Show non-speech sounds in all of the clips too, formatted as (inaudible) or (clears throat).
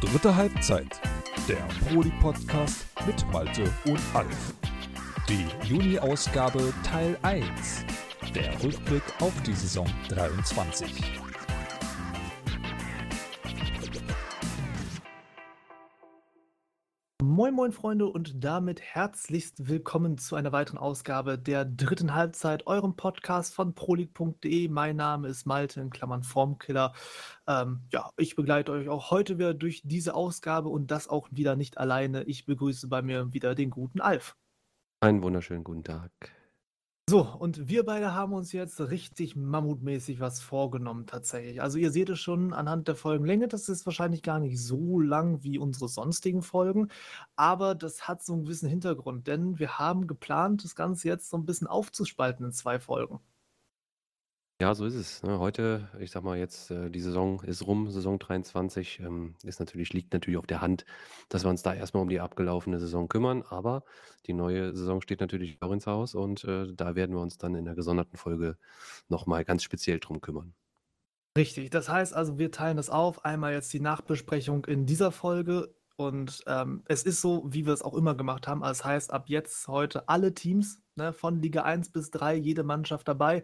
Dritte Halbzeit, der Proli-Podcast mit Malte und Alf. Die Juni-Ausgabe Teil 1, der Rückblick auf die Saison 23. Moin Moin Freunde und damit herzlichst willkommen zu einer weiteren Ausgabe der dritten Halbzeit, eurem Podcast von prolig.de. Mein Name ist Malte, in Klammern Formkiller. Ähm, ja, ich begleite euch auch heute wieder durch diese Ausgabe und das auch wieder nicht alleine. Ich begrüße bei mir wieder den guten Alf. Einen wunderschönen guten Tag. So, und wir beide haben uns jetzt richtig mammutmäßig was vorgenommen tatsächlich. Also ihr seht es schon anhand der Folgenlänge, das ist wahrscheinlich gar nicht so lang wie unsere sonstigen Folgen, aber das hat so einen gewissen Hintergrund, denn wir haben geplant, das Ganze jetzt so ein bisschen aufzuspalten in zwei Folgen. Ja, so ist es, ne? Heute, ich sag mal jetzt, äh, die Saison ist rum, Saison 23, ähm, ist natürlich liegt natürlich auf der Hand, dass wir uns da erstmal um die abgelaufene Saison kümmern, aber die neue Saison steht natürlich auch ins Haus und, äh, da werden wir uns dann in der gesonderten Folge noch mal ganz speziell drum kümmern. Richtig, das heißt also, wir teilen das auf. Einmal jetzt die Nachbesprechung in dieser Folge und, ähm, es ist so, wie wir es auch immer gemacht haben. Also, das heißt, ab jetzt heute alle Teams, ne, von Liga 1 bis 3, jede Mannschaft dabei.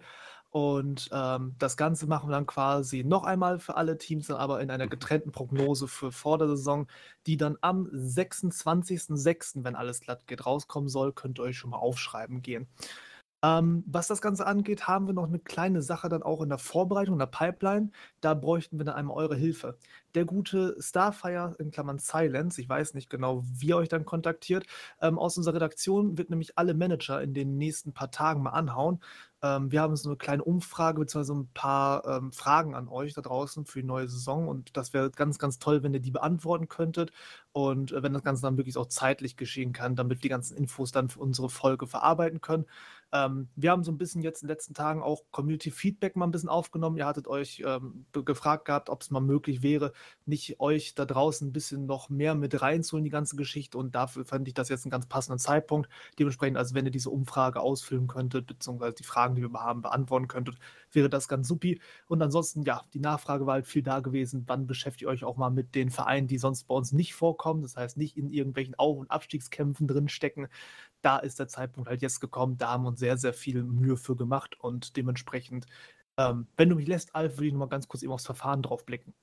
Und ähm, das Ganze machen wir dann quasi noch einmal für alle Teams, aber in einer mhm. getrennten Prognose für vor der Saison, die dann am 26.06., wenn alles glatt geht, rauskommen soll. Könnt ihr euch schon mal aufschreiben gehen. Ähm, was das Ganze angeht, haben wir noch eine kleine Sache dann auch in der Vorbereitung, in der Pipeline. Da bräuchten wir dann einmal eure Hilfe. Der gute Starfire, in Klammern Silence, ich weiß nicht genau, wie ihr euch dann kontaktiert, ähm, aus unserer Redaktion wird nämlich alle Manager in den nächsten paar Tagen mal anhauen. Ähm, wir haben so eine kleine Umfrage bzw. ein paar ähm, Fragen an euch da draußen für die neue Saison und das wäre ganz, ganz toll, wenn ihr die beantworten könntet und äh, wenn das Ganze dann wirklich auch zeitlich geschehen kann, damit wir die ganzen Infos dann für unsere Folge verarbeiten können. Ähm, wir haben so ein bisschen jetzt in den letzten Tagen auch Community Feedback mal ein bisschen aufgenommen. Ihr hattet euch ähm, gefragt gehabt, ob es mal möglich wäre, nicht euch da draußen ein bisschen noch mehr mit reinzuholen, die ganze Geschichte. Und dafür fand ich das jetzt einen ganz passenden Zeitpunkt. Dementsprechend, also wenn ihr diese Umfrage ausfüllen könntet, beziehungsweise die Fragen, die wir haben, beantworten könntet, wäre das ganz supi. Und ansonsten, ja, die Nachfrage war halt viel da gewesen. Wann beschäftigt ihr euch auch mal mit den Vereinen, die sonst bei uns nicht vorkommen? Das heißt, nicht in irgendwelchen Auf- und Abstiegskämpfen drin stecken. Da ist der Zeitpunkt halt jetzt gekommen. Da haben wir uns sehr, sehr viel Mühe für gemacht und dementsprechend, ähm, wenn du mich lässt, Alf, würde ich noch mal ganz kurz eben aufs Verfahren drauf blicken.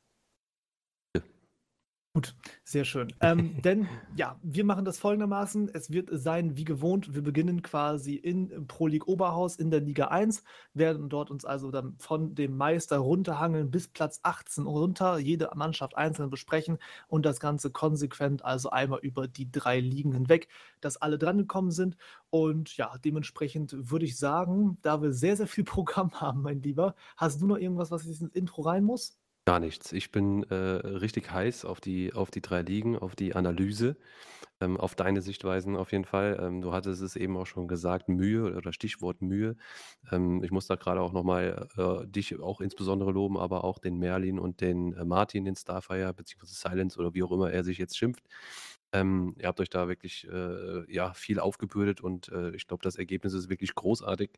Gut, sehr schön. (laughs) Ähm, denn ja, wir machen das folgendermaßen. Es wird sein wie gewohnt. Wir beginnen quasi in Pro League Oberhaus in der Liga 1, werden dort uns also dann von dem Meister runterhangeln bis Platz 18 runter, jede Mannschaft einzeln besprechen und das Ganze konsequent, also einmal über die drei Ligen hinweg, dass alle dran gekommen sind. Und ja, dementsprechend würde ich sagen, da wir sehr, sehr viel (laughs) Programm haben, mein Lieber, hast du noch irgendwas, was ins Intro rein muss? Gar nichts. Ich bin, äh, richtig heiß auf die auf die 3 Ligen, auf die Analyse, ähm, auf deine Sichtweisen auf jeden Fall. Ähm, du hattest es eben auch schon gesagt, Mühe oder Stichwort Mühe. Ähm, ich muss da gerade auch noch mal, äh, dich auch insbesondere loben, aber auch den Merlin und den, äh, Martin, den Starfire beziehungsweise Silence oder wie auch immer er sich jetzt schimpft. Ähm, ihr habt euch da wirklich äh, ja, viel aufgebürdet und äh, ich glaube, das Ergebnis ist wirklich großartig.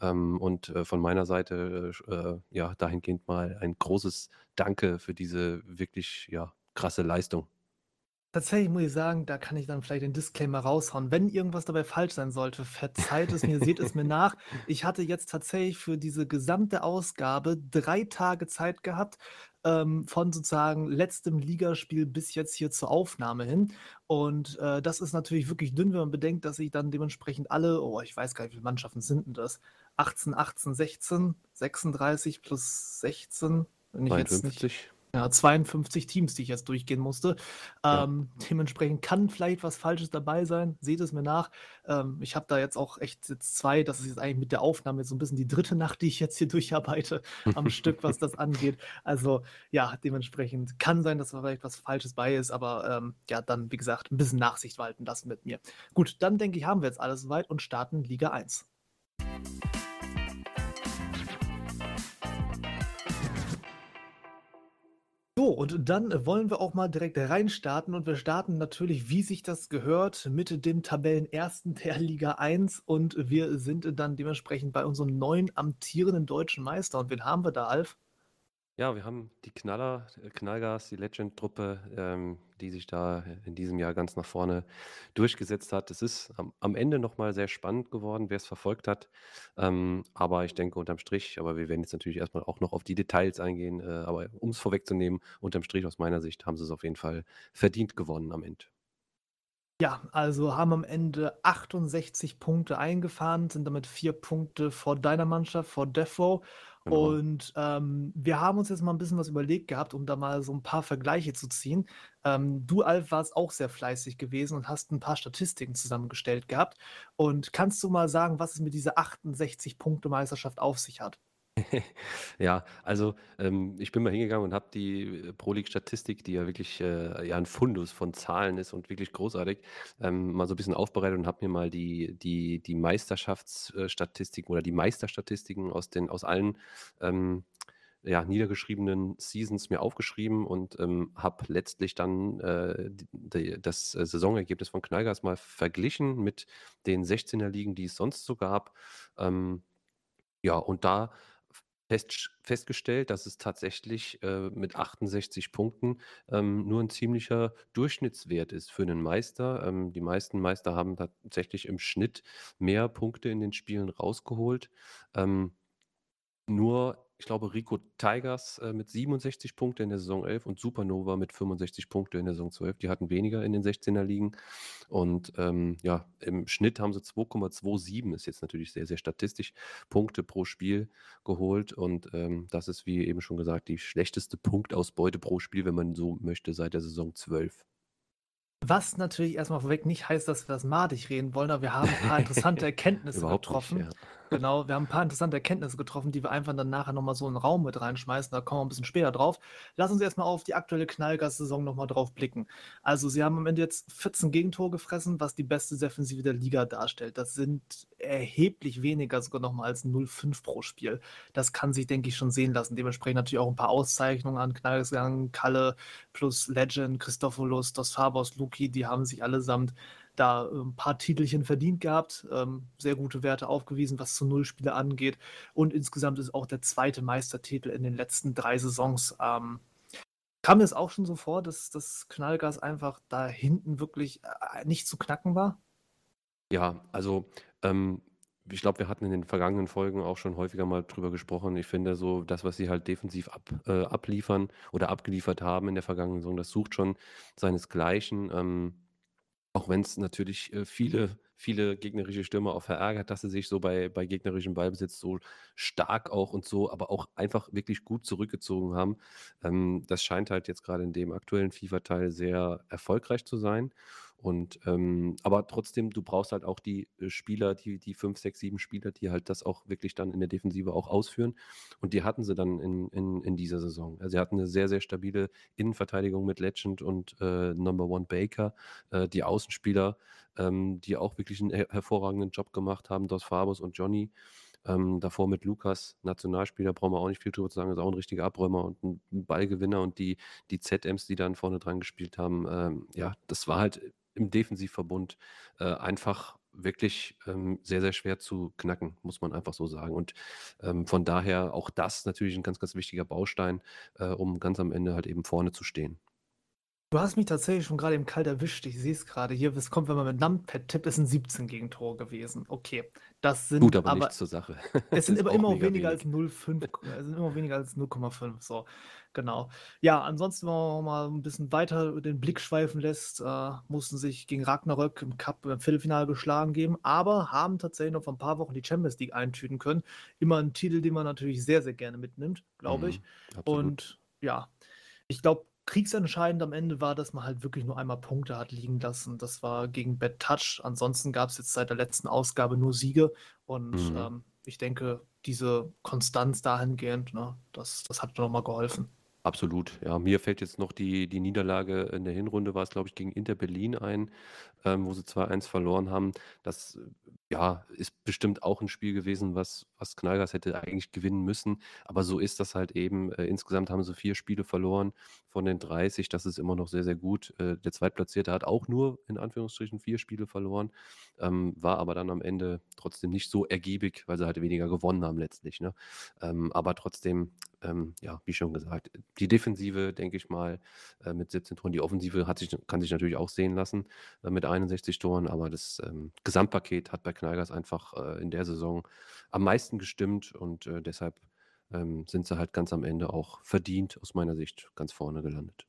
Ähm, und äh, von meiner Seite äh, ja dahingehend mal ein großes Danke für diese wirklich ja, krasse Leistung. Tatsächlich muss ich sagen, da kann ich dann vielleicht den Disclaimer raushauen. Wenn irgendwas dabei falsch sein sollte, verzeiht es mir, seht es mir nach. Ich hatte jetzt tatsächlich für diese gesamte Ausgabe drei Tage Zeit gehabt, ähm, von sozusagen letztem Ligaspiel bis jetzt hier zur Aufnahme hin. Und äh, das ist natürlich wirklich dünn, wenn man bedenkt, dass ich dann dementsprechend alle, oh, ich weiß gar nicht, wie viele Mannschaften sind denn das? 18, 18, 16, 36 plus 16. Wenn ich 52. jetzt nicht ja, 52 Teams, die ich jetzt durchgehen musste. Ja. Ähm, dementsprechend kann vielleicht was Falsches dabei sein. Seht es mir nach. Ähm, ich habe da jetzt auch echt jetzt zwei, das ist jetzt eigentlich mit der Aufnahme jetzt so ein bisschen die dritte Nacht, die ich jetzt hier (laughs) durcharbeite am Stück, was das angeht. Also ja, dementsprechend kann sein, dass da vielleicht was Falsches bei ist, aber ähm, ja, dann, wie gesagt, ein bisschen Nachsicht walten lassen mit mir. Gut, dann denke ich, haben wir jetzt alles soweit und starten Liga 1. und dann wollen wir auch mal direkt reinstarten und wir starten natürlich, wie sich das gehört, mit dem Tabellenersten der (laughs) Liga 1 und wir sind dann dementsprechend bei unserem neuen amtierenden deutschen Meister. Und wen haben wir da, Alf? Ja, wir haben die Knaller, Knallgas, die Legend-Truppe, ähm, die sich da in diesem Jahr ganz nach vorne durchgesetzt hat. Es ist am, am Ende nochmal sehr spannend geworden, wer es verfolgt hat. Ähm, aber ich denke unterm Strich, aber wir werden jetzt natürlich erstmal auch noch auf die Details eingehen. Äh, aber um es vorwegzunehmen, unterm Strich aus meiner Sicht haben sie es auf jeden Fall verdient gewonnen am Ende. Ja, also haben am Ende 68 Punkte eingefahren, sind damit vier Punkte vor deiner Mannschaft, vor Death. Genau. Und ähm, wir haben uns jetzt mal ein bisschen was überlegt gehabt, um da mal so ein paar Vergleiche zu ziehen. Ähm, du, Alf, warst auch sehr fleißig gewesen und hast ein paar Statistiken zusammengestellt gehabt. Und kannst du mal sagen, was es mit dieser 68-Punkte-Meisterschaft auf sich hat? (laughs) Ja, also, ähm, ich bin mal hingegangen und habe die, äh, Pro League Statistik, die ja wirklich, äh, ja 'n Fundus von Zahlen ist und wirklich großartig, ähm, mal so ein bisschen aufbereitet und habe mir mal die die die Meisterschaftsstatistiken oder die Meisterstatistiken aus den aus allen, ähm, ja, niedergeschriebenen Seasons mir aufgeschrieben und, ähm, habe letztlich dann, äh, d das, Saisonergebnis von Knallgas mal verglichen mit den 16er Ligen, die es sonst so gab. Ähm, ja, und da fest, festgestellt, dass es tatsächlich äh, mit 68 Punkten ähm, nur ein ziemlicher Durchschnittswert ist für einen Meister. Ähm, die meisten Meister haben tatsächlich im Schnitt mehr Punkte in den Spielen rausgeholt. Ähm, nur, ich glaube, Rico Tigers äh, mit 67 Punkte in der Saison 11 und Supernova mit 65 Punkte in der Saison 12. Die hatten weniger in den 16er Ligen. Und ähm, ja, im Schnitt haben sie 2,27, ist jetzt natürlich sehr, sehr statistisch, Punkte pro Spiel geholt. Und ähm, das ist, wie eben schon gesagt, die schlechteste Punktausbeute pro Spiel, wenn man so möchte, seit der Saison 12. Was natürlich erstmal vorweg nicht heißt, dass wir das madig reden wollen, aber wir haben ein paar interessante Erkenntnisse (laughs) Überhaupt nicht, getroffen. ja. Genau, wir haben ein paar interessante Erkenntnisse getroffen, die wir einfach dann nachher nochmal so in den Raum mit reinschmeißen. Da kommen wir ein bisschen später drauf. Lass uns erstmal auf die aktuelle Knallgas-Saison nochmal drauf blicken. Also, sie haben am Ende jetzt 14 Gegentore gefressen, was die beste Defensive der Liga darstellt. Das sind erheblich weniger, sogar nochmal als 0,5 pro Spiel. Das kann sich, denke ich, schon sehen lassen. Dementsprechend natürlich auch ein paar Auszeichnungen an Knallgas. Kalle plus Legend, Christophorus, Dos Fabos, Luki, die haben sich allesamt da ein paar Titelchen verdient gehabt, ähm, sehr gute Werte aufgewiesen, was zu Nullspiele angeht. Und insgesamt ist auch der zweite Meistertitel in den letzten drei Saisons. Ähm, kam mir es auch schon so vor, dass das Knallgas einfach da hinten wirklich äh, nicht zu knacken war? Ja, also ähm, ich glaube, wir hatten in den vergangenen Folgen auch schon häufiger mal drüber gesprochen. Ich finde so, das, was sie halt defensiv ab, äh, abliefern oder abgeliefert haben in der vergangenen Saison, das sucht schon seinesgleichen. Ähm, auch wenn es natürlich, äh, viele viele gegnerische Stürmer auch verärgert, dass sie sich so bei bei gegnerischem Ballbesitz so stark auch und so aber auch einfach wirklich gut zurückgezogen haben. Ähm, das scheint halt jetzt gerade in dem aktuellen FIFA-Teil sehr erfolgreich zu sein. Und, ähm aber trotzdem, du brauchst halt auch die, äh, Spieler, die die 5, 6, 7 Spieler, die halt das auch wirklich dann in der Defensive auch ausführen. Und die hatten sie dann in in in dieser Saison. Also, sie hatten eine sehr, sehr stabile Innenverteidigung mit Legend und, äh, Number One Baker. Äh, die Außenspieler, ähm, die auch wirklich einen her hervorragenden Job gemacht haben, Dos Fabos und Johnny. Ähm, davor mit Lukas, Nationalspieler, brauchen wir auch nicht viel drüber zu sagen, ist auch ein richtiger Abräumer und ein Ballgewinner und die die ZMs, die dann vorne dran gespielt haben, ähm, ja, das war halt im Defensivverbund äh, einfach wirklich ähm, sehr, sehr schwer zu knacken, muss man einfach so sagen. Und ähm, von daher auch das natürlich ein ganz, ganz wichtiger Baustein, äh, um ganz am Ende halt eben vorne zu stehen. Du hast mich tatsächlich schon gerade im Kalt erwischt. Ich sehe es gerade hier. Es kommt, wenn man mit Numpad tippt, es sind 17 Gegentore gewesen. Okay, das sind Gut, aber aber nichts zur Sache. (laughs) es (laughs) sind Ist immer, immer weniger als wenig. 0,5, es sind immer weniger als 0,5. So, genau. Ja, ansonsten, wenn man mal ein bisschen weiter den Blick schweifen lässt, äh, mussten sich gegen Ragnarök im Cup im Viertelfinale geschlagen geben, aber haben tatsächlich noch vor ein paar Wochen die Champions League eintüten können. Immer ein Titel, den man natürlich sehr, sehr gerne mitnimmt, glaube ich. Mhm. Und ja, ich glaube, kriegsentscheidend am Ende war, dass man halt wirklich nur einmal Punkte hat liegen lassen. Das war gegen Bad Touch. Ansonsten gab es jetzt seit der letzten Ausgabe nur Siege. Und Mhm. ähm, ich denke, diese Konstanz dahingehend, ne, das, das hat nochmal geholfen. Absolut, ja. Mir fällt jetzt noch die die Niederlage in der Hinrunde war es, glaube ich, gegen Inter Berlin ein, ähm, wo sie 2-1 verloren haben. Das Ja, ist bestimmt auch ein Spiel gewesen, was was Knallgas hätte eigentlich gewinnen müssen, aber so ist das halt eben. Äh, insgesamt haben sie vier Spiele verloren von den 30. Das ist immer noch sehr, sehr gut. Äh, der Zweitplatzierte hat auch nur in Anführungsstrichen vier Spiele verloren, ähm, war aber dann am Ende trotzdem nicht so ergiebig, weil sie halt weniger gewonnen haben letztlich, ne? Ähm, aber trotzdem, ähm, ja, wie schon gesagt, die Defensive, denke ich mal, äh, mit 17 Toren. Die Offensive hat sich kann sich natürlich auch sehen lassen, äh, mit 61 Toren, aber das, ähm, Gesamtpaket hat bei Knallgas einfach, äh, in der Saison am meisten gestimmt und, äh, deshalb, ähm, sind sie halt ganz am Ende auch verdient aus meiner Sicht ganz vorne gelandet.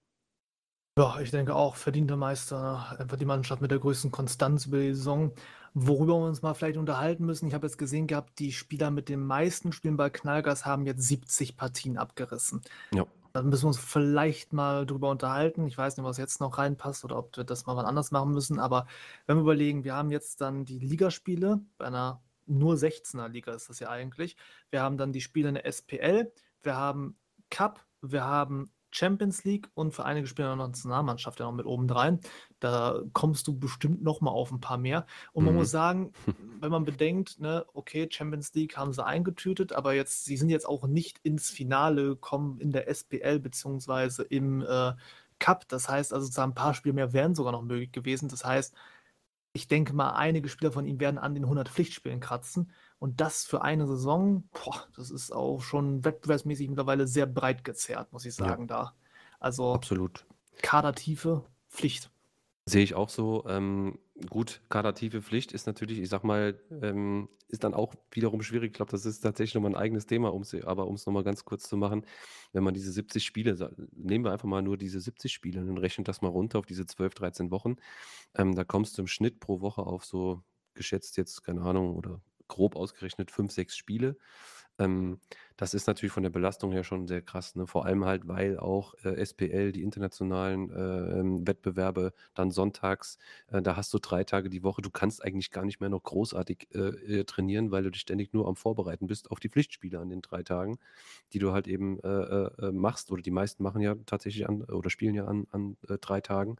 Ja, ich denke auch, verdienter Meister, einfach die Mannschaft mit der größten Konstanz über die Saison. Worüber wir uns mal vielleicht unterhalten müssen, ich habe jetzt gesehen gehabt, die Spieler mit den meisten Spielen bei Knallgas haben jetzt 70 Partien abgerissen. Ja. Da müssen wir uns vielleicht mal drüber unterhalten. Ich weiß nicht, was jetzt noch reinpasst oder ob wir das mal wann anders machen müssen, aber wenn wir überlegen, wir haben jetzt dann die Ligaspiele, bei einer nur 16er Liga ist das ja eigentlich. Wir haben dann die Spiele in der SPL, wir haben Cup, wir haben Champions League und für einige Spieler noch Nationalmannschaft ja noch mit oben rein. Da kommst du bestimmt noch mal auf ein paar mehr. Und man Mhm. muss sagen, (laughs) wenn man bedenkt, ne, okay, Champions League haben sie eingetütet, aber jetzt, sie sind jetzt auch nicht ins Finale gekommen in der SPL beziehungsweise im äh, Cup. Das heißt also, so ein paar Spiele mehr wären sogar noch möglich gewesen. Das heißt, ich denke mal, einige Spieler von ihm werden an den 100 Pflichtspielen kratzen. Und das für eine Saison, boah, das ist auch schon wettbewerbsmäßig mittlerweile sehr breit gezerrt, muss ich Ja. sagen, da. Also Absolut. Kadertiefe, Pflicht. Sehe ich auch so. Ähm, gut, kadertiefe Pflicht ist natürlich, ich sag mal, ähm, ist dann auch wiederum schwierig. Ich glaube, das ist tatsächlich nochmal ein eigenes Thema, um's, aber um es nochmal ganz kurz zu machen, wenn man diese 70 Spiele, nehmen wir einfach mal nur diese 70 Spiele und rechnen das mal runter auf diese 12, 13 Wochen, ähm, da kommst du im Schnitt pro Woche auf so geschätzt jetzt, keine Ahnung, oder grob ausgerechnet 5, 6 Spiele. Ähm, das ist natürlich von der Belastung her schon sehr krass, ne? Vor allem halt, weil auch äh, SPL, die internationalen äh, ähm, Wettbewerbe, dann sonntags, äh, da hast du drei Tage die Woche. Du kannst eigentlich gar nicht mehr noch großartig äh, äh, trainieren, weil du dich ständig nur am Vorbereiten bist auf die Pflichtspiele an den drei Tagen, die du halt eben äh, machst. Oder die meisten machen ja tatsächlich an oder spielen ja an, an drei Tagen.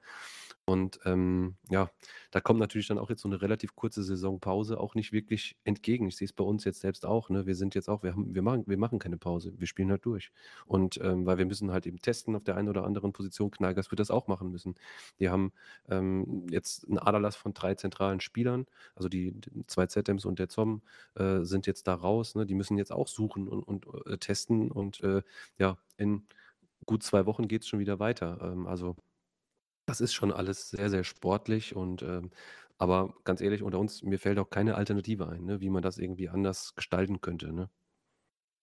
Und ähm, ja, da kommt natürlich dann auch jetzt so eine relativ kurze Saisonpause auch nicht wirklich entgegen. Ich sehe es bei uns jetzt selbst auch. Ne? Wir sind jetzt auch, wir, haben, wir, machen, wir machen keine Pause, wir spielen halt durch. Und ähm, weil wir müssen halt eben testen auf der einen oder anderen Position. Knallgas wird das auch machen müssen. Die haben ähm, jetzt einen Aderlass von drei zentralen Spielern, also die, die zwei ZMs und der ZOM äh, sind jetzt da raus. Ne? Die müssen jetzt auch suchen und, und äh, testen. Und äh, ja, in gut zwei Wochen geht es schon wieder weiter. Ähm, also das ist schon alles sehr, sehr sportlich und ähm, aber ganz ehrlich, unter uns, mir fällt auch keine Alternative ein, ne, wie man das irgendwie anders gestalten könnte, ne?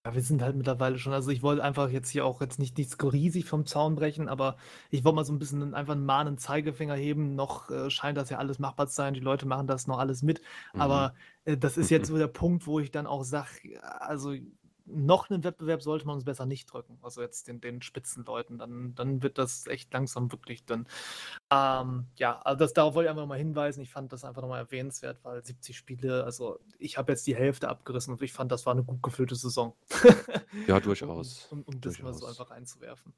Ja, wir sind halt mittlerweile schon, also ich wollte einfach jetzt hier auch jetzt nicht nichts riesig vom Zaun brechen, aber ich wollte mal so ein bisschen einfach einen mahnenden Zeigefinger heben. Noch äh, scheint das ja alles machbar zu sein. Die Leute machen das noch alles mit. Mhm. Aber äh, das ist jetzt (laughs) so der Punkt, wo ich dann auch sage, also noch einen Wettbewerb sollte man uns besser nicht drücken. Also jetzt den, den Spitzenleuten. Dann, dann wird das echt langsam wirklich dann. Ähm, ja, also das, darauf wollte ich einfach mal hinweisen. Ich fand das einfach nochmal erwähnenswert, weil 70 Spiele, also ich habe jetzt die Hälfte abgerissen und ich fand, das war eine gut gefüllte Saison. Ja, (laughs) um, durchaus. um, um das mal so Durchaus. einfach einzuwerfen.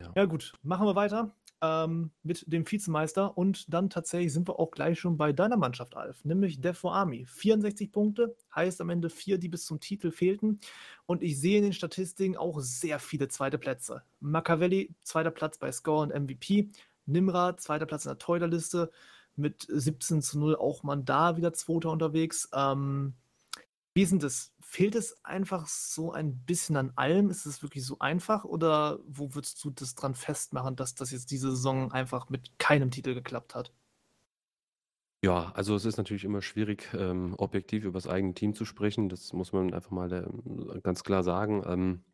Ja. Ja, gut, machen wir weiter ähm, mit dem Vizemeister und dann tatsächlich sind wir auch gleich schon bei deiner Mannschaft, Alf, nämlich Defo Army. 64 Punkte, heißt am Ende vier, die bis zum Titel fehlten. Und ich sehe in den Statistiken auch sehr viele zweite Plätze. Machiavelli, zweiter Platz bei Score und MVP. Nimra, zweiter Platz in der Torhüterliste mit 17 zu 0, auch man da wieder Zweiter unterwegs. Ähm, wie ist denn das? Fehlt es einfach so ein bisschen an allem? Ist es wirklich so einfach? Oder wo würdest du das dran festmachen, dass das jetzt diese Saison einfach mit keinem Titel geklappt hat? Ja, also es ist natürlich immer schwierig, ähm, objektiv über das eigene Team zu sprechen. Das muss man einfach mal ähm, ganz klar sagen. Ähm,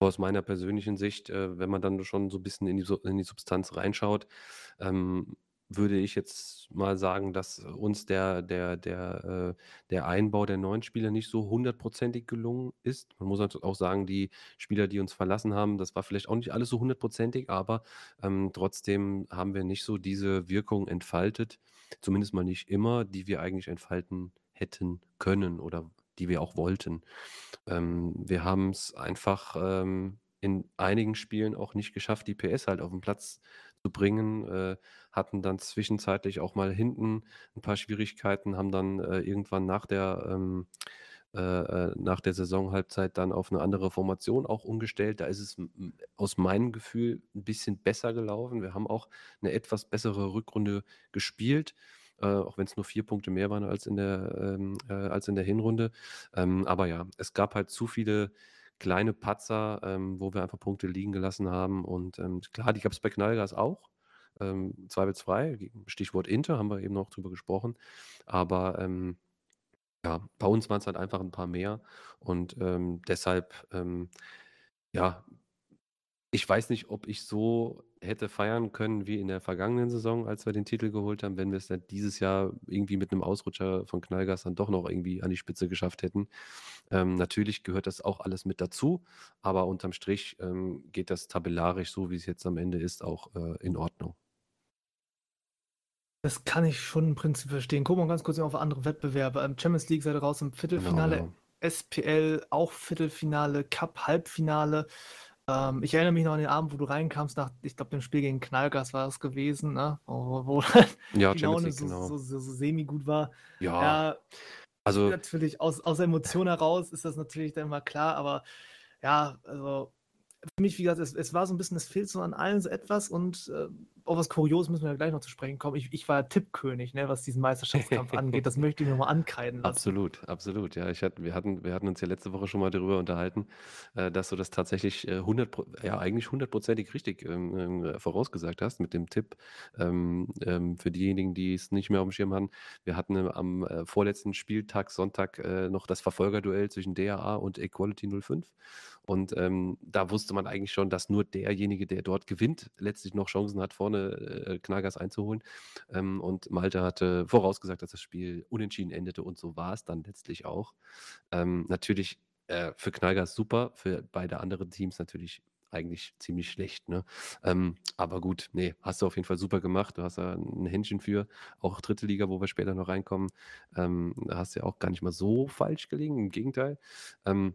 aus meiner persönlichen Sicht, äh, wenn man dann schon so ein bisschen in die, in die Substanz reinschaut, ähm, würde ich jetzt mal sagen, dass uns der, der, der, äh, der Einbau der neuen Spieler nicht so hundertprozentig gelungen ist. Man muss natürlich auch sagen, die Spieler, die uns verlassen haben, das war vielleicht auch nicht alles so hundertprozentig, aber ähm, trotzdem haben wir nicht so diese Wirkung entfaltet, zumindest mal nicht immer, die wir eigentlich entfalten hätten können oder die wir auch wollten. Ähm, wir haben es einfach ähm, in einigen Spielen auch nicht geschafft, die PS halt auf den Platz zu bringen, äh, hatten dann zwischenzeitlich auch mal hinten ein paar Schwierigkeiten, haben dann äh, irgendwann nach der ähm, äh, äh, nach der Saisonhalbzeit dann auf eine andere Formation auch umgestellt. Da ist es aus meinem Gefühl ein bisschen besser gelaufen. Wir haben auch eine etwas bessere Rückrunde gespielt, äh, auch wenn es nur vier Punkte mehr waren als in der, ähm, äh, als in der Hinrunde. Ähm, aber ja, es gab halt zu viele kleine Patzer, ähm, wo wir einfach Punkte liegen gelassen haben. Und ähm, klar, die gab es bei Knallgas auch. Ähm, zweifelsfrei, Stichwort Inter, haben wir eben noch drüber gesprochen. Aber ähm, ja, bei uns waren es halt einfach ein paar mehr und, ähm, deshalb, ähm, ja ich weiß nicht, ob ich so hätte feiern können wie in der vergangenen Saison, als wir den Titel geholt haben, wenn wir es dann dieses Jahr irgendwie mit einem Ausrutscher von Knallgas dann doch noch irgendwie an die Spitze geschafft hätten. Ähm, natürlich gehört das auch alles mit dazu, aber unterm Strich, ähm, geht das tabellarisch so, wie es jetzt am Ende ist, auch, äh, in Ordnung. Das kann ich schon im Prinzip verstehen. Gucken wir ganz kurz auf andere Wettbewerbe. Ähm, Champions League seid ihr raus im Genau, Viertelfinale, genau. SPL auch Viertelfinale, Cup Halbfinale. Ähm, ich erinnere mich noch an den Abend, wo du reinkamst nach, ich glaube, dem Spiel gegen Knallgas war es gewesen, ne? Wo, wo (laughs) Ja, die Laune so, genau. so, so, so semi-gut war. Ja, Ja, also natürlich aus, aus Emotionen heraus ist das natürlich dann mal klar, aber ja, also für mich, wie gesagt, es, es war so ein bisschen, es fehlt so an allen so etwas und äh, auf was Kurioses müssen wir ja gleich noch zu sprechen kommen. Ich, ich war ja Tippkönig, ne, was diesen Meisterschaftskampf (laughs) angeht. Das möchte ich mir mal ankreiden lassen. Absolut, absolut. Ja, ich hatte, wir hatten, wir hatten uns ja letzte Woche schon mal darüber unterhalten, äh, dass du das tatsächlich äh, 100, Pro- ja eigentlich hundertprozentig richtig ähm, ähm, vorausgesagt hast mit dem Tipp. Ähm, ähm, für diejenigen, die es nicht mehr auf dem Schirm haben, wir hatten ähm, am äh, vorletzten Spieltag, Sonntag, äh, noch das Verfolgerduell zwischen DAA und Equality 05. Und ähm, da wusste man eigentlich schon, dass nur derjenige, der dort gewinnt, letztlich noch Chancen hat, vorne äh, Knallgas einzuholen. Ähm, und Malte hatte vorausgesagt, dass das Spiel unentschieden endete und so war es dann letztlich auch. Ähm, natürlich äh, für Knallgas super, für beide anderen Teams natürlich eigentlich ziemlich schlecht. Ne? Ähm, aber gut, nee, hast du auf jeden Fall super gemacht. Du hast da ein Händchen für, auch dritte Liga, wo wir später noch reinkommen. Ähm, da hast du ja auch gar nicht mal so falsch gelegen, im Gegenteil. Ähm,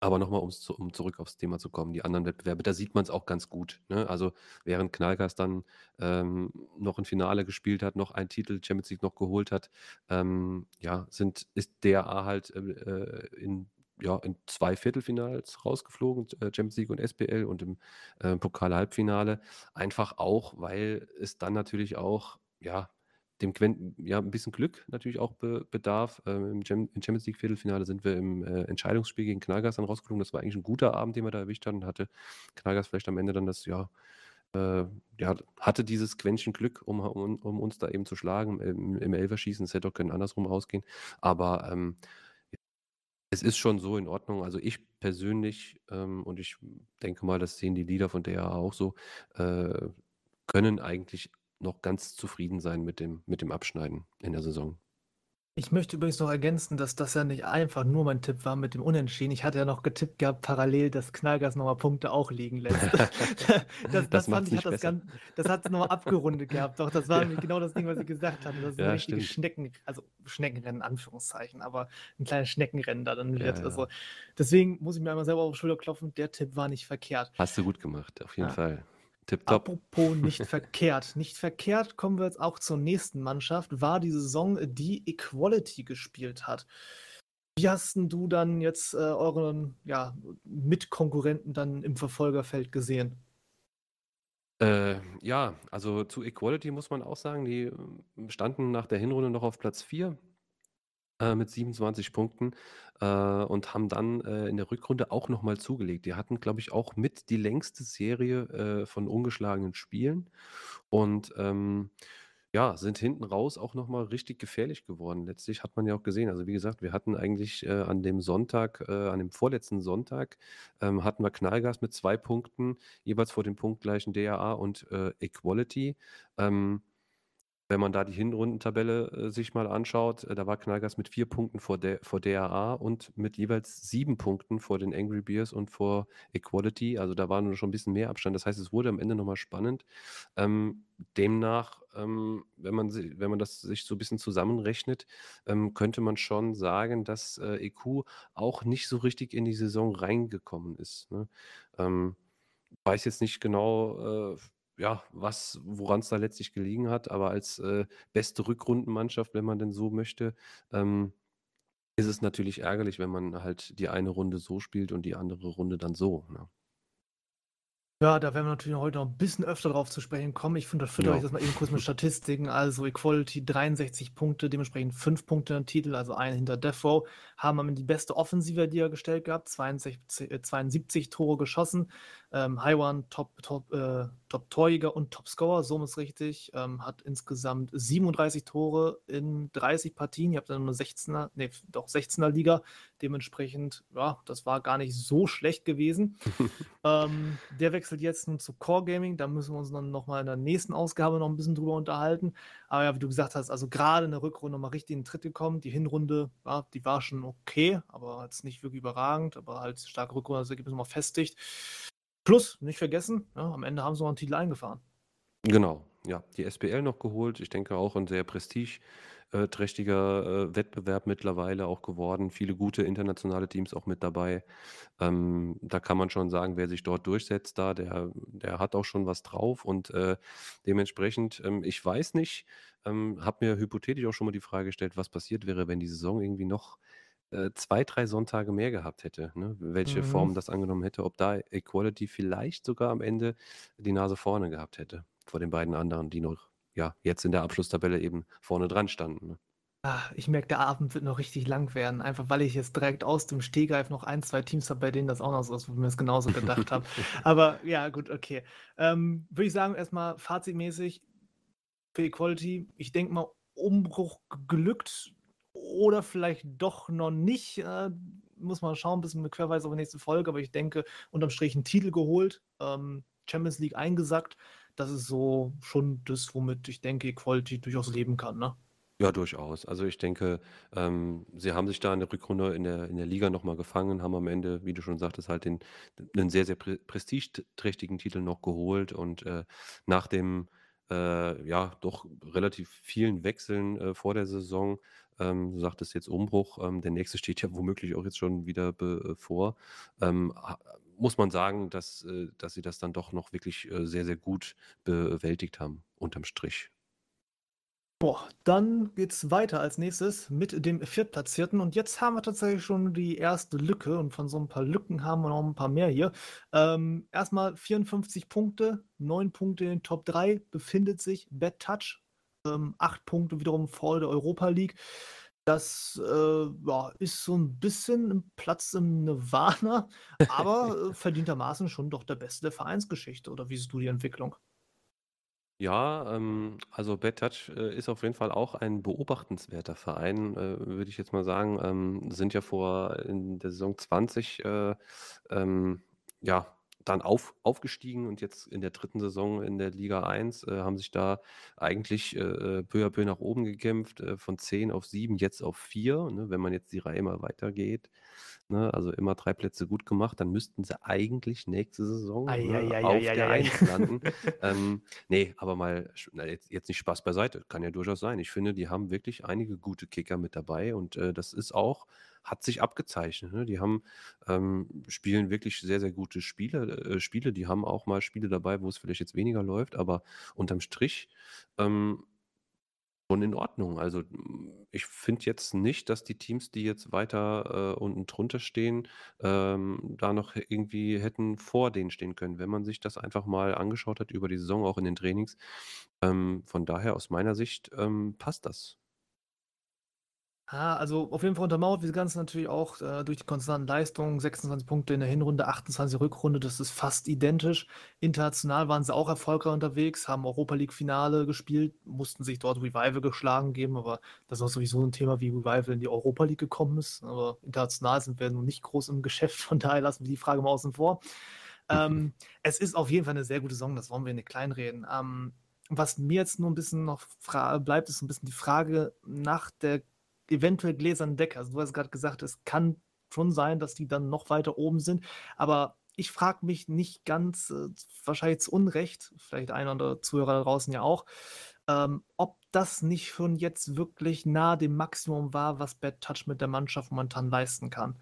aber nochmal, um zurück aufs Thema zu kommen, die anderen Wettbewerbe, da sieht man es auch ganz gut. Ne? Also während Knallgas dann ähm, noch ein Finale gespielt hat, noch einen Titel Champions League noch geholt hat, ähm, ja, sind, ist DAA halt äh, äh, in, ja, in zwei Viertelfinals rausgeflogen, äh, Champions League und SPL und im äh, Pokal-Halbfinale. Einfach auch, weil es dann natürlich auch, ja, dem Quen ja, ein bisschen Glück natürlich auch be bedarf. Ähm, im Champions League Viertelfinale sind wir im äh, Entscheidungsspiel gegen Knallgas dann rausgeflogen. Das war eigentlich ein guter Abend, den wir da erwischt hatten. Hatte Knallgas vielleicht am Ende dann das, ja, äh, ja, hatte dieses Quäntchen Glück, um, um, um uns da eben zu schlagen im, im Elferschießen. Es hätte auch können andersrum ausgehen. Aber ähm, es ist schon so in Ordnung. Also ich persönlich, ähm, und ich denke mal, das sehen die Lieder von DAA auch so, äh, können eigentlich noch ganz zufrieden sein mit dem, mit dem Abschneiden in der Saison. Ich möchte übrigens noch ergänzen, dass das ja nicht einfach nur mein Tipp war mit dem Unentschieden. Ich hatte ja noch getippt gehabt, parallel, dass Knallgas nochmal Punkte auch liegen lässt. (laughs) (laughs) das, das, fand ich, hat das, ganz, das hat es nochmal abgerundet gehabt. Doch, das war (laughs) nämlich genau das Ding, was ich gesagt hatte. Das ist Ja, ein richtiges. Schnecken, also Schneckenrennen, Anführungszeichen, aber ein kleines Schneckenrennen da dann wird. Ja, ja. Also, deswegen muss ich mir einmal selber auf die Schulter klopfen, der Tipp war nicht verkehrt. Hast du gut gemacht, auf jeden Ja. Fall. Tipptopp. Apropos (laughs) nicht verkehrt. Nicht verkehrt kommen wir jetzt auch zur nächsten Mannschaft. War die Saison, die Equality gespielt hat. Wie hast denn du dann jetzt äh, euren ja, Mitkonkurrenten dann im Verfolgerfeld gesehen? Äh, ja, also zu Equality muss man auch sagen, die ähm, standen nach der Hinrunde noch auf Platz 4 äh, mit 27 Punkten äh, und haben dann äh, in der Rückrunde auch nochmal zugelegt. Die hatten, glaube ich, auch mit die längste Serie äh, von ungeschlagenen Spielen und ähm, ja, sind hinten raus auch nochmal richtig gefährlich geworden. Letztlich hat man ja auch gesehen, also wie gesagt, wir hatten eigentlich äh, an dem Sonntag, äh, an dem vorletzten Sonntag, ähm, hatten wir Knallgas mit zwei Punkten, jeweils vor dem punktgleichen DAA und Equality. Ähm, wenn man da die Hinrundentabelle äh, sich mal anschaut, äh, da war Knallgas mit vier Punkten vor, der, vor DAA und mit jeweils sieben Punkten vor den Angry Bears und vor Equality. Also da war nur schon ein bisschen mehr Abstand. Das heißt, es wurde am Ende nochmal spannend. Ähm, demnach, ähm, wenn, man, wenn man das sich so ein bisschen zusammenrechnet, ähm, könnte man schon sagen, dass äh, EQ auch nicht so richtig in die Saison reingekommen ist. Ne? Ähm, weiß jetzt nicht genau, äh, ja, was, woran es da letztlich gelegen hat, aber als äh, beste Rückrundenmannschaft, wenn man denn so möchte, ähm, ist es natürlich ärgerlich, wenn man halt die eine Runde so spielt und die andere Runde dann so. Ne? Ja, da werden wir natürlich heute noch ein bisschen öfter drauf zu sprechen kommen. Ich finde, da füttere Ja. ich das mal eben kurz mit Statistiken. Also Equality 63 Punkte, dementsprechend 5 Punkte im Titel, also einen hinter Row. Haben Ende die beste Offensive die er gestellt gehabt, 62, äh, 72 Tore geschossen. Ähm, Haiwan, Top, Top, äh, Top Torjäger und Top Scorer, so ist richtig. Ähm, hat insgesamt 37 Tore in 30 Partien. Ihr habt dann nur 16er, nee, doch 16er Liga. Dementsprechend, ja, das war gar nicht so schlecht gewesen. (laughs) ähm, der wechselt jetzt nun zu Core Gaming. Da müssen wir uns dann nochmal in der nächsten Ausgabe noch ein bisschen drüber unterhalten. Aber ja, wie du gesagt hast, also gerade in der Rückrunde mal richtig in den Tritt gekommen. Die Hinrunde, ja, die war schon okay, aber jetzt nicht wirklich überragend. Aber halt starke Rückrunde, das Ergebnis mal festigt. Plus, nicht vergessen, ja, am Ende haben sie noch einen Titel eingefahren. Genau, ja. Die SPL noch geholt. Ich denke auch ein sehr prestigeträchtiger äh, Wettbewerb mittlerweile auch geworden. Viele gute internationale Teams auch mit dabei. Ähm, da kann man schon sagen, wer sich dort durchsetzt, da, der, der hat auch schon was drauf. Und äh, dementsprechend, ähm, ich weiß nicht, ähm, habe mir hypothetisch auch schon mal die Frage gestellt, was passiert wäre, wenn die Saison irgendwie noch äh, zwei, drei Sonntage mehr gehabt hätte, ne? welche Mhm. Form das angenommen hätte, ob da Equality vielleicht sogar am Ende die Nase vorne gehabt hätte vor den beiden anderen, die noch ja, jetzt in der Abschlusstabelle eben vorne dran standen. Ne? Ah, ich merke, der Abend wird noch richtig lang werden, einfach weil ich jetzt direkt aus dem Stehgreif noch ein, zwei Teams habe, bei denen das auch noch so ist, wo ich mir das genauso gedacht habe. (laughs) Aber ja, gut, okay. Ähm, Würde ich sagen, erstmal fazitmäßig für Equality, ich denke mal, Umbruch glückt oder vielleicht doch noch nicht. Äh, muss man schauen, bisschen mit Querweise auf die nächste Folge, aber ich denke, unterm Strich einen Titel geholt, ähm, Champions League eingesackt. Das ist so schon das, womit ich denke, Equality durchaus leben kann, ne? Ja, durchaus. Also ich denke, ähm, sie haben sich da in der Rückrunde in der, in der Liga nochmal gefangen, haben am Ende, wie du schon sagtest, halt den, einen sehr, sehr prestigeträchtigen Titel noch geholt und äh, nach dem äh, ja doch relativ vielen Wechseln äh, vor der Saison, ähm, du sagtest jetzt Umbruch, ähm, der nächste steht ja womöglich auch jetzt schon wieder bevor, ähm, muss man sagen, dass, äh, dass sie das dann doch noch wirklich äh, sehr, sehr gut bewältigt haben, unterm Strich. Boah, dann geht's weiter als nächstes mit dem Viertplatzierten. Und jetzt haben wir tatsächlich schon die erste Lücke. Und von so ein paar Lücken haben wir noch ein paar mehr hier. Ähm, erstmal 54 Punkte, 9 Punkte in den Top 3 befindet sich Bad Touch. Ähm, 8 Punkte wiederum vor der Europa League. Das äh, ja, ist so ein bisschen ein Platz im Nirvana, (laughs) aber äh, verdientermaßen schon doch der beste der Vereinsgeschichte. Oder wie siehst du die Entwicklung? Ja, ähm, also Bad Touch äh, ist auf jeden Fall auch ein beobachtenswerter Verein, äh, würde ich jetzt mal sagen. Ähm, sind ja vor in der Saison 20 äh, ähm, ja, dann auf, aufgestiegen und jetzt in der dritten Saison in der Liga 1 äh, haben sich da eigentlich äh, peu à peu nach oben gekämpft, äh, von 10 auf 7, jetzt auf 4. Ne, wenn man jetzt die Reihe mal weitergeht, ne, also immer drei Plätze gut gemacht, dann müssten sie eigentlich nächste Saison Ei, ne, ei, auf ei, der ei, ei. 1 landen. (laughs) ähm, nee, aber mal, na, jetzt, jetzt nicht Spaß beiseite, kann ja durchaus sein. Ich finde, die haben wirklich einige gute Kicker mit dabei und äh, das ist auch, hat sich abgezeichnet. Ne? Die haben, ähm, spielen wirklich sehr, sehr gute Spiele, äh, Spiele. Die haben auch mal Spiele dabei, wo es vielleicht jetzt weniger läuft, aber unterm Strich ähm, schon in Ordnung. Also ich finde jetzt nicht, dass die Teams, die jetzt weiter äh, unten drunter stehen, ähm, da noch irgendwie hätten vor denen stehen können, wenn man sich das einfach mal angeschaut hat über die Saison, auch in den Trainings. Ähm, von daher aus meiner Sicht ähm, passt das. Ah, also auf jeden Fall untermauert wir das Ganze natürlich auch äh, durch die konstanten Leistungen. 26 Punkte in der Hinrunde, 28 Rückrunde, das ist fast identisch. International waren sie auch erfolgreich unterwegs, haben Europa League-Finale gespielt, mussten sich dort Revival geschlagen geben, aber das ist auch sowieso ein Thema, wie Revival in die Europa League gekommen ist. Aber international sind wir nun nicht groß im (laughs) Geschäft, von daher lassen wir die Frage mal außen vor. Ähm, (laughs) es ist auf jeden Fall eine sehr gute Saison, das wollen wir nicht kleinreden. Ähm, was mir jetzt nur ein bisschen noch bleibt, ist ein bisschen die Frage nach der eventuell gläsernen Decke. Also du hast gerade gesagt, es kann schon sein, dass die dann noch weiter oben sind, aber ich frage mich nicht ganz, äh, wahrscheinlich zu Unrecht, vielleicht ein oder andere Zuhörer da draußen ja auch, ähm, ob das nicht schon jetzt wirklich nahe dem Maximum war, was Bad Touch mit der Mannschaft momentan leisten kann.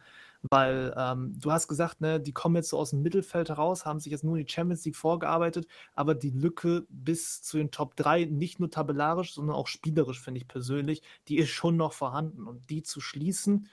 Weil ähm, du hast gesagt, ne, die kommen jetzt so aus dem Mittelfeld heraus, haben sich jetzt nur in die Champions League vorgearbeitet, aber die Lücke bis zu den Top 3, nicht nur tabellarisch, sondern auch spielerisch, finde ich persönlich, die ist schon noch vorhanden. Und die zu schließen,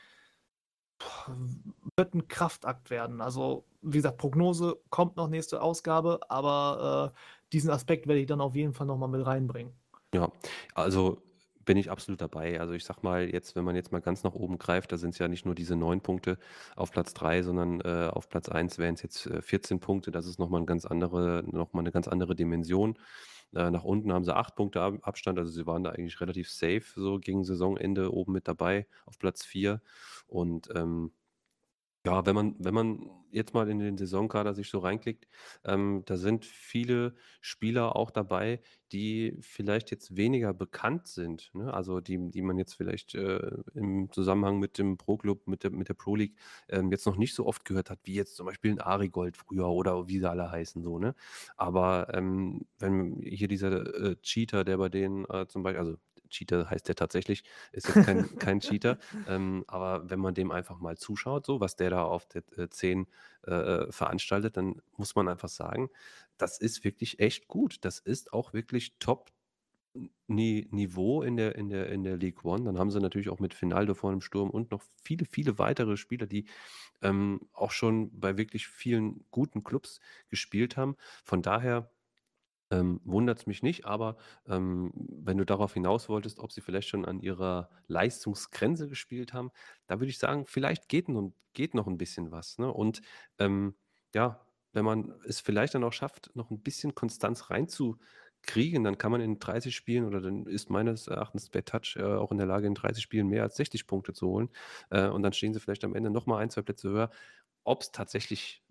wird ein Kraftakt werden. Also, wie gesagt, Prognose kommt noch nächste Ausgabe, aber äh, diesen Aspekt werde ich dann auf jeden Fall nochmal mit reinbringen. Ja, also bin ich absolut dabei. Also ich sag mal, jetzt, wenn man jetzt mal ganz nach oben greift, da sind es ja nicht nur diese neun Punkte auf Platz drei, sondern äh, auf Platz eins wären es jetzt äh, 14 Punkte. Das ist nochmal ein ganz andere, nochmal eine ganz andere Dimension. Äh, nach unten haben sie acht Punkte Abstand, also sie waren da eigentlich relativ safe, so gegen Saisonende oben mit dabei auf Platz vier. Und ähm, ja, wenn man wenn man jetzt mal in den Saisonkader sich so reinklickt, ähm, da sind viele Spieler auch dabei, die vielleicht jetzt weniger bekannt sind, ne? Also, die die man jetzt vielleicht, äh, im Zusammenhang mit dem Pro-Club, mit der mit der Pro League, ähm, jetzt noch nicht so oft gehört hat, wie jetzt zum Beispiel 'n Arigold früher oder wie sie alle heißen so, ne? Aber, ähm, wenn hier dieser, äh, Cheater, der bei denen, äh, zum Beispiel also Cheater heißt der tatsächlich, ist jetzt kein, (laughs) kein Cheater. Ähm, aber wenn man dem einfach mal zuschaut, so was der da auf der äh, 10 äh, äh, veranstaltet, dann muss man einfach sagen, das ist wirklich echt gut. Das ist auch wirklich top Niveau in der, in der, in der League One. Dann haben sie natürlich auch mit Finaldo vor dem Sturm und noch viele, viele weitere Spieler, die ähm, auch schon bei wirklich vielen guten Clubs gespielt haben. Von daher ähm, wundert es mich nicht, aber ähm, wenn du darauf hinaus wolltest, ob sie vielleicht schon an ihrer Leistungsgrenze gespielt haben, da würde ich sagen, vielleicht geht, nun, geht noch ein bisschen was. Ne? Und ähm, ja, wenn man es vielleicht dann auch schafft, noch ein bisschen Konstanz reinzukriegen, dann kann man in 30 Spielen oder dann ist meines Erachtens Bad Touch äh, auch in der Lage, in 30 Spielen mehr als 60 Punkte zu holen. Äh, und dann stehen sie vielleicht am Ende nochmal ein, zwei Plätze höher. Ob es tatsächlich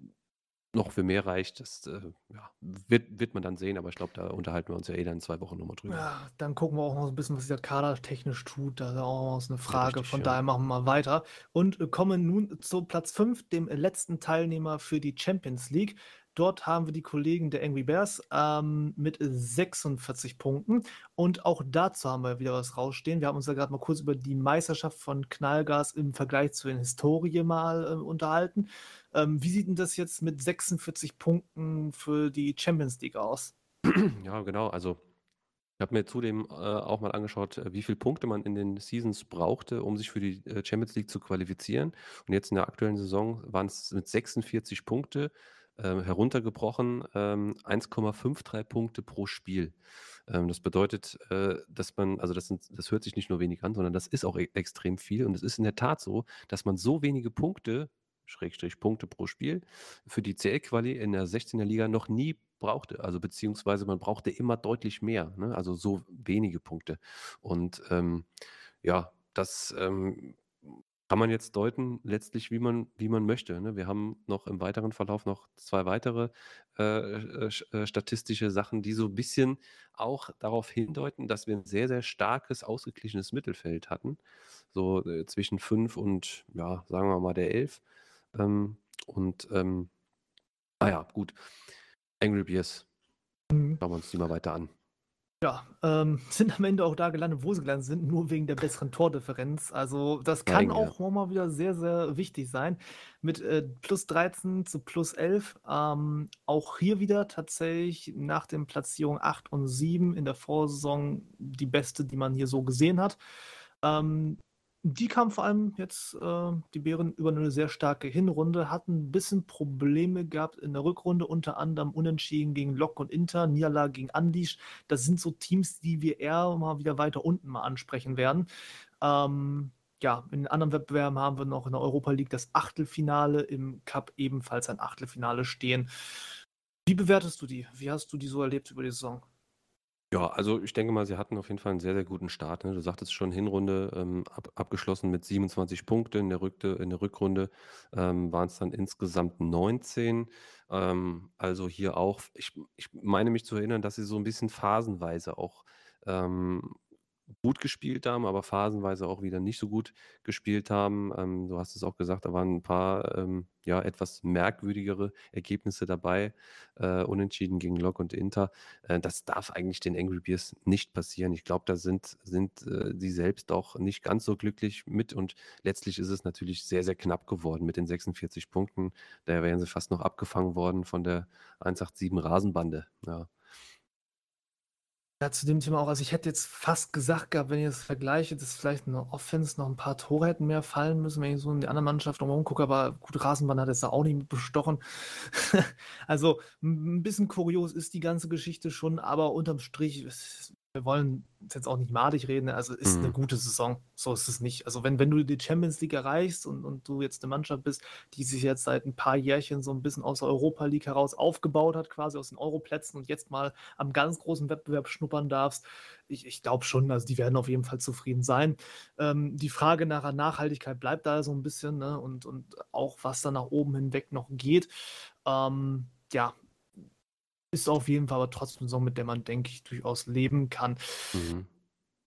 noch für mehr reicht, das äh, ja, wird, wird man dann sehen, aber ich glaube, da unterhalten wir uns ja eh dann in zwei Wochen nochmal drüber. Ja, dann gucken wir auch noch so ein bisschen, was der Kader technisch tut. Da ist auch noch eine Frage. richtig, Von ja. daher machen wir mal weiter und äh, kommen nun zu Platz 5, dem letzten Teilnehmer für die Champions League. Dort haben wir die Kollegen der Angry Bears ähm, mit 46 Punkten. Und auch dazu haben wir wieder was rausstehen. Wir haben uns ja gerade mal kurz über die Meisterschaft von Knallgas im Vergleich zu den Historie mal äh, unterhalten. Ähm, wie sieht denn das jetzt mit 46 Punkten für die Champions League aus? (clears throat) Ja, genau. Also ich habe mir zudem äh, auch mal angeschaut, äh, wie viele Punkte man in den Seasons brauchte, um sich für die äh, Champions League zu qualifizieren. Und jetzt in der aktuellen Saison waren es mit 46 Punkte ähm, heruntergebrochen, ähm, 1,53 Punkte pro Spiel. Ähm, das bedeutet, äh, dass man, also das, sind, das hört sich nicht nur wenig an, sondern das ist auch e extrem viel. Und es ist in der Tat so, dass man so wenige Punkte, Schrägstrich Punkte pro Spiel, für die CL-Quali in der 16er Liga noch nie brauchte. Also beziehungsweise man brauchte immer deutlich mehr, ne? also so wenige Punkte. Und ähm, ja, das ähm, kann man jetzt deuten, letztlich, wie man, wie man möchte. Ne? Wir haben noch im weiteren Verlauf noch zwei weitere äh, äh, äh, statistische Sachen, die so ein bisschen auch darauf hindeuten, dass wir ein sehr, sehr starkes, ausgeglichenes Mittelfeld hatten. So äh, zwischen 5 und, ja, sagen wir mal, der 11. Ähm, und, ähm, ah ja, gut. Angry Bears. Mhm. Schauen wir uns die mal weiter an. Ja, ähm, (laughs) sind am Ende auch da gelandet, wo sie gelandet sind, nur wegen der besseren Tordifferenz. Also das kann ja. auch mal wieder sehr, sehr wichtig sein. Mit äh, plus 13 zu plus 11. Ähm, auch hier wieder tatsächlich nach den Platzierungen 8 und 7 in der Vorsaison die beste, die man hier so gesehen hat. Ähm, die kam vor allem jetzt, äh, die Bären, über eine sehr starke Hinrunde, hatten ein bisschen Probleme gehabt in der Rückrunde, unter anderem Unentschieden gegen Lok und Inter, Niederlage gegen Andisch. Das sind so Teams, die wir eher mal wieder weiter unten mal ansprechen werden. Ähm, ja, in anderen Wettbewerben haben wir noch in der Europa League das Achtelfinale, im Cup ebenfalls ein Achtelfinale stehen. Wie bewertest du die? Wie hast du die so erlebt über die Saison? Ja, also ich denke mal, sie hatten auf jeden Fall einen sehr, sehr guten Start, ne? Du sagtest schon, Hinrunde, ähm, ab abgeschlossen mit 27 Punkte. In der Rückte in der Rückrunde, ähm, waren's dann insgesamt 19. Ähm, also hier auch ich ich meine mich zu erinnern, dass sie so ein bisschen phasenweise auch, ähm gut gespielt haben, aber phasenweise auch wieder nicht so gut gespielt haben. Ähm, du hast es auch gesagt, da waren ein paar, ähm, ja, etwas merkwürdigere Ergebnisse dabei, äh, unentschieden gegen Lok und Inter. Äh, das darf eigentlich den Angry Bears nicht passieren. Ich glaube, da sind sind, äh, sie selbst auch nicht ganz so glücklich mit und letztlich ist es natürlich sehr, sehr knapp geworden mit den 46 Punkten. Da wären sie fast noch abgefangen worden von der 187 Rasenbande, ja. Ja, zu dem Thema auch. Also, ich hätte jetzt fast gesagt gehabt, wenn ich das vergleiche, dass vielleicht in der Offense noch ein paar Tore hätten mehr fallen müssen, wenn ich so in die andere Mannschaft drumherum gucke, aber gut, Rasenbahn hat jetzt da auch nicht mit bestochen. (laughs) Also, ein bisschen kurios ist die ganze Geschichte schon, aber unterm Strich, es wir wollen jetzt auch nicht madig reden, also ist eine Mhm. gute Saison. So ist es nicht. Also, wenn wenn du die Champions League erreichst und und du jetzt eine Mannschaft bist, die sich jetzt seit ein paar Jährchen so ein bisschen aus der Europa League heraus aufgebaut hat, quasi aus den Europlätzen und jetzt mal am ganz großen Wettbewerb schnuppern darfst, ich ich glaube schon, also, die werden auf jeden Fall zufrieden sein. Ähm, die Frage nach der Nachhaltigkeit bleibt da so ein bisschen, ne, und und auch was da nach oben hinweg noch geht. Ähm, ja, ist auf jeden Fall aber trotzdem Saison, mit der man, denke ich, durchaus leben kann. Mhm.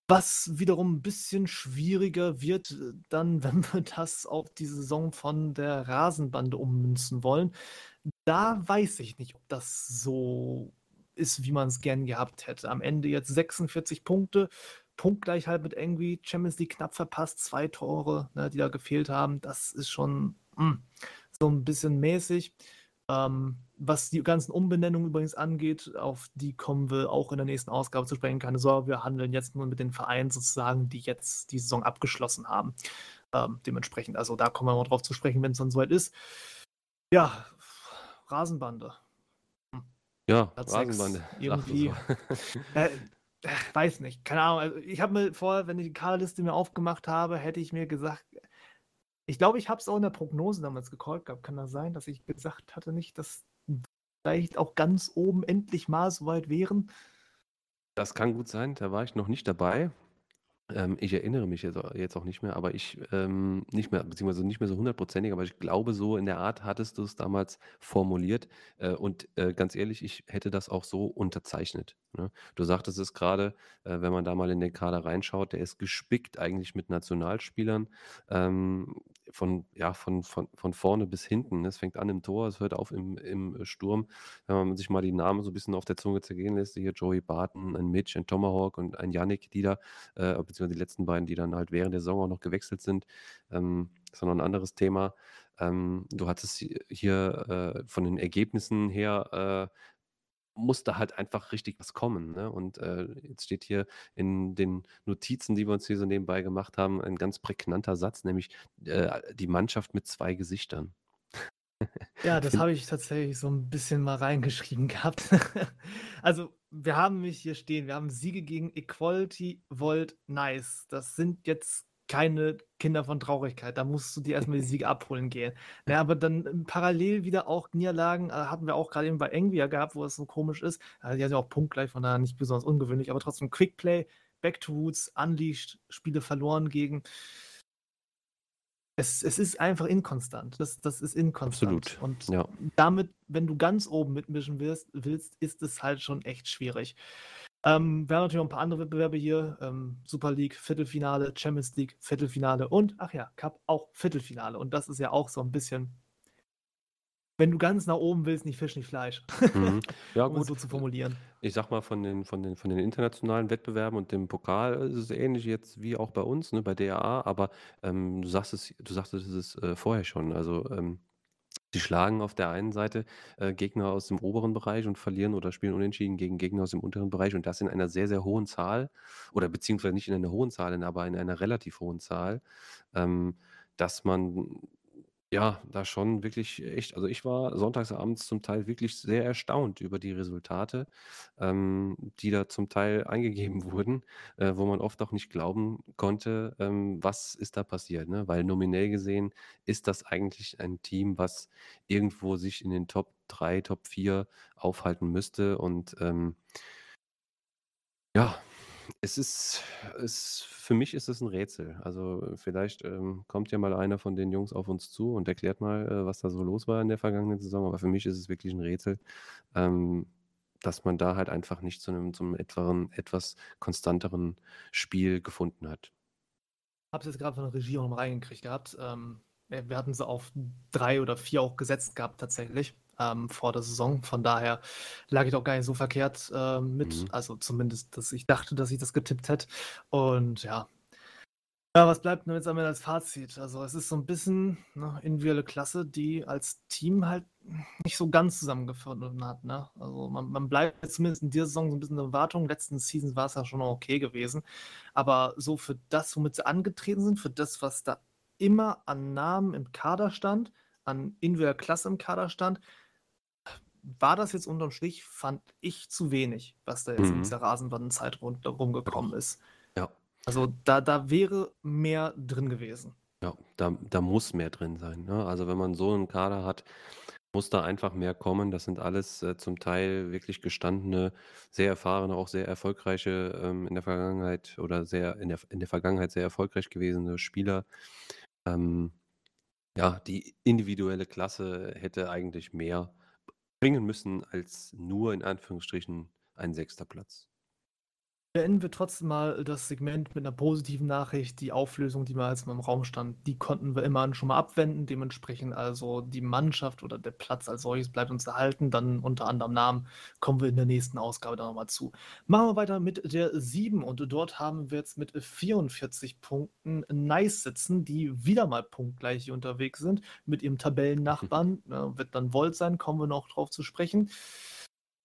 Was wiederum 'n bisschen schwieriger wird, äh, dann, (laughs) wenn wir das auf die Saison von der Rasenbande ummünzen wollen. Da weiß ich nicht, ob das so ist, wie man's gern gehabt hätte. Am Ende jetzt 46 Punkte, punktgleich halt mit Engvie, Champions League knapp verpasst, 2 Tore, ne, die da gefehlt haben. Das ist schon, hm, so 'n bisschen mäßig. Ähm, was die ganzen Umbenennungen übrigens angeht, auf die kommen wir auch in der nächsten Ausgabe zu sprechen. Keine Sorge, wir handeln jetzt nur mit den Vereinen sozusagen, die jetzt die Saison abgeschlossen haben. Ähm, dementsprechend, also da kommen wir mal drauf zu sprechen, wenn's dann so weit ist. Ja, Rasenbande. Hm, Ja, Platz 6 Rasenbande, irgendwie, (laughs) äh, äh, weiß nicht, keine Ahnung. Also, ich habe mir vorher, wenn ich die Kaderliste mir aufgemacht habe, hätte ich mir gesagt ich glaube, ich habe es auch in der Prognose damals gecallt gehabt. Kann das sein, dass ich gesagt hatte nicht, dass vielleicht auch ganz oben endlich mal so weit wären? Das kann gut sein, da war ich noch nicht dabei. Ähm, ich erinnere mich jetzt au jetzt auch nicht mehr, aber ich, ähm nicht mehr beziehungsweise nicht mehr so hundertprozentig, aber ich glaube, so in der Art hattest du's damals formuliert. Äh, und, äh, ganz ehrlich, ich hätte das auch so unterzeichnet, ne? Du sagtest es grade, äh, wenn man da mal in den Kader reinschaut, der ist gespickt eigentlich mit Nationalspielern, ähm, von ja, von von von vorne bis hinten, ne? Es fängt an im Tor, es hört auf im im Sturm. Wenn man sich mal die Namen so 'n bisschen auf der Zunge zergehen lässt, hier Joey Barton, ein Mitch, ein Tomahawk und ein Yannick, die da äh, beziehungsweise die letzten beiden, die dann halt während der Saison auch noch gewechselt sind, ähm, ist noch 'n anderes Thema. Ähm, du hattest hi hier, äh, von den Ergebnissen her, äh, musste halt einfach richtig was kommen, ne? Und, äh, jetzt steht hier in den Notizen, die wir uns hier so nebenbei gemacht haben, ein ganz prägnanter Satz, nämlich, äh, die Mannschaft mit 2 Gesichtern. Ja, (laughs) das habe ich tatsächlich so 'n bisschen mal reingeschrieben gehabt. (laughs) Also, wir haben nämlich hier stehen wir haben Siege gegen Equality, Volt, Nice. Das sind jetzt keine Kinder von Traurigkeit. Da musst du dir erst mal die Siege (laughs) abholen gehen. Ja, aber dann, ähm, parallel wieder auch Niederlagen, äh, hatten wir auch grade eben bei Engvie ja gehabt, wo es so komisch ist. Äh, die hatten ja auch punktgleich, von daher nicht besonders ungewöhnlich, aber trotzdem Quickplay, Back to Roots, Unleashed, Spiele verloren gegen es es ist einfach inkonstant. Das das ist inkonstant. Absolut, Und ja. damit, wenn du ganz oben mitmischen wirst willst, ist es halt schon echt schwierig. Ähm, wir haben natürlich noch 'n paar andere Wettbewerbe hier, ähm, Super League, Viertelfinale, Champions League, Viertelfinale und, ach ja, Cup auch Viertelfinale. Und das ist ja auch so 'n bisschen wenn du ganz nach oben willst, nicht Fisch, nicht Fleisch, Mhm. (laughs) Ja um es gut, so zu formulieren. ich sage mal, von den von den von den internationalen Wettbewerben und dem Pokal ist es ähnlich jetzt wie auch bei uns, ne, bei DAA, aber, ähm, du sagst es du sagtest es, äh, vorher schon. Also, ähm, die schlagen auf der einen Seite, äh, Gegner aus dem oberen Bereich und verlieren oder spielen unentschieden gegen Gegner aus dem unteren Bereich und das in einer sehr, sehr hohen Zahl oder beziehungsweise nicht in einer hohen Zahl, aber in einer relativ hohen Zahl, ähm, dass man, ja, da schon wirklich echt also, ich war sonntags abends zum Teil wirklich sehr erstaunt über die Resultate, ähm, die da zum Teil (laughs) eingegeben wurden, äh, wo man oft auch nicht glauben konnte, ähm, was ist da passiert, ne? Weil nominell gesehen ist das eigentlich ein Team, was irgendwo sich in den Top 3, Top 4 aufhalten müsste und, ähm Ja, es ist es für mich ist es 'n Rätsel. Also, vielleicht, ähm, kommt ja mal einer von den Jungs auf uns zu und erklärt mal, äh, was da so los war in der vergangenen Saison, aber für mich ist es wirklich 'n Rätsel, ähm, dass man da halt einfach nicht zu 'nem zum etweren etwas konstanteren Spiel gefunden hat. Habe es jetzt grad von der Regie auch noch mal reingekriegt gehabt. Ähm, äh, wir hatten sie auf 3 oder 4 auch gesetzt gehabt tatsächlich, ähm, vor der Saison. Von daher lag ich auch gar nicht so verkehrt, äh, mit. Mhm. Also, zumindest, dass ich dachte, dass ich das getippt hätte. Und ja. Ja, was bleibt denn jetzt am Ende als Fazit? Also, es ist so 'n bisschen, ne, individuelle Klasse, die als Team halt nicht so ganz zusammengefunden hat, ne? Also, man man bleibt zumindest in dieser Saison so 'n bisschen in Erwartung. Letzten Season war's ja schon okay gewesen. Aber so für das, womit sie angetreten sind, für das, was da immer an Namen im Kader stand, an individueller Klasse im Kader stand war das jetzt unterm Strich, fand ich, zu wenig, was da jetzt in Mhm. dieser Rasenbandenzeit rund rumgekommen ist. Ja. Also, da da wäre mehr drin gewesen. Ja, da da muss mehr drin sein, ne? Also, wenn man so 'n Kader hat, muss da einfach mehr kommen. Das sind alles, äh, zum Teil wirklich gestandene, sehr erfahrene, auch sehr erfolgreiche, ähm, in der Vergangenheit oder sehr in der in der Vergangenheit sehr erfolgreich gewesene Spieler. Ähm, ja, die individuelle Klasse hätte eigentlich mehr bringen müssen als nur in Anführungsstrichen ein 6. Platz. Beenden wir trotzdem mal das Segment mit 'ner positiven Nachricht. Die Auflösung, die mal als mal im Raum stand, die konnten wir immerhin schon mal abwenden. Dementsprechend also die Mannschaft oder der Platz als solches bleibt uns erhalten. Dann unter anderem Namen kommen wir in der nächsten Ausgabe dann noch mal zu. Machen wir weiter mit der 7 und dort haben wir jetzt mit 44 Punkten Nice sitzen, die wieder mal punktgleich hier unterwegs sind mit ihrem Tabellennachbarn. (laughs) Ne, wird dann Volt sein, kommen wir noch drauf zu sprechen.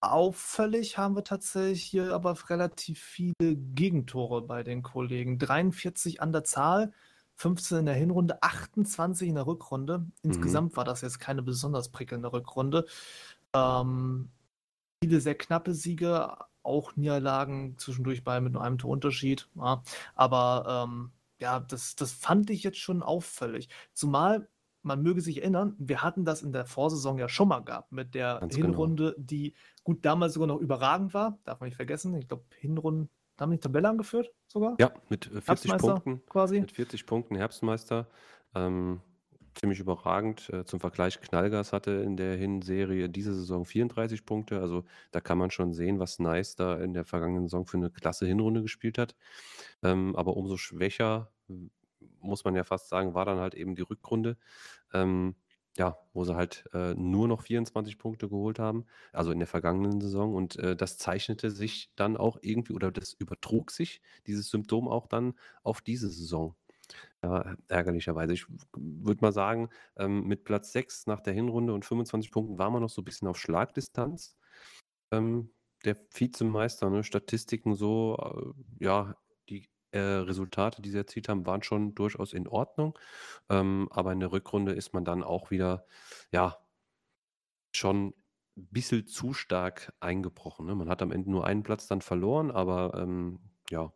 Auffällig haben wir tatsächlich hier aber relativ viele Gegentore bei den Kollegen. 43 an der Zahl, 15 in der Hinrunde, 28 in der Rückrunde. Mhm. Insgesamt war das jetzt keine besonders prickelnde Rückrunde. Ähm, viele sehr knappe Siege, auch Niederlagen zwischendurch bei mit nur einem Torunterschied, ja. Aber, ähm, ja, das das fand ich jetzt schon auffällig. Zumal man möge sich erinnern, wir hatten das in der Vorsaison ja schon mal gehabt mit der Ganz genau. Hinrunde, die gut damals sogar noch überragend war, darf man nicht vergessen. Ich glaube, Hinrunden haben die Tabelle angeführt sogar? Ja, mit, äh, 40 Herbstmeister Punkten quasi? mit 40 Punkten Herbstmeister. Ähm, ziemlich überragend. Äh, zum Vergleich, Knallgas hatte in der Hinserie diese Saison 34 Punkte. Also, da kann man schon sehen, was Nice da in der vergangenen Saison für 'ne klasse Hinrunde gespielt hat. Ähm, aber umso schwächer, muss man ja fast sagen, war dann halt eben die Rückrunde, ähm, ja, wo sie halt, äh, nur noch 24 Punkte geholt haben, also in der vergangenen Saison. Und, äh, das zeichnete sich dann auch irgendwie oder das übertrug sich, dieses Symptom auch dann auf diese Saison. Ja, ärgerlicherweise. Ich würde mal sagen, ähm, mit Platz 6 nach der Hinrunde und 25 Punkten war man noch so bisschen auf Schlagdistanz. Ähm, der Vizemeister, ne, Statistiken so, äh, ja, die, äh, Resultate, die sie erzielt haben, waren schon durchaus in Ordnung. Ähm, aber in der Rückrunde ist man dann auch wieder, ja schon bisschen zu stark eingebrochen, ne? Man hat am Ende nur einen Platz dann verloren, aber, ähm, ja,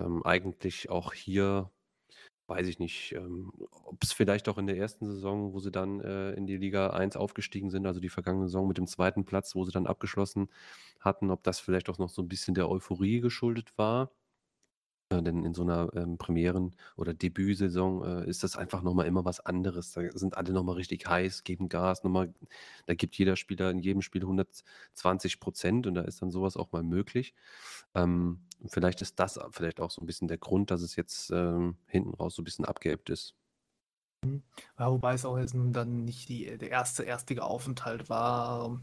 ähm, eigentlich auch hier weiß ich nicht, ähm, ob's vielleicht auch in der 1. Saison, wo sie dann, äh, in die Liga 1 aufgestiegen sind, also die vergangene Saison mit dem 2. Platz, wo sie dann abgeschlossen hatten, ob das vielleicht auch noch so 'n bisschen der Euphorie geschuldet war. Äh, denn in so 'ner, ähm, Premieren oder Debütsaison, äh, ist das einfach noch mal immer was anderes. Da sind alle noch mal richtig heiß, geben Gas, noch da gibt jeder Spieler in jedem Spiel 120 % und da ist dann so was auch mal möglich. Ähm, vielleicht ist das vielleicht auch so 'n bisschen der Grund, dass es jetzt, ähm, hinten raus so 'n bisschen abgeebbt ist. Mhm. Ja, wobei es auch jetzt nun dann nicht die der erste erstige Aufenthalt war.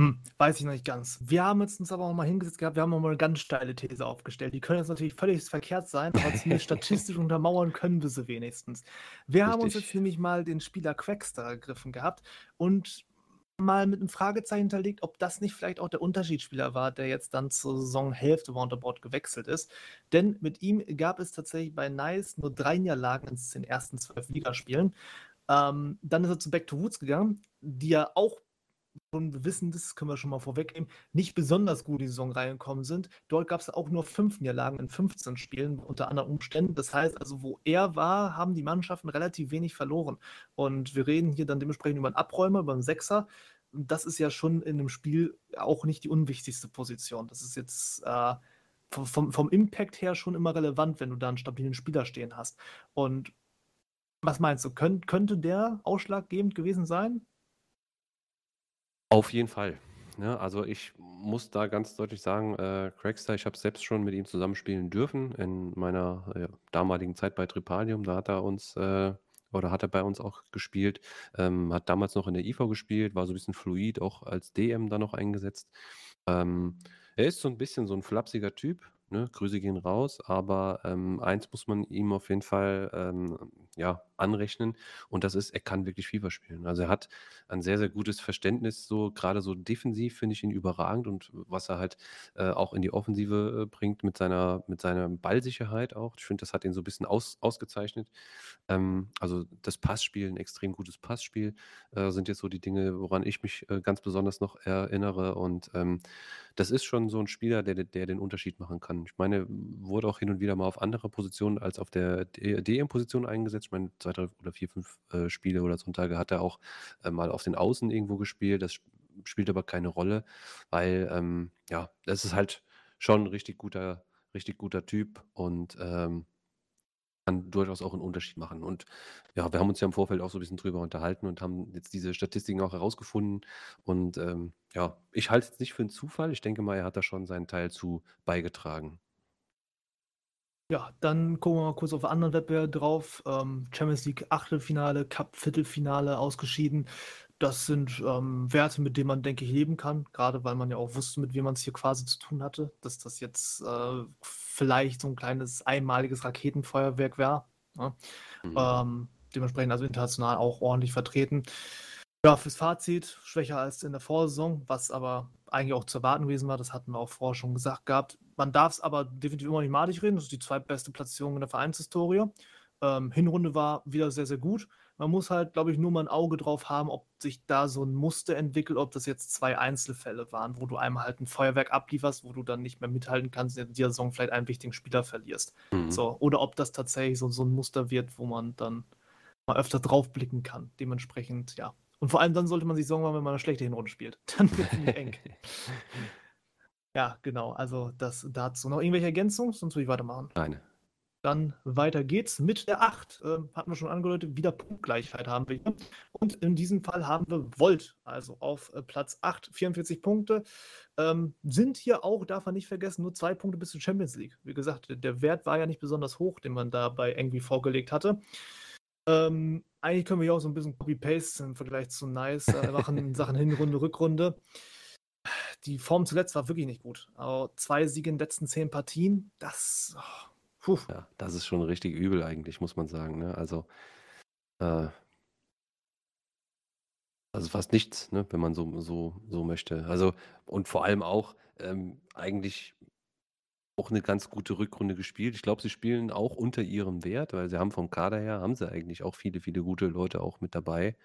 Hm, weiß ich noch nicht ganz. Wir haben jetzt uns aber auch mal hingesetzt gehabt, wir haben auch mal 'ne ganz steile These aufgestellt. Die können jetzt natürlich völlig verkehrt sein, aber zumindest (laughs) statistisch untermauern können wir sie wenigstens. Wir haben uns jetzt Richtig. nämlich mal den Spieler Quackster ergriffen gehabt und mal mit 'nem Fragezeichen hinterlegt, ob das nicht vielleicht auch der Unterschiedsspieler war, der jetzt dann zur Saisonhälfte roundabout gewechselt ist. Denn mit ihm gab es tatsächlich bei Nice nur 3 Niederlagen in den ersten 12 Ligaspielen. Ähm, dann ist er zu Back to Roots gegangen, die ja auch wir wissen das, können wir schon mal vorwegnehmen, nicht besonders gut die Saison reingekommen sind. Dort gab's auch nur 5 Niederlagen in 15 Spielen unter anderen Umständen. Das heißt also, wo er war, haben die Mannschaften relativ wenig verloren. Und wir reden hier dann dementsprechend über 'n Abräumer, über 'n Sechser. Das ist ja schon in 'nem Spiel auch nicht die unwichtigste Position. Das ist jetzt, äh, vom, vom Impact her schon immer relevant, wenn du da einen stabilen Spieler stehen hast. Und was meinst du, könnt, könnte der ausschlaggebend gewesen sein? Auf jeden Fall. Ja, ne? also ich muss da ganz deutlich sagen, äh, Craigster, ich habe selbst schon mit ihm zusammenspielen dürfen in meiner äh, damaligen Zeit bei Tripalium. Da hat er uns äh, oder hat er bei uns auch gespielt, ähm, hat damals noch in der IV gespielt, war so ein bisschen fluid, auch als DM da noch eingesetzt. Ähm, er ist so ein bisschen so ein flapsiger Typ, ne? Grüße gehen raus, aber ähm, eins muss man ihm auf jeden Fall ähm, ja, anrechnen und das ist, er kann wirklich FIFA spielen. Also er hat ein sehr, sehr gutes Verständnis, so gerade so defensiv finde ich ihn überragend und was er halt äh, auch in die Offensive äh, bringt mit seiner, mit seiner Ballsicherheit auch. Ich finde, das hat ihn so ein bisschen aus, ausgezeichnet. Ähm, also das Passspiel, ein extrem gutes Passspiel, äh, sind jetzt so die Dinge, woran ich mich äh, ganz besonders noch erinnere und ähm, das ist schon so ein Spieler, der, der den Unterschied machen kann. Ich meine, wurde auch hin und wieder mal auf andere Positionen als auf der DM-Position eingesetzt. Ich meine, zwei, drei oder vier, fünf äh, Spiele oder Sonntage hat er auch äh, mal auf den Außen irgendwo gespielt. Das spielt aber keine Rolle, weil ähm, ja, das ist halt schon ein richtig guter, richtig guter Typ und ähm, kann durchaus auch einen Unterschied machen. Und ja, wir haben uns ja im Vorfeld auch so ein bisschen drüber unterhalten und haben jetzt diese Statistiken auch herausgefunden. Und ähm, ja, ich halte es nicht für einen Zufall. Ich denke mal, er hat da schon seinen Teil zu beigetragen. Ja, dann gucken wir mal kurz auf anderen Wettbewerb drauf. Ähm, Champions League Achtelfinale, Cup Viertelfinale ausgeschieden. Das sind ähm, Werte, mit denen man, denke ich, leben kann. Gerade weil man ja auch wusste, mit wem man es hier quasi zu tun hatte. Dass das jetzt äh, vielleicht so ein kleines einmaliges Raketenfeuerwerk wäre. Ne? Mhm. Ähm, dementsprechend also international auch ordentlich vertreten. Ja, fürs Fazit schwächer als in der Vorsaison, was aber eigentlich auch zu erwarten gewesen war. Das hatten wir auch vorher schon gesagt gehabt. Man darf es aber definitiv immer nicht malig reden. Das ist die zweitbeste Platzierung in der Vereinshistorie. Ähm, Hinrunde war wieder sehr, sehr gut. Man muss halt, glaube ich, nur mal ein Auge drauf haben, ob sich da so ein Muster entwickelt, ob das jetzt zwei Einzelfälle waren, wo du einmal halt ein Feuerwerk ablieferst, wo du dann nicht mehr mithalten kannst, in dieser Saison vielleicht einen wichtigen Spieler verlierst. Mhm. So, oder ob das tatsächlich so, so ein Muster wird, wo man dann mal öfter draufblicken kann. Dementsprechend, ja. Und vor allem dann sollte man sich Sorgen machen, wenn man eine schlechte Hinrunde spielt. (laughs) Dann wird es eng. (laughs) ja, genau. Also das dazu. Noch irgendwelche Ergänzungen? Sonst würde ich weitermachen. Keine. Dann weiter geht's mit der 8. Ähm, hatten wir schon angedeutet, wieder Punktgleichheit haben wir hier. Und in diesem Fall haben wir Volt, also auf äh, Platz 8, 44 Punkte. Ähm, sind hier auch, darf man nicht vergessen, nur zwei Punkte bis zur Champions League. Wie gesagt, der Wert war ja nicht besonders hoch, den man da bei irgendwie vorgelegt hatte. Ähm, eigentlich können wir hier auch so ein bisschen Copy-Paste im Vergleich zu Nice äh, machen in (laughs) Sachen Hinrunde, Rückrunde. Die Form zuletzt war wirklich nicht gut. Aber zwei Siege in den letzten zehn Partien, das. Oh. Ja, das ist schon richtig übel eigentlich, muss man sagen. Ne? Also, äh, also fast nichts, ne? wenn man so, so, so möchte. Also, und vor allem auch ähm, eigentlich auch eine ganz gute Rückrunde gespielt. Ich glaube, sie spielen auch unter ihrem Wert, weil sie haben vom Kader her, haben sie eigentlich auch viele, viele gute Leute auch mit dabei.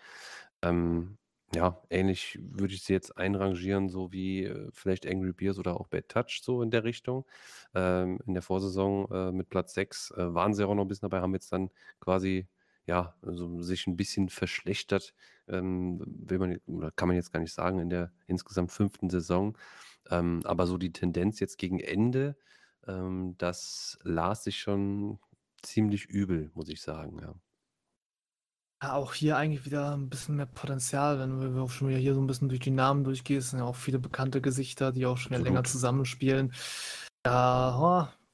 Ähm, ja, ähnlich würde ich sie jetzt einrangieren, so wie äh, vielleicht Angry Bears oder auch Bad Touch, so in der Richtung. Ähm, in der Vorsaison äh, mit Platz 6 äh, waren sie auch noch ein bisschen dabei, haben jetzt dann quasi ja, also sich ein bisschen verschlechtert, ähm, will man, oder kann man jetzt gar nicht sagen, in der insgesamt fünften Saison. Ähm, aber so die Tendenz jetzt gegen Ende, ähm, das las sich schon ziemlich übel, muss ich sagen, ja. Ja, auch hier eigentlich wieder ein bisschen mehr Potenzial, wenn du auch schon wieder hier so ein bisschen durch die Namen durchgehst, sind ja auch viele bekannte Gesichter, die auch schon länger zusammenspielen. Ja, oh,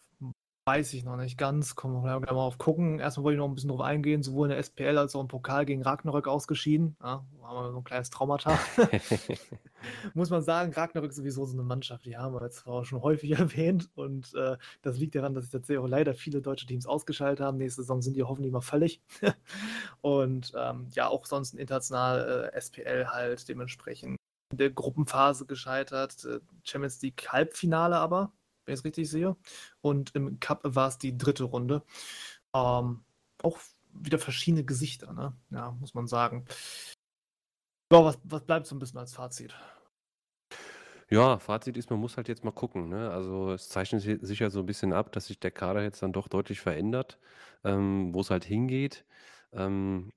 Weiß ich noch nicht ganz. Kommen wir gleich mal auf gucken. Erstmal wollte ich noch ein bisschen drauf eingehen, sowohl in der SPL als auch im Pokal gegen Ragnarök ausgeschieden. Ja, haben wir so ein kleines Traumata. (laughs) (laughs) Muss man sagen, Ragnarök ist sowieso so eine Mannschaft, die haben wir jetzt auch schon häufig (laughs) erwähnt. Und äh, das liegt daran, dass sich tatsächlich auch leider viele deutsche Teams ausgeschaltet haben. Nächste Saison sind die hoffentlich mal völlig. und ähm, ja, auch sonst international äh, SPL halt dementsprechend in der Gruppenphase gescheitert. Äh, Champions League Halbfinale aber wenn ich es richtig sehe. Und im Cup war es die dritte Runde. Ähm, auch wieder verschiedene Gesichter, ne? Ja, muss man sagen. Ja, was, was bleibt so ein bisschen als Fazit? Ja, Fazit ist, man muss halt jetzt mal gucken. Ne? Also es zeichnet sich ja so ein bisschen ab, dass sich der Kader jetzt dann doch deutlich verändert, ähm, wo es halt hingeht. Ähm,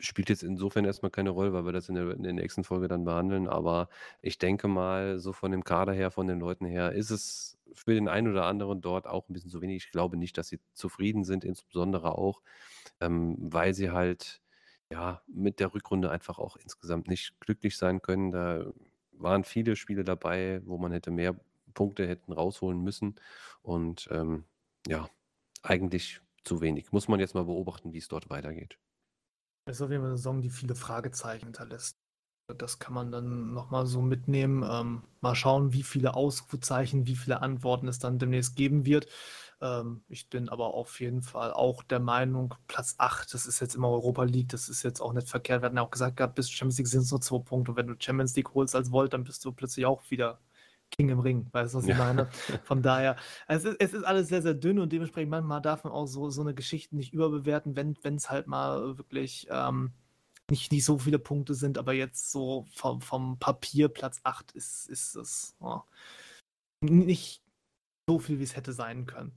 spielt jetzt insofern erstmal keine Rolle, weil wir das in der, in der nächsten Folge dann behandeln. Aber ich denke mal, so von dem Kader her, von den Leuten her, ist es für den einen oder anderen dort auch ein bisschen zu wenig. Ich glaube nicht, dass sie zufrieden sind, insbesondere auch, ähm, weil sie halt ja mit der Rückrunde einfach auch insgesamt nicht glücklich sein können. Da waren viele Spiele dabei, wo man hätte mehr Punkte hätten rausholen müssen und ähm, ja, eigentlich zu wenig. Muss man jetzt mal beobachten, wie es dort weitergeht. Es ist auf jeden Fall eine Saison, die viele Fragezeichen hinterlässt. Das kann man dann nochmal so mitnehmen. Ähm, mal schauen, wie viele Ausrufezeichen, wie viele Antworten es dann demnächst geben wird. Ähm, ich bin aber auf jeden Fall auch der Meinung, Platz 8, das ist jetzt immer Europa League, das ist jetzt auch nicht verkehrt. Wir hatten ja auch gesagt gehabt, bis Champions League sind es nur zwei Punkte. Und wenn du Champions League holst als Volt, dann bist du plötzlich auch wieder King im Ring, weißt du, was ich ja. meine? (laughs) Von daher, es ist, es ist alles sehr, sehr dünn und dementsprechend manchmal darf man auch so, so eine Geschichte nicht überbewerten, wenn es halt mal wirklich ähm, nicht, nicht so viele Punkte sind, aber jetzt so vom, vom Papier Platz 8 ist, ist es oh, nicht so viel, wie es hätte sein können.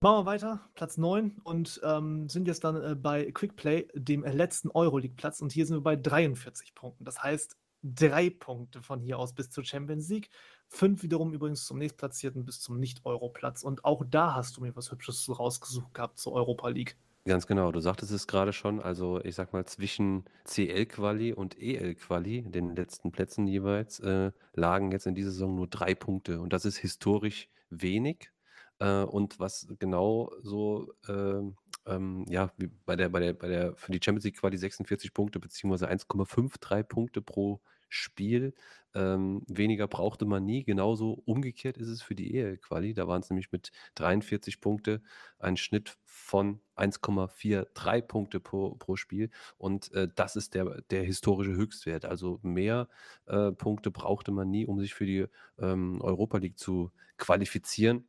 Machen wir weiter, Platz 9 und ähm, sind jetzt dann äh, bei Quickplay, dem letzten Euroleague-Platz und hier sind wir bei 43 Punkten. Das heißt, drei Punkte von hier aus bis zur Champions League. Fünf wiederum übrigens zum nächstplatzierten bis zum Nicht-Euro-Platz. Und auch da hast du mir was Hübsches rausgesucht gehabt zur Europa League. Ganz genau, du sagtest es gerade schon, also ich sag mal, zwischen CL-Quali und EL-Quali, den letzten Plätzen jeweils, äh, lagen jetzt in dieser Saison nur drei Punkte. Und das ist historisch wenig. Äh, und was genau so, äh, ähm, ja, wie bei der, bei der, bei der, für die Champions League Quali 46 Punkte, beziehungsweise 1,53 Punkte pro Spiel. Ähm, weniger brauchte man nie. Genauso umgekehrt ist es für die Ehe-Quali. Da waren es nämlich mit 43 Punkte ein Schnitt von 1,43 Punkte pro, pro Spiel. Und äh, das ist der, der historische Höchstwert. Also mehr äh, Punkte brauchte man nie, um sich für die ähm, Europa League zu qualifizieren.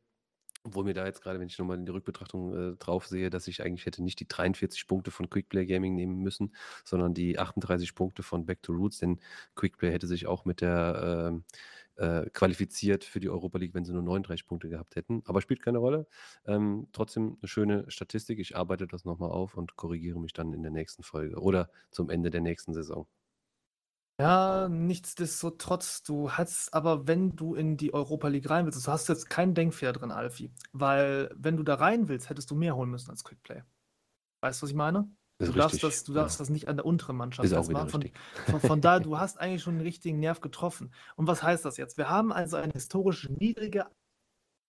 Obwohl mir da jetzt gerade, wenn ich nochmal in die Rückbetrachtung äh, drauf sehe, dass ich eigentlich hätte nicht die 43 Punkte von Quickplay Gaming nehmen müssen, sondern die 38 Punkte von Back to Roots, denn Quickplay hätte sich auch mit der äh, äh, qualifiziert für die Europa League, wenn sie nur 39 Punkte gehabt hätten. Aber spielt keine Rolle. Ähm, trotzdem eine schöne Statistik. Ich arbeite das nochmal auf und korrigiere mich dann in der nächsten Folge oder zum Ende der nächsten Saison. Ja, nichtsdestotrotz, du hast aber, wenn du in die Europa League rein willst, du hast jetzt keinen Denkfehler drin, Alfie. Weil, wenn du da rein willst, hättest du mehr holen müssen als Quickplay. Weißt du, was ich meine? Du darfst, das, du darfst ja. das nicht an der unteren Mannschaft ist auch wieder von, von, von daher, du (laughs) hast eigentlich schon einen richtigen Nerv getroffen. Und was heißt das jetzt? Wir haben also eine historisch niedrige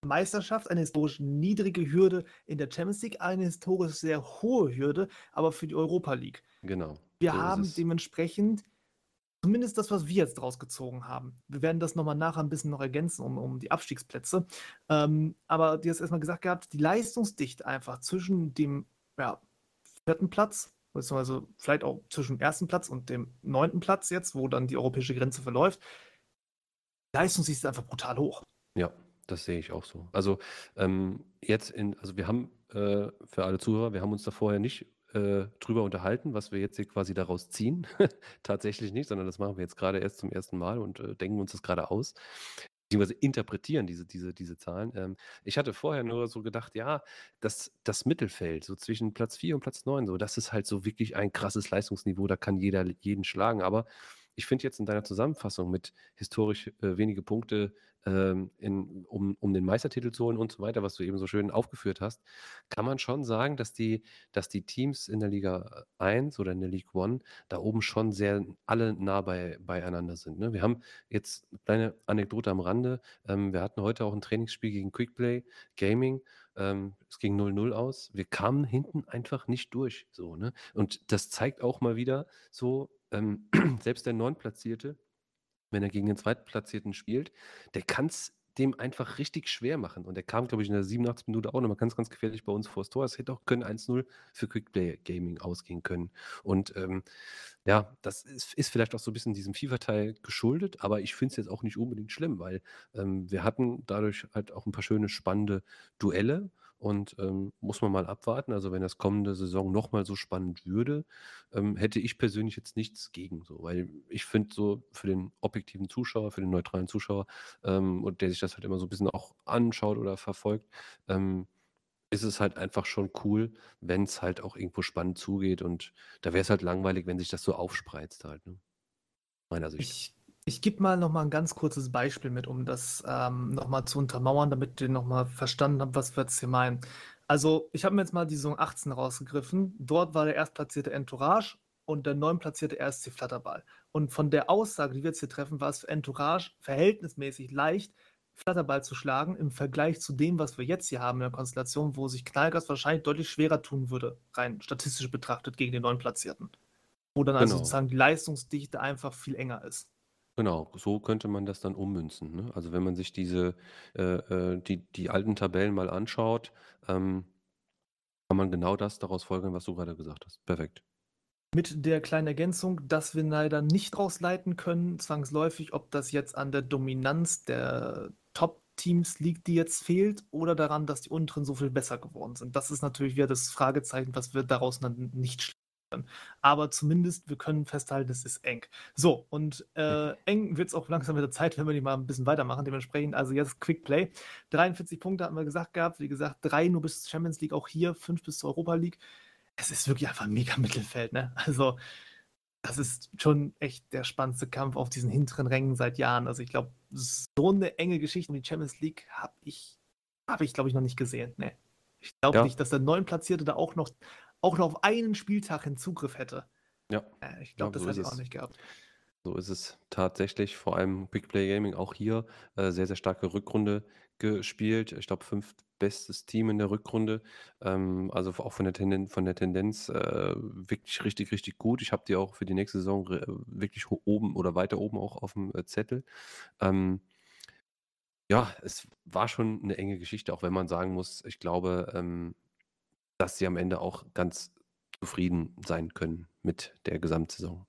Meisterschaft, eine historisch niedrige Hürde in der Champions League, eine historisch sehr hohe Hürde, aber für die Europa League. Genau. Wir so haben dementsprechend Zumindest das, was wir jetzt draus gezogen haben. Wir werden das nochmal nachher ein bisschen noch ergänzen um, um die Abstiegsplätze. Ähm, aber dir hast erstmal gesagt gehabt, die Leistungsdichte einfach zwischen dem ja, vierten Platz, beziehungsweise vielleicht auch zwischen dem ersten Platz und dem neunten Platz jetzt, wo dann die europäische Grenze verläuft, die Leistungsdichte ist einfach brutal hoch. Ja, das sehe ich auch so. Also ähm, jetzt in, also wir haben äh, für alle Zuhörer, wir haben uns da vorher nicht äh, drüber unterhalten, was wir jetzt hier quasi daraus ziehen. (laughs) Tatsächlich nicht, sondern das machen wir jetzt gerade erst zum ersten Mal und äh, denken uns das gerade aus beziehungsweise interpretieren diese, diese, diese Zahlen. Ähm, ich hatte vorher nur so gedacht, ja, das, das Mittelfeld, so zwischen Platz 4 und Platz 9, so, das ist halt so wirklich ein krasses Leistungsniveau, da kann jeder jeden schlagen. Aber ich finde jetzt in deiner Zusammenfassung mit historisch äh, wenige Punkte ähm, in, um, um den Meistertitel zu holen und so weiter, was du eben so schön aufgeführt hast, kann man schon sagen, dass die, dass die Teams in der Liga 1 oder in der League One da oben schon sehr alle nah bei, beieinander sind. Ne? Wir haben jetzt eine kleine Anekdote am Rande. Ähm, wir hatten heute auch ein Trainingsspiel gegen Quickplay Gaming. Ähm, es ging 0-0 aus. Wir kamen hinten einfach nicht durch. So, ne? Und das zeigt auch mal wieder so, ähm, (clears throat) selbst der Neuntplatzierte, wenn er gegen den Zweitplatzierten spielt, der kann es dem einfach richtig schwer machen. Und er kam, glaube ich, in der 87. Minute auch nochmal ganz, ganz gefährlich bei uns vor das Tor. Es hätte auch können 1-0 für Quickplay Gaming ausgehen können. Und ähm, ja, das ist, ist, vielleicht auch so ein bisschen diesem FIFA-Teil geschuldet, aber ich finde es jetzt auch nicht unbedingt schlimm, weil ähm, wir hatten dadurch halt auch ein paar schöne, spannende Duelle. Und ähm, muss man mal abwarten. Also wenn das kommende Saison nochmal so spannend würde, ähm, hätte ich persönlich jetzt nichts gegen. So, weil ich finde so für den objektiven Zuschauer, für den neutralen Zuschauer ähm, und der sich das halt immer so ein bisschen auch anschaut oder verfolgt, ähm, ist es halt einfach schon cool, wenn es halt auch irgendwo spannend zugeht. Und da wäre es halt langweilig, wenn sich das so aufspreizt halt. Ne? Meiner Sicht. Ich Ich gebe mal noch mal ein ganz kurzes Beispiel mit, um das ähm, noch mal zu untermauern, damit ihr noch mal verstanden habt, was wir jetzt hier meinen. Also, ich habe mir jetzt mal die Saison 18 rausgegriffen. Dort war der erstplatzierte Entourage und der neuntplatzierte RSC Flatterball. Und von der Aussage, die wir jetzt hier treffen, war es für Entourage verhältnismäßig leicht, Flatterball zu schlagen im Vergleich zu dem, was wir jetzt hier haben in der Konstellation, wo sich Knallgas wahrscheinlich deutlich schwerer tun würde, rein statistisch betrachtet, gegen den neunplatzierten. Wo dann also Genau. sozusagen die Leistungsdichte einfach viel enger ist. Genau, so könnte man das dann ummünzen, ne? Also, wenn man sich diese äh, äh, die die alten Tabellen mal anschaut, ähm kann man genau das daraus folgern, was du gerade gesagt hast. Perfekt. Mit der kleinen Ergänzung, dass wir leider nicht rausleiten können, zwangsläufig, ob das jetzt an der Dominanz der Top-Teams liegt, die jetzt fehlt, oder daran, dass die unteren so viel besser geworden sind. Das ist natürlich wieder das Fragezeichen, was wir daraus dann nicht können. Aber zumindest, wir können festhalten, es ist eng. So, und äh, eng wird es auch langsam mit der Zeit, wenn wir die mal ein bisschen weitermachen. Dementsprechend, also jetzt Quick Play. 43 Punkte hatten wir gesagt gehabt. Wie gesagt, drei nur bis zur Champions League, auch hier, fünf bis zur Europa League. Es ist wirklich einfach ein mega (laughs) Mittelfeld, ne? Also, das ist schon echt der spannendste Kampf auf diesen hinteren Rängen seit Jahren. Also, ich glaube, so eine enge Geschichte um die Champions League habe ich, habe ich, glaube ich, noch nicht gesehen. Ne. Ich glaube Ja. nicht, dass der Neuntplatzierte da auch noch, auch noch auf einen Spieltag hin Zugriff hätte. Ja. Äh, ich Ja, glaube, das so hätte ich auch es. nicht gehabt. So ist es tatsächlich. Vor allem Big Play Gaming auch hier äh, sehr, sehr starke Rückrunde gespielt. Ich glaube, fünftbestes Team in der Rückrunde. Ähm, also auch von der Tendenz, von der Tendenz äh, wirklich richtig, richtig gut. Ich habe die auch für die nächste Saison wirklich oben oder weiter oben auch auf dem äh, Zettel. Ähm, ja, es war schon eine enge Geschichte, auch wenn man sagen muss, ich glaube, ähm, dass sie am Ende auch ganz zufrieden sein können mit der Gesamtsaison.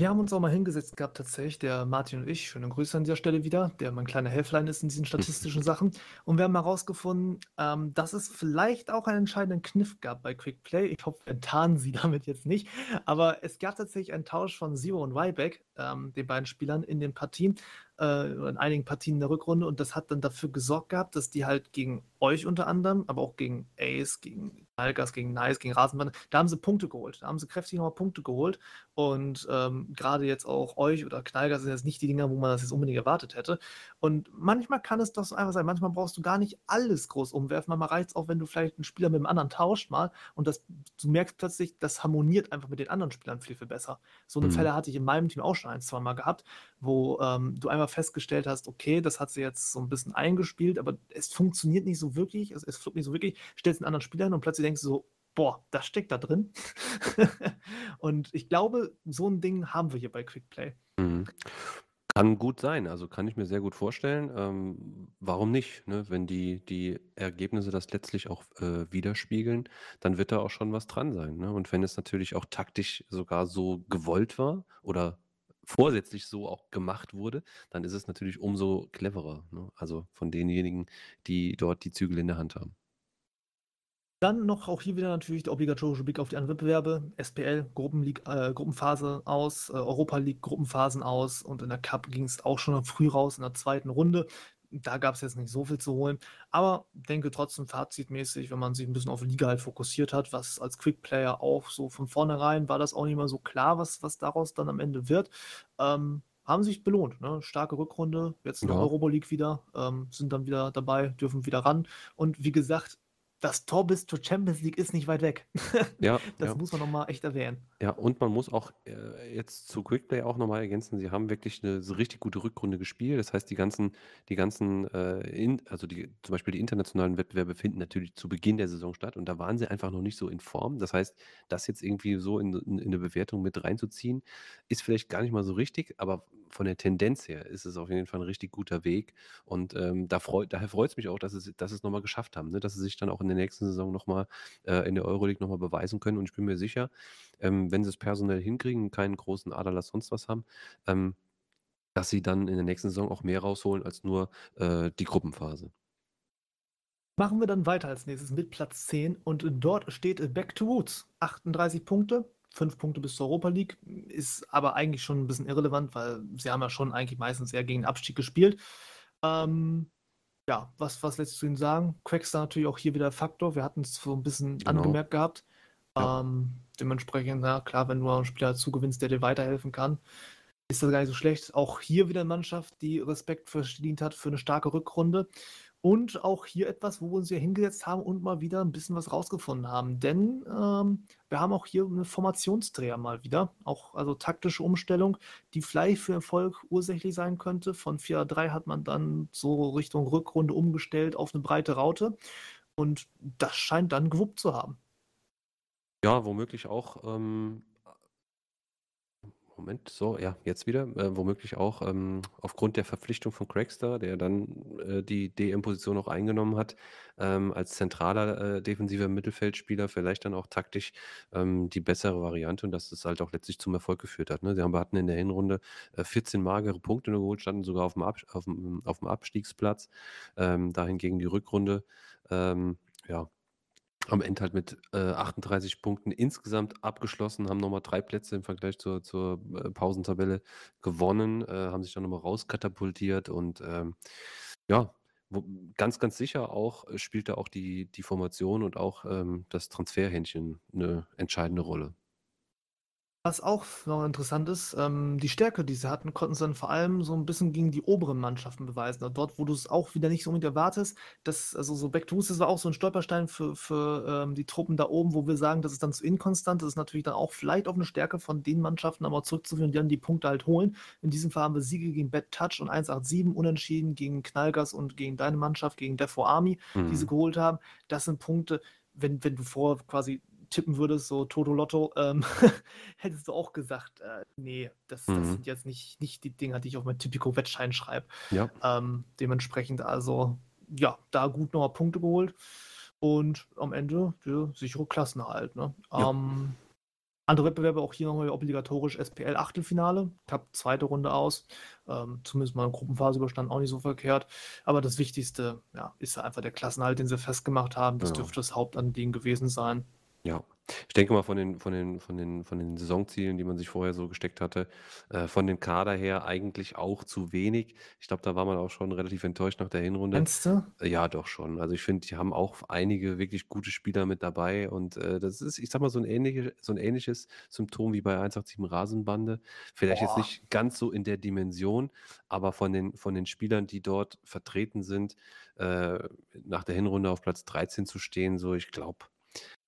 Wir haben uns auch mal hingesetzt gehabt, tatsächlich, der Martin und ich, schöne Grüße an dieser Stelle wieder, der mein kleiner Helflein ist in diesen (laughs) statistischen Sachen. Und wir haben herausgefunden, ähm, dass es vielleicht auch einen entscheidenden Kniff gab bei Quick Play. Ich hoffe, wir enttarnen sie (laughs) damit jetzt nicht. Aber es gab tatsächlich einen Tausch von Zero und Ryback, ähm, den beiden Spielern, in den Partien, äh, in einigen Partien in der Rückrunde. Und das hat dann dafür gesorgt gehabt, dass die halt gegen euch unter anderem, aber auch gegen Ace, gegen Algas, gegen Nice, gegen Rasenbahn, da haben sie Punkte geholt. Da haben sie kräftig nochmal Punkte geholt. Und ähm, gerade jetzt auch euch oder Knallgas sind jetzt nicht die Dinger, wo man das jetzt unbedingt erwartet hätte. Und manchmal kann es doch so einfach sein. Manchmal brauchst du gar nicht alles groß umwerfen. Manchmal reicht es auch, wenn du vielleicht einen Spieler mit dem anderen tauscht mal und das, du merkst plötzlich, das harmoniert einfach mit den anderen Spielern viel, viel besser. So eine Mhm. Fälle hatte ich in meinem Team auch schon ein, zwei Mal gehabt, wo ähm, du einmal festgestellt hast, okay, das hat sie jetzt so ein bisschen eingespielt, aber es funktioniert nicht so wirklich, es, es fluppt nicht so wirklich, stellst einen anderen Spieler hin und plötzlich denkst du so, boah, das steckt da drin. (laughs) und ich glaube, so ein Ding haben wir hier bei Quickplay. Mhm. Kann gut sein, also kann ich mir sehr gut vorstellen. Ähm, warum nicht? Ne? Wenn die, die Ergebnisse das letztlich auch äh, widerspiegeln, dann wird da auch schon was dran sein. Ne? Und wenn es natürlich auch taktisch sogar so gewollt war oder vorsätzlich so auch gemacht wurde, dann ist es natürlich umso cleverer. Ne? Also von denjenigen, die dort die Zügel in der Hand haben. Dann noch auch hier wieder natürlich der obligatorische Blick auf die anderen Wettbewerbe. SPL, äh, Gruppenphase aus, äh, Europa League, Gruppenphasen aus und in der Cup ging es auch schon früh raus in der zweiten Runde. Da gab es jetzt nicht so viel zu holen. Aber denke trotzdem fazitmäßig, wenn man sich ein bisschen auf Liga halt fokussiert hat, was als Quick-Player auch so von vornherein war das auch nicht mal so klar, was, was daraus dann am Ende wird. Ähm, haben sich belohnt. Ne? Starke Rückrunde, jetzt in der Ja. Europa League wieder, ähm, sind dann wieder dabei, dürfen wieder ran. Und wie gesagt, das Tor bis zur Champions League ist nicht weit weg. Ja, (laughs) Das ja. muss man nochmal echt erwähnen. Ja, und man muss auch äh, jetzt zu Quickplay auch nochmal ergänzen, sie haben wirklich eine so richtig gute Rückrunde gespielt. Das heißt, die ganzen, die ganzen, äh, in, also die, zum Beispiel die internationalen Wettbewerbe finden natürlich zu Beginn der Saison statt und da waren sie einfach noch nicht so in Form. Das heißt, das jetzt irgendwie so in, in, in eine Bewertung mit reinzuziehen, ist vielleicht gar nicht mal so richtig, aber von der Tendenz her ist es auf jeden Fall ein richtig guter Weg. Und ähm, da freut, daher freut es mich auch, dass es, dass es nochmal geschafft haben, ne? dass sie sich dann auch in der nächsten Saison nochmal äh, in der Euroleague nochmal beweisen können. Und ich bin mir sicher, ähm, wenn sie es personell hinkriegen, keinen großen Aderlass sonst was haben, ähm, dass sie dann in der nächsten Saison auch mehr rausholen als nur äh, die Gruppenphase. Machen wir dann weiter als nächstes mit Platz 10 und dort steht Back to Roots. 38 Punkte, 5 Punkte bis zur Europa League, ist aber eigentlich schon ein bisschen irrelevant, weil sie haben ja schon eigentlich meistens eher gegen den Abstieg gespielt. Ähm, ja, was, was lässt du ihnen sagen? Quackster natürlich auch hier wieder Faktor. Wir hatten es so ein bisschen Genau. angemerkt gehabt. Ja. Ähm, dementsprechend, na klar, wenn du einen Spieler zugewinnst, der dir weiterhelfen kann, ist das gar nicht so schlecht. Auch hier wieder eine Mannschaft, die Respekt verdient hat für eine starke Rückrunde. Und auch hier etwas, wo wir uns ja hingesetzt haben und mal wieder ein bisschen was rausgefunden haben. Denn ähm, wir haben auch hier eine Formationsdreher mal wieder. Auch also taktische Umstellung, die vielleicht für Erfolg ursächlich sein könnte. Von 4-3 hat man dann so Richtung Rückrunde umgestellt auf eine breite Raute. Und das scheint dann gewuppt zu haben. Ja, womöglich auch ähm, Moment, so, ja, jetzt wieder. Äh, womöglich auch ähm, aufgrund der Verpflichtung von Craigster, der dann äh, die DM-Position auch eingenommen hat, ähm, als zentraler äh, defensiver Mittelfeldspieler, vielleicht dann auch taktisch ähm, die bessere Variante und dass das halt auch letztlich zum Erfolg geführt hat. Ne? Sie haben, hatten in der Hinrunde äh, 14 magere Punkte nur geholt, standen sogar auf dem, Ab auf dem, auf dem Abstiegsplatz. Ähm, dahingegen die Rückrunde, ähm, ja, am Ende halt mit äh, 38 Punkten insgesamt abgeschlossen, haben nochmal drei Plätze im Vergleich zur, zur äh, Pausentabelle gewonnen, äh, haben sich dann nochmal rauskatapultiert und ähm, ja, wo, ganz, ganz sicher auch äh, spielt da auch die, die Formation und auch ähm, das Transferhändchen eine entscheidende Rolle. Was auch noch interessant ist, ähm, die Stärke, die sie hatten, konnten sie dann vor allem so ein bisschen gegen die oberen Mannschaften beweisen. Und dort, wo du es auch wieder nicht so unbedingt erwartest, dass, also so Back to Roots, das war auch so ein Stolperstein für, für ähm, die Truppen da oben, wo wir sagen, das ist dann zu inkonstant. Das ist natürlich dann auch vielleicht auf eine Stärke von den Mannschaften aber zurückzuführen, die dann die Punkte halt holen. In diesem Fall haben wir Siege gegen Bad Touch und 187 unentschieden gegen Knallgas und gegen deine Mannschaft, gegen Defo Army, die sie Mhm. geholt haben. Das sind Punkte, wenn, wenn du vor quasi tippen würdest, so Toto Lotto, ähm, (laughs) hättest du auch gesagt, äh, nee, das, das Mhm. sind jetzt nicht, nicht die Dinger, die ich auf meinen Typico-Wettschein schreibe. Ja, Ähm, dementsprechend also, ja, da gut nochmal Punkte geholt und am Ende der sichere Klassenerhalt. Ne? ja, Ähm, andere Wettbewerbe auch hier nochmal obligatorisch SPL Achtelfinale, Cup zweite Runde aus. Ähm, zumindest mal in Gruppenphase überstanden, auch nicht so verkehrt. Aber das Wichtigste ja, ist ja einfach der Klassenerhalt, den sie festgemacht haben. Das genau. dürfte das Hauptanliegen gewesen sein. Ja. Ich denke mal von den, von den, von den, von den Saisonzielen, die man sich vorher so gesteckt hatte, äh, von dem Kader her eigentlich auch zu wenig. Ich glaube, da war man auch schon relativ enttäuscht nach der Hinrunde. Meinst du? Ja, doch schon. Also ich finde, die haben auch einige wirklich gute Spieler mit dabei und äh, das ist, ich sag mal, so ein, ähnliche, so ein ähnliches Symptom wie bei 187 Rasenbande. Vielleicht jetzt Boah. nicht ganz so in der Dimension, aber von den, von den Spielern, die dort vertreten sind, äh, nach der Hinrunde auf Platz 13 zu stehen, so ich glaube,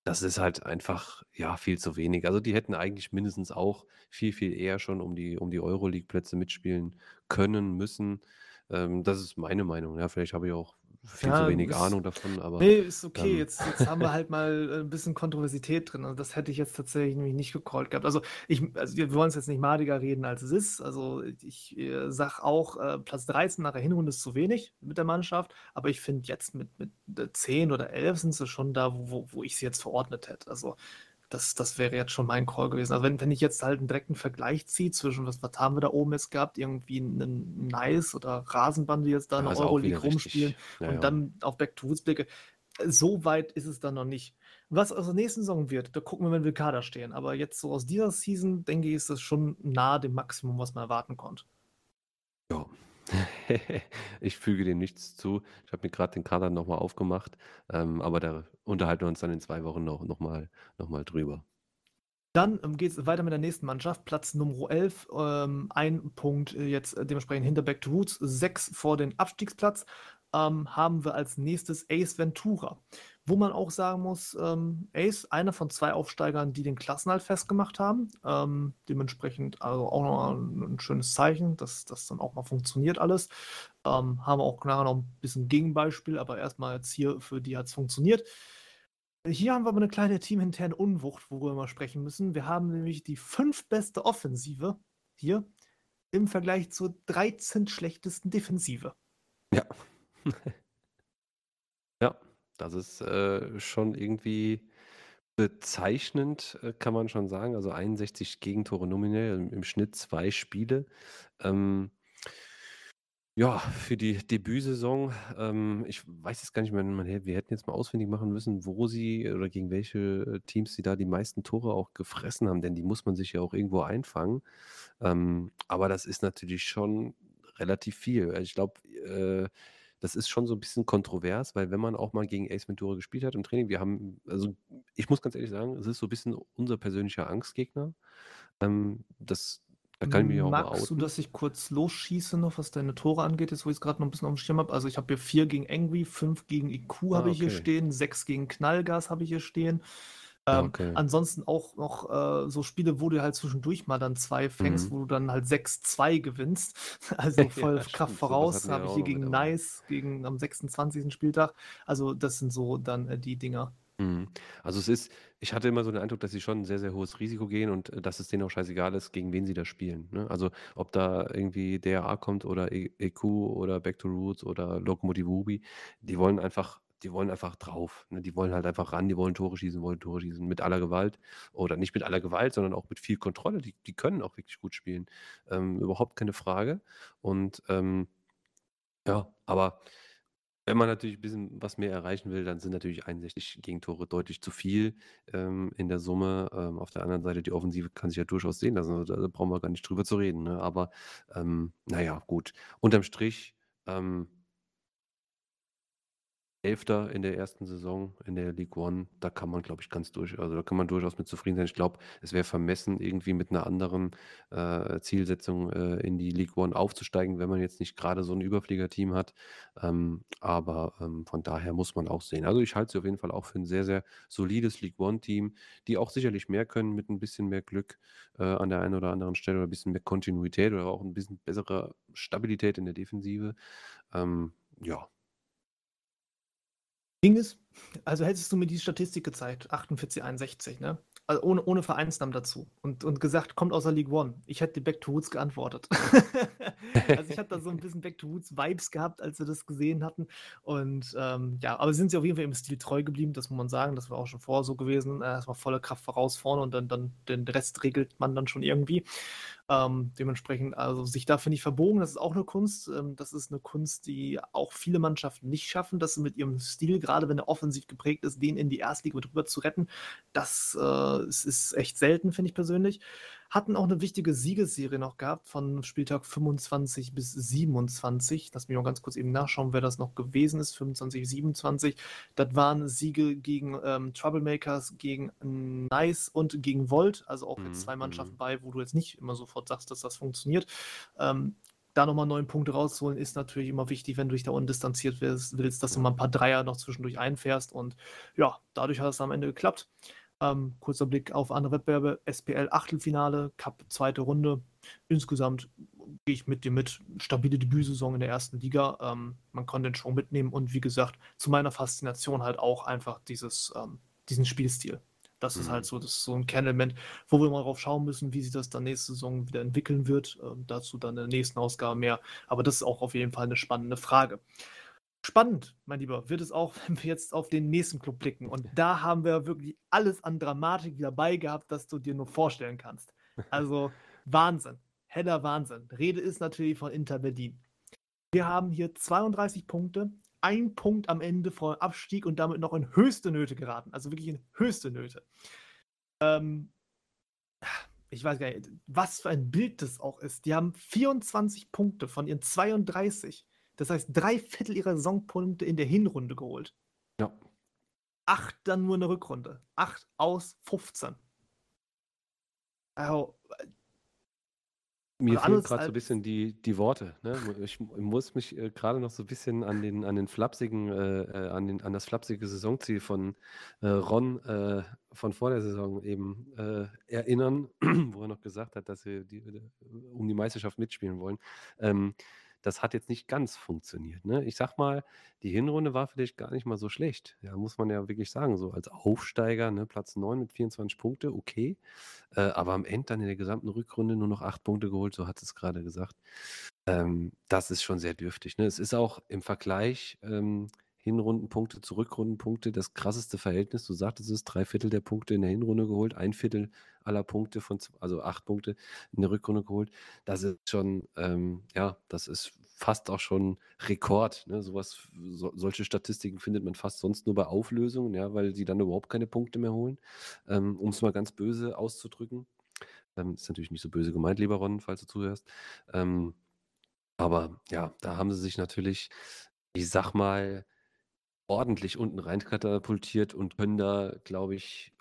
das ist halt einfach, ja, viel zu wenig. Also die hätten eigentlich mindestens auch viel, viel eher schon um die, um die Euroleague-Plätze mitspielen können, müssen. Ähm, das ist meine Meinung. Ja, vielleicht habe ich auch viel zu Ja, wenig ist, Ahnung davon, aber nee, ist okay. ähm, Jetzt, jetzt haben wir halt mal äh, ein bisschen Kontroversität drin. Also das hätte ich jetzt tatsächlich nämlich nicht gecallt gehabt. Also, ich, also wir wollen es jetzt nicht madiger reden, als es ist. Also ich äh, sage auch, äh, Platz 13 nach der Hinrunde ist zu wenig mit der Mannschaft. Aber ich finde jetzt mit, mit äh, 10 oder 11 sind sie schon da, wo, wo ich sie jetzt verordnet hätte. Also das, das wäre jetzt schon mein Call gewesen. Also wenn, wenn ich jetzt halt einen direkten Vergleich ziehe zwischen, was, was haben wir da oben jetzt gehabt, irgendwie einen Nice oder Rasenband, die jetzt da in ja, der ist auch Euroleague rumspielen. Ja, und ja. dann auf Back to Roots blicke, so weit ist es dann noch nicht. Was aus der nächsten Saison wird, da gucken wir, wenn wir Kader stehen. Aber jetzt so aus dieser Season, denke ich, ist das schon nahe dem Maximum, was man erwarten konnte. Ja. (laughs) Ich füge dem nichts zu. Ich habe mir gerade den Kader nochmal aufgemacht, ähm, aber da unterhalten wir uns dann in zwei Wochen noch, noch, noch mal drüber. Dann ähm, geht es weiter mit der nächsten Mannschaft, Platz Nummer 11, ähm, ein Punkt äh, jetzt äh, dementsprechend hinter Back to Roots, sechs vor den Abstiegsplatz, ähm, haben wir als nächstes Ace Ventura. Wo man auch sagen muss, ähm, Ace, einer von zwei Aufsteigern, die den Klassenhalt festgemacht haben. Ähm, dementsprechend also auch noch ein, schönes Zeichen, dass das dann auch mal funktioniert alles. Ähm, haben wir auch nachher noch ein bisschen Gegenbeispiel, aber erstmal jetzt hier für die hat es funktioniert. Hier haben wir aber eine kleine teaminterne Unwucht, worüber wir mal sprechen müssen. Wir haben nämlich die fünf beste Offensive hier im Vergleich zur 13 schlechtesten Defensive. Ja. (laughs) ja, das ist äh, schon irgendwie bezeichnend, äh, kann man schon sagen. Also 61 Gegentore nominell, im, Schnitt zwei Spiele. Ähm, ja, für die Debütsaison, ähm, ich weiß jetzt gar nicht mehr, wir hätten jetzt mal ausfindig machen müssen, wo sie oder gegen welche äh, Teams sie da die meisten Tore auch gefressen haben, denn die muss man sich ja auch irgendwo einfangen. Ähm, aber das ist natürlich schon relativ viel. Ich glaube, äh, das ist schon so ein bisschen kontrovers, weil wenn man auch mal gegen Ace Ventura gespielt hat im Training, wir haben, also ich muss ganz ehrlich sagen, es ist so ein bisschen unser persönlicher Angstgegner. Ähm, das Da kann ich mich auch mal Magst du, dass ich kurz losschieße noch, was deine Tore angeht, jetzt wo ich es gerade noch ein bisschen auf dem Schirm habe? Also ich habe hier 4 gegen Angry, 5 gegen IQ Ah, habe ich hier okay. stehen, 6 gegen Knallgas habe ich hier stehen. Ja, Ähm, okay. ansonsten auch noch äh, so Spiele, wo du halt zwischendurch mal dann zwei fängst, Mhm. wo du dann halt 6-2 gewinnst. (laughs) (laughs) Also voll Ja, Kraft stimmt. Voraus habe ich hier gegen. Nice, gegen am 26. Spieltag. Also das sind so dann äh, die Dinger. Mhm. Also es ist, ich hatte immer so den Eindruck, dass sie schon ein sehr, sehr hohes Risiko gehen und äh, dass es denen auch scheißegal ist, gegen wen sie da spielen. Ne? Also ob da irgendwie DRA kommt oder E- EQ oder Back to Roots oder Locomotive Ruby, die wollen einfach, die wollen einfach drauf. Ne? Die wollen halt einfach ran, die wollen Tore schießen, wollen Tore schießen mit aller Gewalt. Oder nicht mit aller Gewalt, sondern auch mit viel Kontrolle. Die, die können auch wirklich gut spielen. Ähm, überhaupt keine Frage. Und ähm, ja, aber wenn man natürlich ein bisschen was mehr erreichen will, dann sind natürlich 61 Gegentore deutlich zu viel ähm, in der Summe. Ähm, auf der anderen Seite, die Offensive kann sich ja durchaus sehen lassen. Also, da brauchen wir gar nicht drüber zu reden. Ne? Aber ähm, naja, gut. Unterm Strich, ähm, Elfter in der ersten Saison in der League One, da kann man, glaube ich, ganz durch, also da kann man durchaus mit zufrieden sein. Ich glaube, es wäre vermessen, irgendwie mit einer anderen äh, Zielsetzung äh, in die League One aufzusteigen, wenn man jetzt nicht gerade so ein Überfliegerteam hat. Ähm, aber ähm, von daher muss man auch sehen. Also ich halte sie auf jeden Fall auch für ein sehr, sehr solides League One-Team, die auch sicherlich mehr können mit ein bisschen mehr Glück äh, an der einen oder anderen Stelle oder ein bisschen mehr Kontinuität oder auch ein bisschen bessere Stabilität in der Defensive. Ähm, ja, Ding ist, also hättest du mir die Statistik gezeigt, 48, 61, ne? Also ohne, ohne Vereinsnamen dazu und, und gesagt, kommt aus der League One. Ich hätte Back to Roots geantwortet. (laughs) also ich habe da so ein bisschen Back to Roots Vibes gehabt, als wir das gesehen hatten. Und ähm, ja, aber sind sie auf jeden Fall im Stil treu geblieben, das muss man sagen. Das war auch schon vorher so gewesen. Äh, Erstmal volle Kraft voraus vorne und dann, dann den Rest regelt man dann schon irgendwie. Ähm, dementsprechend, also sich dafür nicht verbogen, das ist auch eine Kunst. Ähm, das ist eine Kunst, die auch viele Mannschaften nicht schaffen, dass sie mit ihrem Stil, gerade wenn er offensiv geprägt ist, den in die Erstliga mit rüber zu retten. Das äh, ist, ist echt selten, finde ich persönlich. Hatten auch eine wichtige Siegesserie noch gehabt von Spieltag 25 bis 27. Lass mich mal ganz kurz eben nachschauen, wer das noch gewesen ist. 25, 27. Das waren Siege gegen ähm, Troublemakers, gegen Nice und gegen Volt. Also auch jetzt Mhm, zwei Mannschaften mhm. bei, wo du jetzt nicht immer sofort sagst, dass das funktioniert. Ähm, da nochmal neun Punkte rauszuholen, ist natürlich immer wichtig, wenn du dich da undistanziert willst, willst dass du mal ein paar Dreier noch zwischendurch einfährst. Und ja, dadurch hat es am Ende geklappt. Ähm, kurzer Blick auf andere Wettbewerbe. SPL Achtelfinale, Cup zweite Runde. Insgesamt gehe ich mit dir mit. Stabile Debütsaison in der ersten Liga. Ähm, man konnte den Show mitnehmen und wie gesagt, zu meiner Faszination halt auch einfach dieses, ähm, diesen Spielstil. Das ist Mhm. halt so, das ist so ein Kernelement, wo wir mal drauf schauen müssen, wie sich das dann nächste Saison wieder entwickeln wird. Ähm, dazu dann in der nächsten Ausgabe mehr. Aber das ist auch auf jeden Fall eine spannende Frage. Spannend, mein Lieber, wird es auch, (laughs) wenn wir jetzt auf den nächsten Club blicken. Und da haben wir wirklich alles an Dramatik wieder bei gehabt, das du dir nur vorstellen kannst. Also (laughs) Wahnsinn, heller Wahnsinn. Rede ist natürlich von Inter Berlin. Wir haben hier 32 Punkte, ein Punkt am Ende vor Abstieg und damit noch in höchste Nöte geraten. Also wirklich in höchste Nöte. Ähm, ich weiß gar nicht, was für ein Bild das auch ist. Die haben 24 Punkte von ihren 32. Das heißt, drei Viertel ihrer Saisonpunkte in der Hinrunde geholt. Ja. Acht dann nur in der Rückrunde. Acht aus 15. Also, Mir Also fehlen gerade so ein bisschen die, die Worte. Ne? Ich mu- muss mich äh, gerade noch so ein bisschen an den, an den flapsigen, äh, äh, an, den, an das flapsige Saisonziel von äh, Ron äh, von vor der Saison eben erinnern, (clears throat) wo er noch gesagt hat, dass sie die, um die Meisterschaft mitspielen wollen. Ähm, das hat jetzt nicht ganz funktioniert. Ne? Ich sag mal, die Hinrunde war vielleicht gar nicht mal so schlecht. Ja, muss man ja wirklich sagen. So als Aufsteiger, ne, Platz 9 mit 24 Punkte, okay. Äh, aber am Ende dann in der gesamten Rückrunde nur noch acht Punkte geholt, so hat es gerade gesagt. Ähm, das ist schon sehr dürftig. Ne? Es ist auch im Vergleich ähm, Hinrundenpunkte zu Rückrundenpunkte das krasseste Verhältnis. Du sagtest es, drei Viertel der Punkte in der Hinrunde geholt, ein Viertel aller Punkte von, also acht Punkte in der Rückrunde geholt. Das ist schon, ähm, ja, das ist fast auch schon Rekord. Ne? Sowas, so, solche Statistiken findet man fast sonst nur bei Auflösungen, ja, weil sie dann überhaupt keine Punkte mehr holen, ähm, um es mal ganz böse auszudrücken. Ähm, ist natürlich nicht so böse gemeint, lieber Ron, falls du zuhörst. Ähm, aber ja, da haben sie sich natürlich, ich sag mal, ordentlich unten rein katapultiert und können da, glaube ich,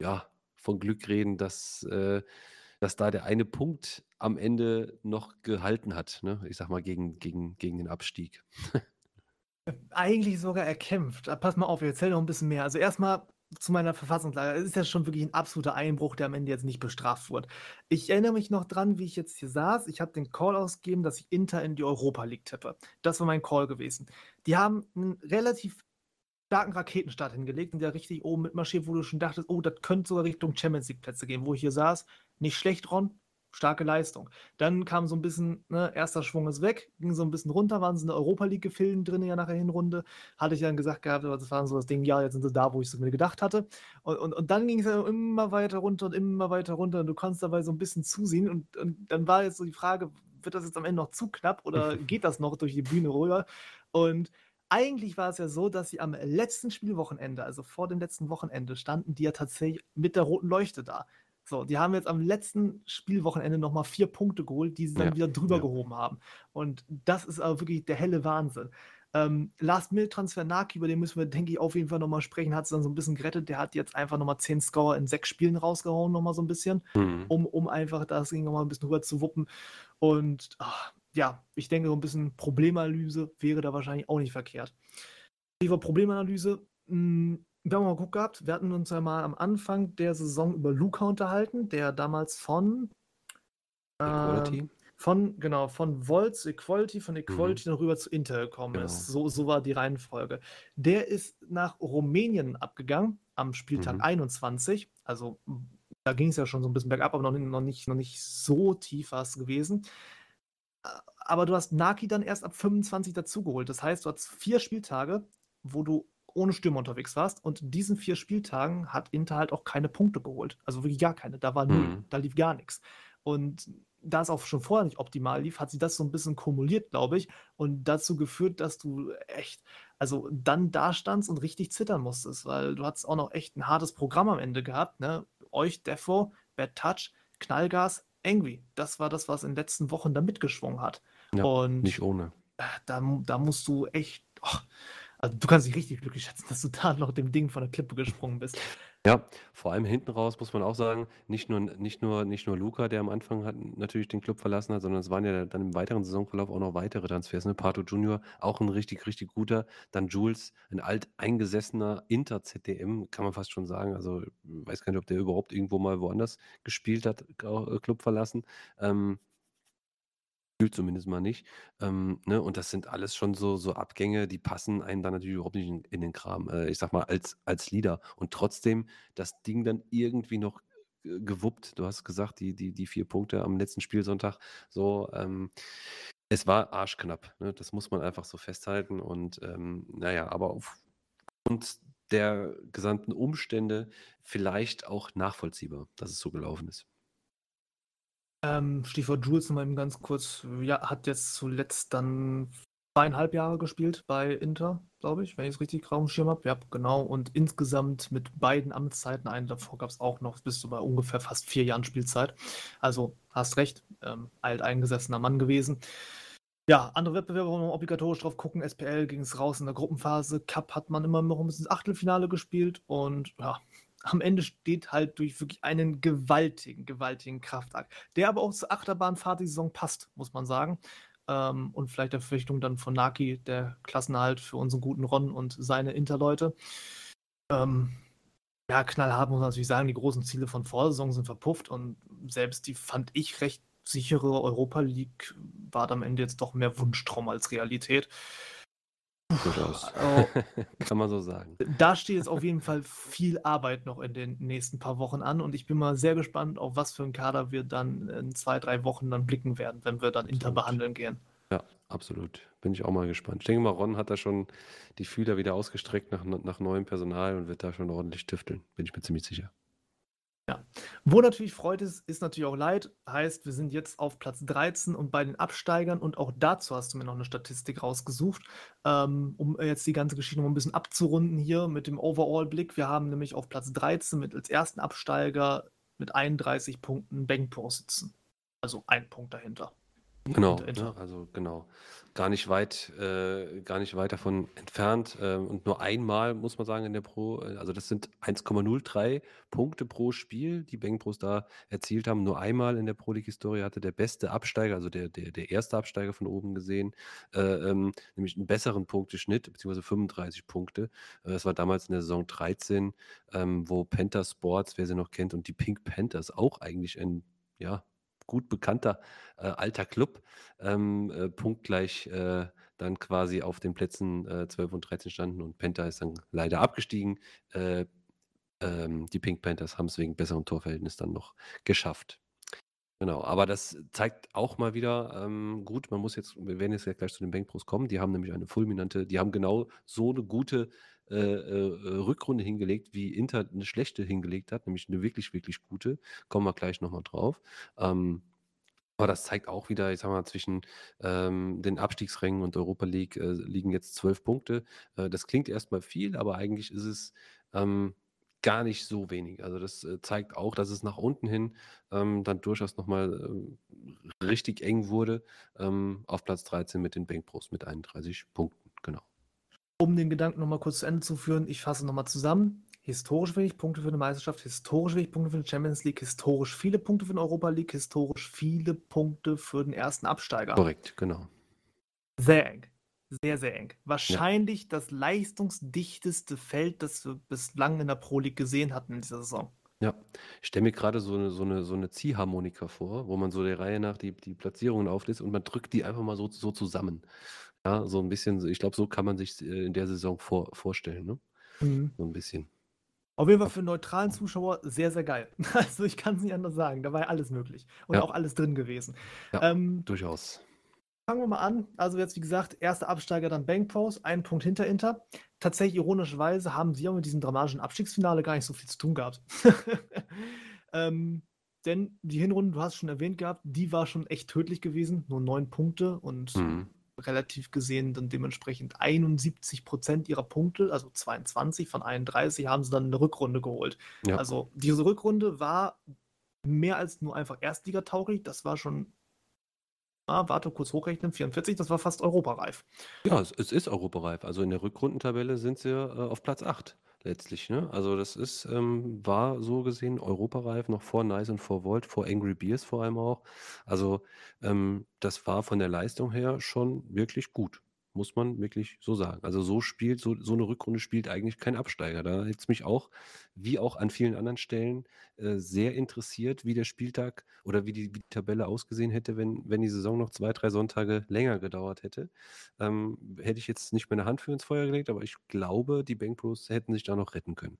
ja, von Glück reden, dass, äh, dass da der eine Punkt am Ende noch gehalten hat, ne? Ich sage mal, gegen gegen gegen den Abstieg. Eigentlich sogar erkämpft. Ah, pass mal auf, ich erzähle noch ein bisschen mehr. Also erstmal zu meiner Verfassungslage. Es ist ja schon wirklich ein absoluter Einbruch, der am Ende jetzt nicht bestraft wurde. Ich erinnere mich noch dran, wie ich jetzt hier saß. Ich habe den Call ausgegeben, dass ich Inter in die Europa League tippe. Das war mein Call gewesen. Die haben einen relativ starken Raketenstart hingelegt und der richtig oben mitmarschiert, wo du schon dachtest, oh, das könnte sogar Richtung Champions League Plätze gehen, wo ich hier saß. Nicht schlecht, Ron, starke Leistung. Dann kam so ein bisschen, ne, erster Schwung ist weg, ging so ein bisschen runter, waren sie in der Europa League gefilmt drin ja nach der Hinrunde. Hatte ich dann gesagt gehabt, das war so das Ding, ja, jetzt sind sie da, wo ich es mir gedacht hatte. Und, und, und dann ging es ja immer weiter runter und immer weiter runter und du konntest dabei so ein bisschen zusehen und, und dann war jetzt so die Frage, wird das jetzt am Ende noch zu knapp oder (laughs) geht das noch durch die Bühne rüber? Und eigentlich war es ja so, dass sie am letzten Spielwochenende, also vor dem letzten Wochenende, standen die ja tatsächlich mit der roten Leuchte da. So, die haben jetzt am letzten Spielwochenende nochmal vier Punkte geholt, die sie dann Ja, wieder drüber ja. gehoben haben. Und das ist aber wirklich der helle Wahnsinn. Ähm, Last-Minute-Transfer Naki, über den müssen wir, denke ich, auf jeden Fall nochmal sprechen, hat es dann so ein bisschen gerettet. Der hat jetzt einfach nochmal zehn Scorer in sechs Spielen rausgehauen, nochmal so ein bisschen Mhm. um, um einfach das Ding nochmal ein bisschen rüber zu wuppen. Und ach, ja, ich denke, so ein bisschen Problemanalyse wäre da wahrscheinlich auch nicht verkehrt. Über Problemanalyse, mh, wir haben mal geguckt gehabt, wir hatten uns ja mal am Anfang der Saison über Luca unterhalten, der damals von ähm, Equality? von, genau, von Volt zu Equality, von Equality dann rüber zu Inter gekommen Genau. ist. So, so war die Reihenfolge. Der ist nach Rumänien abgegangen am Spieltag Mhm. 21. Also da ging es ja schon so ein bisschen bergab, aber noch, nicht- noch, nicht, noch nicht so tief war es gewesen. Aber du hast Naki dann erst ab 25 dazugeholt. Das heißt, du hast vier Spieltage, wo du ohne Stürmer unterwegs warst. Und in diesen vier Spieltagen hat Inter halt auch keine Punkte geholt. Also wirklich gar keine. Da war null. Mhm. Da lief gar nichts. Und da es auch schon vorher nicht optimal lief, hat sich das so ein bisschen kumuliert, glaube ich, und dazu geführt, dass du echt, also dann da standst und richtig zittern musstest, weil du hattest auch noch echt ein hartes Programm am Ende gehabt, ne? Euch, Defo, Bad Touch, Knallgas, Angry. Das war das, was in den letzten Wochen da mitgeschwungen hat. Ja, und Nicht ohne. äh, da, da musst du echt, oh, also du kannst dich richtig glücklich schätzen, dass du da noch dem Ding von der Klippe gesprungen bist. Ja, vor allem hinten raus muss man auch sagen, nicht nur, nicht nur, nicht nur Luca, der am Anfang hat, natürlich den Club verlassen hat, sondern es waren ja dann im weiteren Saisonverlauf auch noch weitere Transfers. Ne? Pato Junior, auch ein richtig, richtig guter. Dann Jules, ein alteingesessener Inter-ZDM, kann man fast schon sagen. Also, ich weiß gar nicht, ob der überhaupt irgendwo mal woanders gespielt hat, äh, Club verlassen. Ähm, Gefühlt zumindest mal nicht. Ähm, ne? Und das sind alles schon so, so Abgänge, die passen einem dann natürlich überhaupt nicht in, in den Kram. Äh, ich sag mal, als, als Leader. Und trotzdem das Ding dann irgendwie noch gewuppt. Du hast gesagt, die, die, die vier Punkte am letzten Spielsonntag. So, ähm, es war arschknapp. Ne? Das muss man einfach so festhalten. Und ähm, naja, aber aufgrund der gesamten Umstände vielleicht auch nachvollziehbar, dass es so gelaufen ist. Ähm, Stichwort Jules nochmal eben ganz kurz. Ja, hat jetzt zuletzt dann zweieinhalb Jahre gespielt bei Inter, glaube ich, wenn ich es richtig auf dem Schirm habe. Ja, genau. Und insgesamt mit beiden Amtszeiten, einen davor gab es auch noch, bist du bei ungefähr fast vier Jahren Spielzeit. Also hast recht, ähm, alteingesessener Mann gewesen. Ja, andere Wettbewerbe, wo wir obligatorisch drauf gucken. SPL ging es raus in der Gruppenphase. Cup hat man immer noch bisschen ins Achtelfinale gespielt und ja, am Ende steht halt durch wirklich einen gewaltigen, gewaltigen Kraftakt, der aber auch zur Achterbahnfahrt die Saison passt, muss man sagen. Ähm, und vielleicht der Verpflichtung dann von Naki, der Klassenerhalt für unseren guten Ron und seine Interleute. Ähm, ja, knallhart muss man natürlich sagen, die großen Ziele von Vorsaison sind verpufft und selbst die fand ich recht sichere Europa League war am Ende jetzt doch mehr Wunschtraum als Realität. Durchaus. Oh, (laughs) Kann man so sagen. da steht jetzt auf jeden Fall viel Arbeit noch in den nächsten paar Wochen an und ich bin mal sehr gespannt, auf was für einen Kader wir dann in zwei, drei Wochen dann blicken werden, wenn wir dann Inter Absolut. behandeln gehen. Ja, absolut. Bin ich auch mal gespannt. Ich denke mal, Ron hat da schon die Fühler wieder ausgestreckt nach, nach neuem Personal und wird da schon ordentlich tüfteln. Bin ich mir ziemlich sicher. Wo natürlich Freude ist, ist natürlich auch Leid. Heißt, wir sind jetzt auf Platz 13 und bei den Absteigern und auch dazu hast du mir noch eine Statistik rausgesucht, ähm, um jetzt die ganze Geschichte noch ein bisschen abzurunden hier mit dem Overall-Blick. Wir haben nämlich auf Platz 13 mit als ersten Absteiger mit 31 Punkten Bengpo sitzen. Also ein Punkt dahinter. Genau, ne? Also genau. Gar nicht weit, äh, gar nicht weit davon entfernt. Äh, und nur einmal muss man sagen in der Pro, äh, also das sind 1,03 Punkte pro Spiel, die Bang Pros da erzielt haben. Nur einmal in der Pro League-Historie hatte der beste Absteiger, also der, der, der erste Absteiger von oben gesehen, äh, ähm, nämlich einen besseren Punkteschnitt, beziehungsweise 35 Punkte. Äh, das war damals in der Saison 13, ähm, wo Panther Sports, wer sie noch kennt, und die Pink Panthers auch eigentlich ein ja, gut bekannter äh, alter Club, ähm, äh, punktgleich äh, dann quasi auf den Plätzen äh, 12 und 13 standen und Penta ist dann leider abgestiegen. Äh, ähm, die Pink Panthers haben es wegen besserem Torverhältnis dann noch geschafft. Genau, aber das zeigt auch mal wieder, ähm, gut, man muss jetzt, wir werden jetzt ja gleich zu den Bankpros kommen, die haben nämlich eine fulminante, die haben genau so eine gute äh, äh, Rückrunde hingelegt, wie Inter eine schlechte hingelegt hat, nämlich eine wirklich, wirklich gute. Kommen wir gleich nochmal drauf. Ähm, aber das zeigt auch wieder, ich sag mal, zwischen ähm, den Abstiegsrängen und Europa League äh, liegen jetzt zwölf Punkte. Äh, das klingt erstmal viel, aber eigentlich ist es ähm, gar nicht so wenig. Also das äh, zeigt auch, dass es nach unten hin ähm, dann durchaus nochmal äh, richtig eng wurde. Ähm, auf Platz 13 mit den Bankpros mit 31 Punkten, genau. Um den Gedanken nochmal kurz zu Ende zu führen, ich fasse nochmal zusammen. Historisch wenig Punkte für eine Meisterschaft, historisch wenig Punkte für eine Champions League, historisch viele Punkte für eine Europa League, historisch viele Punkte für den ersten Absteiger. Korrekt, genau. Sehr eng. Sehr, sehr eng. Wahrscheinlich ja. das leistungsdichteste Feld, das wir bislang in der Pro League gesehen hatten in dieser Saison. Ja, ich stelle mir gerade so eine, so, eine, so eine Ziehharmonika vor, wo man so der Reihe nach die, die Platzierungen auflistet und man drückt die einfach mal so, so zusammen. Ja, so ein bisschen, ich glaube, so kann man sich äh, in der Saison vor, vorstellen, ne? Mhm. So ein bisschen. Auf jeden Fall für einen neutralen Zuschauer sehr, sehr geil. (laughs) Also ich kann es nicht anders sagen. Da war ja alles möglich und ja. auch alles drin gewesen. Ja, ähm, durchaus. Fangen wir mal an. Also jetzt, wie gesagt, erster Absteiger dann Bank Pros, ein Punkt hinter Inter. Tatsächlich, ironischerweise, haben sie auch mit diesem dramatischen Abstiegsfinale gar nicht so viel zu tun gehabt. (laughs) ähm, denn die Hinrunde, du hast es schon erwähnt gehabt, die war schon echt tödlich gewesen. Nur neun Punkte und mhm relativ gesehen dann dementsprechend 71 Prozent ihrer Punkte, also 22 von 31, haben sie dann eine Rückrunde geholt. Ja. Also diese Rückrunde war mehr als nur einfach Erstligataurig, das war schon, ah, warte, kurz hochrechnen, 44, das war fast europareif. Ja, es, es ist europareif. Also in der Rückrundentabelle sind sie äh, auf Platz 8 letztlich. Ne? Also das ist, ähm, war so gesehen europareif, noch vor Nice und vor Volt, vor Angry Beers vor allem auch. Also ähm, das war von der Leistung her schon wirklich gut muss man wirklich so sagen. Also so spielt, so, so eine Rückrunde spielt eigentlich kein Absteiger. Da hätte es mich auch, wie auch an vielen anderen Stellen, äh, sehr interessiert, wie der Spieltag oder wie die, wie die, Tabelle ausgesehen hätte, wenn, wenn die Saison noch zwei, drei Sonntage länger gedauert hätte. Ähm, hätte ich jetzt nicht meine Hand für ins Feuer gelegt, aber ich glaube, die Bankpros hätten sich da noch retten können.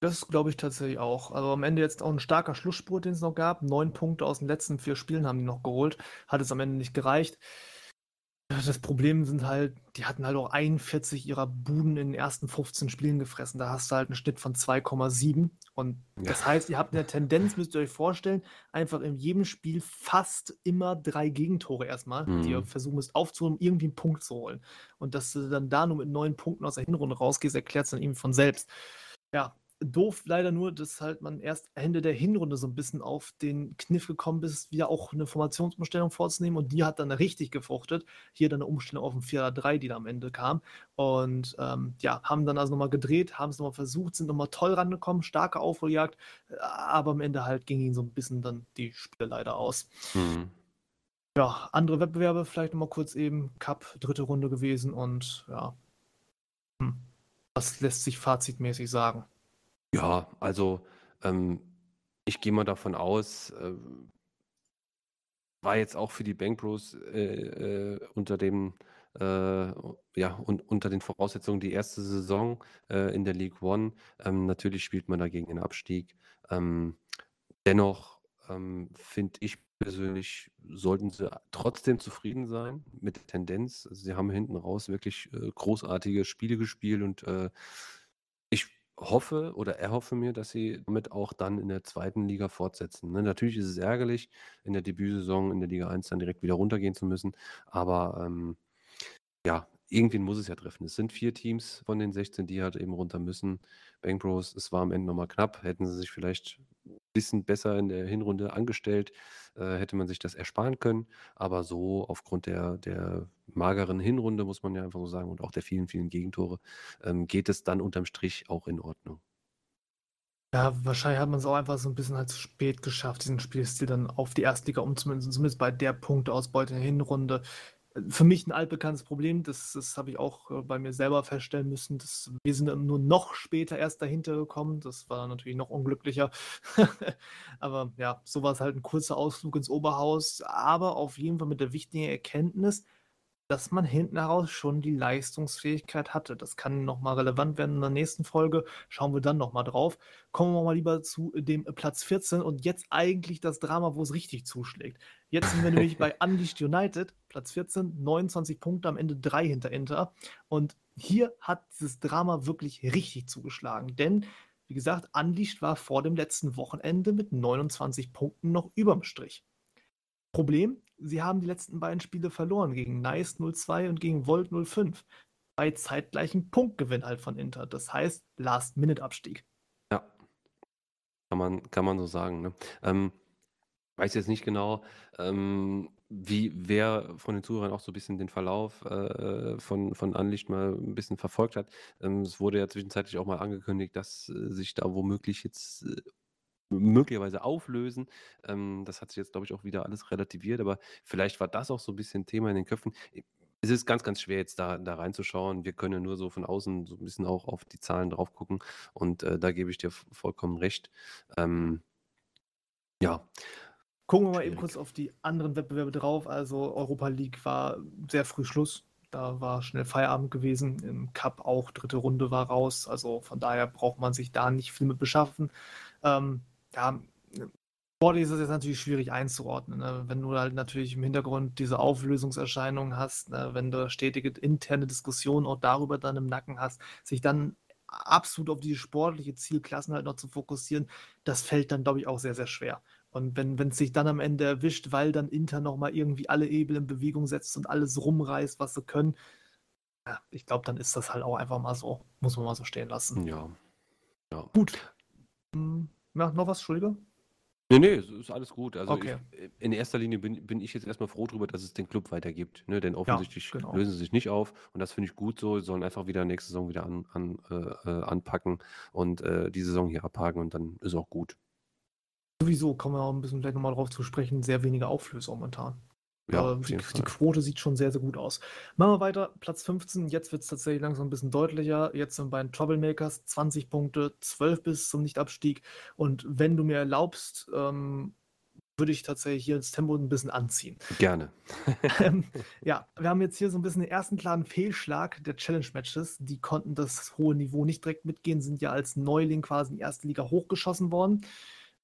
Das glaube ich tatsächlich auch. Also am Ende jetzt auch ein starker Schlussspurt, den es noch gab. Neun Punkte aus den letzten vier Spielen haben die noch geholt. Hat es am Ende nicht gereicht. Das Problem sind halt, die hatten halt auch 41 ihrer Buden in den ersten 15 Spielen gefressen. Da hast du halt einen Schnitt von 2,7. Und ja. das heißt, ihr habt eine Tendenz, müsst ihr euch vorstellen, einfach in jedem Spiel fast immer drei Gegentore erstmal, mhm. die ihr mhm. versuchen müsst aufzuholen, um irgendwie einen Punkt zu holen. Und dass du dann da nur mit neun Punkten aus der Hinrunde rausgehst, erklärt es dann irgendwie von selbst. Ja, doof leider nur, dass halt man erst Ende der Hinrunde so ein bisschen auf den Kniff gekommen ist, wieder auch eine Formationsumstellung vorzunehmen und die hat dann richtig gefruchtet. Hier dann eine Umstellung auf ein 4-3, die da am Ende kam. Und ähm, ja, haben dann also nochmal gedreht, haben es nochmal versucht, sind nochmal toll rangekommen, starke Aufholjagd, aber am Ende halt ging ihnen so ein bisschen dann die Spiele leider aus. Mhm. Ja, andere Wettbewerbe vielleicht nochmal kurz eben. Cup, dritte Runde gewesen und ja. Hm. Was lässt sich fazitmäßig sagen? Ja, also, ähm, ich gehe mal davon aus, äh, war jetzt auch für die Bankpros äh, äh, unter dem äh, ja, un unter den Voraussetzungen die erste Saison äh, in der League One. Ähm, natürlich spielt man dagegen den Abstieg. Ähm, dennoch ähm, finde ich persönlich, sollten sie trotzdem zufrieden sein mit der Tendenz. Sie haben hinten raus wirklich äh, großartige Spiele gespielt und äh, hoffe oder erhoffe mir, dass sie damit auch dann in der zweiten Liga fortsetzen. Ne, natürlich ist es ärgerlich, in der Debütsaison in der Liga 1 dann direkt wieder runtergehen zu müssen, aber ähm, ja, irgendwen muss es ja treffen. Es sind vier Teams von den 16, die halt eben runter müssen. Bang Bros, es war am Ende nochmal knapp. Hätten sie sich vielleicht ein bisschen besser in der Hinrunde angestellt, äh, hätte man sich das ersparen können. Aber so aufgrund der, der mageren Hinrunde, muss man ja einfach so sagen, und auch der vielen, vielen Gegentore, ähm, geht es dann unterm Strich auch in Ordnung. Ja, wahrscheinlich hat man es auch einfach so ein bisschen halt zu spät geschafft, diesen Spielstil dann auf die Erstliga umzumünzen, zumindest bei der Punkteausbeute in der Hinrunde für mich ein altbekanntes Problem. Das, das habe ich auch äh, bei mir selber feststellen müssen. Dass wir sind nur noch später erst dahinter gekommen. Das war natürlich noch unglücklicher. (laughs) aber ja, so war es halt ein kurzer Ausflug ins Oberhaus. Aber auf jeden Fall mit der wichtigen Erkenntnis, dass man hinten heraus schon die Leistungsfähigkeit hatte. Das kann nochmal relevant werden in der nächsten Folge. Schauen wir dann nochmal drauf. Kommen wir mal lieber zu dem Platz 14 und jetzt eigentlich das Drama, wo es richtig zuschlägt. Jetzt sind wir nämlich (laughs) bei Unleashed United, Platz 14, 29 Punkte, am Ende 3 hinter Inter. Und hier hat dieses Drama wirklich richtig zugeschlagen. Denn, wie gesagt, Unleashed war vor dem letzten Wochenende mit 29 Punkten noch überm Strich. Problem, sie haben die letzten beiden Spiele verloren gegen Nice 0-2 und gegen Volt 0-5. Bei zeitgleichen Punktgewinn halt von Inter. Das heißt Last-Minute-Abstieg. Ja. Kann man, kann man so sagen. Ne? Ähm, weiß jetzt nicht genau, ähm, wie wer von den Zuhörern auch so ein bisschen den Verlauf äh, von, von Unlicht mal ein bisschen verfolgt hat. Ähm, es wurde ja zwischenzeitlich auch mal angekündigt, dass äh, sich da womöglich jetzt äh, möglicherweise auflösen. Ähm, das hat sich jetzt, glaube ich, auch wieder alles relativiert, aber vielleicht war das auch so ein bisschen Thema in den Köpfen. Es ist ganz, ganz schwer, jetzt da, da reinzuschauen. Wir können ja nur so von außen so ein bisschen auch auf die Zahlen drauf gucken und äh, da gebe ich dir vollkommen recht. Ähm, ja. Gucken wir mal eben kurz auf die anderen Wettbewerbe drauf. Also Europa League war sehr früh Schluss. Da war schnell Feierabend gewesen. Im Cup auch dritte Runde war raus. Also von daher braucht man sich da nicht viel mit beschaffen. Ähm, ja, Sportlich ist es jetzt natürlich schwierig einzuordnen. Ne? Wenn du halt natürlich im Hintergrund diese Auflösungserscheinungen hast, ne? wenn du stetige interne Diskussionen auch darüber dann im Nacken hast, sich dann absolut auf diese sportliche Zielklassen halt noch zu fokussieren, das fällt dann, glaube ich, auch sehr, sehr schwer. Und wenn es sich dann am Ende erwischt, weil dann Inter nochmal irgendwie alle Ebel in Bewegung setzt und alles rumreißt, was sie können, ja, ich glaube, dann ist das halt auch einfach mal so, muss man mal so stehen lassen. Ja. ja. Gut. Hm, ja, noch was, Entschuldige? Nee, nee, es ist alles gut. Also Okay. ich, in erster Linie bin, bin ich jetzt erstmal froh darüber, dass es den Club weitergibt. Ne? Denn offensichtlich genau. lösen sie sich nicht auf und das finde ich gut so. Sie sollen einfach wieder nächste Saison wieder an, an, äh, äh, anpacken und äh, die Saison hier abhaken und dann ist auch gut. Sowieso kommen wir auch ein bisschen gleich nochmal drauf zu sprechen, sehr wenige Auflöser momentan. Ja, Aber auf die, die. Quote sieht schon sehr, sehr gut aus. Machen wir weiter, Platz 15. Jetzt wird es tatsächlich langsam ein bisschen deutlicher. Jetzt sind bei den Troublemakers 20 Punkte, 12 bis zum Nichtabstieg. Und wenn du mir erlaubst, ähm, würde ich tatsächlich hier das Tempo ein bisschen anziehen. Gerne. (laughs) Ähm, (laughs) ja, wir haben jetzt hier so ein bisschen den ersten klaren Fehlschlag der Challenge-Matches. Die konnten das hohe Niveau nicht direkt mitgehen, sind ja als Neuling quasi in die erste Liga hochgeschossen worden.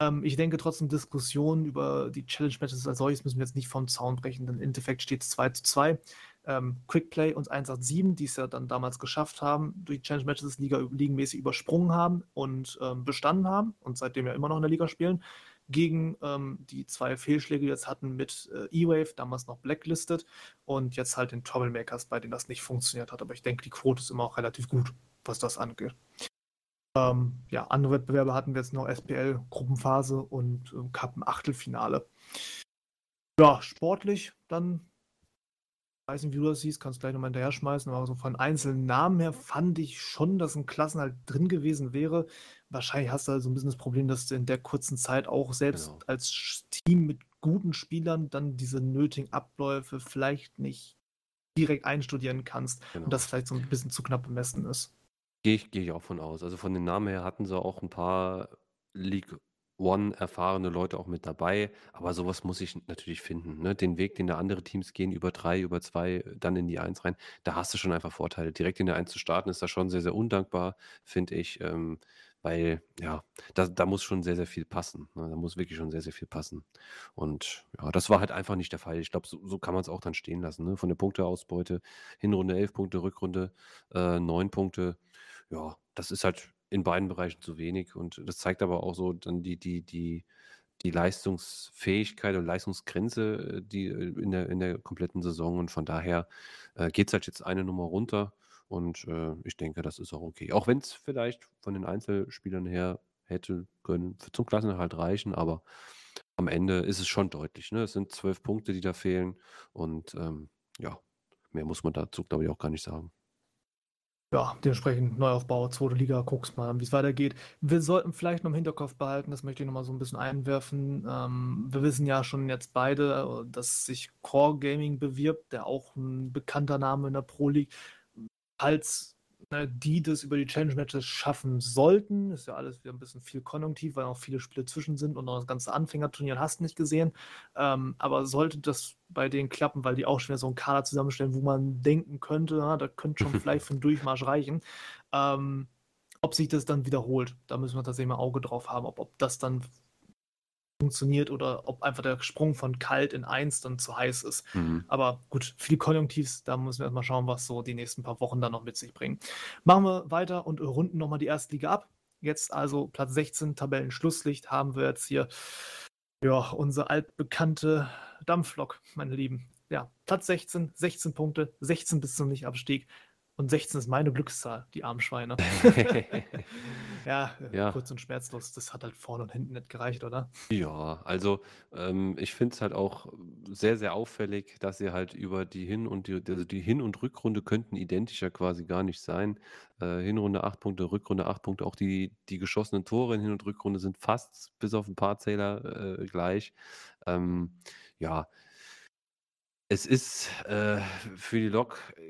Ähm, ich denke trotzdem, Diskussionen über die Challenge-Matches als solches müssen wir jetzt nicht vom Zaun brechen, denn im Endeffekt steht es 2 zu 2. Ähm, Quickplay und 187, die es ja dann damals geschafft haben, durch die Challenge-Matches Liga, ligenmäßig übersprungen haben und ähm, bestanden haben und seitdem ja immer noch in der Liga spielen, gegen ähm, die zwei Fehlschläge, die wir jetzt hatten mit äh, E-Wave, damals noch blacklisted und jetzt halt den Troublemakers, bei denen das nicht funktioniert hat. Aber ich denke, die Quote ist immer auch relativ gut, was das angeht. Ähm, ja, andere Wettbewerbe hatten wir jetzt noch SPL Gruppenphase und ähm, Cup im Achtelfinale. Ja, sportlich dann, weiß nicht, wie du das siehst, kannst gleich nochmal hinterher schmeißen, aber so von einzelnen Namen her fand ich schon, dass ein Klassen halt drin gewesen wäre. Wahrscheinlich hast du halt so ein bisschen das Problem, dass du in der kurzen Zeit auch selbst Genau. als Team mit guten Spielern dann diese nötigen Abläufe vielleicht nicht direkt einstudieren kannst Genau. und das vielleicht so ein bisschen zu knapp bemessen ist. Gehe ich, gehe ich auch von aus. Also von den Namen her hatten sie auch ein paar League One erfahrene Leute auch mit dabei, aber sowas muss ich natürlich finden. Ne? Den Weg, den da andere Teams gehen, über drei, über zwei, dann in die Eins rein, da hast du schon einfach Vorteile. Direkt in der Eins zu starten, ist da schon sehr, sehr undankbar, finde ich. Ähm, weil, ja, da, da muss schon sehr, sehr viel passen. Ne? Da muss wirklich schon sehr, sehr viel passen. Und ja, das war halt einfach nicht der Fall. Ich glaube, so, so kann man es auch dann stehen lassen. Ne? Von der Punkteausbeute, Hinrunde 11 Punkte, Rückrunde äh, 9 Punkte. Ja, das ist halt in beiden Bereichen zu wenig. Und das zeigt aber auch so dann die, die, die, die Leistungsfähigkeit und Leistungsgrenze, äh, die äh, in der, in der kompletten Saison. Und von daher äh, geht es halt jetzt eine Nummer runter. Und äh, ich denke, das ist auch okay. Auch wenn es vielleicht von den Einzelspielern her hätte können zum Klassenerhalt reichen, aber am Ende ist es schon deutlich. Ne? Es sind zwölf Punkte, die da fehlen. Und ähm, ja, mehr muss man dazu, glaube ich, auch gar nicht sagen ja, dementsprechend Neuaufbau, zweite Liga, guckst mal, wie es weitergeht. Wir sollten vielleicht noch im Hinterkopf behalten, das möchte ich noch mal so ein bisschen einwerfen. Ähm, wir wissen ja schon jetzt beide, dass sich Core Gaming bewirbt, der auch ein bekannter Name in der Pro League. Falls ne, die das über die Challenge-Matches schaffen sollten. Ist ja alles wieder ein bisschen viel konjunktiv, weil auch viele Spiele zwischen sind und noch das ganze Anfängerturnier hast nicht gesehen. Ähm, aber sollte das bei denen klappen, weil die auch schon wieder so einen Kader zusammenstellen, wo man denken könnte, na, da könnte schon (laughs) vielleicht für einen Durchmarsch reichen. Ähm, ob sich das dann wiederholt, da müssen wir tatsächlich mal Auge drauf haben, ob, ob das dann funktioniert oder ob einfach der Sprung von kalt in eins dann zu heiß ist. Mhm. Aber gut, viel Konjunktivs, da müssen wir erstmal schauen, was so die nächsten paar Wochen dann noch mit sich bringen. Machen wir weiter und runden nochmal die erste Liga ab. Jetzt also Platz 16, Tabellenschlusslicht, haben wir jetzt hier ja, unsere altbekannte Dampflok, meine Lieben. Ja, Platz 16, 16 Punkte, 16 bis zum Nichtabstieg. Und 16 ist meine Glückszahl, die armen Schweine. (laughs) (laughs) ja, (laughs) Ja. kurz und schmerzlos. Das hat halt vorne und hinten nicht gereicht, oder? Ja, also ähm, ich finde es halt auch sehr, sehr auffällig, dass sie halt über die Hin- und die, also die Hin- und Rückrunde könnten identischer quasi gar nicht sein. Äh, Hinrunde 8 Punkte, Rückrunde 8 Punkte. Auch die, die geschossenen Tore in Hin- und Rückrunde sind fast bis auf ein paar Zähler äh, gleich. Ähm, ja, es ist äh, für die Lok äh,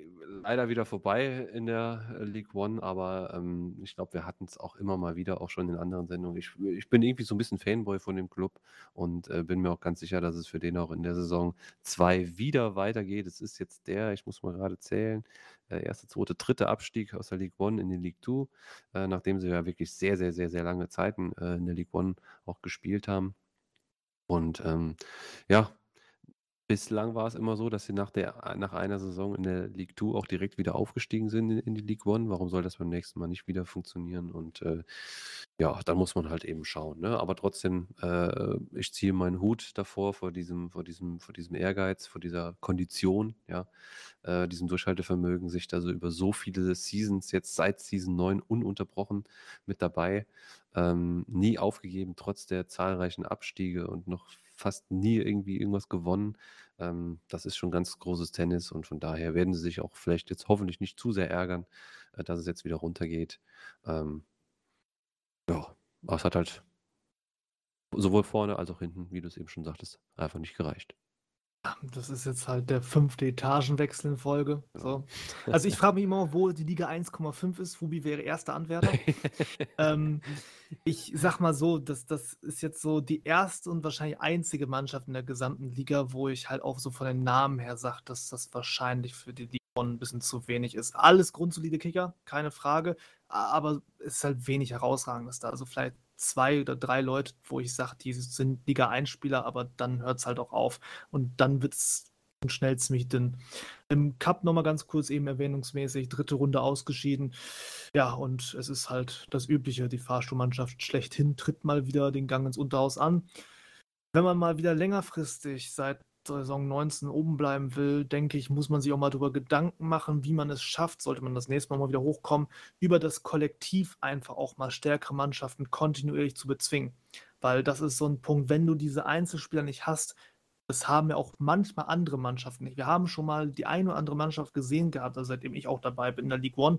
leider wieder vorbei in der äh, League One, aber ähm, ich glaube, wir hatten es auch immer mal wieder, auch schon in anderen Sendungen. Ich, ich bin irgendwie so ein bisschen Fanboy von dem Club und äh, bin mir auch ganz sicher, dass es für den auch in der Saison 2 wieder weitergeht. Es ist jetzt der, ich muss mal gerade zählen, äh, erste, zweite, dritte Abstieg aus der League One in die League Two, äh, nachdem sie ja wirklich sehr, sehr, sehr, sehr lange Zeiten äh, in der League One auch gespielt haben. Und ähm, ja, Bislang war es immer so, dass sie nach der nach einer Saison in der League Two auch direkt wieder aufgestiegen sind in in die League One. Warum soll das beim nächsten Mal nicht wieder funktionieren? Und, äh, ja, dann muss man halt eben schauen, ne? Aber trotzdem, äh, ich ziehe meinen Hut davor vor diesem vor diesem vor diesem Ehrgeiz, vor dieser Kondition, ja, äh, diesem Durchhaltevermögen, sich da so über so viele Seasons jetzt seit Season 9 ununterbrochen mit dabei, ähm, nie aufgegeben, trotz der zahlreichen Abstiege und noch fast nie irgendwie irgendwas gewonnen. Ähm, das ist schon ganz großes Tennis und von daher werden sie sich auch vielleicht jetzt hoffentlich nicht zu sehr ärgern, äh, dass es jetzt wieder runtergeht. Ähm, ja, aber es hat halt sowohl vorne als auch hinten, wie du es eben schon sagtest, einfach nicht gereicht. Das ist jetzt halt der fünfte Etagenwechsel in Folge. So. Also ich frage mich immer, wo die Liga 1,5 ist. Fubi wäre erster Anwärter. (laughs) ähm, ich sag mal so, das, das ist jetzt so die erste und wahrscheinlich einzige Mannschaft in der gesamten Liga, wo ich halt auch so von den Namen her sage, dass das wahrscheinlich für die Liga ein bisschen zu wenig ist. Alles grundsolide Kicker, keine Frage, aber es ist halt wenig herausragendes da. Also vielleicht zwei oder drei Leute, wo ich sage, die sind Liga 1-Spieler, aber dann hört es halt auch auf. Und dann wird es schnell ziemlich dünn. Im Cup nochmal ganz kurz eben erwähnungsmäßig, dritte Runde ausgeschieden. Ja, und es ist halt das Übliche, die Fahrstuhlmannschaft schlechthin tritt mal wieder den Gang ins Unterhaus an. Wenn man mal wieder längerfristig seit Saison 19 oben bleiben will, denke ich, muss man sich auch mal darüber Gedanken machen, wie man es schafft, sollte man das nächste Mal mal wieder hochkommen, über das Kollektiv einfach auch mal stärkere Mannschaften kontinuierlich zu bezwingen. Weil das ist so ein Punkt, wenn du diese Einzelspieler nicht hast, das haben ja auch manchmal andere Mannschaften nicht. Wir haben schon mal die eine oder andere Mannschaft gesehen gehabt, also seitdem ich auch dabei bin in der League One,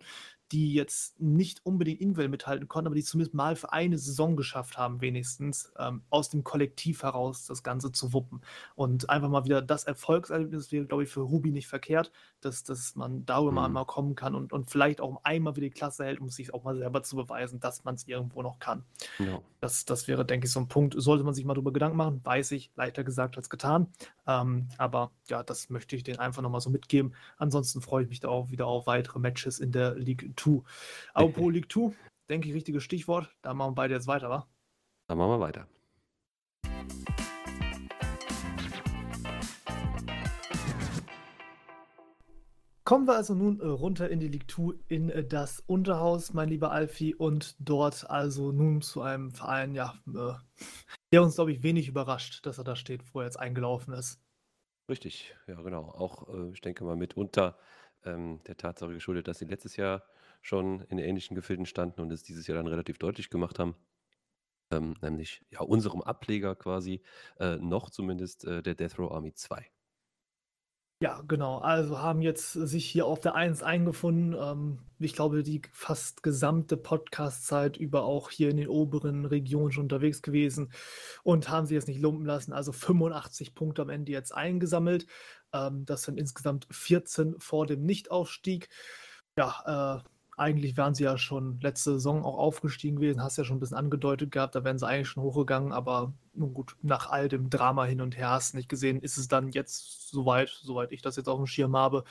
die jetzt nicht unbedingt individuell mithalten konnten, aber die zumindest mal für eine Saison geschafft haben, wenigstens ähm, aus dem Kollektiv heraus das Ganze zu wuppen. Und einfach mal wieder das Erfolgserlebnis wäre, glaube ich, für Ruby nicht verkehrt, dass, dass man darüber mhm. mal kommen kann und, und vielleicht auch einmal wieder die Klasse hält, um sich auch mal selber zu beweisen, dass man es irgendwo noch kann. Ja. Das, das wäre, denke ich, so ein Punkt. Sollte man sich mal darüber Gedanken machen, weiß ich, leichter gesagt als getan. Ähm, aber ja, das möchte ich denen einfach nochmal so mitgeben. Ansonsten freue ich mich da auch wieder auf weitere Matches in der League 2. Apropos League 2, denke ich, richtiges Stichwort. Da machen wir beide jetzt weiter, wa? Dann machen wir weiter. Kommen wir also nun äh, runter in die League 2 in äh, das Unterhaus, mein lieber Alfie, und dort also nun zu einem Verein, ja, äh, der uns, glaube ich, wenig überrascht, dass er da steht, wo er jetzt eingelaufen ist. Richtig, ja genau. Auch, ich denke mal, mitunter ähm, der Tatsache geschuldet, dass sie letztes Jahr schon in ähnlichen Gefilden standen und es dieses Jahr dann relativ deutlich gemacht haben. Ähm, nämlich ja unserem Ableger quasi, äh, noch zumindest äh, der Death Row Army 2. Ja, genau. Also haben jetzt sich hier auf der 1 eingefunden. Ähm, ich glaube, die fast gesamte Podcast-Zeit über auch hier in den oberen Regionen schon unterwegs gewesen und haben sie jetzt nicht lumpen lassen. Also 85 Punkte am Ende jetzt eingesammelt. Ähm, das sind insgesamt 14 vor dem Nichtaufstieg. Ja, äh, eigentlich wären sie ja schon letzte Saison auch aufgestiegen gewesen, hast ja schon ein bisschen angedeutet gehabt, da wären sie eigentlich schon hochgegangen, aber nun gut, nach all dem Drama hin und her hast du nicht gesehen, ist es dann jetzt soweit, soweit ich das jetzt auf dem Schirm habe.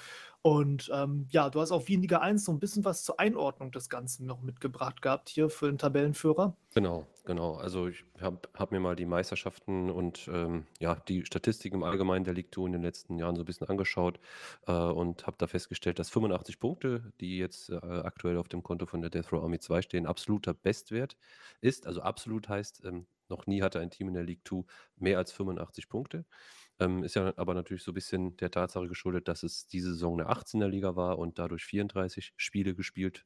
Und ähm, ja, du hast auf Wien 1 so ein bisschen was zur Einordnung des Ganzen noch mitgebracht gehabt hier für den Tabellenführer. Genau, genau. Also ich habe hab mir mal die Meisterschaften und ähm, ja, die Statistik im Allgemeinen der Ligue 2 in den letzten Jahren so ein bisschen angeschaut äh, und habe da festgestellt, dass 85 Punkte, die jetzt äh, aktuell auf dem Konto von der Death Row Army 2 stehen, absoluter Bestwert ist. Also absolut heißt, ähm, noch nie hatte ein Team in der League 2 mehr als 85 Punkte. Ähm, ist ja aber natürlich so ein bisschen der Tatsache geschuldet, dass es diese Saison eine 18er Liga war und dadurch 34 Spiele gespielt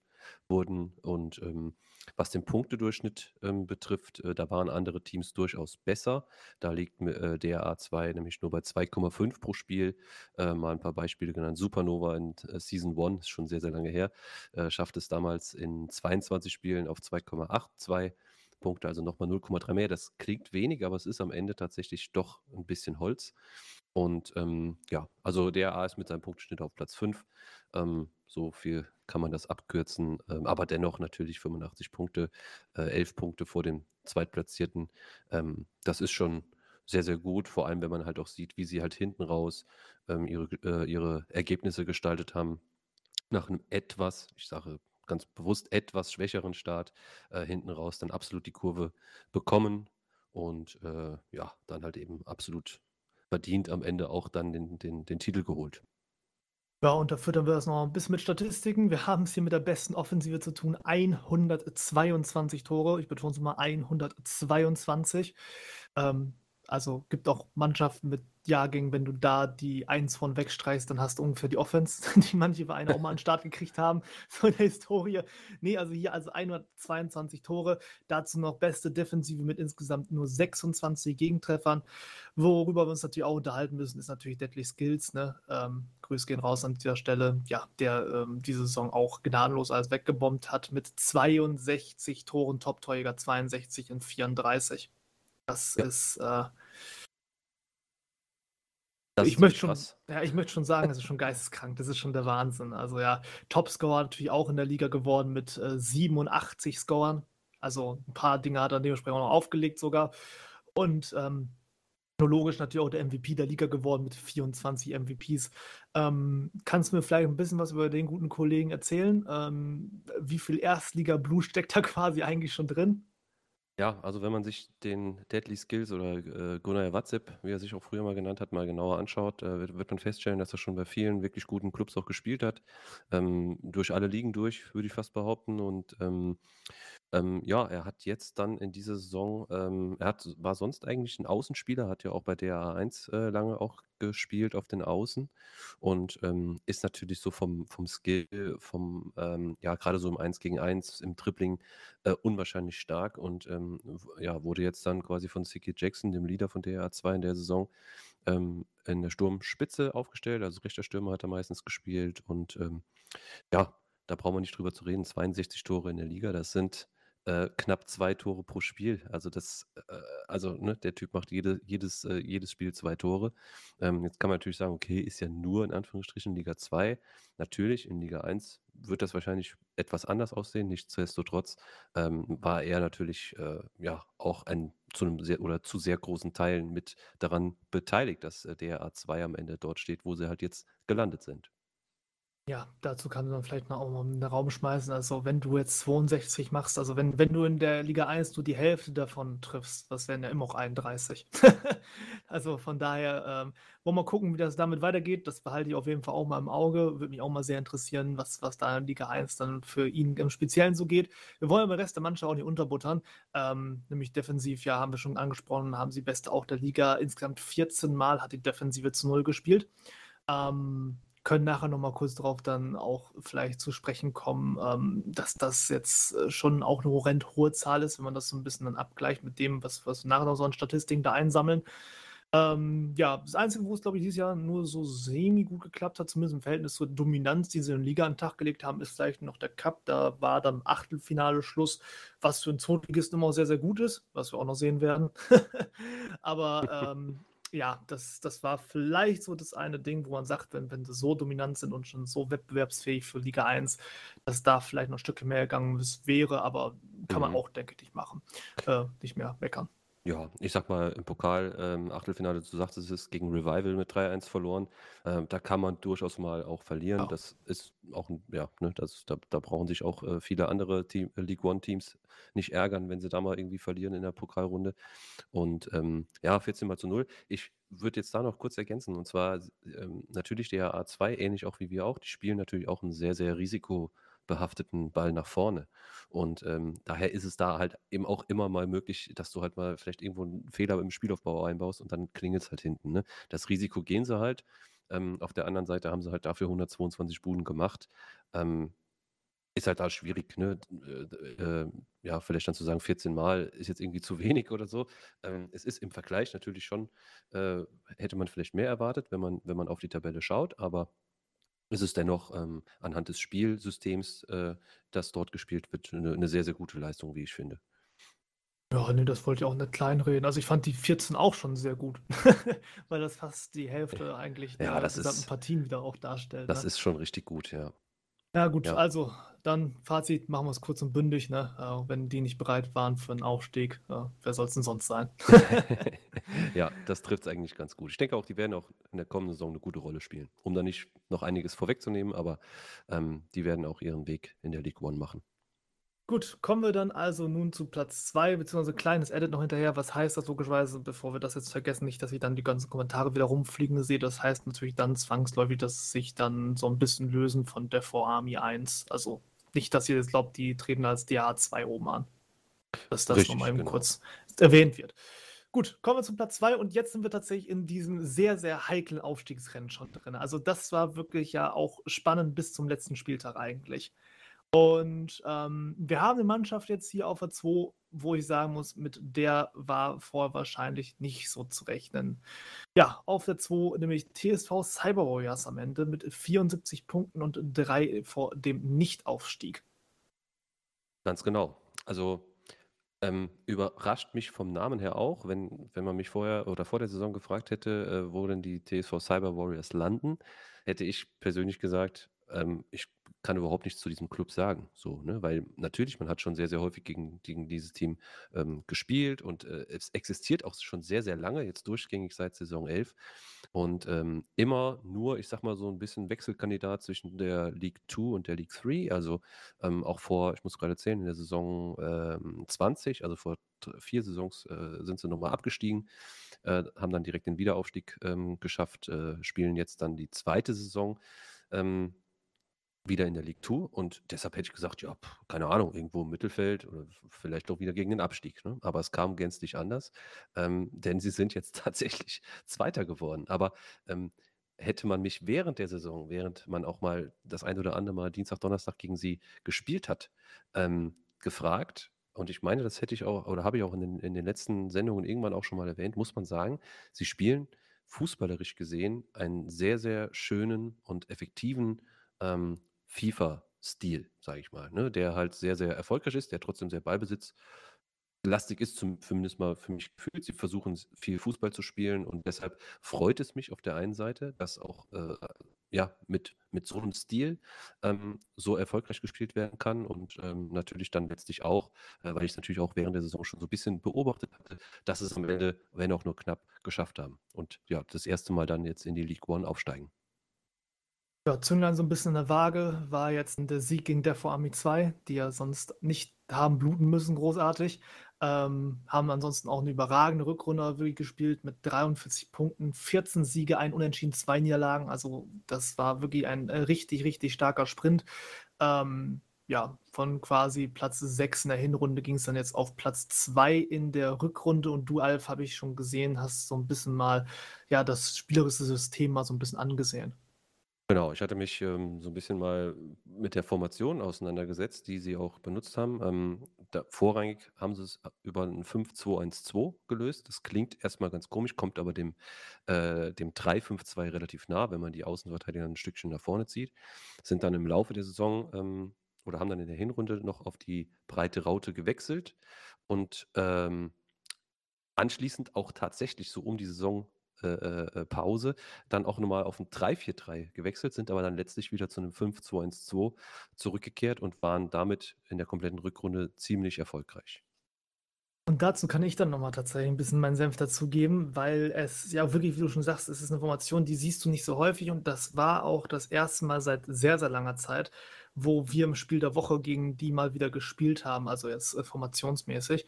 wurden. Und ähm, was den Punktedurchschnitt ähm, betrifft, äh, da waren andere Teams durchaus besser. Da liegt äh, DRA 2 nämlich nur bei 2,5 pro Spiel. Äh, mal ein paar Beispiele genannt. Supernova in äh, Season 1, ist schon sehr, sehr lange her, äh, schafft es damals in 22 Spielen auf 2,82 Punkte, also nochmal 0,3 mehr. Das klingt wenig, aber es ist am Ende tatsächlich doch ein bisschen Holz. Und ähm, ja, also der A ist mit seinem Punktschnitt auf Platz 5. Ähm, so viel kann man das abkürzen. Ähm, aber dennoch natürlich 85 Punkte, äh, 11 Punkte vor dem Zweitplatzierten. Ähm, das ist schon sehr, sehr gut, vor allem wenn man halt auch sieht, wie sie halt hinten raus ähm, ihre, äh, ihre Ergebnisse gestaltet haben. Nach einem etwas, ich sage ganz bewusst etwas schwächeren Start äh, hinten raus dann absolut die Kurve bekommen und äh, ja, dann halt eben absolut verdient am Ende auch dann den, den, den Titel geholt. Ja, und da füttern wir das noch ein bisschen mit Statistiken. Wir haben es hier mit der besten Offensive zu tun. 122 Tore. Ich betone es mal 122. Ähm, also gibt auch Mannschaften mit Jahrgängen, wenn du da die Eins von wegstreichst, dann hast du ungefähr die Offense, (laughs) die manche Vereine auch mal an den Start gekriegt haben, (laughs) so in der Historie. Nee, also hier also 122 Tore, dazu noch beste Defensive mit insgesamt nur 26 Gegentreffern. Worüber wir uns natürlich auch unterhalten müssen, ist natürlich Deadly Skills. Ne? Ähm, Grüße gehen raus an dieser Stelle. Ja, der ähm, diese Saison auch gnadenlos alles weggebombt hat mit 62 Toren, Top-Torjäger 62 in 34. Das ja. ist. Äh, das ich möchte schon, ja, ich möchte schon sagen, das ist schon geisteskrank. Das ist schon der Wahnsinn. Also ja, Topscorer natürlich auch in der Liga geworden mit äh, 87 Scorern. Also ein paar Dinge hat er dementsprechend auch noch aufgelegt sogar. Und ähm, technologisch natürlich auch der MVP der Liga geworden mit 24 MVPs. Ähm, kannst du mir vielleicht ein bisschen was über den guten Kollegen erzählen? Ähm, wie viel Erstliga-Blue steckt da (laughs) quasi eigentlich schon drin? Ja, also wenn man sich den Deadly Skills oder äh, Gunnar Watzep, wie er sich auch früher mal genannt hat, mal genauer anschaut, äh, wird, wird man feststellen, dass er schon bei vielen wirklich guten Clubs auch gespielt hat. Ähm, durch alle Ligen durch, würde ich fast behaupten. Und ähm, ähm, ja, er hat jetzt dann in dieser Saison, ähm, er hat, war sonst eigentlich ein Außenspieler, hat ja auch bei DA1 äh, lange auch gespielt auf den Außen und ähm, ist natürlich so vom, vom Skill, vom, ähm, ja, gerade so im 1 gegen 1, im Tripling äh, unwahrscheinlich stark und ähm, ja, wurde jetzt dann quasi von Siki Jackson, dem Leader von DA2 in der Saison, ähm, in der Sturmspitze aufgestellt. Also rechter Stürmer hat er meistens gespielt und ja, da brauchen wir nicht drüber zu reden. 62 Tore in der Liga, das sind äh, knapp zwei Tore pro Spiel. Also das, äh, also ne, der Typ macht jede, jedes, äh, jedes Spiel zwei Tore. Ähm, jetzt kann man natürlich sagen, okay, ist ja nur in Anführungsstrichen Liga 2. Natürlich, in Liga 1 wird das wahrscheinlich etwas anders aussehen. Nichtsdestotrotz ähm, war er natürlich äh, ja auch ein zu einem sehr oder zu sehr großen Teilen mit daran beteiligt, dass äh, der A2 am Ende dort steht, wo sie halt jetzt gelandet sind. Ja, dazu kann man vielleicht noch auch mal in den Raum schmeißen. Also, wenn du jetzt 62 machst, also wenn, wenn du in der Liga 1 nur die Hälfte davon triffst, das wären ja immer auch 31. (laughs) also von daher, ähm, wollen wir mal gucken, wie das damit weitergeht. Das behalte ich auf jeden Fall auch mal im Auge. Würde mich auch mal sehr interessieren, was, was da in Liga 1 dann für ihn im Speziellen so geht. Wir wollen den Rest der Mannschaft auch nicht unterbuttern. Ähm, nämlich defensiv, ja, haben wir schon angesprochen, haben sie beste auch der Liga. Insgesamt 14 Mal hat die Defensive zu Null gespielt. Ähm, können nachher noch mal kurz darauf dann auch vielleicht zu sprechen kommen, ähm, dass das jetzt äh, schon auch eine horrend hohe Zahl ist, wenn man das so ein bisschen dann abgleicht mit dem, was, was wir nachher noch so an Statistiken da einsammeln. Ähm, ja, das Einzige, wo es, glaube ich, dieses Jahr nur so semi gut geklappt hat, zumindest im Verhältnis zur Dominanz, die sie in der Liga an den Tag gelegt haben, ist vielleicht noch der Cup. Da war dann Achtelfinale Schluss, was für einen Zweitligisten immer sehr, sehr gut ist, was wir auch noch sehen werden. (laughs) Aber (laughs) ähm, ja, das, das war vielleicht so das eine Ding, wo man sagt, wenn, wenn sie so dominant sind und schon so wettbewerbsfähig für Liga 1, dass da vielleicht noch ein Stückchen mehr gegangen wäre, aber kann man Mhm. auch, denke ich, machen. Äh, nicht mehr meckern. Ja, ich sag mal, im Pokal, ähm, Achtelfinale, du sagtest es, gegen Revival mit 3-1 verloren. Ähm, da kann man durchaus mal auch verlieren. Ja. Das ist auch, ein- ja, ne, das, da, da brauchen sich auch äh, viele andere Team, äh, League One-Teams nicht ärgern, wenn sie da mal irgendwie verlieren in der Pokalrunde. Und ähm, ja, 14 mal zu 0. Ich würde jetzt da noch kurz ergänzen. Und zwar ähm, natürlich der A2, ähnlich auch wie wir auch, die spielen natürlich auch einen sehr, sehr risikobehafteten Ball nach vorne. Und ähm, daher ist es da halt eben auch immer mal möglich, dass du halt mal vielleicht irgendwo einen Fehler im Spielaufbau einbaust und dann klingelt es halt hinten. Ne? Das Risiko gehen sie halt. Ähm, auf der anderen Seite haben sie halt dafür 122 Buden gemacht. Ähm, ist halt da schwierig, ne? Äh, äh, ja, vielleicht dann zu sagen, 14 Mal ist jetzt irgendwie zu wenig oder so. Ähm, es ist im Vergleich natürlich schon, äh, hätte man vielleicht mehr erwartet, wenn man, wenn man auf die Tabelle schaut, aber es ist dennoch ähm, anhand des Spielsystems, äh, das dort gespielt wird, eine, eine sehr, sehr gute Leistung, wie ich finde. Ja, nee, das wollte ich auch nicht kleinreden. Also ich fand die 14 auch schon sehr gut, (laughs) weil das fast die Hälfte eigentlich Ja, der das gesamten Partien wieder auch darstellt. Das ne? ist schon richtig gut, ja. Ja, gut, Ja. also dann Fazit, machen wir es kurz und bündig, ne? Äh, wenn die nicht bereit waren für einen Aufstieg, äh, wer soll es denn sonst sein? (laughs) (laughs) ja, das trifft es eigentlich ganz gut. Ich denke auch, die werden auch in der kommenden Saison eine gute Rolle spielen. Um da nicht noch einiges vorwegzunehmen, aber ähm, die werden auch ihren Weg in der League One machen. Gut, kommen wir dann also nun zu Platz 2, beziehungsweise kleines Edit noch hinterher. Was heißt das logischerweise, bevor wir das jetzt vergessen, nicht, dass ich dann die ganzen Kommentare wieder rumfliegen sehe. Das heißt natürlich dann zwangsläufig, dass sich dann so ein bisschen lösen von der Army 1. Also nicht, dass ihr jetzt glaubt, die treten als DA2 oben an. Dass das Richtig, nochmal eben genau. kurz erwähnt wird. Gut, kommen wir zu Platz 2 und jetzt sind wir tatsächlich in diesem sehr, sehr heiklen Aufstiegsrennen schon drin. Also das war wirklich ja auch spannend bis zum letzten Spieltag eigentlich. Und ähm, wir haben eine Mannschaft jetzt hier auf der 2, wo ich sagen muss, mit der war vorher wahrscheinlich nicht so zu rechnen. Ja, auf der 2 nämlich TSV Cyber Warriors am Ende mit 74 Punkten und 3 vor dem Nichtaufstieg. Ganz genau. Also ähm, überrascht mich vom Namen her auch, wenn, wenn man mich vorher oder vor der Saison gefragt hätte, äh, wo denn die TSV Cyber Warriors landen, hätte ich persönlich gesagt, ähm, ich kann überhaupt nichts zu diesem Club sagen. So, ne? Weil natürlich, man hat schon sehr, sehr häufig gegen, gegen dieses Team ähm, gespielt und äh, es existiert auch schon sehr, sehr lange, jetzt durchgängig seit Saison 11 und ähm, immer nur, ich sag mal, so ein bisschen Wechselkandidat zwischen der League 2 und der League 3. Also ähm, auch vor, ich muss gerade zählen, in der Saison ähm, 20, also vor vier Saisons äh, sind sie nochmal abgestiegen, äh, haben dann direkt den Wiederaufstieg ähm, geschafft, äh, spielen jetzt dann die zweite Saison. Ähm, wieder in der League 2 und deshalb hätte ich gesagt, ja, pf, keine Ahnung, irgendwo im Mittelfeld oder vielleicht auch wieder gegen den Abstieg. Ne? Aber es kam gänzlich anders, ähm, denn sie sind jetzt (laughs) tatsächlich Zweiter geworden. Aber ähm, hätte man mich während der Saison, während man auch mal das ein oder andere Mal Dienstag, Donnerstag gegen sie gespielt hat, ähm, gefragt, und ich meine, das hätte ich auch, oder habe ich auch in den, in den letzten Sendungen irgendwann auch schon mal erwähnt, muss man sagen, sie spielen fußballerisch gesehen einen sehr, sehr schönen und effektiven ähm, FIFA-Stil, sage ich mal, ne? der halt sehr, sehr erfolgreich ist, der trotzdem sehr Ballbesitz lastig ist, zum, zumindest mal für mich gefühlt. Sie versuchen viel Fußball zu spielen und deshalb freut es mich auf der einen Seite, dass auch äh, ja, mit, mit so einem Stil ähm, so erfolgreich gespielt werden kann und ähm, natürlich dann letztlich auch, äh, weil ich es natürlich auch während der Saison schon so ein bisschen beobachtet hatte, dass es am Ende, wenn auch nur knapp, geschafft haben und ja, das erste Mal dann jetzt in die League One aufsteigen. Ja, Zünglein so ein bisschen in der Waage war jetzt der Sieg gegen Defo Army 2, die ja sonst nicht haben bluten müssen, großartig. Ähm, haben ansonsten auch eine überragende Rückrunde wirklich gespielt mit 43 Punkten, 14 Siege, ein Unentschieden, zwei Niederlagen. Also das war wirklich ein äh, richtig, richtig starker Sprint. Ähm, ja, von quasi Platz 6 in der Hinrunde ging es dann jetzt auf Platz 2 in der Rückrunde und du, Alf, habe ich schon gesehen, hast so ein bisschen mal ja das spielerische System mal so ein bisschen angesehen. Genau, ich hatte mich ähm, so ein bisschen mal mit der Formation auseinandergesetzt, die sie auch benutzt haben. Ähm, da, vorrangig haben sie es über ein 5-2-1-2 gelöst. Das klingt erstmal ganz komisch, kommt aber dem, äh, dem 3-5-2 relativ nah, wenn man die Außenverteidiger ein Stückchen nach vorne zieht. Sind dann im Laufe der Saison ähm, oder haben dann in der Hinrunde noch auf die breite Raute gewechselt und ähm, anschließend auch tatsächlich so um die Saison äh, äh, äh, Pause dann auch nochmal auf ein 3-4-3 gewechselt, sind aber dann letztlich wieder zu einem 5-2-1-2 zurückgekehrt und waren damit in der kompletten Rückrunde ziemlich erfolgreich. Und dazu kann ich dann nochmal tatsächlich ein bisschen meinen Senf dazugeben, weil es ja wirklich, wie du schon sagst, es ist eine Formation, die siehst du nicht so häufig und das war auch das erste Mal seit sehr, sehr langer Zeit, wo wir im Spiel der Woche gegen die mal wieder gespielt haben, also jetzt äh, formationsmäßig.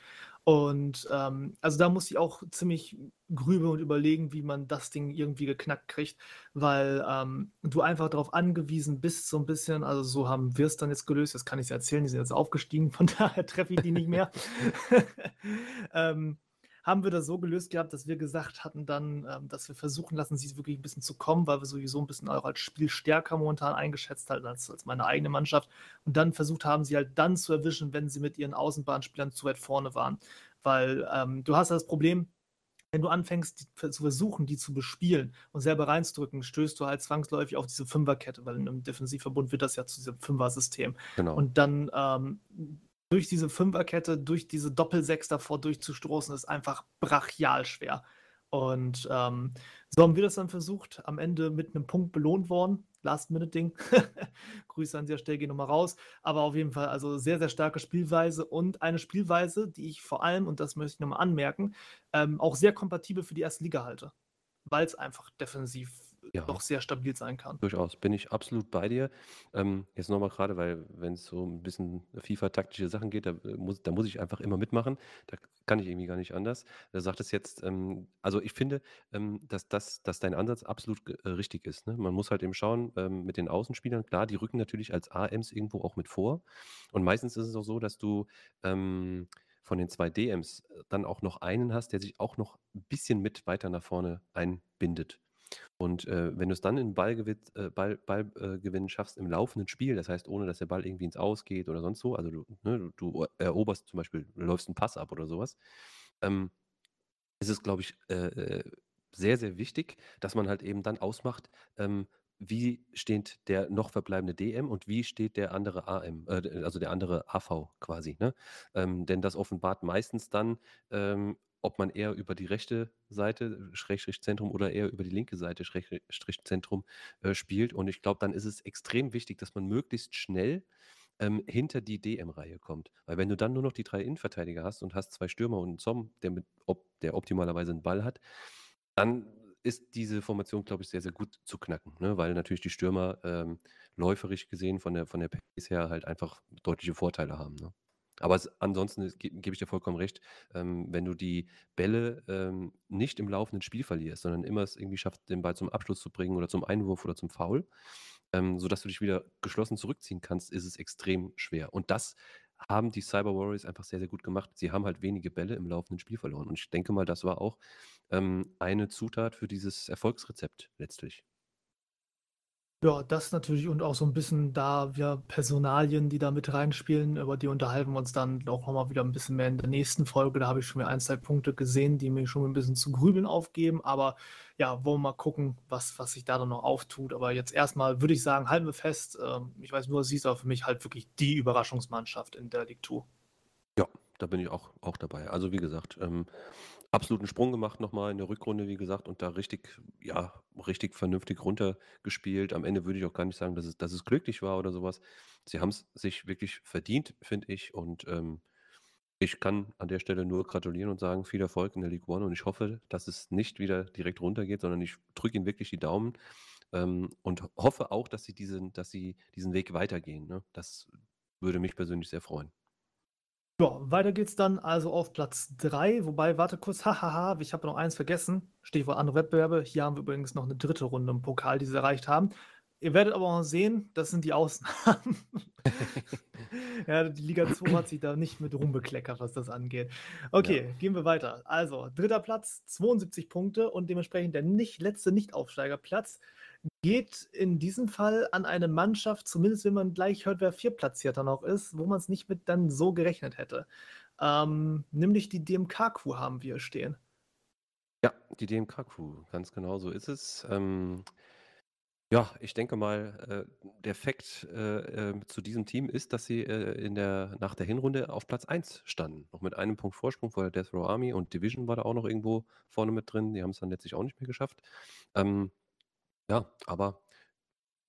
Und ähm, also da muss ich auch ziemlich grübeln und überlegen, wie man das Ding irgendwie geknackt kriegt, weil ähm, du einfach darauf angewiesen bist, so ein bisschen, also so haben wir es dann jetzt gelöst, das kann ich erzählen, die sind jetzt aufgestiegen, von (laughs) daher treffe ich die nicht mehr. (laughs) (laughs) ähm, haben wir das so gelöst gehabt, dass wir gesagt hatten dann, ähm, dass wir versuchen lassen, sie wirklich ein bisschen zu kommen, weil wir sowieso ein bisschen auch als Spiel stärker momentan eingeschätzt halten als, als meine eigene Mannschaft. Und dann versucht haben, sie halt dann zu erwischen, wenn sie mit ihren Außenbahnspielern zu weit vorne waren. Weil ähm, du hast das Problem, wenn du anfängst die, zu versuchen, die zu bespielen und selber reinzudrücken, stößt du halt zwangsläufig auf diese Fünferkette, weil einem Defensivverbund wird das ja zu diesem Fünfer-System. Genau. Und dann ähm, durch diese Fünferkette, durch diese Doppelsechs davor durchzustoßen, ist einfach brachial schwer. Und ähm, so haben wir das dann versucht, am Ende mit einem Punkt belohnt worden. Last-Minute-Ding. (laughs) Grüße an dieser Stelle, gehen nochmal raus. Aber auf jeden Fall, also sehr, sehr starke Spielweise und eine Spielweise, die ich vor allem, und das möchte ich nochmal anmerken, ähm, auch sehr kompatibel für die erste Liga halte. Weil es einfach defensiv ja. doch sehr stabil sein kann. Durchaus, bin ich absolut bei dir. Ähm, jetzt nochmal gerade, weil wenn es so ein bisschen FIFA-taktische Sachen geht, da äh, muss, da muss ich einfach immer mitmachen. Da kann ich irgendwie gar nicht anders. Da sagt es jetzt, ähm, also ich finde, ähm, dass, das, dass dein Ansatz absolut äh, richtig ist. Ne? Man muss halt eben schauen, ähm, mit den Außenspielern, klar, die rücken natürlich als AMs irgendwo auch mit vor. Und meistens ist es auch so, dass du ähm, von den zwei DMs äh, dann auch noch einen hast, der sich auch noch ein bisschen mit weiter nach vorne einbindet. Und äh, wenn du es dann in Ballgewinn, äh, Ball, Ballgewinn äh, schaffst im laufenden Spiel, das heißt, ohne dass der Ball irgendwie ins Aus geht oder sonst so, also du, ne, du eroberst zum Beispiel, läufst einen Pass ab oder sowas, ähm, ist es, glaube ich, äh, äh, sehr, sehr wichtig, dass man halt eben dann ausmacht, ähm, wie steht der noch verbleibende DM und wie steht der andere AM, äh, also der andere AV quasi. Ne? Ähm, denn das offenbart meistens dann, ähm, ob man eher über die rechte Seite, Schrägstrich Zentrum, oder eher über die linke Seite, Schrägstrich Zentrum, äh, spielt. Und ich glaube, dann ist es extrem wichtig, dass man möglichst schnell ähm, hinter die DM-Reihe kommt. Weil wenn du dann nur noch die drei Innenverteidiger hast und hast zwei Stürmer und einen Zom, der, mit, ob, der optimalerweise einen Ball hat, dann ist diese Formation, glaube ich, sehr, sehr gut zu knacken, ne? weil natürlich die Stürmer ähm, läuferisch gesehen von der, von der Pace her halt einfach deutliche Vorteile haben. Ne? Aber es, ansonsten gebe ich dir vollkommen recht, ähm, wenn du die Bälle ähm, nicht im laufenden Spiel verlierst, sondern immer es irgendwie schaffst, den Ball zum Abschluss zu bringen oder zum Einwurf oder zum Foul, ähm, sodass du dich wieder geschlossen zurückziehen kannst, ist es extrem schwer. Und das haben die Cyber Warriors einfach sehr, sehr gut gemacht. Sie haben halt wenige Bälle im laufenden Spiel verloren. Und ich denke mal, das war auch ähm, eine Zutat für dieses Erfolgsrezept letztlich. Ja, das natürlich und auch so ein bisschen da wir Personalien, die da mit reinspielen, über die unterhalten wir uns dann auch noch mal wieder ein bisschen mehr in der nächsten Folge. Da habe ich schon wieder ein, 2 Punkte gesehen, die mir schon ein bisschen zu grübeln aufgeben. Aber ja, wollen wir mal gucken, was was sich da dann noch auftut. Aber jetzt erstmal würde ich sagen, halten wir fest, ähm, ich weiß nur, sie ist aber für mich halt wirklich die Überraschungsmannschaft in der League 2. Ja, da bin ich auch auch dabei. Also, wie gesagt, ähm absoluten Sprung gemacht nochmal in der Rückrunde, wie gesagt, und da richtig, ja, richtig vernünftig runtergespielt. Am Ende würde ich auch gar nicht sagen, dass es, dass es glücklich war oder sowas. Sie haben es sich wirklich verdient, finde ich. Und ähm, ich kann an der Stelle nur gratulieren und sagen, viel Erfolg in der League One. Und ich hoffe, dass es nicht wieder direkt runtergeht, sondern ich drücke Ihnen wirklich die Daumen, ähm, und hoffe auch, dass sie diesen, dass sie diesen Weg weitergehen. Ne? Das würde mich persönlich sehr freuen. Ja, weiter geht's dann also auf Platz 3, wobei, warte kurz, hahaha, ich habe noch eins vergessen. Stichwort andere Wettbewerbe. Hier haben wir übrigens noch eine dritte Runde im Pokal, die sie erreicht haben. Ihr werdet aber auch sehen, das sind die Ausnahmen. (laughs) ja, die Liga 2 hat sich da nicht mit rumbekleckert, was das angeht. Okay, ja. gehen wir weiter. Also, dritter Platz, 72 Punkte und dementsprechend der nicht, letzte Nicht-Aufsteigerplatz geht in diesem Fall an eine Mannschaft, zumindest wenn man gleich hört, wer Viertplatzierter noch ist, wo man es nicht mit dann so gerechnet hätte. Ähm, nämlich die DMK-Crew haben wir stehen. Ja, die DMK-Crew, ganz genau so ist es. Ähm, ja, ich denke mal, äh, der Fakt äh, äh, zu diesem Team ist, dass sie äh, in der, nach der Hinrunde auf Platz 1 standen. Noch mit einem Punkt Vorsprung vor der Death Row Army und Division war da auch noch irgendwo vorne mit drin. Die haben es dann letztlich auch nicht mehr geschafft. Ähm, ja, aber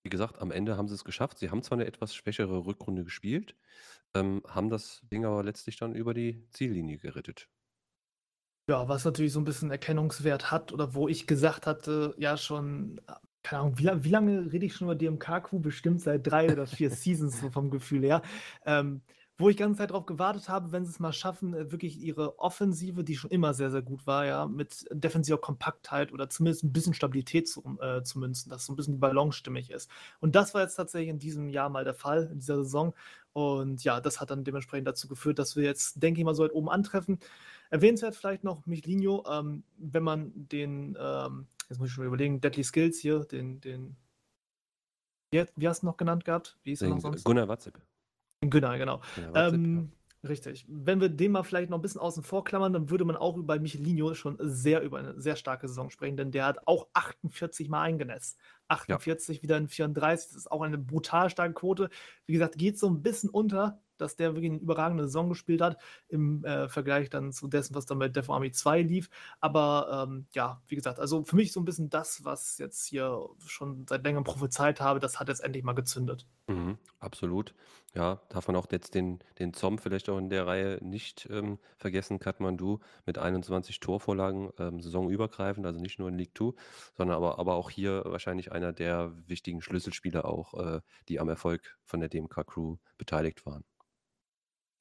wie gesagt, am Ende haben sie es geschafft. Sie haben zwar eine etwas schwächere Rückrunde gespielt, ähm, haben das Ding aber letztlich dann über die Ziellinie gerettet. Ja, was natürlich so ein bisschen Erkennungswert hat oder wo ich gesagt hatte, ja schon, keine Ahnung, wie, wie lange rede ich schon über DMK-Crew? Bestimmt seit drei oder vier (laughs) Seasons so vom Gefühl her. Ähm, wo ich ganze Zeit darauf gewartet habe, wenn sie es mal schaffen, äh, wirklich ihre Offensive, die schon immer sehr, sehr gut war, ja, mit defensiver Kompaktheit oder zumindest ein bisschen Stabilität zu, äh, zu münzen, dass so ein bisschen die Balance stimmig ist. Und das war jetzt tatsächlich in diesem Jahr mal der Fall, in dieser Saison. Und ja, das hat dann dementsprechend dazu geführt, dass wir jetzt, denke ich mal, so weit oben antreffen. Erwähnenswert vielleicht noch Michlino, ähm, wenn man den, ähm, jetzt muss ich schon überlegen, Deadly Skills hier, den, den, wie, wie hast du noch genannt gehabt? Wie hieß er noch sonst? Gunnar Watzep. Genau, genau. Ja, ähm, ja. Richtig. Wenn wir den mal vielleicht noch ein bisschen außen vor klammern, dann würde man auch über Michelino schon sehr über eine sehr starke Saison sprechen, denn der hat auch 48 Mal eingenässt. 48 ja. wieder in 34, das ist auch eine brutal starke Quote. Wie gesagt, geht so ein bisschen unter dass der wirklich eine überragende Saison gespielt hat, im äh, Vergleich dann zu dessen, was dann bei Death Army 2 lief. Aber ähm, ja, wie gesagt, also für mich so ein bisschen das, was jetzt hier schon seit längerem prophezeit habe, das hat jetzt endlich mal gezündet. Mhm, absolut. Ja, darf man auch jetzt den, den Zom vielleicht auch in der Reihe nicht ähm, vergessen, Kathmandu mit 21 Torvorlagen ähm, saisonübergreifend, also nicht nur in League 2, sondern aber, aber auch hier wahrscheinlich einer der wichtigen Schlüsselspieler auch, äh, die am Erfolg von der DMK Crew beteiligt waren.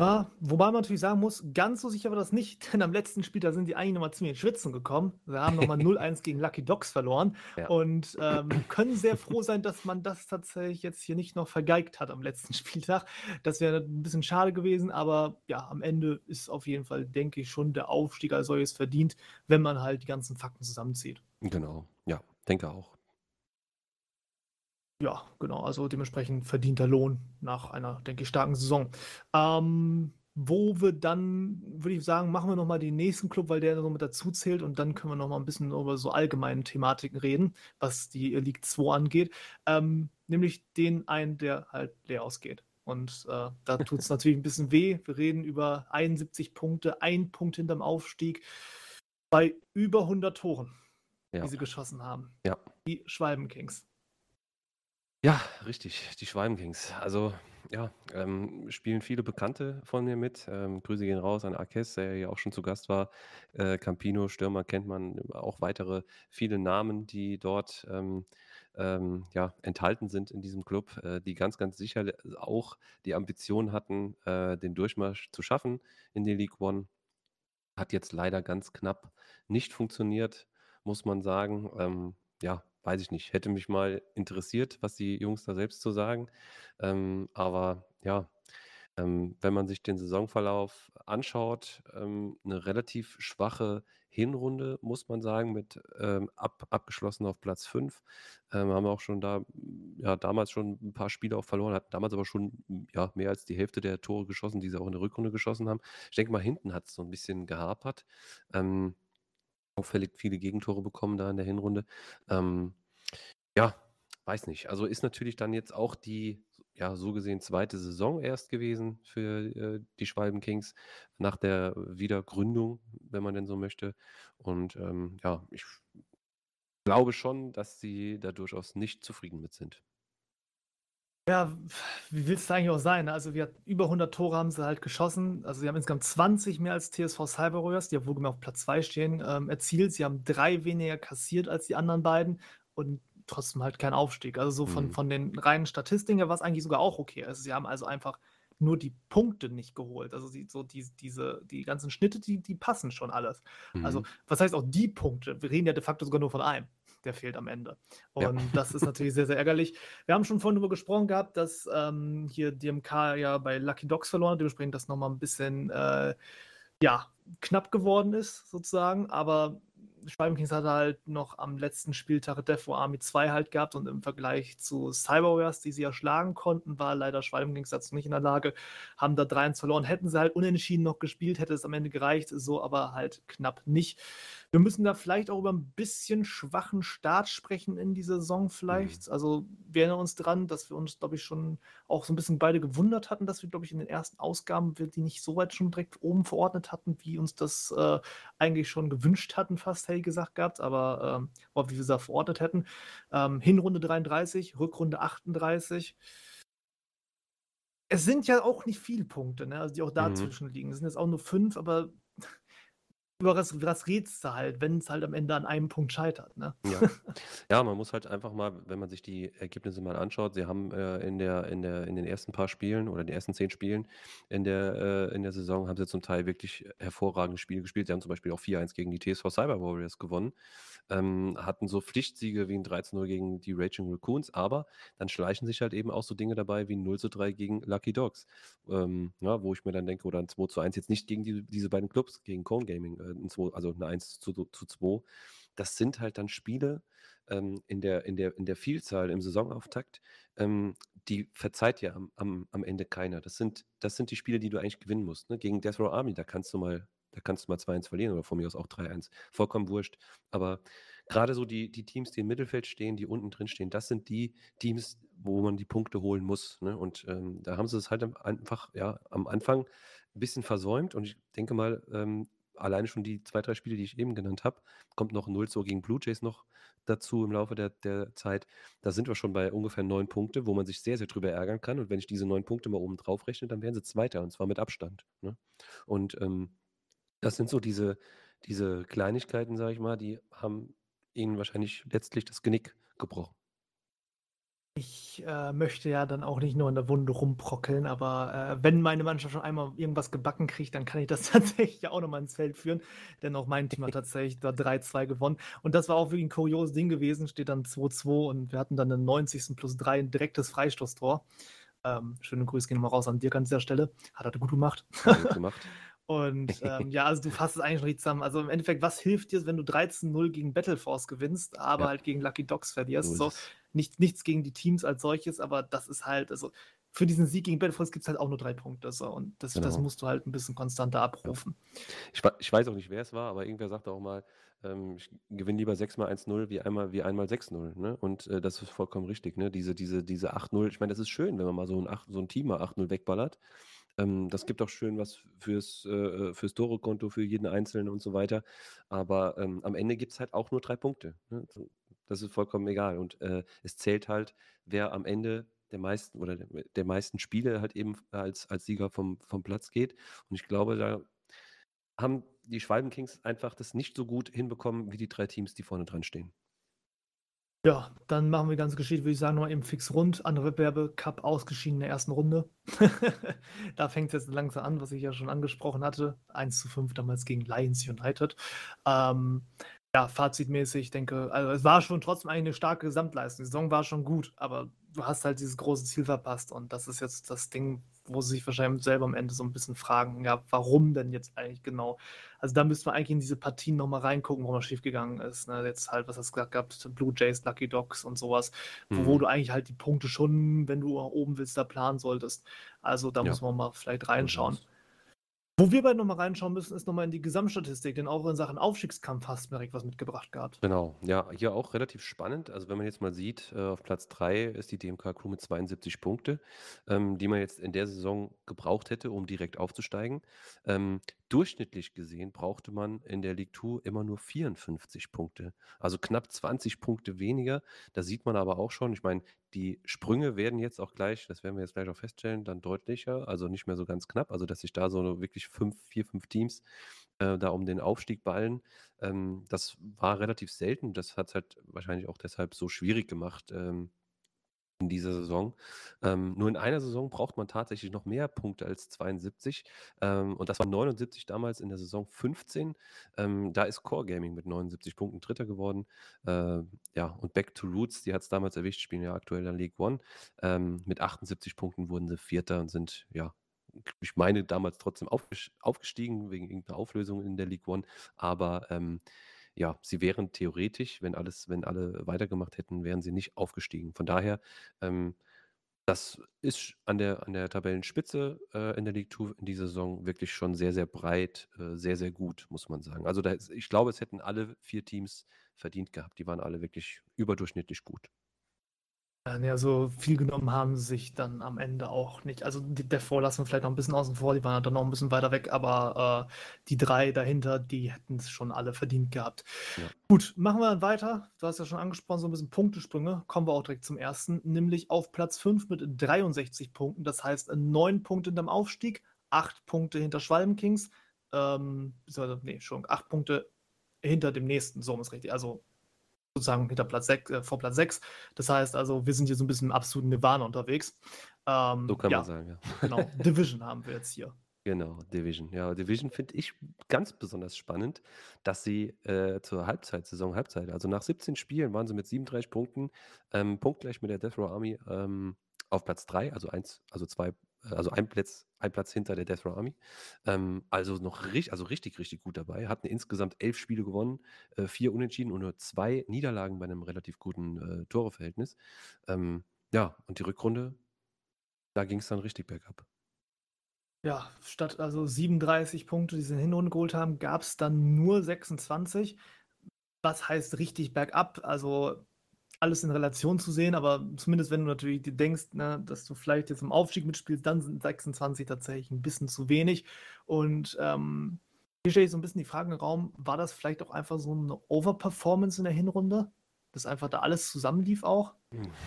Ja, wobei man natürlich sagen muss, ganz so sicher war das nicht, (laughs) denn am letzten Spiel, da sind die eigentlich nochmal ziemlich ins Schwitzen gekommen. Sie haben nochmal 0-1 (laughs) gegen Lucky Dogs verloren Ja. und ähm, können sehr froh sein, dass man das tatsächlich jetzt hier nicht noch vergeigt hat am letzten (laughs) Spieltag. Das wäre ein bisschen schade gewesen, aber ja, am Ende ist auf jeden Fall, denke ich, schon der Aufstieg als solches verdient, wenn man halt die ganzen Fakten zusammenzieht. Genau, ja, denke auch. Ja, genau, also dementsprechend verdienter Lohn nach einer, denke ich, starken Saison. Ähm, wo wir dann, würde ich sagen, machen wir nochmal den nächsten Club, weil der so mit dazu zählt und dann können wir nochmal ein bisschen über so allgemeine Thematiken reden, was die League 2 angeht. Ähm, nämlich den einen, der halt leer ausgeht. Und äh, da tut es (laughs) natürlich ein bisschen weh. Wir reden über 71 Punkte, ein Punkt hinterm Aufstieg bei über 100 Toren, ja. die sie geschossen haben. Ja. Die Schwalben Kings. Ja, richtig, die Schwalbenkings. Also, ja, ähm, spielen viele Bekannte von mir mit. Ähm, Grüße gehen raus an Arkes, der ja auch schon zu Gast war. Äh, Campino, Stürmer kennt man, auch weitere viele Namen, die dort ähm, ähm, ja, enthalten sind in diesem Club, äh, die ganz, ganz sicher auch die Ambition hatten, äh, den Durchmarsch zu schaffen in die League One. Hat jetzt leider ganz knapp nicht funktioniert, muss man sagen. Ähm, ja, weiß ich nicht, hätte mich mal interessiert, was die Jungs da selbst zu sagen. Ähm, aber ja, ähm, wenn man sich den Saisonverlauf anschaut, ähm, eine relativ schwache Hinrunde, muss man sagen, mit ähm, ab, abgeschlossen auf Platz 5. Ähm, haben wir auch schon da, ja, damals schon ein paar Spiele auch verloren, hatten damals aber schon ja, mehr als die Hälfte der Tore geschossen, die sie auch in der Rückrunde geschossen haben. Ich denke mal, hinten hat es so ein bisschen gehapert. Ähm, auffällig viele Gegentore bekommen da in der Hinrunde. Ähm, ja, weiß nicht. Also ist natürlich dann jetzt auch die, ja, so gesehen zweite Saison erst gewesen für äh, die Schwalben Kings nach der Wiedergründung, wenn man denn so möchte. Und ähm, ja, ich glaube schon, dass sie da durchaus nicht zufrieden mit sind. Ja, wie willst du eigentlich auch sein? Ne? Also, wir über 100 Tore haben sie halt geschossen. Also, sie haben insgesamt 20 mehr als TSV Cyber Warriors, die ja auf Platz 2 stehen, ähm, erzielt. Sie haben drei weniger kassiert als die anderen beiden. Und trotzdem halt kein Aufstieg. Also so von, Mhm. von den reinen Statistiken war es eigentlich sogar auch okay. Also sie haben also einfach nur die Punkte nicht geholt. Also sie, so die, diese, die ganzen Schnitte, die, die passen schon alles. Also Mhm. was heißt auch die Punkte? Wir reden ja de facto sogar nur von einem. Der fehlt am Ende. Ja. Und das ist natürlich sehr, sehr ärgerlich. Wir haben schon vorhin darüber gesprochen gehabt, dass ähm, hier DMK ja bei Lucky Dogs verloren hat, dementsprechend das nochmal ein bisschen äh, ja, knapp geworden ist, sozusagen. Aber Schwalben Kings hatte halt noch am letzten Spieltag Death War Army 2 halt gehabt und im Vergleich zu Cyber Warriors, die sie ja schlagen konnten, war leider Schwalben Kings dazu nicht in der Lage, haben da 3-1 verloren. Hätten sie halt unentschieden noch gespielt, hätte es am Ende gereicht, so aber halt knapp nicht. Wir müssen da vielleicht auch über ein bisschen schwachen Start sprechen in die Saison vielleicht. Also wir erinnern uns dran, dass wir uns, glaube ich, schon auch so ein bisschen beide gewundert hatten, dass wir, glaube ich, in den ersten Ausgaben wir die nicht so weit schon direkt oben verordnet hatten, wie uns das äh, eigentlich schon gewünscht hatten, fast ich gesagt gehabt, aber ähm, wie wir es da verordnet hätten. Ähm, Hinrunde 33, Rückrunde 38. Es sind ja auch nicht viele Punkte, ne? also die auch Mhm. dazwischen liegen. Es sind jetzt auch nur fünf, aber über was, was redest du halt, wenn es halt am Ende an einem Punkt scheitert. Ne? Ja. (laughs) ja, man muss halt einfach mal, wenn man sich die Ergebnisse mal anschaut, sie haben äh, in, der, in, der, in den ersten paar Spielen oder den ersten zehn Spielen in der, äh, in der Saison haben sie zum Teil wirklich hervorragende Spiele gespielt. Sie haben zum Beispiel auch 4-1 gegen die TSV Cyber Warriors gewonnen, ähm, hatten so Pflichtsiege wie ein 13-0 gegen die Raging Raccoons, aber dann schleichen sich halt eben auch so Dinge dabei wie ein 0-3 gegen Lucky Dogs, ähm, ja, wo ich mir dann denke, oder ein 2-1 jetzt nicht gegen die, diese beiden Clubs, gegen Cone Gaming, äh, ein 2, also eine 1 zu, zu 2. Das sind halt dann Spiele ähm, in, der, in, der, in der Vielzahl im Saisonauftakt, ähm, die verzeiht ja am, am, am Ende keiner. Das sind, das sind die Spiele, die du eigentlich gewinnen musst. Ne? Gegen Death Row Army, da kannst du mal, da kannst du mal 2-1 verlieren oder von mir aus auch 3-1. Vollkommen wurscht. Aber gerade so die, die Teams, die im Mittelfeld stehen, die unten drin stehen, das sind die Teams, wo man die Punkte holen muss. Ne? Und ähm, da haben sie es halt einfach ja, am Anfang ein bisschen versäumt. Und ich denke mal, ähm, alleine schon die zwei, drei Spiele, die ich eben genannt habe, kommt noch 0 so gegen Blue Jays noch dazu im Laufe der, der Zeit. Da sind wir schon bei ungefähr neun Punkte, wo man sich sehr, sehr drüber ärgern kann. Und wenn ich diese neun Punkte mal oben drauf rechne, dann wären sie Zweiter und zwar mit Abstand. Ne? Und ähm, das sind so diese, diese Kleinigkeiten, sage ich mal, die haben ihnen wahrscheinlich letztlich das Genick gebrochen. Ich äh, möchte ja dann auch nicht nur in der Wunde rumprockeln, aber äh, wenn meine Mannschaft schon einmal irgendwas gebacken kriegt, dann kann ich das (laughs) tatsächlich ja auch nochmal ins Feld führen. Denn auch mein Team hat (laughs) tatsächlich da 3-2 gewonnen. Und das war auch wirklich ein kurioses Ding gewesen. Steht dann 2-2 und wir hatten dann einen 90. plus 3 ein direktes Freistoßtor. Ähm, schöne Grüße gehen nochmal raus an Dirk an dieser Stelle. Hat er gut gemacht. Sehr gut gemacht. (laughs) Und (laughs) ähm, ja, also du fasst es eigentlich schon richtig zusammen. Also im Endeffekt, was hilft dir, wenn du 13-0 gegen Battleforce gewinnst, aber Ja. halt gegen Lucky Dogs verlierst? So nicht, nichts gegen die Teams als solches, aber das ist halt, also für diesen Sieg gegen Battleforce gibt es halt auch nur drei Punkte. So, und das, das Genau. musst du halt ein bisschen konstanter abrufen. Ich, ich weiß auch nicht, wer es war, aber irgendwer sagte auch mal, ähm, ich gewinne lieber 6 mal 1-0 wie einmal, wie einmal 6-0. Ne? Und äh, das ist vollkommen richtig. Ne? Diese, diese, diese 8-0, ich meine, das ist schön, wenn man mal so ein, 8, so ein Team mal 8-0 wegballert. Ähm, das gibt auch schön was fürs, äh, fürs Tore-Konto, für jeden Einzelnen und so weiter. Aber ähm, am Ende gibt es halt auch nur drei Punkte. Ne? Das ist vollkommen egal. Und äh, es zählt halt, wer am Ende der meisten oder der, meisten Spiele halt eben als, als Sieger vom, vom Platz geht. Und ich glaube, da haben die Schwalben Kings einfach das nicht so gut hinbekommen wie die drei Teams, die vorne dran stehen. Ja, dann machen wir ganz geschickt, würde ich sagen, nochmal eben fix rund. Andere Wettbewerbe, Cup ausgeschieden in der ersten Runde. (laughs) da fängt es jetzt langsam an, was ich ja schon angesprochen hatte. 1 zu 5 damals gegen Lions United. Ähm, ja, fazitmäßig, ich denke, also es war schon trotzdem eine starke Gesamtleistung. Die Saison war schon gut, aber hast halt dieses große Ziel verpasst und das ist jetzt das Ding, wo sie sich wahrscheinlich selber am Ende so ein bisschen fragen, ja, warum denn jetzt eigentlich genau? Also da müsste man eigentlich in diese Partien nochmal reingucken, wo man schiefgegangen ist. Ne? Jetzt halt, was hast du gesagt gehabt, Blue Jays, Lucky Dogs und sowas, wo, wo Mhm. du eigentlich halt die Punkte schon, wenn du oben willst, da planen solltest. Also da Ja. muss man mal vielleicht reinschauen. aus. Wo wir beide nochmal reinschauen müssen, ist nochmal in die Gesamtstatistik, denn auch in Sachen Aufstiegskampf hast du mir direkt was mitgebracht gehabt. Genau, ja, hier auch relativ spannend. Also wenn man jetzt mal sieht, äh, auf Platz 3 ist die DMK Crew mit 72 Punkte, ähm, die man jetzt in der Saison gebraucht hätte, um direkt aufzusteigen. Durchschnittlich gesehen brauchte man in der League 2 immer nur 54 Punkte. Also knapp 20 Punkte weniger. Da sieht man aber auch schon, ich meine, die Sprünge werden jetzt auch gleich, das werden wir jetzt gleich auch feststellen, dann deutlicher, also nicht mehr so ganz knapp. Also dass sich da so wirklich fünf, vier, fünf Teams äh, da um den Aufstieg ballen. Ähm, das war relativ selten. Das hat es halt wahrscheinlich auch deshalb so schwierig gemacht. Ähm, in dieser Saison. Ähm, nur in einer Saison braucht man tatsächlich noch mehr Punkte als 72. Ähm, und das war 79 damals in der Saison 15. Ähm, da ist Core Gaming mit 79 Punkten Dritter geworden. Äh, ja, und Back to Roots, die hat es damals erwischt, spielen ja aktuell in League One. Ähm, mit 78 Punkten wurden sie Vierter und sind, ja, ich meine, damals trotzdem aufgestiegen wegen irgendeiner Auflösung in der League One. Aber ähm, ja, sie wären theoretisch, wenn alles, wenn alle weitergemacht hätten, wären sie nicht aufgestiegen. Von daher, ähm, das ist an der, an der Tabellenspitze äh, in der League 2 in dieser Saison wirklich schon sehr, sehr breit, äh, sehr, sehr gut, muss man sagen. Also da ich glaube, es hätten alle vier Teams verdient gehabt. Die waren alle wirklich überdurchschnittlich gut. Ja, so viel genommen haben sie sich dann am Ende auch nicht. Also die Devro lassen wir vielleicht noch ein bisschen außen vor, die waren dann noch ein bisschen weiter weg, aber äh, die drei dahinter, die hätten es schon alle verdient gehabt. Ja. Gut, machen wir dann weiter. Du hast ja schon angesprochen, so ein bisschen Punktesprünge. Kommen wir auch direkt zum ersten, nämlich auf Platz 5 mit 63 Punkten. Das heißt, 9 Punkte hinterm Aufstieg, 8 Punkte hinter Schwalbenkings, ähm, nee, schon 8 Punkte hinter dem nächsten, so ist richtig. Also sozusagen hinter Platz 6, äh, vor Platz 6. Das heißt also, wir sind hier so ein bisschen im absoluten Nirvana unterwegs. Ähm, so kann ja, man sagen, ja. (laughs) Genau, Division haben wir jetzt hier. Genau, Division. Ja, Division finde ich ganz besonders spannend, dass sie äh, zur Halbzeit, Saison Halbzeit, also nach 17 Spielen waren sie mit 37 Punkten, ähm, punktgleich mit der Death Row Army ähm, auf Platz 3, also eins, also zwei also ein Platz, ein Platz hinter der Death Row Army. Ähm, also noch richtig, also richtig, richtig gut dabei. Hatten insgesamt elf Spiele gewonnen, äh, vier Unentschieden und nur zwei Niederlagen bei einem relativ guten äh, Toreverhältnis. Ähm, ja, und die Rückrunde, da ging es dann richtig bergab. Ja, statt also 37 Punkte, die sie in Hinrunde geholt haben, gab es dann nur 26. Was heißt richtig bergab? Also alles in Relation zu sehen, aber zumindest wenn du natürlich denkst, ne, dass du vielleicht jetzt im Aufstieg mitspielst, dann sind 26 tatsächlich ein bisschen zu wenig. Und ähm, hier stelle ich so ein bisschen die Frage im Raum, war das vielleicht auch einfach so eine Overperformance in der Hinrunde? Dass einfach da alles zusammenlief auch?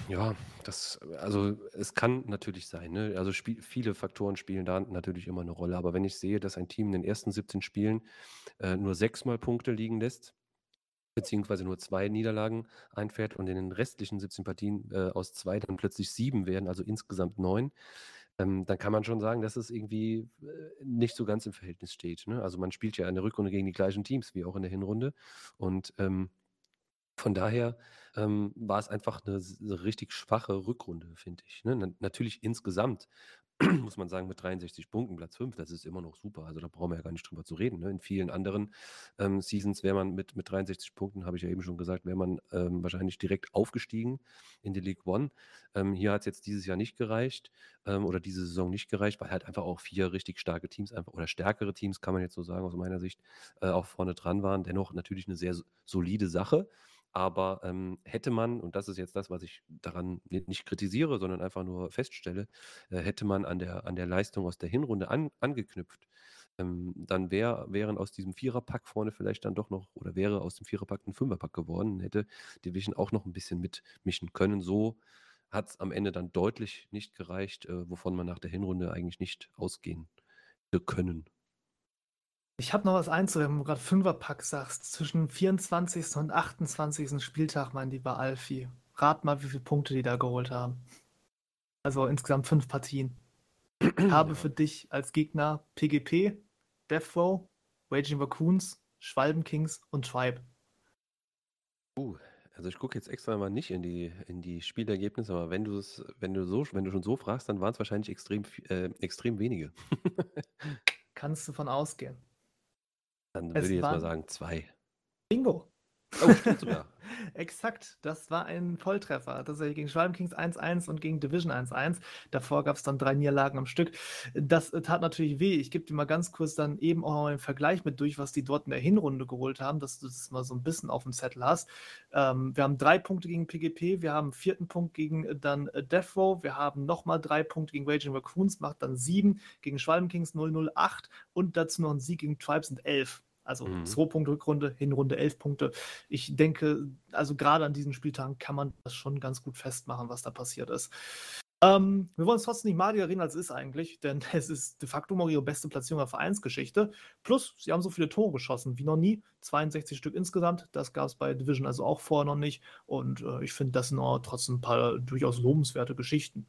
Ja, das, also es kann natürlich sein. Ne? Also viele Faktoren spielen da natürlich immer eine Rolle. Aber wenn ich sehe, dass ein Team in den ersten 17 Spielen äh, nur sechsmal Punkte liegen lässt, beziehungsweise nur zwei Niederlagen einfährt und in den restlichen 17 Partien äh, aus zwei dann plötzlich sieben werden, also insgesamt neun, ähm, dann kann man schon sagen, dass es irgendwie äh, nicht so ganz im Verhältnis steht. Ne? Also man spielt ja in der Rückrunde gegen die gleichen Teams wie auch in der Hinrunde und ähm, von daher ähm, war es einfach eine, richtig schwache Rückrunde, finde ich. Ne? Na, natürlich insgesamt (clears throat) muss man sagen, mit 63 Punkten, Platz 5, das ist immer noch super. Also da brauchen wir ja gar nicht drüber zu reden. Ne? In vielen anderen ähm, Seasons wäre man mit, mit 63 Punkten, habe ich ja eben schon gesagt, wäre man ähm, wahrscheinlich direkt aufgestiegen in die League One. Ähm, hier hat es jetzt dieses Jahr nicht gereicht ähm, oder diese Saison nicht gereicht, weil halt einfach auch vier richtig starke Teams einfach oder stärkere Teams, kann man jetzt so sagen, aus meiner Sicht, äh, auch vorne dran waren. Dennoch natürlich eine sehr solide Sache. Aber ähm, hätte man, und das ist jetzt das, was ich daran nicht kritisiere, sondern einfach nur feststelle, äh, hätte man an der, an der Leistung aus der Hinrunde an, angeknüpft, ähm, dann wär, wären aus diesem Viererpack vorne vielleicht dann doch noch, oder wäre aus dem Viererpack ein Fünferpack geworden, hätte Division auch noch ein bisschen mitmischen können. So hat es am Ende dann deutlich nicht gereicht, äh, wovon man nach der Hinrunde eigentlich nicht ausgehen können. Ich habe noch was einzuheben, wo du gerade Fünferpack sagst. Zwischen 24. und 28. Spieltag, mein lieber Alfie. Rat mal, wie viele Punkte die da geholt haben. Also insgesamt fünf Partien. Ich habe für dich als Gegner PGP, Death Row, Raging Raccoons, Schwalbenkings und Tribe. Uh, also ich gucke jetzt extra mal nicht in die, in die Spielergebnisse, aber wenn du es, wenn du so, wenn du schon so fragst, dann waren es wahrscheinlich extrem, äh, extrem wenige. (laughs) Kannst du von ausgehen. Dann würde ich jetzt mal sagen zwei. Bingo. Oh, stimmt sogar. (laughs) Exakt, das war ein Volltreffer. Tatsächlich gegen Schwalben Kings 1-1 und gegen Division 1-1. Davor gab es dann drei Niederlagen am Stück. Das äh, tat natürlich weh. Ich gebe dir mal ganz kurz dann eben auch noch einen Vergleich mit durch, was die dort in der Hinrunde geholt haben, dass du das mal so ein bisschen auf dem Zettel hast. Ähm, wir haben drei Punkte gegen PGP, wir haben vierten Punkt gegen äh, dann äh, Death Row, wir haben nochmal drei Punkte gegen Raging Raccoons, macht dann sieben, gegen Schwalben Kings 008 und dazu noch ein Sieg gegen Tribes sind elf. Also mhm. 2 Punkte Rückrunde, Hinrunde 11 Punkte. Ich denke, also gerade an diesen Spieltagen kann man das schon ganz gut festmachen, was da passiert ist. Ähm, wir wollen es trotzdem nicht maliger reden, als es ist eigentlich, denn (laughs) es ist de facto mal ihre beste Platzierung der Vereinsgeschichte. Plus, sie haben so viele Tore geschossen wie noch nie. 62 Stück insgesamt. Das gab es bei Division also auch vorher noch nicht. Und äh, ich finde, das sind auch trotzdem ein paar durchaus lobenswerte Geschichten.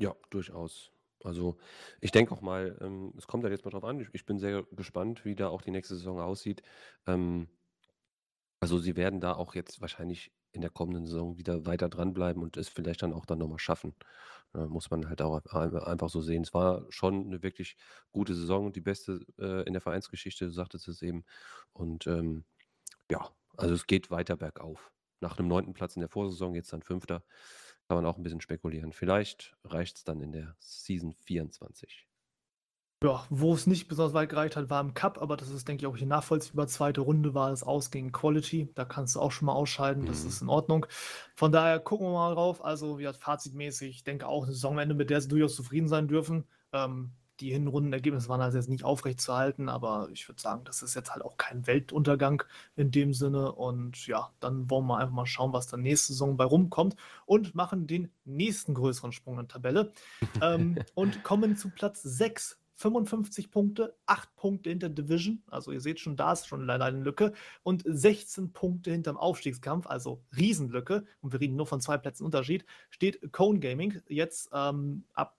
Ja, durchaus. Also ich denke auch mal, ähm, es kommt dann jetzt mal drauf an. Ich, bin sehr gespannt, wie da auch die nächste Saison aussieht. Ähm, also sie werden da auch jetzt wahrscheinlich in der kommenden Saison wieder weiter dranbleiben und es vielleicht dann auch dann nochmal schaffen. Äh, muss man halt auch einfach so sehen. Es war schon eine wirklich gute Saison, die beste äh, in der Vereinsgeschichte, du sagtest es eben. Und ähm, ja, also es geht weiter bergauf. Nach einem neunten Platz in der Vorsaison, jetzt dann fünfter. Kann man auch ein bisschen spekulieren. Vielleicht reicht es dann in der Season 24. Ja, wo es nicht besonders weit gereicht hat, war im Cup, aber das ist, denke ich, auch hier nachvollziehbar. Zweite Runde war es aus gegen Quality. Da kannst du auch schon mal ausscheiden. Das mhm. ist in Ordnung. Von daher gucken wir mal drauf. Also, wie fazitmäßig, ich denke auch eine Saisonende, mit der sie durchaus zufrieden sein dürfen. Ähm, die Hinrundenergebnisse waren also jetzt nicht aufrechtzuerhalten, aber ich würde sagen, das ist jetzt halt auch kein Weltuntergang in dem Sinne. Und ja, dann wollen wir einfach mal schauen, was dann nächste Saison bei rumkommt und machen den nächsten größeren Sprung in der Tabelle (laughs) ähm, und kommen zu Platz 6. 55 Punkte, 8 Punkte hinter Division, also ihr seht schon, da ist schon leider eine Lücke, und 16 Punkte hinterm Aufstiegskampf, also Riesenlücke, und wir reden nur von zwei Plätzen Unterschied, steht Cone Gaming jetzt ähm, ab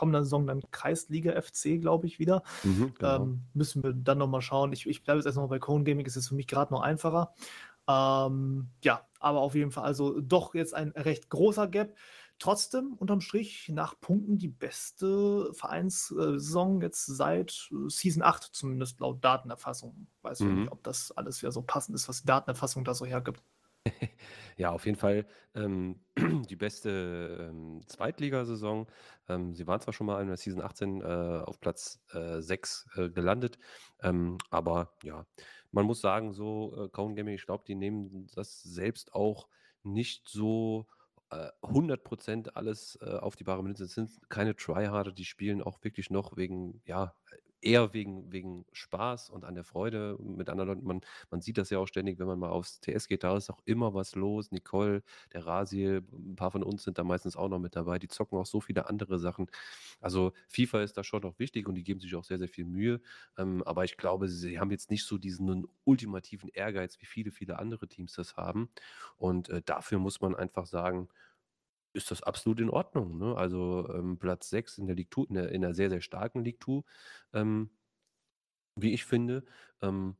kommender Saison dann Kreisliga FC, glaube ich, wieder. Mhm, genau. ähm, müssen wir dann nochmal schauen. Ich, ich bleibe jetzt erstmal bei Cone Gaming, ist es für mich gerade noch einfacher. Ähm, ja, aber auf jeden Fall, also doch jetzt ein recht großer Gap. Trotzdem, unterm Strich, nach Punkten die beste Vereinssaison jetzt seit äh, Season 8, zumindest laut Datenerfassung. Weiß mhm. nicht, ob das alles wieder so passend ist, was die Datenerfassung da so hergibt. (laughs) Ja, auf jeden Fall ähm, (clears throat) die beste ähm, Zweitligasaison. Ähm, sie waren zwar schon mal in der Season 18 äh, auf Platz äh, 6 äh, gelandet, ähm, aber ja, man muss sagen, so äh, Cone Gaming, ich glaube, die nehmen das selbst auch nicht so äh, 100% alles äh, auf die bare Münze. Es sind keine Tryharder, die spielen auch wirklich noch wegen, ja, eher wegen, wegen Spaß und an der Freude mit anderen Leuten. Man, man sieht das ja auch ständig, wenn man mal aufs TS geht, da ist auch immer was los. Nicole, der Rasil, ein paar von uns sind da meistens auch noch mit dabei. Die zocken auch so viele andere Sachen. Also FIFA ist da schon noch wichtig und die geben sich auch sehr, sehr viel Mühe. Ähm, aber ich glaube, sie haben jetzt nicht so diesen ultimativen Ehrgeiz, wie viele, viele andere Teams das haben. Und äh, dafür muss man einfach sagen, ist das absolut in Ordnung. Ne? Also ähm, Platz 6 in der League 2, in, der, in einer sehr, sehr starken League 2, ähm, wie ich finde, ähm,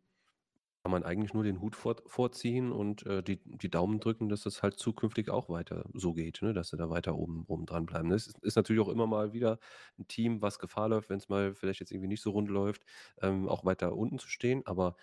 kann man eigentlich nur den Hut vor, vorziehen und äh, die, die Daumen drücken, dass das halt zukünftig auch weiter so geht, ne? dass sie da weiter oben, oben dran bleiben. Es ist, ist natürlich auch immer mal wieder ein Team, was Gefahr läuft, wenn es mal vielleicht jetzt irgendwie nicht so rund läuft, ähm, auch weiter unten zu stehen. Aber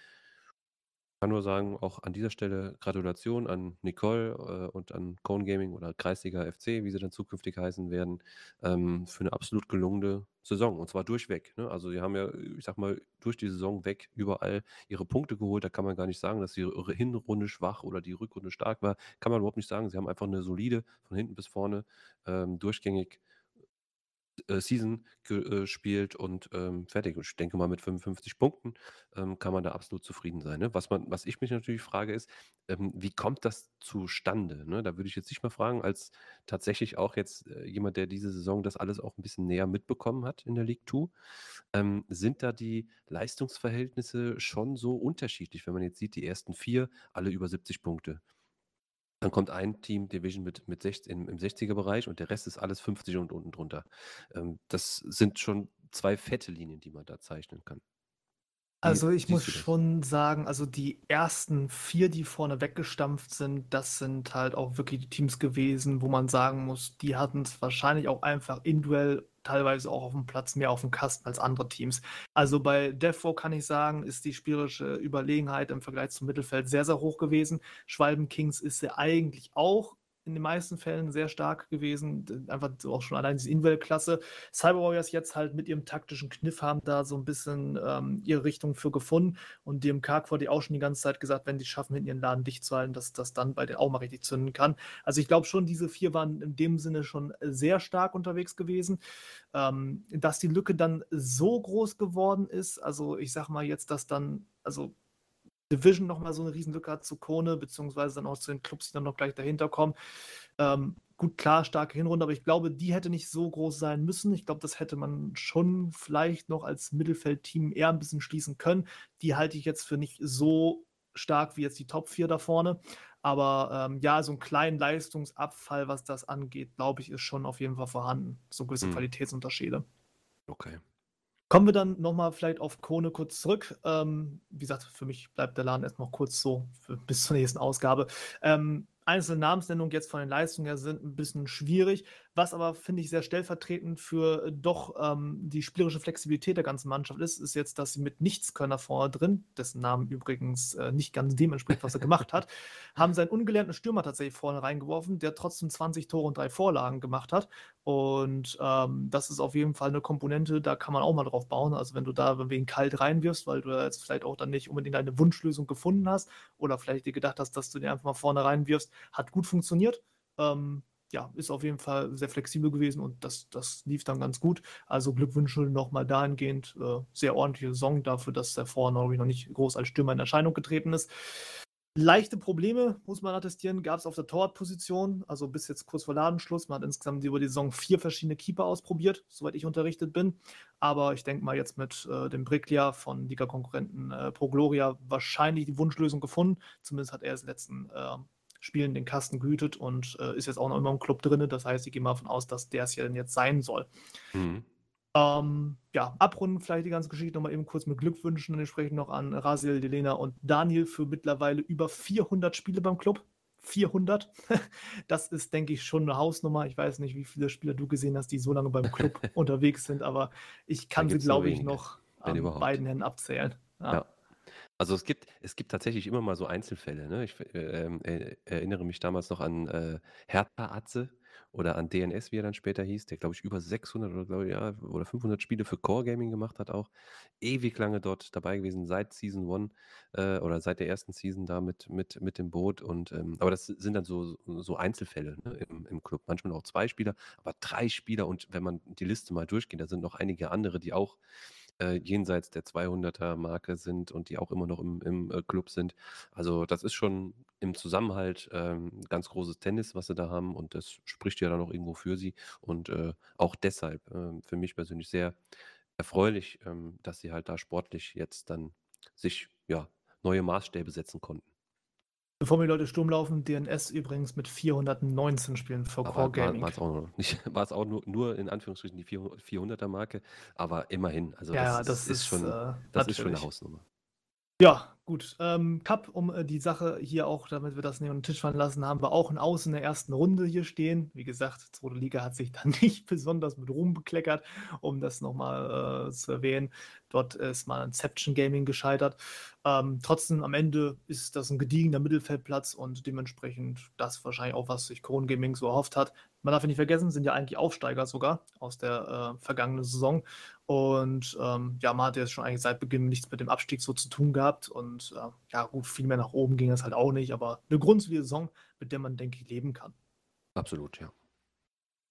kann nur sagen, auch an dieser Stelle Gratulation an Nicole äh, und an Cone Gaming oder Kreisliga FC, wie sie dann zukünftig heißen werden, ähm, für eine absolut gelungene Saison. Und zwar durchweg. Ne? Also, sie haben ja, ich sag mal, durch die Saison weg überall ihre Punkte geholt. Da kann man gar nicht sagen, dass die Hinrunde schwach oder die Rückrunde stark war. Kann man überhaupt nicht sagen. Sie haben einfach eine solide, von hinten bis vorne, ähm, durchgängig äh, Season gespielt äh, und ähm, fertig. Ich denke mal, mit 55 Punkten ähm, kann man da absolut zufrieden sein. Ne? Was, man, was ich mich natürlich frage, ist, ähm, wie kommt das zustande? Ne? Da würde ich jetzt nicht mal fragen, als tatsächlich auch jetzt äh, jemand, der diese Saison das alles auch ein bisschen näher mitbekommen hat in der League 2. Ähm, sind da die Leistungsverhältnisse schon so unterschiedlich, wenn man jetzt sieht, die ersten vier, alle über 70 Punkte? Dann kommt ein Team Division mit, mit 60, im, im 60er-Bereich und der Rest ist alles 50 und unten drunter. Ähm, das sind schon zwei fette Linien, die man da zeichnen kann. Also ich muss schon sagen, also die ersten vier, die vorne weggestampft sind, das sind halt auch wirklich die Teams gewesen, wo man sagen muss, die hatten es wahrscheinlich auch einfach individuell teilweise auch auf dem Platz mehr auf dem Kasten als andere Teams. Also bei Defo kann ich sagen, ist die spielerische Überlegenheit im Vergleich zum Mittelfeld sehr, sehr hoch gewesen. Schwalben Kings ist sie eigentlich auch in den meisten Fällen sehr stark gewesen. Einfach auch schon allein diese Inwell-Klasse. Cyber Warriors jetzt halt mit ihrem taktischen Kniff haben da so ein bisschen ähm, ihre Richtung für gefunden. Und DMK wurde auch schon die ganze Zeit gesagt, wenn die schaffen, hinten ihren Laden dicht zu halten, dass das dann bei denen auch mal richtig zünden kann. Also ich glaube schon, diese vier waren in dem Sinne schon sehr stark unterwegs gewesen. Ähm, dass die Lücke dann so groß geworden ist, also ich sag mal jetzt, dass dann, also Division nochmal so eine Riesenlücke hat zu Kone, beziehungsweise dann auch zu den Clubs, die dann noch gleich dahinter kommen. Ähm, gut, klar, starke Hinrunde, aber ich glaube, die hätte nicht so groß sein müssen. Ich glaube, das hätte man schon vielleicht noch als Mittelfeldteam eher ein bisschen schließen können. Die halte ich jetzt für nicht so stark wie jetzt die Top 4 da vorne. Aber ähm, ja, so einen kleinen Leistungsabfall, was das angeht, glaube ich, ist schon auf jeden Fall vorhanden. So gewisse hm. Qualitätsunterschiede. Okay. Kommen wir dann nochmal vielleicht auf Kone kurz zurück. Ähm, wie gesagt, für mich bleibt der Laden erstmal kurz so für, bis zur nächsten Ausgabe. Ähm, einzelne Namensnennungen jetzt von den Leistungen her sind ein bisschen schwierig. Was aber, finde ich, sehr stellvertretend für äh, doch ähm, die spielerische Flexibilität der ganzen Mannschaft ist, ist jetzt, dass sie mit Nichtskönner vorne drin, dessen Namen übrigens äh, nicht ganz dem entspricht, was er gemacht hat, (laughs) haben seinen ungelernten Stürmer tatsächlich vorne reingeworfen, der trotzdem 20 Tore und drei Vorlagen gemacht hat. Und ähm, das ist auf jeden Fall eine Komponente, da kann man auch mal drauf bauen. Also wenn du da wegen kalt reinwirfst, weil du jetzt vielleicht auch dann nicht unbedingt eine Wunschlösung gefunden hast oder vielleicht dir gedacht hast, dass du den einfach mal vorne reinwirfst, hat gut funktioniert. Ähm, ja, ist auf jeden Fall sehr flexibel gewesen und das, das lief dann ganz gut. Also Glückwünsche nochmal dahingehend. Äh, sehr ordentliche Saison dafür, dass er vorne noch nicht groß als Stürmer in Erscheinung getreten ist. Leichte Probleme, muss man attestieren, gab es auf der Torwartposition, also bis jetzt kurz vor Ladenschluss. Man hat insgesamt über die Saison vier verschiedene Keeper ausprobiert, soweit ich unterrichtet bin. Aber ich denke mal jetzt mit äh, dem Briclia von Liga-Konkurrenten äh, Pro Gloria wahrscheinlich die Wunschlösung gefunden. Zumindest hat er es letzten äh, Spielen den Kasten gehütet und äh, ist jetzt auch noch immer im Club drin. Das heißt, ich gehe mal davon aus, dass der es ja dann jetzt sein soll. Mhm. Ähm, ja, abrunden vielleicht die ganze Geschichte nochmal eben kurz mit Glückwünschen und entsprechend noch an Rasil, Delena und Daniel für mittlerweile über 400 Spiele beim Club. 400. (laughs) Das ist, denke ich, schon eine Hausnummer. Ich weiß nicht, wie viele Spieler du gesehen hast, die so lange beim Club (laughs) unterwegs sind, aber ich kann sie, glaube ich, noch an beiden Händen abzählen. Ja. ja. Also es gibt, es gibt tatsächlich immer mal so Einzelfälle. Ne? Ich äh, ähm, äh, erinnere mich damals noch an äh, Hertha Atze oder an DNS, wie er dann später hieß, der glaube ich über 600 oder, glaub ja, oder 500 Spiele für Core Gaming gemacht hat auch. Ewig lange dort dabei gewesen, seit Season 1 äh, oder seit der ersten Season da mit, mit, mit dem Boot. Und, ähm, aber das sind dann so, so Einzelfälle ne, im, im Club. Manchmal auch zwei Spieler, aber drei Spieler. Und wenn man die Liste mal durchgeht, da sind noch einige andere, die auch äh, jenseits der 200er-Marke sind und die auch immer noch im, im äh, Club sind. Also das ist schon im Zusammenhalt ähm, ganz großes Tennis, was sie da haben und das spricht ja dann auch irgendwo für sie und äh, auch deshalb äh, für mich persönlich sehr erfreulich, ähm, dass sie halt da sportlich jetzt dann sich ja neue Maßstäbe setzen konnten. Bevor mir die Leute Sturm laufen, DNS übrigens mit 419 Spielen für aber Core Gaming. War es auch, (laughs) nicht, war's auch nur, nur in Anführungsstrichen die 400er Marke, aber immerhin. Also ja, das, das ist, ist, schon, äh, das ist schon eine Hausnummer. Ja, gut. Ähm, Cup, um äh, die Sache hier auch, damit wir das nicht unter den Tisch fallen lassen, haben wir auch ein Aus in der ersten Runde hier stehen. Wie gesagt, zweite Liga hat sich (laughs) dann nicht besonders mit Ruhm bekleckert, um das nochmal äh, zu erwähnen. Dort ist mal Inception Gaming gescheitert. Ähm, trotzdem, am Ende ist das ein gediegener Mittelfeldplatz und dementsprechend das wahrscheinlich auch, was sich Kron Gaming so erhofft hat. Man darf ja nicht vergessen, sind ja eigentlich Aufsteiger sogar aus der äh, vergangenen Saison. Und ähm, ja, man hat jetzt schon eigentlich seit Beginn nichts mit dem Abstieg so zu tun gehabt. Und äh, ja, gut, viel mehr nach oben ging es halt auch nicht. Aber eine grundsolide Saison, mit der man, denke ich, leben kann. Absolut, ja.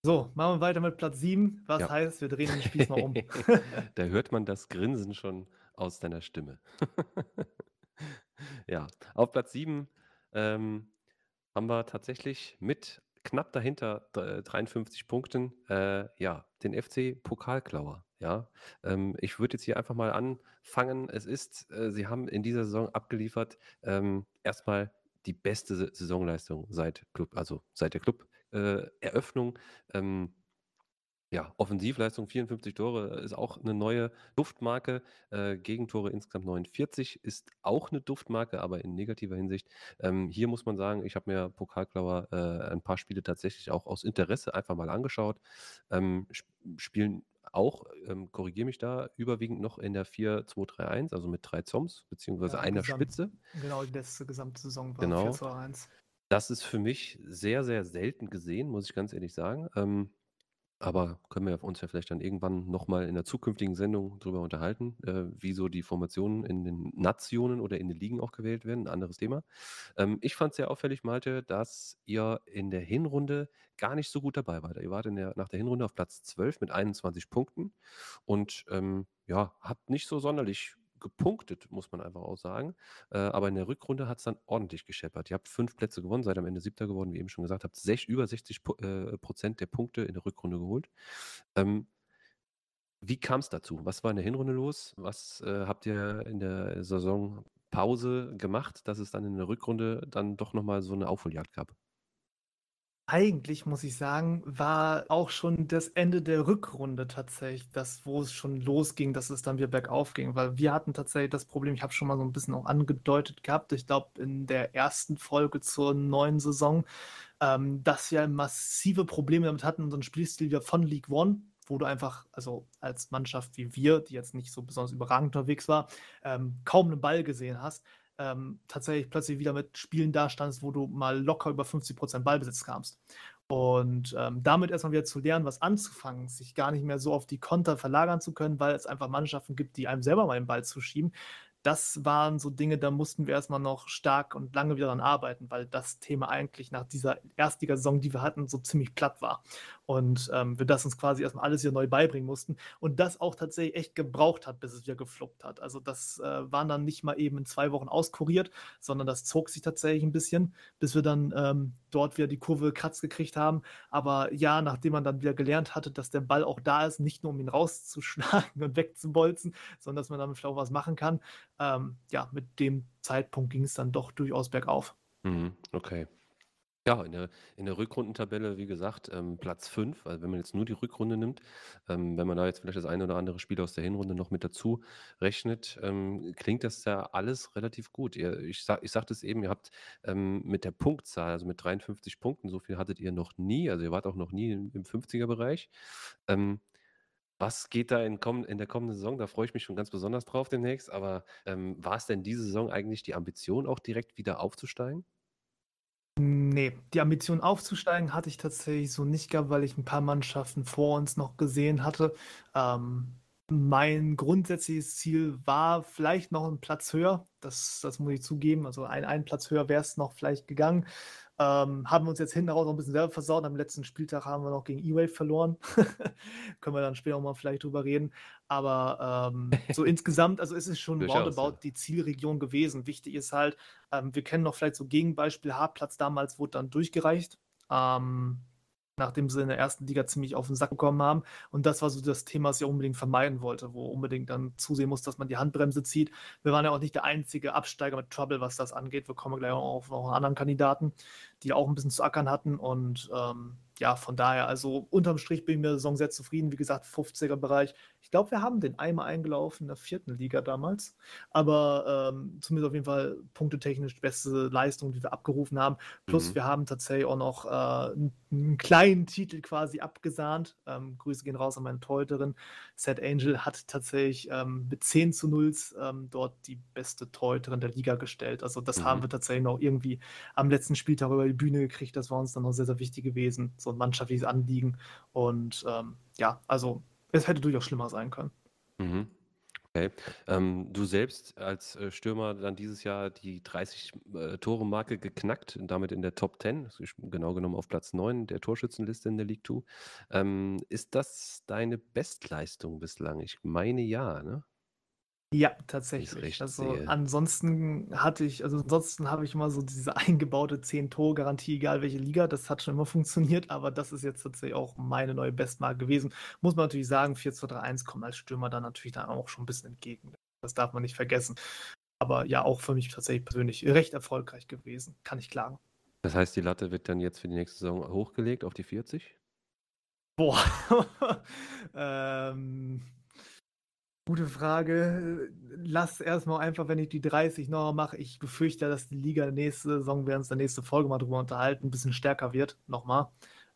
So, machen wir weiter mit Platz 7. Was ja. heißt, wir drehen den Spieß mal um. (laughs) da hört man das Grinsen schon aus deiner Stimme. (laughs) ja, auf Platz 7 ähm, haben wir tatsächlich mit knapp dahinter 53 Punkten äh, ja, den FC Pokalklauer. Ja, ähm, ich würde jetzt hier einfach mal anfangen. Es ist, äh, sie haben in dieser Saison abgeliefert, ähm, erstmal die beste Saisonleistung seit Club, also seit der Club äh. Ähm, Ja, Offensivleistung 54 Tore ist auch eine neue Duftmarke. Äh, Gegentore insgesamt 49 ist auch eine Duftmarke, aber in negativer Hinsicht. Ähm, hier muss man sagen, ich habe mir Pokalklauer äh, ein paar Spiele tatsächlich auch aus Interesse einfach mal angeschaut. Ähm, sp spielen auch, ähm, korrigiere mich da, überwiegend noch in der 4-2-3-1, also mit drei Zoms, beziehungsweise Ja, einer gesamt, Spitze. genau, die letzte gesamte Saison war Genau. 4 zu 1. Das ist für mich sehr, sehr selten gesehen, muss ich ganz ehrlich sagen. Ähm, aber können wir uns ja vielleicht dann irgendwann nochmal in der zukünftigen Sendung drüber unterhalten, äh, wie so die Formationen in den Nationen oder in den Ligen auch gewählt werden. Ein anderes Thema. Ähm, ich fand sehr auffällig, Malte, dass ihr in der Hinrunde gar nicht so gut dabei wart. Ihr wart der, nach der Hinrunde auf Platz 12 mit 21 Punkten und ähm, ja, habt nicht so sonderlich gepunktet, muss man einfach auch sagen. Äh, aber in der Rückrunde hat es dann ordentlich gescheppert. Ihr habt fünf Plätze gewonnen, seid am Ende siebter geworden, wie eben schon gesagt, habt sech, über 60 Pu- äh, Prozent der Punkte in der Rückrunde geholt. Ähm, wie kam es dazu? Was war in der Hinrunde los? Was äh, habt ihr in der Saisonpause gemacht, dass es dann in der Rückrunde dann doch nochmal so eine Aufholjagd gab? Eigentlich muss ich sagen, war auch schon das Ende der Rückrunde tatsächlich das, wo es schon losging, dass es dann wieder bergauf ging, weil wir hatten tatsächlich das Problem, ich habe schon mal so ein bisschen auch angedeutet gehabt, ich glaube in der ersten Folge zur neuen Saison, ähm, dass wir massive Probleme damit hatten, unseren Spielstil wieder von League One, wo du einfach, also als Mannschaft wie wir, die jetzt nicht so besonders überragend unterwegs war, ähm, kaum einen Ball gesehen hast, ähm, tatsächlich plötzlich wieder mit Spielen dastandst, wo du mal locker über 50% Ballbesitz kamst. Und ähm, damit erstmal wieder zu lernen, was anzufangen, sich gar nicht mehr so auf die Konter verlagern zu können, weil es einfach Mannschaften gibt, die einem selber mal den Ball zuschieben. Das waren so Dinge, da mussten wir erstmal noch stark und lange wieder dran arbeiten, weil das Thema eigentlich nach dieser Erstligasaison, die wir hatten, so ziemlich platt war. Und ähm, wir das uns quasi erstmal alles wieder neu beibringen mussten. Und das auch tatsächlich echt gebraucht hat, bis es wieder gefluppt hat. Also das äh, waren dann nicht mal eben in zwei Wochen auskuriert, sondern das zog sich tatsächlich ein bisschen, bis wir dann ähm, dort wieder die Kurve kratz gekriegt haben. Aber ja, nachdem man dann wieder gelernt hatte, dass der Ball auch da ist, nicht nur um ihn rauszuschlagen (laughs) und wegzubolzen, sondern dass man damit vielleicht auch was machen kann, ähm, ja, mit dem Zeitpunkt ging es dann doch durchaus bergauf. Mhm, okay. Ja, in der, in der Rückrundentabelle, wie gesagt, ähm, Platz 5, also wenn man jetzt nur die Rückrunde nimmt, ähm, wenn man da jetzt vielleicht das eine oder andere Spiel aus der Hinrunde noch mit dazu rechnet, ähm, klingt das ja alles relativ gut. Ihr, ich sag, ich sagte es eben, ihr habt ähm, mit der Punktzahl, also mit 53 Punkten, so viel hattet ihr noch nie, also ihr wart auch noch nie im, im 50er-Bereich. Ähm, was geht da in, in der kommenden Saison? Da freue ich mich schon ganz besonders drauf demnächst. Aber ähm, war es denn diese Saison eigentlich die Ambition, auch direkt wieder aufzusteigen? Nee, die Ambition aufzusteigen hatte ich tatsächlich so nicht gehabt, weil ich ein paar Mannschaften vor uns noch gesehen hatte. Ähm, mein grundsätzliches Ziel war vielleicht noch ein Platz höher. Das, das muss ich zugeben. Also ein, ein Platz höher wäre es noch vielleicht gegangen. Ähm, haben wir uns jetzt hinten raus noch ein bisschen selber versaut. Am letzten Spieltag haben wir noch gegen E-Wave verloren. (laughs) Können wir dann später auch mal vielleicht drüber reden. Aber ähm, so (laughs) insgesamt, also ist es schon Durchaus, roundabout ja. die Zielregion gewesen. Wichtig ist halt, ähm, wir kennen noch vielleicht so Gegenbeispiel, H-Platz damals wurde dann durchgereicht. Ähm, nachdem sie in der ersten Liga ziemlich auf den Sack bekommen haben. Und das war so das Thema, was ich unbedingt vermeiden wollte, wo unbedingt dann zusehen muss, dass man die Handbremse zieht. Wir waren ja auch nicht der einzige Absteiger mit Trouble, was das angeht. Wir kommen gleich auch auf noch einen anderen Kandidaten, die auch ein bisschen zu ackern hatten. Und ähm, ja, von daher, also unterm Strich bin ich mit der Saison sehr zufrieden. Wie gesagt, 50er-Bereich. Ich glaube, wir haben den einmal eingelaufen in der vierten Liga damals. Aber ähm, zumindest auf jeden Fall punktetechnisch beste Leistung, die wir abgerufen haben. Plus, Mhm. wir haben tatsächlich auch noch äh, einen, einen kleinen Titel quasi abgesahnt. Ähm, Grüße gehen raus an meine Torhüterin. Sad Angel hat tatsächlich ähm, mit 10 zu 0 ähm, dort die beste Torhüterin der Liga gestellt. Also, das haben Mhm. wir tatsächlich noch irgendwie am letzten Spieltag über die Bühne gekriegt. Das war uns dann noch sehr, sehr wichtig gewesen. So ein mannschaftliches Anliegen. Und ähm, ja, also, es hätte durchaus schlimmer sein können. Mhm. Okay. Ähm, du selbst als äh, Stürmer dann dieses Jahr die 30 äh, geknackt, und damit in der Top 10, das ist genau genommen auf Platz 9 der Torschützenliste in der League 2. Ähm, ist das deine Bestleistung bislang? Ich meine ja, ne? Ja, tatsächlich. Also sehe. ansonsten hatte ich, also ansonsten habe ich immer so diese eingebaute 10-Tore-Garantie, egal welche Liga. Das hat schon immer (laughs) funktioniert, aber das ist jetzt tatsächlich auch meine neue Bestmarke gewesen. Muss man natürlich sagen, 4-2-3-1 kommt als Stürmer dann natürlich dann auch schon ein bisschen entgegen. Das darf man nicht vergessen. Aber ja, auch für mich tatsächlich persönlich recht erfolgreich gewesen. Kann ich klagen. Das heißt, die Latte wird dann jetzt für die nächste Saison hochgelegt auf die 40? Boah. (laughs) ähm, gute Frage. Lass erstmal einfach, wenn ich die 30 noch mache. Ich befürchte, dass die Liga nächste Saison, wir uns der nächste Folge mal drüber unterhalten, ein bisschen stärker wird. Nochmal.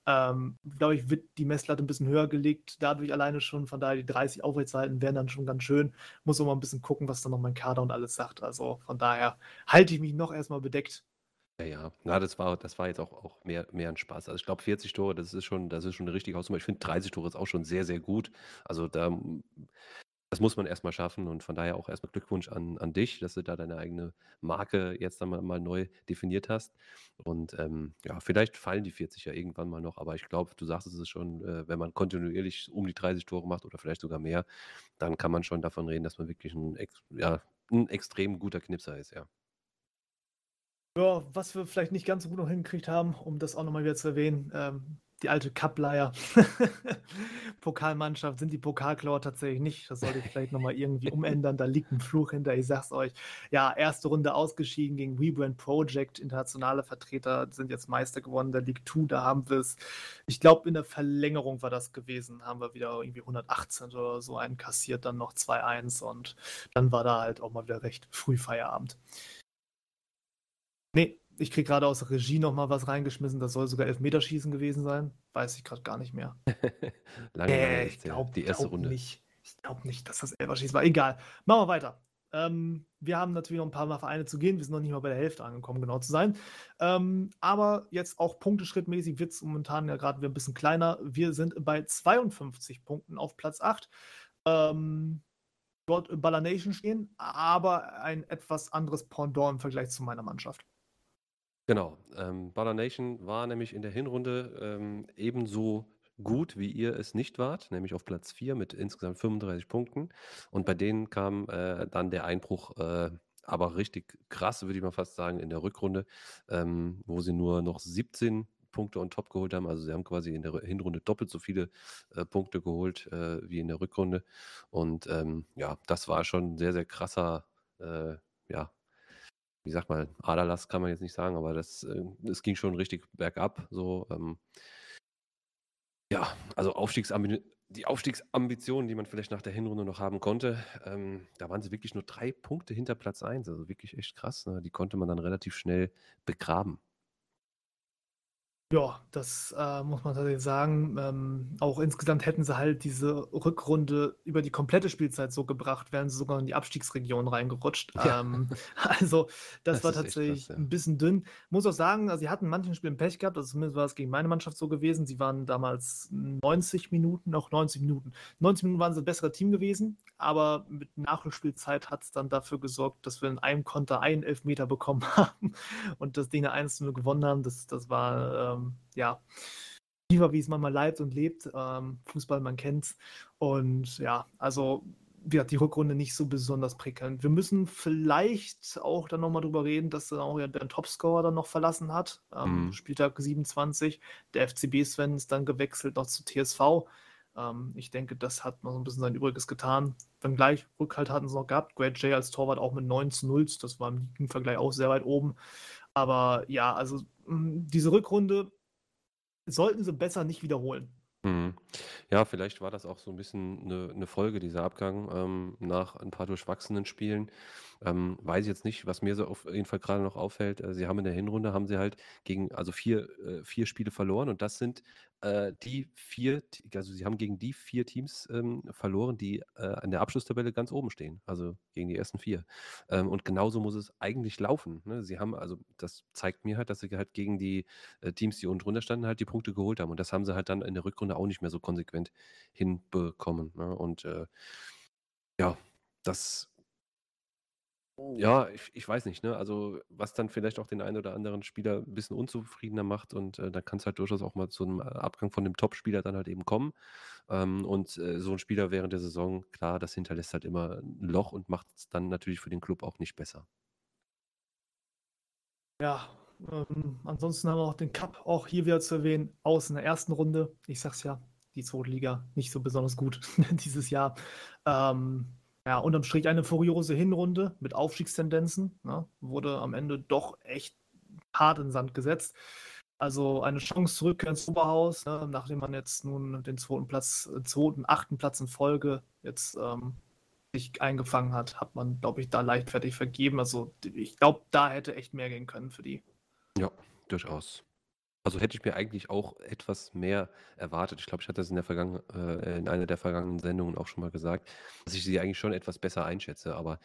Ähm, glaube ich, wird die Messlatte ein bisschen höher gelegt, dadurch alleine schon. Von daher die 30 aufrechtzuerhalten, wären dann schon ganz schön. Muss auch mal ein bisschen gucken, was dann noch mein Kader und alles sagt. Also von daher halte ich mich noch erstmal bedeckt. Ja, ja. Na, das war, das war jetzt auch, auch mehr, mehr ein Spaß. Also ich glaube, 40 Tore, das ist schon, das ist schon eine richtige Hausnummer. Ich finde 30 Tore ist auch schon sehr, sehr gut. Also da, das muss man erstmal schaffen und von daher auch erstmal Glückwunsch an, an dich, dass du da deine eigene Marke jetzt dann mal, neu definiert hast. Und ähm, ja, vielleicht fallen die 40 ja irgendwann mal noch, aber ich glaube, du sagst es schon, äh, wenn man kontinuierlich um die 30 Tore macht oder vielleicht sogar mehr, dann kann man schon davon reden, dass man wirklich ein, ja, ein extrem guter Knipser ist, ja. Ja, was wir vielleicht nicht ganz so gut noch hingekriegt haben, um das auch nochmal wieder zu erwähnen, ähm, die alte Kappleier. (laughs) Pokalmannschaft sind die Pokalklauer tatsächlich nicht. Das sollte ich vielleicht nochmal irgendwie umändern. Da liegt ein Fluch hinter. Ich sag's euch. Ja, erste Runde ausgeschieden gegen WeBrand Project. Internationale Vertreter sind jetzt Meister geworden. Der League 2, da haben wir es. Ich glaube, in der Verlängerung war das gewesen. Haben wir wieder irgendwie 118 oder so einen kassiert, dann noch 2-1 und dann war da halt auch mal wieder recht früh Feierabend. Nee, ich kriege gerade aus der Regie nochmal was reingeschmissen. Das soll sogar Elfmeterschießen gewesen sein. Weiß ich gerade gar nicht mehr. (laughs) lange, äh, ich glaube die erste glaub Runde. Nicht. Ich glaube nicht, dass das Elferschießen war. Egal. Machen wir weiter. Ähm, wir haben natürlich noch ein paar Mal Vereine zu gehen. Wir sind noch nicht mal bei der Hälfte angekommen, genau zu sein. Ähm, aber jetzt auch punkteschrittmäßig wird es momentan ja gerade ein bisschen kleiner. Wir sind bei 52 Punkten auf Platz 8. Ähm, dort Baller Nation stehen, aber ein etwas anderes Pendant im Vergleich zu meiner Mannschaft. Genau. Ähm, Baller Nation war nämlich in der Hinrunde ähm, ebenso gut, wie ihr es nicht wart, nämlich auf Platz 4 mit insgesamt 35 Punkten. Und bei denen kam äh, dann der Einbruch, äh, aber richtig krass, würde ich mal fast sagen, in der Rückrunde, ähm, wo sie nur noch 17 Punkte on top geholt haben. Also sie haben quasi in der Hinrunde doppelt so viele äh, Punkte geholt äh, wie in der Rückrunde. Und ähm, ja, das war schon ein sehr, sehr krasser äh, ja, wie sagt man, Aderlass kann man jetzt nicht sagen, aber das, äh, das ging schon richtig bergab. So, ähm, ja, also Aufstiegsambi die Aufstiegsambitionen, die man vielleicht nach der Hinrunde noch haben konnte, ähm, da waren sie wirklich nur drei Punkte hinter Platz 1. Also wirklich echt krass. Ne? Die konnte man dann relativ schnell begraben. Ja, das äh, muss man tatsächlich sagen. Ähm, auch insgesamt hätten sie halt diese Rückrunde über die komplette Spielzeit so gebracht, wären sie sogar in die Abstiegsregion reingerutscht. Ja. Ähm, (laughs) also das, das war tatsächlich krass, ja. ein bisschen dünn. Muss auch sagen, also sie hatten in manchen Spielen Pech gehabt, also zumindest war es gegen meine Mannschaft so gewesen. Sie waren damals 90 Minuten, auch 90 Minuten. 90 Minuten waren sie ein besseres Team gewesen, aber mit Nachspielzeit hat es dann dafür gesorgt, dass wir in einem Konter einen Elfmeter bekommen (laughs) haben und das Ding 1-0 gewonnen haben. Das, das war ähm, ja lieber, wie es man mal leibt und lebt. Ähm, Fußball, man kennt's. Und ja, also ja, die Rückrunde nicht so besonders prickelnd. Wir müssen vielleicht auch dann nochmal drüber reden, dass dann auch ja der Topscorer dann noch verlassen hat. Ähm, mhm. Spieltag 27. Der FCB Sven ist dann gewechselt noch zu TSV. Ähm, ich denke, das hat noch so ein bisschen sein Übriges getan. Wenn gleich Rückhalt hatten sie noch gehabt. Great J als Torwart auch mit 9 zu 0. Das war im Vergleich auch sehr weit oben. Aber ja, also diese Rückrunde sollten sie besser nicht wiederholen. Mhm. Ja, vielleicht war das auch so ein bisschen eine, eine Folge, dieser Abgang ähm, nach ein paar durchwachsenen Spielen. Ähm, weiß ich jetzt nicht, was mir so auf jeden Fall gerade noch auffällt. Äh, sie haben in der Hinrunde haben sie halt gegen also vier, äh, vier Spiele verloren und das sind äh, die vier, also sie haben gegen die vier Teams ähm, verloren, die äh, an der Abschlusstabelle ganz oben stehen, also gegen die ersten vier. Ähm, und genauso muss es eigentlich laufen. Ne? Sie haben, also das zeigt mir halt, dass sie halt gegen die äh, Teams, die unten drunter standen, halt die Punkte geholt haben. Und das haben sie halt dann in der Rückrunde auch nicht mehr so konsequent hinbekommen. Ne? Und äh, ja, das ja, ich ich weiß nicht, ne? Also, was dann vielleicht auch den einen oder anderen Spieler ein bisschen unzufriedener macht und, äh, dann es halt durchaus auch mal zu einem äh, Abgang von dem Topspieler dann halt eben kommen. Ähm, und, äh, so ein Spieler während der Saison, klar, das hinterlässt halt immer ein Loch und macht es dann natürlich für den Club auch nicht besser. Ja, ähm, ansonsten haben wir auch den Cup auch hier wieder zu erwähnen, aus in der ersten Runde. Ich sag's ja, die zweite Liga nicht so besonders gut (laughs) dieses Jahr. Ähm ja, unterm Strich eine furiose Hinrunde mit Aufstiegstendenzen. Ne? Wurde am Ende doch echt hart in Sand gesetzt. Also eine Chance zurück ins Oberhaus, ne, nachdem man jetzt nun den zweiten Platz, äh, zweiten, achten Platz in Folge jetzt ähm, sich eingefangen hat, hat man, glaube ich, da leichtfertig vergeben. Also ich glaube, da hätte echt mehr gehen können für die. Ja, durchaus. Also hätte ich mir eigentlich auch etwas mehr erwartet. Ich glaube, ich hatte das in der vergangen äh, in einer der vergangenen Sendungen auch schon mal gesagt, dass ich sie eigentlich schon etwas besser einschätze, aber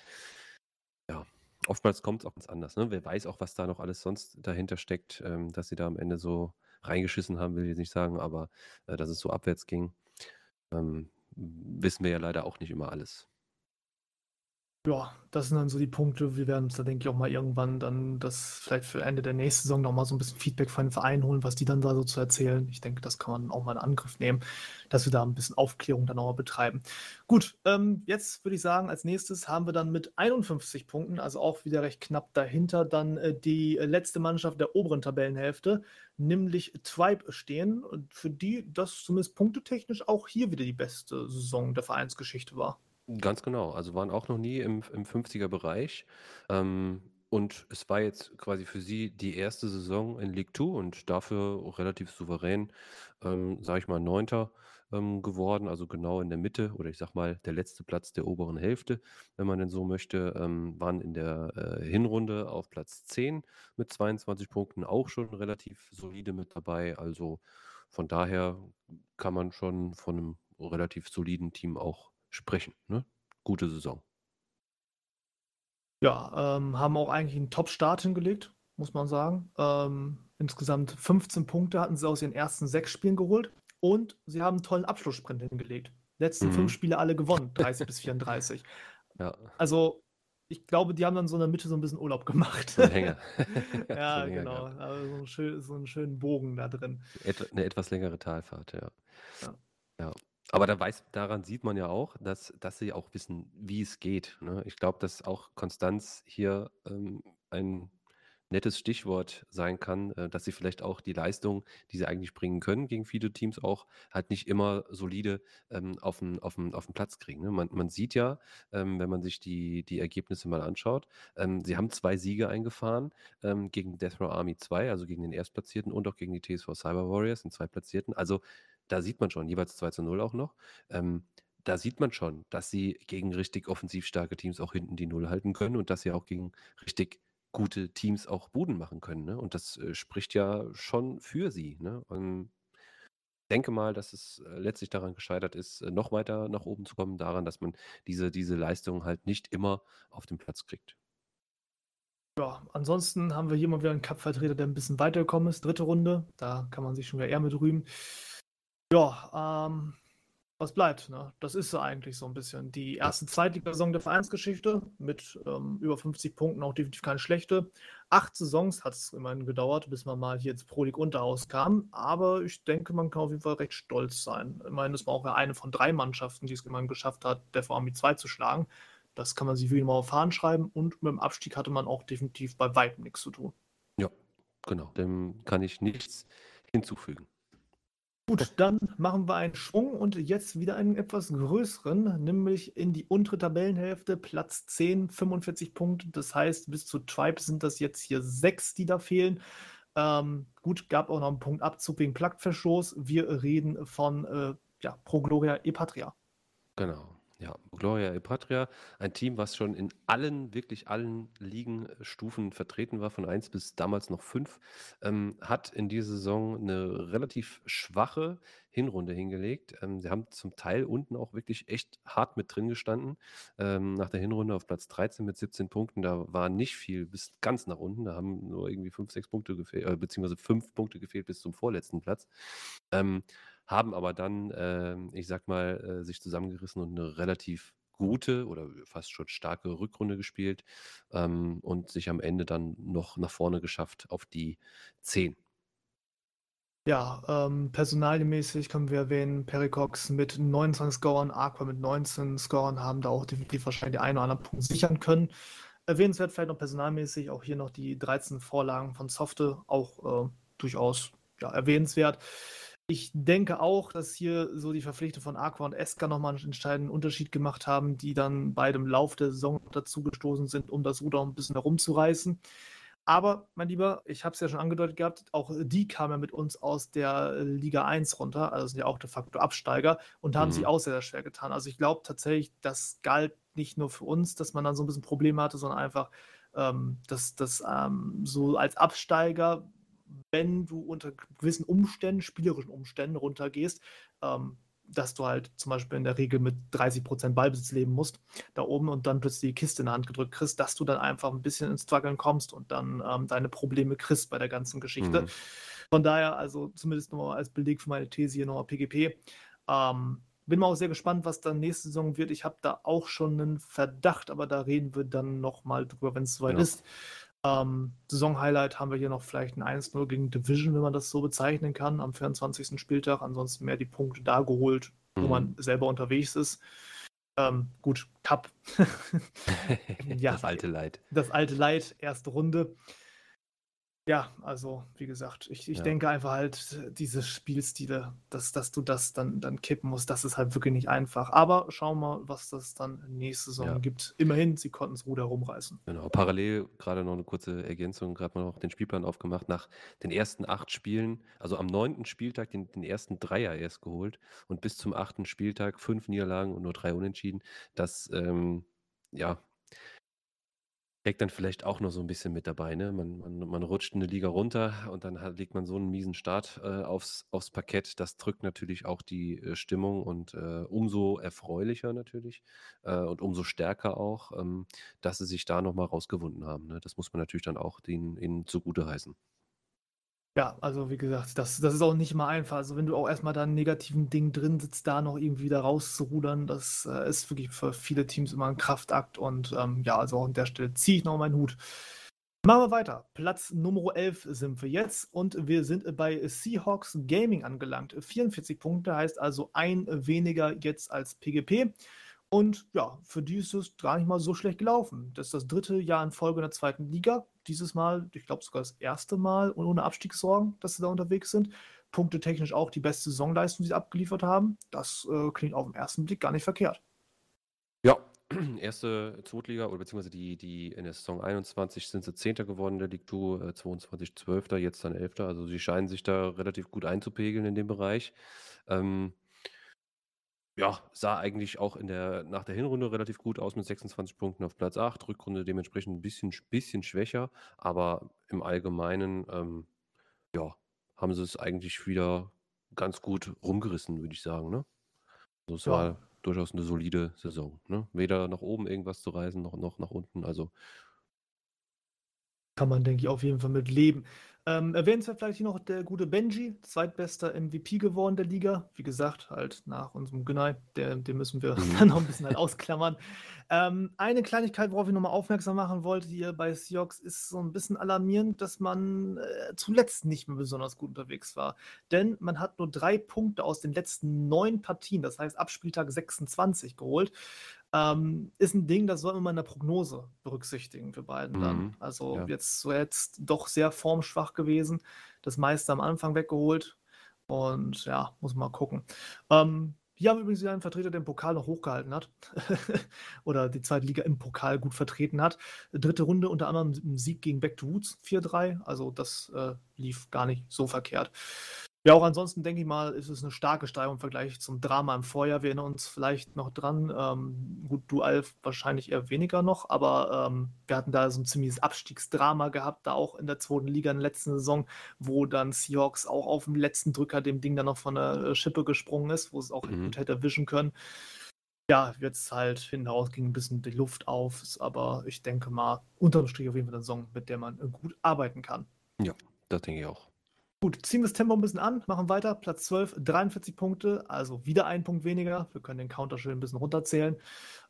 ja, oftmals kommt es auch ganz anders, ne? Wer weiß auch, was da noch alles sonst dahinter steckt, ähm, dass sie da am Ende so reingeschissen haben, will ich jetzt nicht sagen, aber äh, dass es so abwärts ging, ähm, wissen wir ja leider auch nicht immer alles. Ja, das sind dann so die Punkte. Wir werden uns da, denke ich, auch mal irgendwann dann das vielleicht für Ende der nächsten Saison noch mal so ein bisschen Feedback von den Vereinen holen, was die dann da so zu erzählen. Ich denke, das kann man auch mal in Angriff nehmen, dass wir da ein bisschen Aufklärung dann auch mal betreiben. Gut, ähm, jetzt würde ich sagen, als nächstes haben wir dann mit 51 Punkten, also auch wieder recht knapp dahinter, dann äh, die letzte Mannschaft der oberen Tabellenhälfte, nämlich Tribe stehen, und für die das zumindest punktetechnisch auch hier wieder die beste Saison der Vereinsgeschichte war. Ganz genau. Also waren auch noch nie im, im 50er-Bereich. Ähm, und es war jetzt quasi für sie die erste Saison in League Two und dafür relativ souverän, ähm, sage ich mal, Neunter ähm, geworden, also genau in der Mitte oder ich sag mal der letzte Platz der oberen Hälfte, wenn man denn so möchte, ähm, waren in der äh, Hinrunde auf Platz 10 mit 22 Punkten auch schon relativ solide mit dabei. Also von daher kann man schon von einem relativ soliden Team auch sprechen. Ne? Gute Saison. Ja, ähm, haben auch eigentlich einen Top-Start hingelegt, muss man sagen. Ähm, insgesamt 15 Punkte hatten sie aus ihren ersten sechs Spielen geholt und sie haben einen tollen Abschlusssprint hingelegt. Letzten mhm. fünf Spiele alle gewonnen, 30 bis 34. (laughs) Ja. Also, ich glaube, die haben dann so in der Mitte so ein bisschen Urlaub gemacht. So Hänger. (laughs) (laughs) ja, so genau. Also so, einen schön, so einen schönen Bogen da drin. Eine etwas längere Talfahrt, ja. ja. ja. Aber da weiß, daran sieht man ja auch, dass, dass sie auch wissen, wie es geht. Ne? Ich glaube, dass auch Konstanz hier ähm, ein nettes Stichwort sein kann, äh, dass sie vielleicht auch die Leistung, die sie eigentlich bringen können gegen viele Teams auch, halt nicht immer solide ähm, auf, den, auf, auf Platz kriegen. Ne? Man, man sieht ja, ähm, wenn man sich die, die Ergebnisse mal anschaut, ähm, sie haben zwei Siege eingefahren ähm, gegen Death Row Army 2, also gegen den Erstplatzierten und auch gegen die TSV Cyber Warriors, den Zweitplatzierten. Also da sieht man schon, jeweils 2 zu 0 auch noch. Ähm, da sieht man schon, dass sie gegen richtig offensiv starke Teams auch hinten die Null halten können und dass sie auch gegen richtig gute Teams auch Buden machen können. Ne? Und das äh, spricht ja schon für sie. Ne? Und denke mal, dass es äh, letztlich daran gescheitert ist, äh, noch weiter nach oben zu kommen, daran, dass man diese, diese Leistung halt nicht immer auf den Platz kriegt. Ja, ansonsten haben wir hier mal wieder einen Cup-Vertreter, der ein bisschen weitergekommen ist. Dritte Runde, da kann man sich schon wieder eher mit rühmen. Ja, ähm, was bleibt, ne? Das ist eigentlich so ein bisschen die erste Zweitligasaison der Vereinsgeschichte mit ähm, über 50 Punkten, auch definitiv keine schlechte. Acht Saisons hat es immerhin gedauert, bis man mal hier ins Pro League Unterhaus kam. Aber ich denke, man kann auf jeden Fall recht stolz sein. Immerhin ist man auch eine von drei Mannschaften, die es immerhin geschafft hat, der VMI 2 zu schlagen. Das kann man sich wie immer auf Fahnen schreiben und mit dem Abstieg hatte man auch definitiv bei weitem nichts zu tun. Ja, genau. Dem kann ich nichts hinzufügen. Gut, dann machen wir einen Schwung und jetzt wieder einen etwas größeren, nämlich in die untere Tabellenhälfte, Platz 10, 45 Punkte. Das heißt, bis zu Tribe sind das jetzt hier sechs, die da fehlen. Ähm, gut, gab auch noch einen Punktabzug wegen Plaktverstoß. Wir reden von äh, ja, Pro Gloria e Patria. Genau. Ja, Gloria e Patria, ein Team, was schon in allen, wirklich allen Ligenstufen vertreten war, von 1 bis damals noch 5, ähm, hat in dieser Saison eine relativ schwache Hinrunde hingelegt. Ähm, sie haben zum Teil unten auch wirklich echt hart mit drin gestanden. Ähm, nach der Hinrunde auf Platz 13 mit 17 Punkten, da war nicht viel bis ganz nach unten. Da haben nur irgendwie 5, 6 Punkte gefehlt, äh, beziehungsweise 5 Punkte gefehlt bis zum vorletzten Platz. Haben aber dann, äh, ich sag mal, äh, sich zusammengerissen und eine relativ gute oder fast schon starke Rückrunde gespielt ähm, und sich am Ende dann noch nach vorne geschafft auf die 10. Ja, ähm, personalmäßig können wir erwähnen, Pericox mit 29 Scorern, Aqua mit 19 Scorern haben da auch definitiv wahrscheinlich die einen oder anderen Punkt sichern können. Erwähnenswert vielleicht noch personalmäßig, auch hier noch die 13 Vorlagen von Softe, auch äh, durchaus ja, erwähnenswert. Ich denke auch, dass hier so die Verpflichtung von Aqua und Eska nochmal einen entscheidenden Unterschied gemacht haben, die dann bei dem Lauf der Saison dazu gestoßen sind, um das Ruder ein bisschen herumzureißen. Aber, mein Lieber, ich habe es ja schon angedeutet gehabt, auch die kamen ja mit uns aus der Liga 1 runter, also sind ja auch de facto Absteiger und haben sich Mhm. auch sehr, sehr schwer getan. Also ich glaube tatsächlich, das galt nicht nur für uns, dass man dann so ein bisschen Probleme hatte, sondern einfach, ähm, dass das ähm, so als Absteiger, wenn du unter gewissen Umständen, spielerischen Umständen runtergehst, ähm, dass du halt zum Beispiel in der Regel mit 30% Ballbesitz leben musst, da oben und dann plötzlich die Kiste in der Hand gedrückt kriegst, dass du dann einfach ein bisschen ins Struggeln kommst und dann ähm, deine Probleme kriegst bei der ganzen Geschichte. Mhm. Von daher, also zumindest nochmal als Beleg für meine These hier nochmal PGP. Ähm, bin mal auch sehr gespannt, was dann nächste Saison wird. Ich habe da auch schon einen Verdacht, aber da reden wir dann nochmal drüber, wenn es soweit Ja. ist. Ähm, Saison-Highlight haben wir hier noch vielleicht ein 1-0 gegen Division, wenn man das so bezeichnen kann, am 24. Spieltag. Ansonsten mehr die Punkte da geholt, wo Mhm. man selber unterwegs ist. Ähm, gut, Cup. (laughs) Ja. Das alte Leid. das alte Leid, erste Runde. Ja, also wie gesagt, ich, ich Ja. denke einfach halt, diese Spielstile, dass, dass du das dann, dann kippen musst, das ist halt wirklich nicht einfach. Aber schauen wir mal, was das dann nächste Saison Ja. gibt. Immerhin, sie konnten das Ruder rumreißen. Genau, parallel gerade noch eine kurze Ergänzung, gerade mal noch den Spielplan aufgemacht. Nach den ersten acht Spielen, also am neunten Spieltag den, den ersten Dreier erst geholt und bis zum achten Spieltag fünf Niederlagen und nur drei Unentschieden. Das, ähm, ja, steckt dann vielleicht auch noch so ein bisschen mit dabei. Ne? Man, man, man rutscht eine Liga runter und dann hat, legt man so einen miesen Start äh, aufs, aufs Parkett. Das drückt natürlich auch die äh, Stimmung und äh, umso erfreulicher natürlich äh, und umso stärker auch, ähm, dass sie sich da nochmal rausgewunden haben. Ne? Das muss man natürlich dann auch denen, ihnen zugute heißen. Ja, also wie gesagt, das, das ist auch nicht mal einfach. Also wenn du auch erstmal da einen negativen Ding drin sitzt, da noch irgendwie wieder rauszurudern, das äh, ist wirklich für viele Teams immer ein Kraftakt. Und ähm, ja, also auch an der Stelle ziehe ich noch meinen Hut. Machen wir weiter. Platz Nummer 11 sind wir jetzt und wir sind bei Seahawks Gaming angelangt. 44 Punkte heißt also ein weniger jetzt als PGP. Und ja, für die ist es gar nicht mal so schlecht gelaufen. Das ist das dritte Jahr in Folge in der zweiten Liga. Dieses Mal, ich glaube sogar das erste Mal und ohne Abstiegssorgen, dass sie da unterwegs sind. Punkte technisch auch die beste Saisonleistung, die sie abgeliefert haben. Das äh, klingt auf den ersten Blick gar nicht verkehrt. Ja, (clears throat) erste Zweitliga oder beziehungsweise die, die in der Saison 21 sind sie Zehnter geworden der Ligue 2, äh, 22 Zwölfter, jetzt dann Elfter. Also sie scheinen sich da relativ gut einzupegeln in dem Bereich. Ähm, ja, sah eigentlich auch in der, nach der Hinrunde relativ gut aus mit 26 Punkten auf Platz 8. Rückrunde dementsprechend ein bisschen, bisschen schwächer, aber im Allgemeinen, ähm, ja, haben sie es eigentlich wieder ganz gut rumgerissen, würde ich sagen. Ne? Also es Ja. war durchaus eine solide Saison. Ne? Weder nach oben irgendwas zu reisen, noch, noch nach unten. Also Kann man, denke ich, auf jeden Fall mit leben. Ähm, erwähnenswert vielleicht hier noch der gute Benji, zweitbester MVP geworden der Liga. Wie gesagt, halt nach unserem Günay, der, den müssen wir Mhm. (laughs) dann noch ein bisschen halt ausklammern. Ähm, eine Kleinigkeit, worauf ich nochmal aufmerksam machen wollte hier bei Seahawks, ist so ein bisschen alarmierend, dass man äh, zuletzt nicht mehr besonders gut unterwegs war. Denn man hat nur drei Punkte aus den letzten neun Partien, das heißt ab Spieltag 26 geholt. Ähm, ist ein Ding, das soll man in der Prognose berücksichtigen für beiden dann. Mhm, Also ja. jetzt so jetzt doch sehr formschwach gewesen, das meiste am Anfang weggeholt und ja, muss man mal gucken. Ähm, hier haben wir übrigens wieder einen Vertreter, der den Pokal noch hochgehalten hat (laughs) oder die zweite Liga im Pokal gut vertreten hat. Dritte Runde unter anderem Sieg gegen Back to Woods 4-3, also das äh, lief gar nicht so verkehrt. Ja, auch ansonsten denke ich mal, ist es eine starke Steigerung im Vergleich zum Drama im Vorjahr. Wir erinnern uns vielleicht noch dran. Ähm, gut, du Alf wahrscheinlich eher weniger noch, aber ähm, wir hatten da so ein ziemliches Abstiegsdrama gehabt, da auch in der zweiten Liga in der letzten Saison, wo dann Seahawks auch auf dem letzten Drücker dem Ding dann noch von der äh, Schippe gesprungen ist, wo es auch Mhm. gut hätte erwischen können. Ja, jetzt halt hinten raus ging ein bisschen die Luft auf, ist aber ich denke mal, unterm Strich auf jeden Fall eine Saison, mit der man gut arbeiten kann. das denke ich auch. Gut, ziehen wir das Tempo ein bisschen an, machen weiter. Platz 12, 43 Punkte, also wieder ein Punkt weniger. Wir können den Counter schön ein bisschen runterzählen.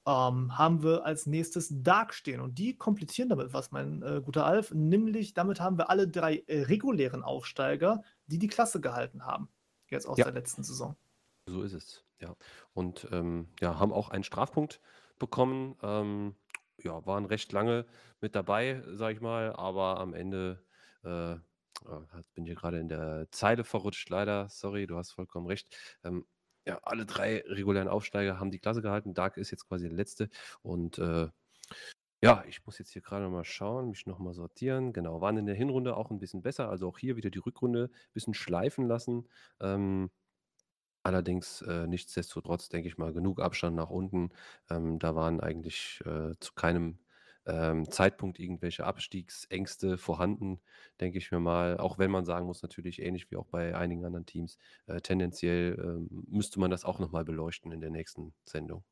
Ähm, haben wir als nächstes Dark stehen und die komplettieren damit was, mein äh, guter Alf. Nämlich damit haben wir alle drei äh, regulären Aufsteiger, die die Klasse gehalten haben. Jetzt aus Ja. der letzten Saison. So ist es, ja. Und ähm, ja, haben auch einen Strafpunkt bekommen. Ähm, ja, waren recht lange mit dabei, sag ich mal, aber am Ende äh, bin hier gerade in der Zeile verrutscht, leider. Sorry, du hast vollkommen recht. Ähm, ja, alle drei regulären Aufsteiger haben die Klasse gehalten. Dark ist jetzt quasi der letzte und äh, Ja, ich muss jetzt hier gerade mal schauen, mich noch mal sortieren. Genau, waren in der Hinrunde auch ein bisschen besser, also auch hier wieder die Rückrunde ein bisschen schleifen lassen. Ähm, allerdings, äh, nichtsdestotrotz, denke ich mal, genug Abstand nach unten. Ähm, da waren eigentlich, äh, zu keinem, ähm, Zeitpunkt irgendwelche Abstiegsängste vorhanden, denke ich mir mal. Auch wenn man sagen muss natürlich, ähnlich wie auch bei einigen anderen Teams, äh, tendenziell, ähm, müsste man das auch noch mal beleuchten in der nächsten Sendung.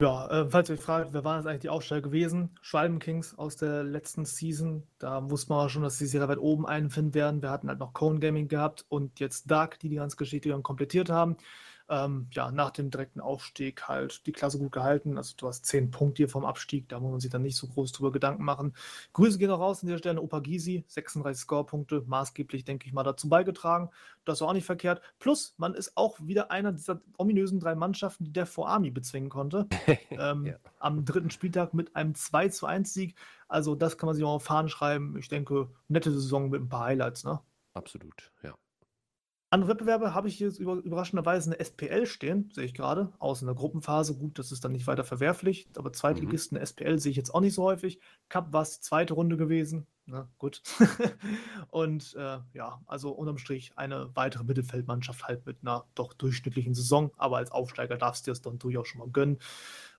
Ja, äh, falls ihr euch fragt, wer waren jetzt eigentlich die Aufsteiger gewesen? Schwalben Kings aus der letzten Season. Da wusste man schon, dass sie sehr weit oben einfinden werden. Wir hatten halt noch Cone Gaming gehabt und jetzt Dark, die die ganze Geschichte dann komplettiert haben ähm, ja, nach dem direkten Aufstieg halt die Klasse gut gehalten. Also du hast zehn Punkte hier vom Abstieg, da muss man sich dann nicht so groß drüber Gedanken machen. Grüße gehen auch raus an dieser Stelle Opa Gysi, 36 Scorepunkte, maßgeblich, denke ich mal, dazu beigetragen. Das war auch nicht verkehrt. Plus, man ist auch wieder einer dieser ominösen drei Mannschaften, die der vor Army bezwingen konnte. (laughs) ähm, ja. Am dritten Spieltag mit einem 2 zu 1 Sieg. Also das kann man sich auch auf Fahnen schreiben. Ich denke, nette Saison mit ein paar Highlights, ne? Absolut, ja. Andere Wettbewerbe habe ich hier über, überraschenderweise eine SPL stehen, sehe ich gerade, aus in der Gruppenphase. Gut, das ist dann nicht weiter verwerflich, aber Zweitligisten mhm. SPL sehe ich jetzt auch nicht so häufig. Cup war es die zweite Runde gewesen. Na, ne, gut. (laughs) und äh, ja, also unterm Strich eine weitere Mittelfeldmannschaft halt mit einer doch durchschnittlichen Saison, aber als Aufsteiger darfst du das dann durchaus schon mal gönnen.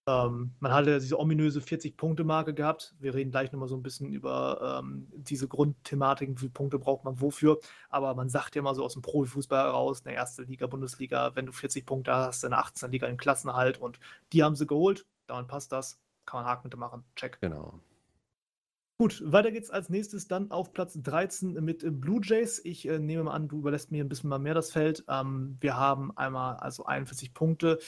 Ähm, man hatte diese ominöse 40-Punkte-Marke gehabt. Wir reden gleich nochmal so ein bisschen über ähm, diese Grundthematiken, wie viele Punkte braucht man wofür. Aber man sagt ja mal so aus dem Profifußball heraus, in der ersten Liga, Bundesliga, wenn du 40 Punkte hast, in der 18. Liga im Klassenerhalt und die haben sie geholt, dann passt das, kann man Haken machen, check. Genau. Gut, weiter geht's als nächstes dann auf Platz 13 mit Blue Jays. Ich äh, nehme mal an, du überlässt mir ein bisschen mal mehr das Feld. Ähm, wir haben einmal also 41 Punkte.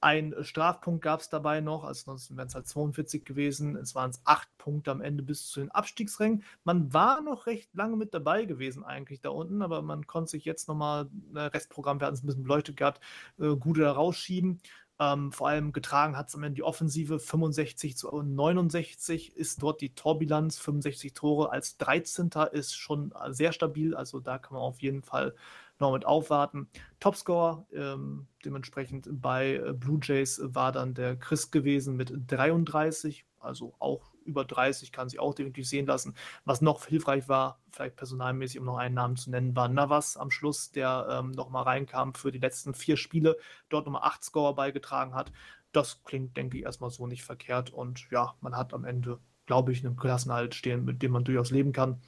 Ein Strafpunkt gab es dabei noch, also sonst wären es halt 42 gewesen. Es waren es acht Punkte am Ende bis zu den Abstiegsrängen. Man war noch recht lange mit dabei gewesen eigentlich da unten, aber man konnte sich jetzt nochmal, ne, Restprogramm, wir hatten es ein bisschen beleuchtet gehabt, äh, gut da rausschieben. Ähm, vor allem getragen hat es am Ende die Offensive 65 zu 69 ist dort die Torbilanz, 65 Tore als 13. ist schon sehr stabil, also da kann man auf jeden Fall noch mit aufwarten. Topscorer ähm, dementsprechend bei äh, Blue Jays war dann der Chris gewesen mit 33, also auch über 30 kann sich auch definitiv sehen lassen. Was noch hilfreich war, vielleicht personalmäßig, um noch einen Namen zu nennen, war Navas am Schluss, der ähm, nochmal reinkam für die letzten vier Spiele, dort nochmal acht Scorer beigetragen hat. Das klingt, denke ich, erstmal so nicht verkehrt und ja, man hat am Ende glaube ich, einem Klassenhalt stehen, mit dem man durchaus leben kann.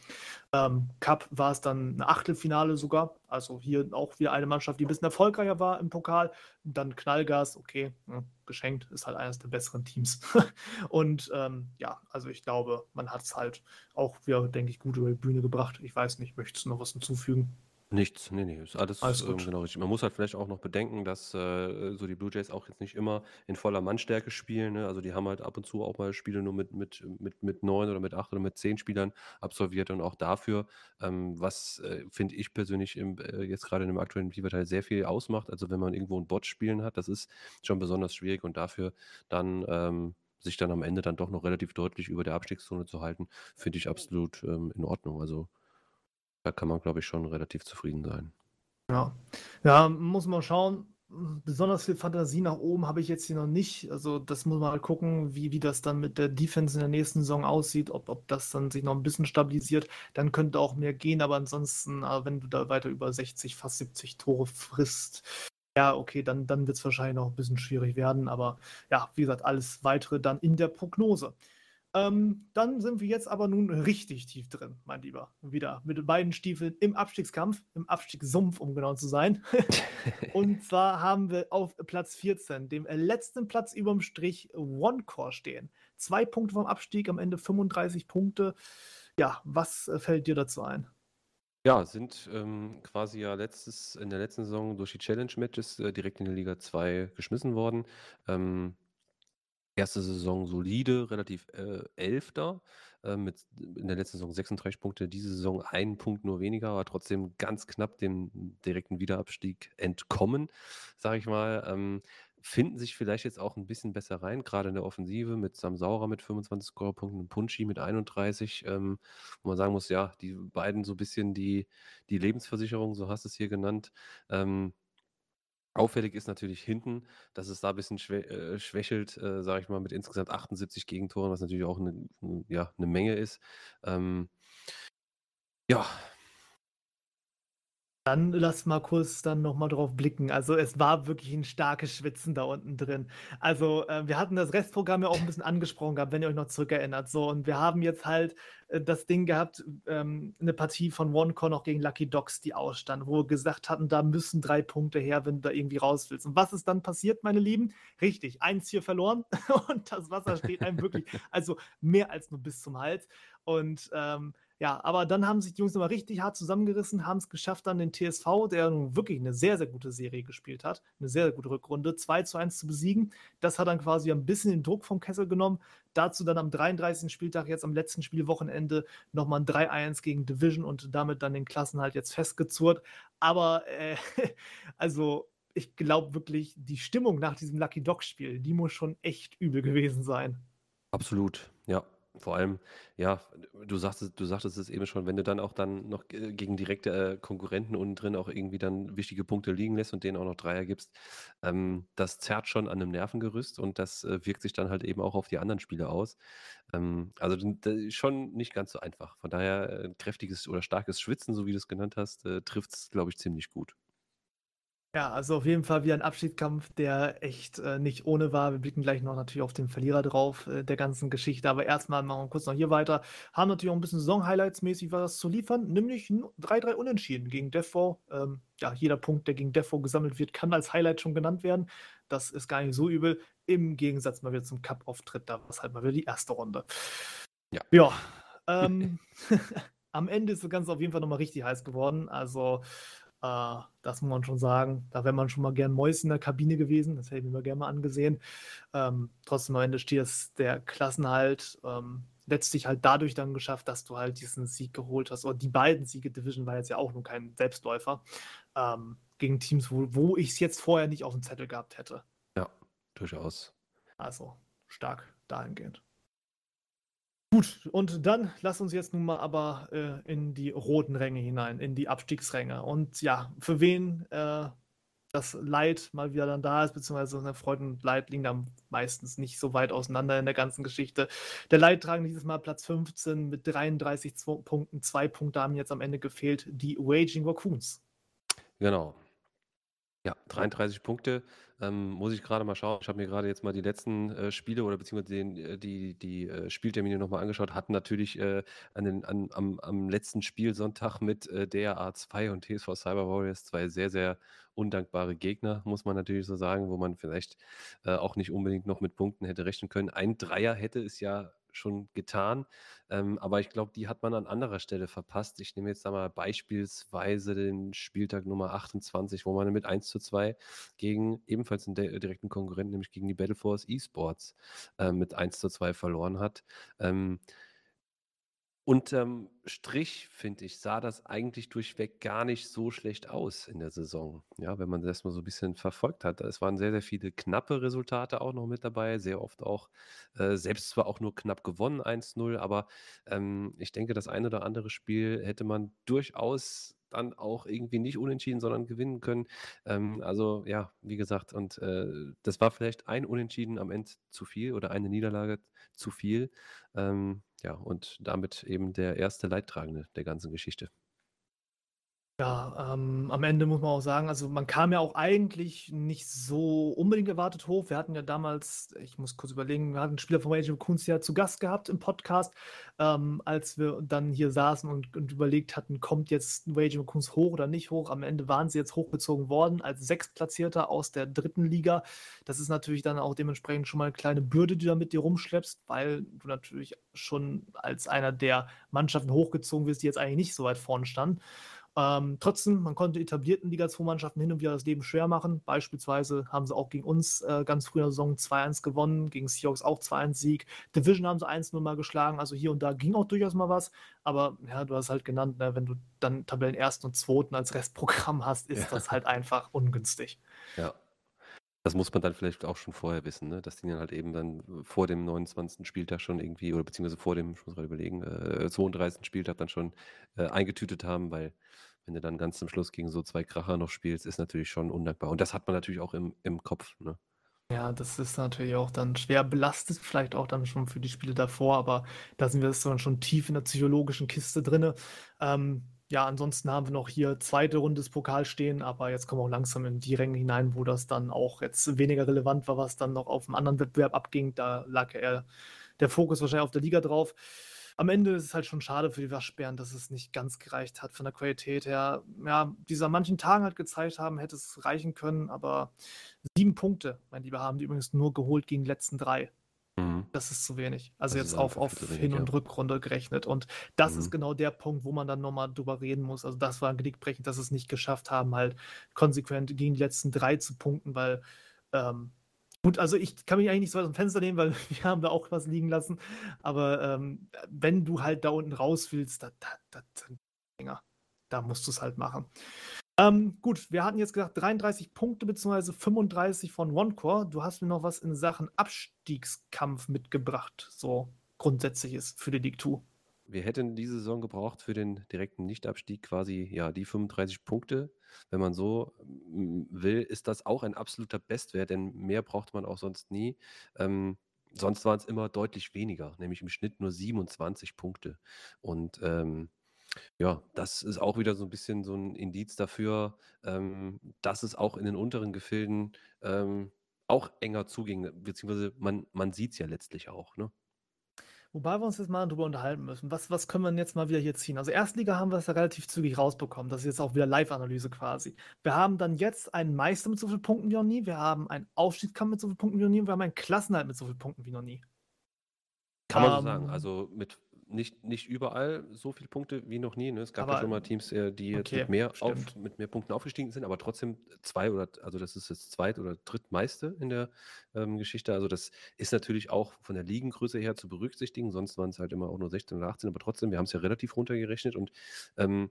Ähm, Cup war es dann ein Achtelfinale sogar. Also hier auch wieder eine Mannschaft, die ein bisschen erfolgreicher war im Pokal. Dann Knallgas, okay, geschenkt, ist halt eines der besseren Teams. (laughs) und ähm, ja, also ich glaube, man hat es halt auch wieder, denke ich, gut über die Bühne gebracht. Ich weiß nicht, möchtest du noch was hinzufügen? Nichts, ne, ne, ist alles, Alles ähm, genau richtig. Man muss halt vielleicht auch noch bedenken, dass, äh, so die Blue Jays auch jetzt nicht immer in voller Mannstärke spielen, ne? Also, die haben halt ab und zu auch mal Spiele nur mit mit mit mit 9 oder mit 8 oder mit 10 Spielern absolviert und auch dafür, ähm, was, äh, finde ich persönlich im äh, jetzt gerade in dem aktuellen Ligateil sehr viel ausmacht. Also, wenn man irgendwo 'n Bot spielen hat, das ist schon besonders schwierig und dafür dann, ähm, sich dann am Ende dann doch noch relativ deutlich über der Abstiegszone zu halten, finde ich absolut, ähm, in Ordnung. Also da kann man, glaube ich, schon relativ zufrieden sein. Ja. Ja, muss man schauen. Besonders viel Fantasie nach oben habe ich jetzt hier noch nicht. Also, das muss man halt gucken, wie, wie das dann mit der Defense in der nächsten Saison aussieht, ob, ob das dann sich noch ein bisschen stabilisiert. Dann könnte auch mehr gehen, aber ansonsten, äh, wenn du da weiter über 60, fast 70 Tore frisst, ja, okay, dann, dann wird es wahrscheinlich noch ein bisschen schwierig werden. Aber ja, wie gesagt, alles weitere dann in der Prognose. Ähm, dann sind wir jetzt aber nun richtig tief drin, mein Lieber. Wieder mit beiden Stiefeln im Abstiegskampf, im Abstiegssumpf, um genau zu sein. (laughs) und zwar haben wir auf Platz 14, dem letzten Platz überm Strich, OneCore stehen. Zwei Punkte vom Abstieg, am Ende 35 Punkte. Ja, was äh, fällt dir dazu ein? Ja, sind ähm, quasi ja letztes, in der letzten Saison durch die Challenge-Matches äh, direkt in die Liga 2 geschmissen worden. Ähm, Erste Saison solide, relativ, äh, Elfter, äh, mit in der letzten Saison 36 Punkte, diese Saison einen Punkt nur weniger, aber trotzdem ganz knapp dem direkten Wiederabstieg entkommen, sage ich mal. Ähm, finden sich vielleicht jetzt auch ein bisschen besser rein, gerade in der Offensive mit Sam Saurer mit 25 Scorerpunkten und Punchy mit 31, ähm, wo man sagen muss, ja, die beiden so ein bisschen die die Lebensversicherung, so hast du es hier genannt. Ähm Auffällig ist natürlich hinten, dass es da ein bisschen schwä äh, schwächelt, äh, sage ich mal, mit insgesamt 78 Gegentoren, was natürlich auch eine ja, 'ne Menge ist. Ähm ja. Dann lass mal kurz dann noch mal drauf blicken. Also, es war wirklich 'n starkes Schwitzen da unten drin. Also, äh, wir hatten das Restprogramm ja auch 'n bisschen angesprochen gehabt, wenn ihr euch noch zurückerinnert. So, und wir haben jetzt halt, äh, das Ding gehabt, ähm, 'ne Partie von OneCon auch gegen Lucky Dogs, die ausstand, wo wir gesagt hatten, da müssen 3 Punkte her, wenn du da irgendwie raus willst. Und was ist dann passiert, meine Lieben? Richtig, 1-4 verloren (laughs) und das Wasser steht einem wirklich also, mehr als nur bis zum Hals. Und, ähm, ja, aber dann haben sich die Jungs noch mal richtig hart zusammengerissen, haben's geschafft, dann den TSV, der nun wirklich 'ne sehr, sehr gute Serie gespielt hat, 'ne sehr, sehr gute Rückrunde, 2:1 zu besiegen. Das hat dann quasi ein bisschen den Druck vom Kessel genommen. Dazu dann am 33. Spieltag, jetzt am letzten Spielwochenende, noch mal 'n 3:1 gegen Division und damit dann den Klassenhalt jetzt festgezurrt. Aber, äh, (laughs) also, ich glaube wirklich, die Stimmung nach diesem Lucky Dog Spiel, die muss schon echt übel gewesen sein. Absolut, ja. Vor allem, ja, du sagtest du sagtest es eben schon, wenn du dann auch dann noch g gegen direkte, äh, Konkurrenten unten drin auch irgendwie dann wichtige Punkte liegen lässt und denen auch noch Dreier gibst, ähm, das zerrt schon an 'nem Nervengerüst und das, äh, wirkt sich dann halt eben auch auf die anderen Spiele aus. Ähm, also, schon nicht ganz so einfach. Von daher, äh, kräftiges oder starkes Schwitzen, so wie du's genannt hast, äh, trifft's, glaube ich, ziemlich gut. Ja, also auf jeden Fall wieder 'n Abstiegskampf, der echt, äh, nicht ohne war. Wir blicken gleich noch natürlich auf den Verlierer drauf, äh, der ganzen Geschichte. Aber erst mal machen wir kurz noch hier weiter. Haben natürlich auch 'n bisschen Saison-Highlights-mäßig was zu liefern, nämlich 'n 3:3 Unentschieden gegen Defo. Ähm, ja, jeder Punkt, der gegen Defo gesammelt wird, kann als Highlight schon genannt werden. Das ist gar nicht so übel. Im Gegensatz mal wieder zum Cup-Auftritt, da war's halt mal wieder die 1. Runde. Ja. Ja, (laughs) ähm, (laughs) am Ende ist das Ganze auf jeden Fall noch mal richtig heiß geworden. Also, äh, das muss man schon sagen. Da wäre man schon mal gern Mäuschen in der Kabine gewesen. Das hätte ich mir mal gern mal angesehen. Ähm, trotzdem am Ende steht es der Klassenhalt, ähm, letztlich halt dadurch dann geschafft, dass du halt diesen Sieg geholt hast oder die beiden Siege. Division war jetzt ja auch nun kein Selbstläufer, ähm, gegen Teams, wo wo ich's jetzt vorher nicht aufm Zettel gehabt hätte. Ja, durchaus. Also, stark dahingehend. Gut, und dann lass uns jetzt nun mal aber, äh, in die roten Ränge hinein, in die Abstiegsränge. Und ja, für wen, äh, das Leid mal wieder dann da ist, beziehungsweise, ne, Freud und Leid liegen da meistens nicht so weit auseinander in der ganzen Geschichte. Der Leidtragende dieses Mal Platz 15 mit 33 zwo Punkten. 2 Punkte haben jetzt am Ende gefehlt, die Raging Raccoons. Genau. Ja, 33 Punkte. Ähm, muss ich grade mal schauen. Ich habe mir grade jetzt mal die letzten, äh, Spiele oder beziehungsweise den äh, die die, äh, Spieltermine noch mal angeschaut, hatten natürlich, äh, an den an am am letzten Spielsonntag mit, äh, DRA 2 und TSV Cyber Warriors 2 sehr, sehr undankbare Gegner, muss man natürlich so sagen, wo man vielleicht, äh, auch nicht unbedingt noch mit Punkten hätte rechnen können. Ein Dreier hätte es ja schon getan, ähm, aber ich glaube, die hat man an anderer Stelle verpasst. Ich nehme jetzt da mal beispielsweise den Spieltag Nummer 28, wo man mit 1:2 gegen ebenfalls 'n di direkten Konkurrenten, nämlich gegen die Battle Force E-Sports, äh, mit 1:2 verloren hat. Ähm unterm Strich, finde ich, sah das eigentlich durchweg gar nicht so schlecht aus in der Saison, ja, wenn man das mal so 'n bisschen verfolgt hat. Es waren sehr, sehr viele knappe Resultate auch noch mit dabei, sehr oft auch, äh, selbst zwar auch nur knapp gewonnen 1:0, aber, ähm, ich denke, das ein oder andere Spiel hätte man durchaus dann auch irgendwie nicht unentschieden, sondern gewinnen können. Ähm, also ja, wie gesagt, und, äh, das war vielleicht ein Unentschieden am End zu viel oder eine Niederlage zu viel. Ähm, ja, und damit eben der erste Leidtragende der ganzen Geschichte. Ja, ähm, am Ende muss man auch sagen, also, man kam ja auch eigentlich nicht so unbedingt erwartet hoch. Wir hatten ja damals ich muss kurz überlegen, wir hatten 'n Spieler von Raging Raccoons ja zu Gast gehabt im Podcast, ähm, als wir dann hier saßen und und überlegt hatten, kommt jetzt Raging Raccoons hoch oder nicht hoch? Am Ende waren sie jetzt hochgezogen worden als Sechstplatzierter aus der 3. Liga. Das ist natürlich dann auch dementsprechend schon mal 'ne kleine Bürde, die du da mit dir rumschleppst, weil du natürlich schon als einer der Mannschaften hochgezogen wirst, die jetzt eigentlich nicht so weit vorne standen. Ähm, trotzdem, man konnte etablierten Liga 2 Mannschaften hin und wieder das Leben schwer machen. Beispielsweise haben sie auch gegen uns, äh, ganz früh in der Saison 2:1 gewonnen, gegen Seahawks auch 2:1 Sieg. Division haben sie 1:0 mal geschlagen, also hier und da ging auch durchaus mal was. Aber ja, du hast halt genannt, ne, wenn du dann Tabellen-1. und 2. als Restprogramm hast, ist Ja. das halt einfach ungünstig. Ja. Das muss man dann vielleicht auch schon vorher wissen, ne, dass die dann halt eben dann vor dem 29. Spieltag schon irgendwie oder beziehungsweise vor dem ich muss grad überlegen, äh, 32. Spieltag dann schon, äh, eingetütet haben, weil wenn du dann ganz zum Schluss gegen so zwei Kracher noch spielst, ist natürlich schon undankbar. Und das hat man natürlich auch im, im Kopf. Ne? Ja, das ist natürlich auch dann schwer belastet, vielleicht auch dann schon für die Spiele davor, aber da sind wir schon tief in der psychologischen Kiste drin. Ähm, ja, ansonsten haben wir noch hier zweite Runde des Pokals stehen, aber jetzt kommen wir auch langsam in die Ränge hinein, wo das dann auch jetzt weniger relevant war, was dann noch auf einem anderen Wettbewerb abging. Da lag eher der Fokus wahrscheinlich auf der Liga drauf. Am Ende ist es halt schon schade für die Waschbären, dass es nicht ganz gereicht hat von der Qualität her. Ja, dieser manchen Tagen halt gezeigt haben, hätte es reichen können, aber sieben Punkte, mein Lieber, haben die übrigens nur geholt gegen die letzten drei. Mhm. Das ist zu wenig. Also das jetzt auf, auf Hin- und ja. Rückrunde gerechnet. Und das mhm. ist genau der Punkt, wo man dann nochmal drüber reden muss. Also das war ein Genickbrechend, dass es nicht geschafft haben, halt konsequent gegen die letzten drei zu punkten, weil ähm, Gut, also ich kann mich eigentlich nicht so aus dem Fenster nehmen, weil (laughs) wir haben da auch was liegen lassen. Aber ähm, wenn du halt da unten raus willst, da, da, da, da musst du es halt machen. Ähm, gut, wir hatten jetzt gesagt 33 Punkte bzw. 35 von OneCore. Du hast mir noch was in Sachen Abstiegskampf mitgebracht, so grundsätzlich ist für die League 2. Wir hätten diese Saison gebraucht für den direkten Nichtabstieg quasi ja die 35 Punkte. Wenn man so mm, will, ist das auch ein absoluter Bestwert, denn mehr braucht man auch sonst nie. Ähm, sonst waren es immer deutlich weniger, nämlich im Schnitt nur 27 Punkte. Und ähm, ja, das ist auch wieder so ein bisschen so ein Indiz dafür, ähm, dass es auch in den unteren Gefilden, ähm, auch enger zuging, beziehungsweise man man es ja letztlich auch, ne? Wobei wir uns jetzt mal drüber unterhalten müssen. Was was können wir denn jetzt mal wieder hier ziehen? Also, Erstliga haben wir es ja relativ zügig rausbekommen. Das ist jetzt auch wieder Live-Analyse quasi. Wir haben dann jetzt einen Meister mit so vielen Punkten wie noch nie. Wir haben einen Aufstiegskampf mit so vielen Punkten wie noch nie und wir haben einen Klassenhalt mit so vielen Punkten wie noch nie. Kann man so sagen. Ähm Also, mit nicht, nicht überall so viele Punkte wie noch nie. Ne? Es gab aber, ja schon mal Teams, äh, die jetzt mit, mehr auf, mit mehr Punkten aufgestiegen sind, aber trotzdem zwei oder, also das ist das zweit- oder drittmeiste in der ähm, Geschichte. Also das ist natürlich auch von der Ligengröße her zu berücksichtigen, sonst waren es halt immer auch nur 16 oder 18, aber trotzdem, wir haben es ja relativ runtergerechnet und ähm,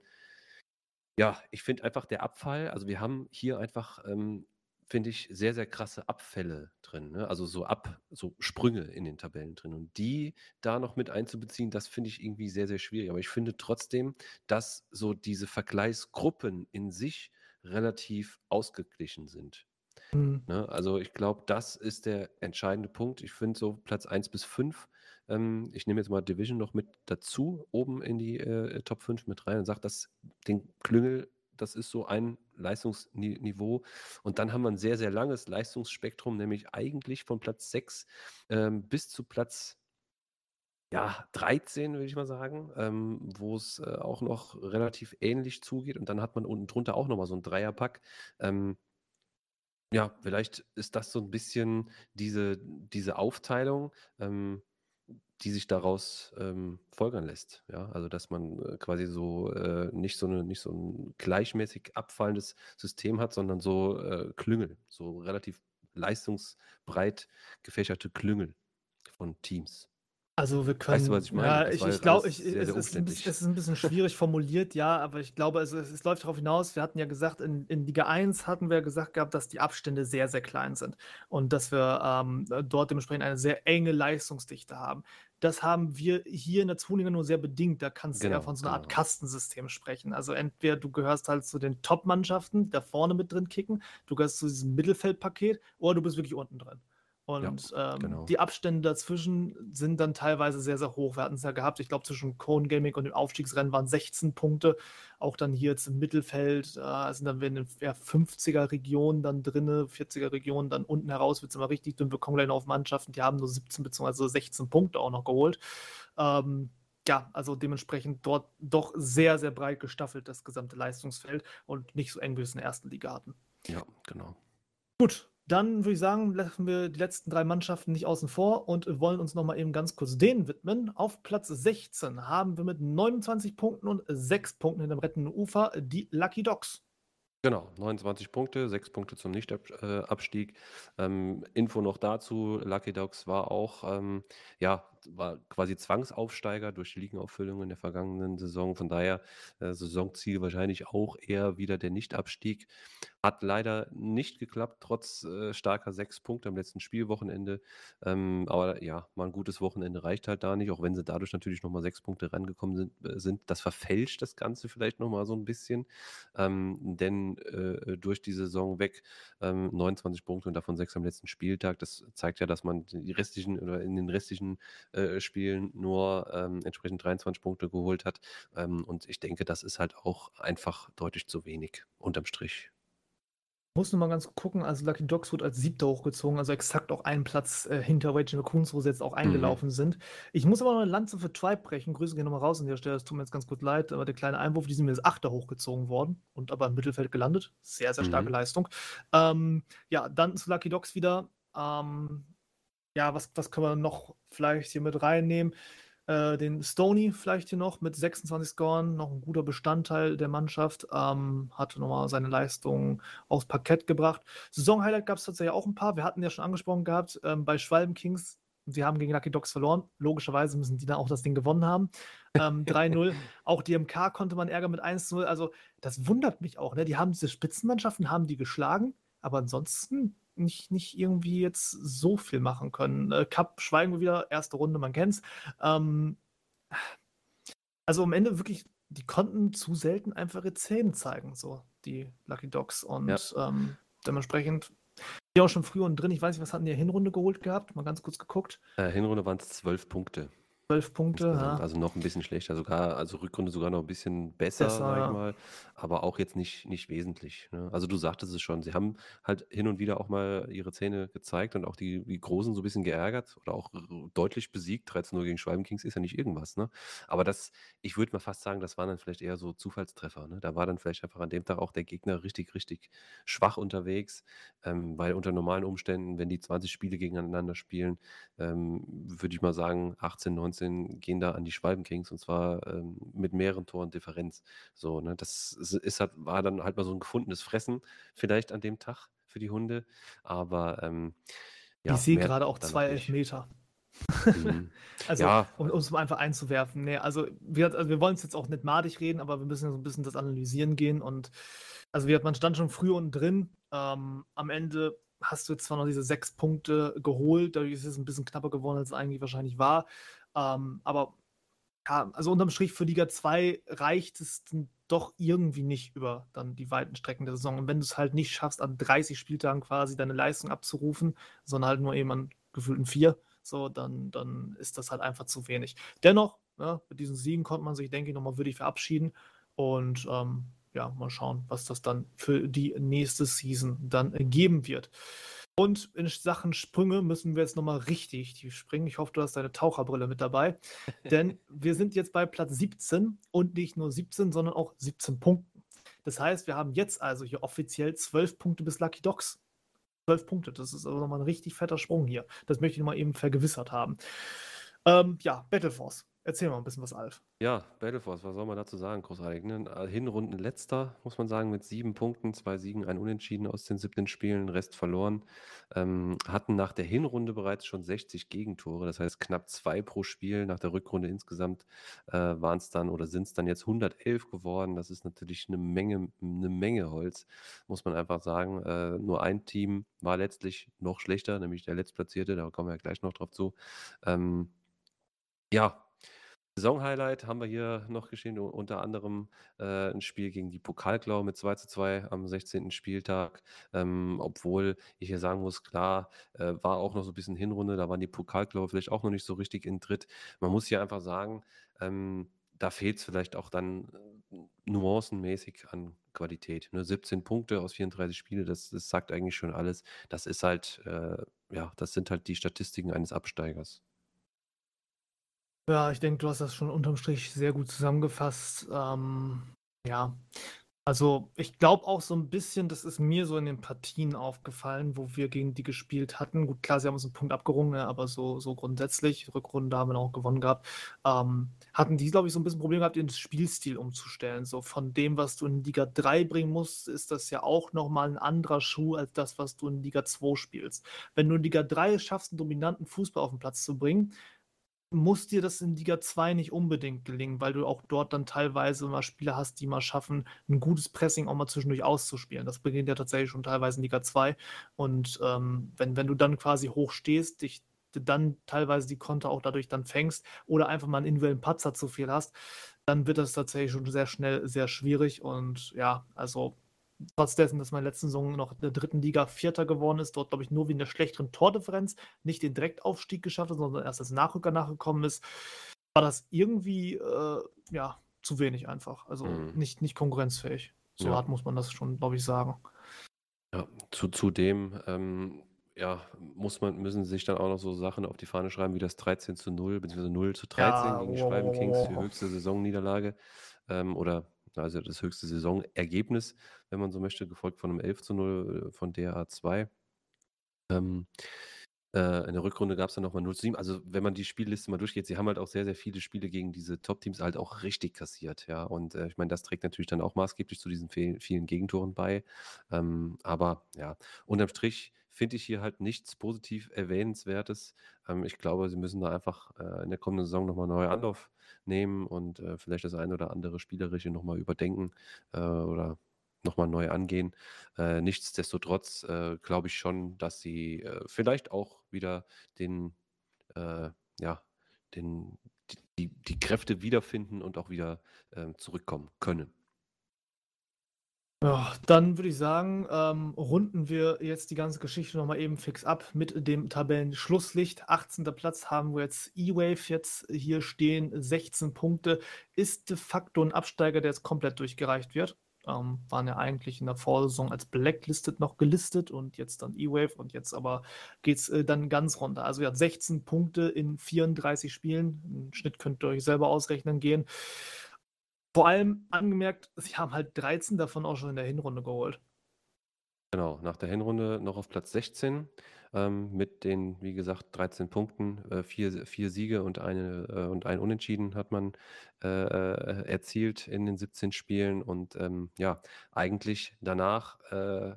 ja, ich finde einfach der Abfall, also wir haben hier einfach ähm, finde ich, sehr, sehr krasse Abfälle drin. Ne? Also so ab, so Sprünge in den Tabellen drin. Und die da noch mit einzubeziehen, das finde ich irgendwie sehr, sehr schwierig. Aber ich finde trotzdem, dass so diese Vergleichsgruppen in sich relativ ausgeglichen sind. Mhm. Ne? Also ich glaube, das ist der entscheidende Punkt. Ich finde so Platz 1 bis 5. Ähm, ich nehme jetzt mal Division noch mit dazu, oben in die äh, Top 5 mit rein und sage, dass den Klüngel das ist so ein Leistungsniveau. Und dann haben wir ein sehr, sehr langes Leistungsspektrum, nämlich eigentlich von Platz 6 ähm, bis zu Platz ja, 13, würde ich mal sagen, ähm, wo es äh, auch noch relativ ähnlich zugeht. Und dann hat man unten drunter auch nochmal so ein Dreierpack. Ähm, ja, vielleicht ist das so ein bisschen diese, diese Aufteilung. Ähm, die sich daraus ähm, folgern lässt. Ja, also dass man äh, quasi so äh, nicht so eine, nicht so ein gleichmäßig abfallendes System hat, sondern so äh, Klüngel, so relativ leistungsbreit gefächerte Klüngel von Teams. Also wir können. Weißt du, was ich meine? Ja, ich, ich glaube, es, ist ein bisschen, es ist ein bisschen schwierig formuliert, ja, aber ich glaube, es, es läuft darauf hinaus. Wir hatten ja gesagt, in, in Liga 1 hatten wir gesagt gehabt, dass die Abstände sehr, sehr klein sind und dass wir ähm, dort dementsprechend eine sehr enge Leistungsdichte haben. Das haben wir hier in der Zuliga nur sehr bedingt. Da kannst genau, du ja von so einer genau. Art Kastensystem sprechen. Also entweder du gehörst halt zu den Top-Mannschaften, die da vorne mit drin kicken, du gehörst zu diesem Mittelfeldpaket oder du bist wirklich unten drin. Und ja, ähm, genau. die Abstände dazwischen sind dann teilweise sehr, sehr hoch. Wir hatten es ja gehabt, ich glaube, zwischen Cone Gaming und dem Aufstiegsrennen waren 16 Punkte. Auch dann hier jetzt im Mittelfeld äh, sind dann wir in den ja, 50er-Regionen dann drin, 40er-Regionen dann unten heraus wird es immer richtig dünn. Wir kommen gleich auf Mannschaften, die haben nur 17 bzw. 16 Punkte auch noch geholt. Ähm, ja, also dementsprechend dort doch sehr, sehr breit gestaffelt das gesamte Leistungsfeld und nicht so eng wie wir es in der ersten Liga hatten. Ja, genau. Gut, dann würde ich sagen, lassen wir die letzten drei Mannschaften nicht außen vor und wollen uns nochmal eben ganz kurz denen widmen. Auf Platz 16 haben wir mit 29 Punkten und 6 Punkten hinter dem rettenden Ufer die Lucky Dogs. Genau, 29 Punkte, 6 Punkte zum Nichtabstieg. Ähm, Info noch dazu, Lucky Dogs war auch ähm, ja, war quasi Zwangsaufsteiger durch die Ligenauffüllung in der vergangenen Saison. Von daher äh, Saisonziel wahrscheinlich auch eher wieder der Nichtabstieg. Hat leider nicht geklappt, trotz äh, starker sechs Punkte am letzten Spielwochenende. Ähm, aber ja, mal ein gutes Wochenende reicht halt da nicht, auch wenn sie dadurch natürlich nochmal sechs Punkte rangekommen sind, äh, sind. Das verfälscht das Ganze vielleicht nochmal so ein bisschen. Ähm, denn äh, durch die Saison weg ähm, 29 Punkte und davon sechs am letzten Spieltag. Das zeigt ja, dass man die restlichen oder in den restlichen äh, Spielen nur ähm, entsprechend 23 Punkte geholt hat. Ähm, und ich denke, das ist halt auch einfach deutlich zu wenig unterm Strich muss nur mal ganz gucken, also Lucky Dogs wird als Siebter hochgezogen, also exakt auch einen Platz äh, hinter Raging Raccoons, wo sie jetzt auch mhm. eingelaufen mhm. sind. Ich muss aber noch eine Lanze für Tribe brechen. Grüße gehen nochmal raus an der Stelle, das tut mir jetzt ganz gut leid, aber der kleine Einwurf, die sind mir als Achter hochgezogen worden und aber im Mittelfeld gelandet. Sehr, sehr starke mhm. Leistung. Ähm, ja, dann zu Lucky Dogs wieder. Ähm, ja, was, was können wir noch vielleicht hier mit reinnehmen? Äh, den Stoney vielleicht hier noch mit 26 Scoren, noch ein guter Bestandteil der Mannschaft, ähm, hat nochmal seine Leistung aufs Parkett gebracht. Saison-Highlight gab es tatsächlich auch ein paar. Wir hatten ja schon angesprochen gehabt, ähm, bei Schwalben Kings, sie haben gegen Lucky Dogs verloren. Logischerweise müssen die dann auch das Ding gewonnen haben. Ähm, (laughs) 3-0. auch die MK konnte man ärgern mit 1-0. Also, das wundert mich auch. Ne? Die haben diese Spitzenmannschaften, haben die geschlagen, aber ansonsten nicht, nicht irgendwie jetzt so viel machen können. Äh, Cup schweigen wir wieder, erste Runde, man kennt's. Ähm, also am Ende wirklich, die konnten zu selten einfach ihre Zähne zeigen, so die Lucky Dogs. Und ja. ähm, dementsprechend ja auch schon früher und drin. Ich weiß nicht, was hatten die Hinrunde geholt gehabt? Mal ganz kurz geguckt. Äh, Hinrunde waren es zwölf Punkte. 12 Punkte, ja. Also noch ein bisschen schlechter, sogar, also Rückrunde sogar noch ein bisschen besser, besser sag ich mal, aber auch jetzt nicht, nicht wesentlich. Ne? Also du sagtest es schon, sie haben halt hin und wieder auch mal ihre Zähne gezeigt und auch die, die Großen so ein bisschen geärgert oder auch deutlich besiegt. 13-0 gegen Schwalbenkings ist ja nicht irgendwas, ne? Aber das, ich würde mal fast sagen, das waren dann vielleicht eher so Zufallstreffer. Ne? Da war dann vielleicht einfach an dem Tag auch der Gegner richtig, richtig schwach unterwegs, ähm, weil unter normalen Umständen, wenn die 20 Spiele gegeneinander spielen, ähm, würde ich mal sagen, 18, 19 19 gehen da an die Schwalbenkings und zwar ähm, mit mehreren Toren Differenz. So, ne? Das ist halt, war dann halt mal so ein gefundenes Fressen, vielleicht an dem Tag für die Hunde. Aber ähm, ja, ich sehe gerade auch zwei Elfmeter. Mhm. (laughs) also, ja. um es einfach einzuwerfen. Nee, also wir, also wir wollen es jetzt auch nicht madig reden, aber wir müssen ja so ein bisschen das analysieren gehen. Und also wir, man stand schon früh unten drin. Ähm, am Ende hast du jetzt zwar noch diese sechs Punkte geholt, dadurch ist es ein bisschen knapper geworden, als es eigentlich wahrscheinlich war. Ähm, aber ja, also unterm Strich für Liga 2 reicht es doch irgendwie nicht über dann die weiten Strecken der Saison. Und wenn du es halt nicht schaffst, an 30 Spieltagen quasi deine Leistung abzurufen, sondern halt nur eben an gefühlten vier, so, dann, dann ist das halt einfach zu wenig. Dennoch, ja, ne, mit diesen Siegen konnte man sich, denke ich, nochmal würdig verabschieden. Und ähm, ja, mal schauen, was das dann für die nächste Season dann geben wird. Und in Sachen Sprünge müssen wir jetzt nochmal richtig tief springen. Ich hoffe, du hast deine Taucherbrille mit dabei. (laughs) Denn wir sind jetzt bei Platz 17 und nicht nur 17, sondern auch 17 Punkten. Das heißt, wir haben jetzt also hier offiziell 12 Punkte bis Lucky Dogs. 12 Punkte, das ist also nochmal ein richtig fetter Sprung hier. Das möchte ich nochmal eben vergewissert haben. Ähm, ja, Battleforce. Erzähl mal ein bisschen was, Alf. Ja, Battleforce, was soll man dazu sagen, großartig? Ne? Äh, Hinrunden letzter, muss man sagen, mit sieben Punkten, zwei Siegen, ein Unentschieden aus den 17 Spielen, Rest verloren. Ähm, hatten nach der Hinrunde bereits schon 60 Gegentore, das heißt knapp zwei pro Spiel. Nach der Rückrunde insgesamt äh, waren es dann oder sind es dann jetzt 111 geworden. Das ist natürlich eine Menge, eine Menge Holz, muss man einfach sagen. Äh, nur ein Team war letztlich noch schlechter, nämlich der Letztplatzierte, da kommen wir ja gleich noch drauf zu. Ähm, ja, Saisonhighlight haben wir hier noch geschehen, unter anderem äh, ein Spiel gegen die Pokalklau mit 2 zu 2 am 16. Spieltag. Ähm, obwohl ich hier sagen muss, klar, äh, war auch noch so ein bisschen Hinrunde, da waren die Pokalklau vielleicht auch noch nicht so richtig in Tritt. Man muss hier einfach sagen, ähm, da fehlt es vielleicht auch dann äh, nuancenmäßig an Qualität. Ne? 17 Punkte aus 34 Spielen, das, das sagt eigentlich schon alles. Das ist halt, äh, ja, das sind halt die Statistiken eines Absteigers. Ja, ich denke, du hast das schon unterm Strich sehr gut zusammengefasst. Ähm, ja, also ich glaube auch so ein bisschen, das ist mir so in den Partien aufgefallen, wo wir gegen die gespielt hatten. Gut, klar, sie haben uns einen Punkt abgerungen, ne, aber so, so grundsätzlich, Rückrunde haben wir auch gewonnen gehabt, ähm, hatten die, glaube ich, so ein bisschen Probleme gehabt, den Spielstil umzustellen. So von dem, was du in Liga 3 bringen musst, ist das ja auch nochmal ein anderer Schuh als das, was du in Liga 2 spielst. Wenn du in Liga 3 schaffst, einen dominanten Fußball auf den Platz zu bringen, muss dir das in Liga 2 nicht unbedingt gelingen, weil du auch dort dann teilweise mal Spieler hast, die mal schaffen, ein gutes Pressing auch mal zwischendurch auszuspielen. Das beginnt ja tatsächlich schon teilweise in Liga 2. Und ähm, wenn, wenn du dann quasi hoch stehst, dich dann teilweise die Konter auch dadurch dann fängst oder einfach mal einen individuellen Patzer zu viel hast, dann wird das tatsächlich schon sehr schnell sehr schwierig. Und ja, also trotz dessen, dass meine letzte Saison noch in der dritten Liga Vierter geworden ist, dort glaube ich nur wegen der schlechteren Tordifferenz nicht den Direktaufstieg geschafft hat, sondern erst als Nachrücker nachgekommen ist, war das irgendwie äh, ja zu wenig einfach. Also mhm. nicht, nicht konkurrenzfähig. So ja. hart muss man das schon, glaube ich, sagen. Ja, zu, zudem ähm, ja, muss man, müssen sich dann auch noch so Sachen auf die Fahne schreiben, wie das 13 zu 0, beziehungsweise 0 zu 13 ja, gegen die Schreiben Kings, die höchste Saisonniederlage. Ähm, oder also das höchste Saisonergebnis, wenn man so möchte, gefolgt von einem 11 zu 0 äh, von DA 2. Ähm, äh, in der Rückrunde gab es dann nochmal 0 zu 7. Also, wenn man die Spielliste mal durchgeht, sie haben halt auch sehr, sehr viele Spiele gegen diese Top-Teams halt auch richtig kassiert, ja. Und äh, ich meine, das trägt natürlich dann auch maßgeblich zu diesen vielen Gegentoren bei. Ähm, aber ja, unterm Strich finde ich hier halt nichts positiv Erwähnenswertes. Ähm, ich glaube, sie müssen da einfach äh, in der kommenden Saison nochmal neu Anlauf nehmen und äh, vielleicht das ein oder andere Spielerische nochmal überdenken äh, oder nochmal neu angehen. Äh, nichtsdestotrotz äh, glaube ich schon, dass sie äh, vielleicht auch wieder den, ja, den, die, die Kräfte wiederfinden und auch wieder ähm, zurückkommen können. Ja, dann würde ich sagen, ähm, runden wir jetzt die ganze Geschichte nochmal eben fix ab mit dem Tabellenschlusslicht. 18. Platz haben wir jetzt E-Wave jetzt hier stehen, 16 Punkte. Ist de facto ein Absteiger, der jetzt komplett durchgereicht wird. Ähm, waren ja eigentlich in der Vorsaison als Blacklisted noch gelistet und jetzt dann E-Wave und jetzt aber geht es äh, dann ganz runter. Also ja, 16 Punkte in 34 Spielen. Im Schnitt könnt ihr euch selber ausrechnen gehen. Vor allem angemerkt, sie haben halt 13 davon auch schon in der Hinrunde geholt. Genau, nach der Hinrunde noch auf Platz 16 ähm, mit den, wie gesagt, 13 Punkten, äh, vier, vier Siege und, eine, äh, und ein Unentschieden hat man äh, äh erzielt in den 17 Spielen. Und ähm, ja, eigentlich danach äh,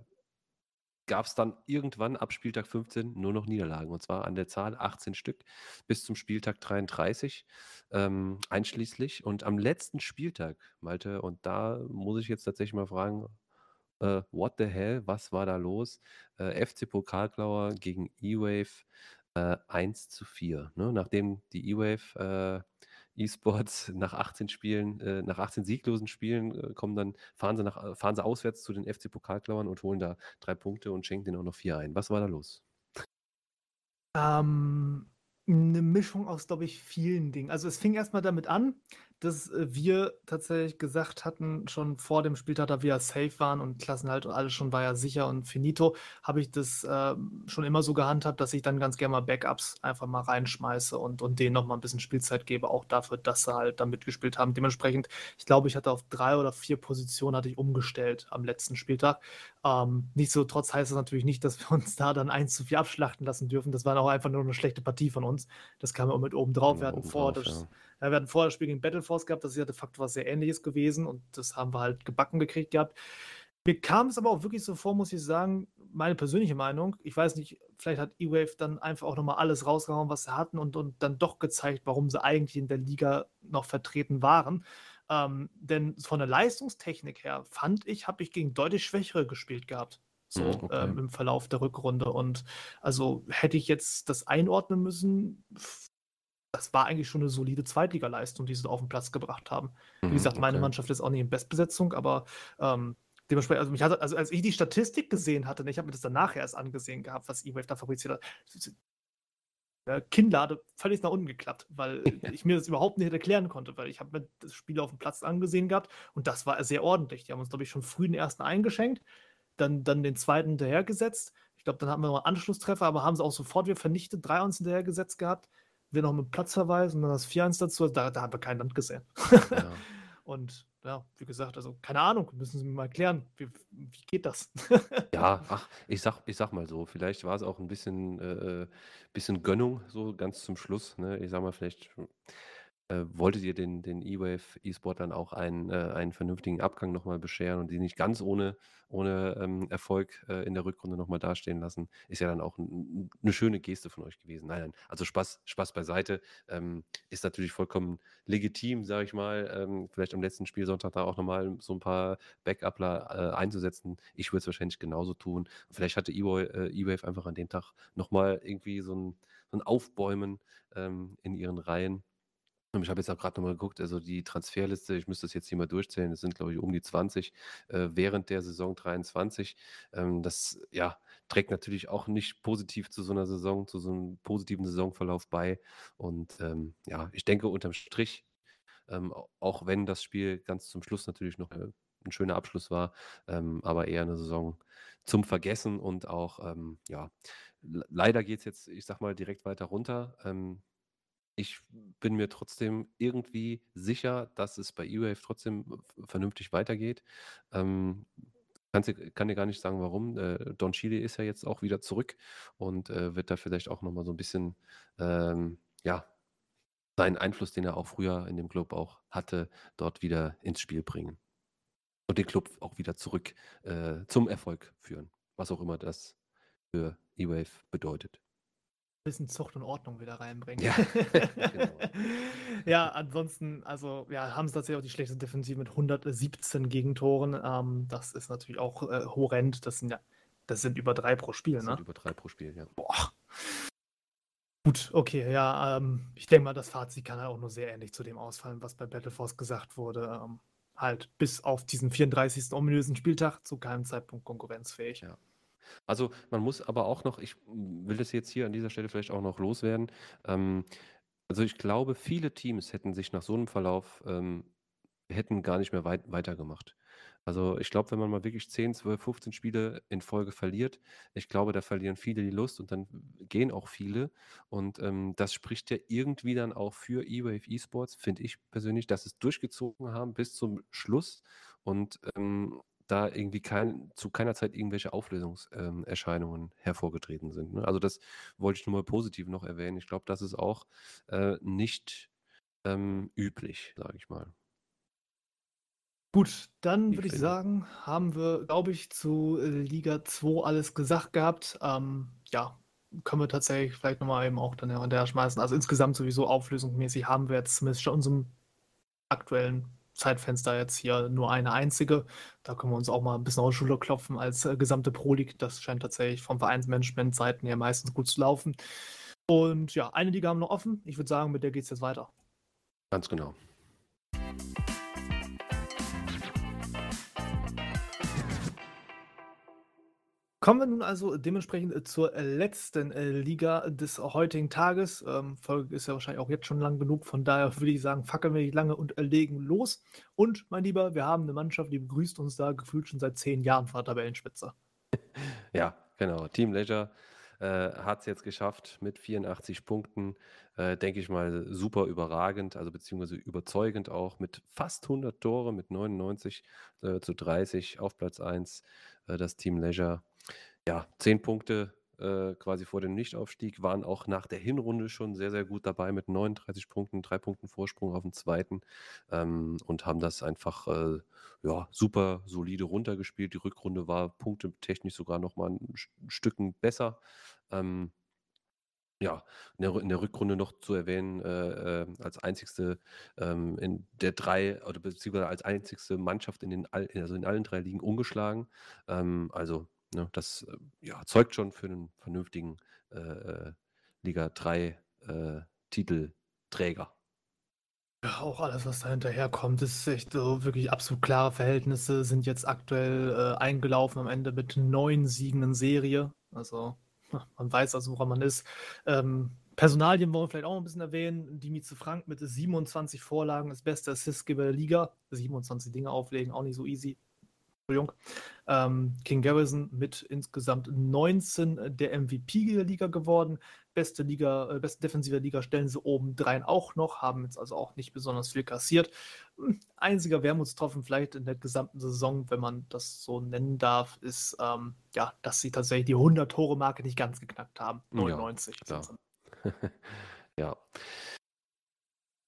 gab es dann irgendwann ab Spieltag 15 nur noch Niederlagen. Und zwar an der Zahl 18 Stück bis zum Spieltag 33 ähm, einschließlich. Und am letzten Spieltag, Malte, und da muss ich jetzt tatsächlich mal fragen, äh, what the hell, was war da los? Äh, FC Pokalklauer gegen E-Wave äh, 1 zu 4. Ne? Nachdem die E-Wave äh, E-Sports nach 18 Spielen, äh, nach 18 sieglosen Spielen äh, kommen dann, fahren sie, nach, fahren sie auswärts zu den FC Pokalklauern und holen da drei Punkte und schenken denen auch noch vier ein. Was war da los? Ähm, eine Mischung aus, glaube ich, vielen Dingen. Also es fing erstmal damit an, dass äh, wir tatsächlich gesagt hatten, schon vor dem Spieltag, da wir safe waren und Klassenhalt und alles schon war ja sicher und finito, habe ich das äh, schon immer so gehandhabt, dass ich dann ganz gerne mal Backups einfach mal reinschmeiße und, und denen nochmal ein bisschen Spielzeit gebe, auch dafür, dass sie halt da mitgespielt haben. Dementsprechend, ich glaube, ich hatte auf drei oder vier Positionen hatte ich umgestellt am letzten Spieltag. Ähm, nichtsdestotrotz heißt das natürlich nicht, dass wir uns da dann 1 zu 4 abschlachten lassen dürfen. Das war auch einfach nur eine schlechte Partie von uns. Das kam ja auch mit oben drauf. Wir hatten vor das, ja. Ja, wir hatten vorher das Spiel gegen Battleforce gehabt, das ist ja de facto was sehr ähnliches gewesen und das haben wir halt gebacken gekriegt gehabt. Mir kam es aber auch wirklich so vor, muss ich sagen, meine persönliche Meinung. Ich weiß nicht, vielleicht hat E-Wave dann einfach auch nochmal alles rausgehauen, was sie hatten und, und dann doch gezeigt, warum sie eigentlich in der Liga noch vertreten waren. Ähm, denn von der Leistungstechnik her fand ich, habe ich gegen deutlich Schwächere gespielt gehabt. So hm, okay. ähm, im Verlauf der Rückrunde. Und also hätte ich jetzt das einordnen müssen, das war eigentlich schon eine solide Zweitligaleistung, die sie auf den Platz gebracht haben. Wie mhm, gesagt, meine Mannschaft ist auch nicht in Bestbesetzung, aber ähm, dementsprechend, also mich hat, also als ich die Statistik gesehen hatte, ne, ich habe mir das dann nachher erst angesehen gehabt, was E-Wave da fabriziert hat, äh, Kinnlade völlig nach unten geklappt, weil (laughs) ich mir das überhaupt nicht erklären konnte, weil ich habe mir das Spiel auf dem Platz angesehen gehabt und das war sehr ordentlich. Die haben uns, glaube ich, schon früh den ersten eingeschenkt, dann, dann den zweiten hinterhergesetzt. Ich glaube, dann hatten wir noch einen Anschlusstreffer, aber haben sie auch sofort wieder vernichtet, drei uns hinterhergesetzt gehabt wir noch mit Platzverweis und dann das 4-1 dazu. Da, da haben wir kein Land gesehen. Ja. (laughs) und ja, wie gesagt, also keine Ahnung, müssen Sie mir mal erklären, wie, wie geht das? ja, ach, ich sag, ich sag mal so, vielleicht war es auch ein bisschen, äh, bisschen Gönnung, so ganz zum Schluss. Ne? Ich sag mal, vielleicht äh, wolltet ihr den, den E-Wave E-Sport dann auch einen, äh, einen vernünftigen Abgang nochmal bescheren und die nicht ganz ohne, ohne ähm, Erfolg äh, in der Rückrunde nochmal dastehen lassen, ist ja dann auch ein, eine schöne Geste von euch gewesen. Nein, nein, also Spaß, Spaß beiseite. Ähm, ist natürlich vollkommen legitim, sage ich mal, ähm, vielleicht am letzten Spielsonntag da auch nochmal so ein paar Backupler äh, einzusetzen. Ich würde es wahrscheinlich genauso tun. Vielleicht hatte E-Wave äh, einfach an dem Tag nochmal irgendwie so ein, so ein Aufbäumen ähm, in ihren Reihen. Ich habe jetzt auch gerade nochmal geguckt, also die Transferliste, ich müsste das jetzt hier mal durchzählen, es sind, glaube ich, um die 20 äh, während der Saison 23. Ähm, das ja, trägt natürlich auch nicht positiv zu so einer Saison, zu so einem positiven Saisonverlauf bei. Und ähm, ja, ich denke unterm Strich, ähm, auch wenn das Spiel ganz zum Schluss natürlich noch äh, ein schöner Abschluss war, ähm, aber eher eine Saison zum Vergessen und auch, ähm, ja, leider geht es jetzt, ich sag mal, direkt weiter runter. Ich bin mir trotzdem irgendwie sicher, dass es bei E-Wave trotzdem vernünftig weitergeht. Ähm, dir kann dir gar nicht sagen, warum. Äh, Don Chile ist ja jetzt auch wieder zurück und, äh, wird da vielleicht auch noch mal so ein bisschen, ähm, ja, seinen Einfluss, den er auch früher in dem Club auch hatte, dort wieder ins Spiel bringen. Und den Club auch wieder zurück, äh, zum Erfolg führen, was auch immer das für E-Wave bedeutet bisschen Zucht und Ordnung wieder reinbringen. Ja, (laughs) genau. ja, ansonsten, also ja, haben sie tatsächlich auch die schlechteste Defensive mit 117 Gegentoren. Ähm, das ist natürlich auch äh, horrend. Das sind ja, das sind über drei pro Spiel, das ne? Sind über drei pro Spiel, ja. Boah. Gut, okay, ja, ähm, ich denke mal, das Fazit kann halt auch nur sehr ähnlich zu dem ausfallen, was bei Battleforce gesagt wurde. Ähm, halt bis auf diesen 34. ominösen Spieltag zu keinem Zeitpunkt konkurrenzfähig. Ja. Also, man muss aber auch noch ich will das jetzt hier an dieser Stelle vielleicht auch noch loswerden. Ähm, also, ich glaube, viele Teams hätten sich nach so einem Verlauf ähm, hätten gar nicht mehr weit weitergemacht. Also, ich glaube, wenn man mal wirklich 10, 12, 15 Spiele in Folge verliert, ich glaube, da verlieren viele die Lust und dann gehen auch viele. Und, ähm, das spricht ja irgendwie dann auch für E-Wave Esports, finde ich persönlich, dass es durchgezogen haben bis zum Schluss und, ähm da irgendwie kein, zu keiner Zeit irgendwelche Auflösungserscheinungen ähm, hervorgetreten sind. Ne? Also das wollte ich nur mal positiv noch erwähnen. Ich glaube, das ist auch äh, nicht ähm, üblich, sage ich mal. Gut, dann würde ich sagen, haben wir, glaube ich, zu äh, Liga 2 alles gesagt gehabt. Ähm, ja, können wir tatsächlich vielleicht nochmal eben auch dann hinterher schmeißen. Also insgesamt sowieso auflösungsmäßig haben wir jetzt zumindest schon unserem aktuellen Zeitfenster jetzt hier nur eine einzige. Da können wir uns auch mal ein bisschen auf die Schulter klopfen als äh, gesamte Pro League. Das scheint tatsächlich vom Vereinsmanagement-Seiten her meistens gut zu laufen. Und ja, eine Liga haben wir noch offen. Ich würde sagen, mit der geht es jetzt weiter. Ganz genau. Kommen wir nun also dementsprechend äh, zur äh, letzten äh, Liga des heutigen Tages. Ähm, Folge ist ja wahrscheinlich auch jetzt schon lang genug, von daher würde ich sagen, fackeln wir nicht lange und legen los. Und, mein Lieber, wir haben eine Mannschaft, die begrüßt uns da gefühlt schon seit zehn Jahren vor Tabellenspitze. (laughs) Ja, genau. Team Leisure äh, hat es jetzt geschafft mit 84 Punkten. Äh, denke ich mal, super überragend, also beziehungsweise überzeugend auch mit fast 100 Tore, mit 99 äh, zu 30 auf Platz 1. das Team Leisure ja, zehn Punkte äh, quasi vor dem Nichtaufstieg, waren auch nach der Hinrunde schon sehr, sehr gut dabei mit 39 Punkten, drei Punkten Vorsprung auf dem zweiten ähm, und haben das einfach äh, ja, super solide runtergespielt. Die Rückrunde war punktetechnisch sogar nochmal ein Stücken besser. Ähm, ja, in der, Rückrunde noch zu erwähnen, äh, äh, als einzigste ähm, in der drei oder beziehungsweise als einzigste Mannschaft in den also in allen drei Ligen ungeschlagen. Ähm, also Ne, das äh, ja, zeugt schon für einen vernünftigen äh, äh Liga 3 äh, Titelträger. Ja, auch alles, was da hinterherkommt, ist echt so wirklich absolut klare Verhältnisse, sind jetzt aktuell äh, eingelaufen am Ende mit neun Siegen in Serie. Also man weiß also, woran man ist. Ähm, Personalien wollen wir vielleicht auch ein bisschen erwähnen. Dimitri Frank mit 27 Vorlagen, das beste Assistgeber der Liga. 27 Dinge auflegen, auch nicht so easy. Entschuldigung. Ähm, King Garrison mit insgesamt 19 der MVP der Liga geworden. Beste Liga, äh, beste defensive Liga stellen sie oben drein auch noch, haben jetzt also auch nicht besonders viel kassiert. Hm, einziger Wermutstropfen vielleicht in der gesamten Saison, wenn man das so nennen darf, ist, ähm, ja, dass sie tatsächlich die 100-Tore-Marke nicht ganz geknackt haben. 99. Ja, (laughs) ja.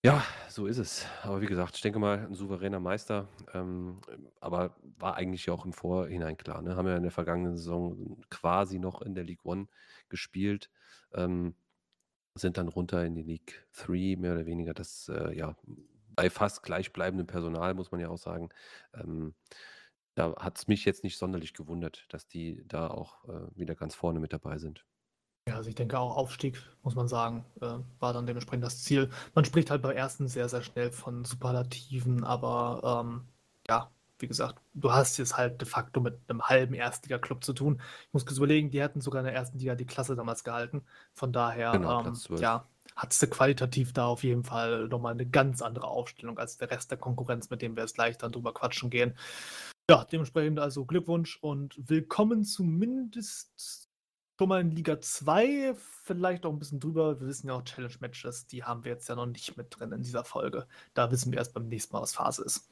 Ja so ist es. Aber wie gesagt, ich denke mal, ein souveräner Meister. Ähm, aber war eigentlich ja auch im Vorhinein klar. Ne? Haben ja in der vergangenen Saison quasi noch in der League One gespielt. Ähm, sind dann runter in die League 3, mehr oder weniger. Das, äh, ja, bei fast gleichbleibendem Personal, muss man ja auch sagen. Ähm, da hat es mich jetzt nicht sonderlich gewundert, dass die da auch äh, wieder ganz vorne mit dabei sind. Ja, also ich denke auch Aufstieg, muss man sagen, äh, war dann dementsprechend das Ziel. Man spricht halt bei ersten sehr, sehr schnell von Superlativen, aber ähm, ja, wie gesagt, du hast jetzt halt de facto mit einem halben Erstliga-Club zu tun. Ich muss kurz überlegen, die hatten sogar in der ersten Liga die Klasse damals gehalten. Von daher, genau, ähm, ja, hattest du qualitativ da auf jeden Fall nochmal eine ganz andere Aufstellung als der Rest der Konkurrenz, mit dem wir jetzt gleich dann drüber quatschen gehen. Ja, dementsprechend also Glückwunsch und willkommen zumindest schon mal in Liga 2, vielleicht auch ein bisschen drüber. Wir wissen ja auch Challenge-Matches, die haben wir jetzt ja noch nicht mit drin in dieser Folge. Da wissen wir erst beim nächsten Mal, was Phase ist.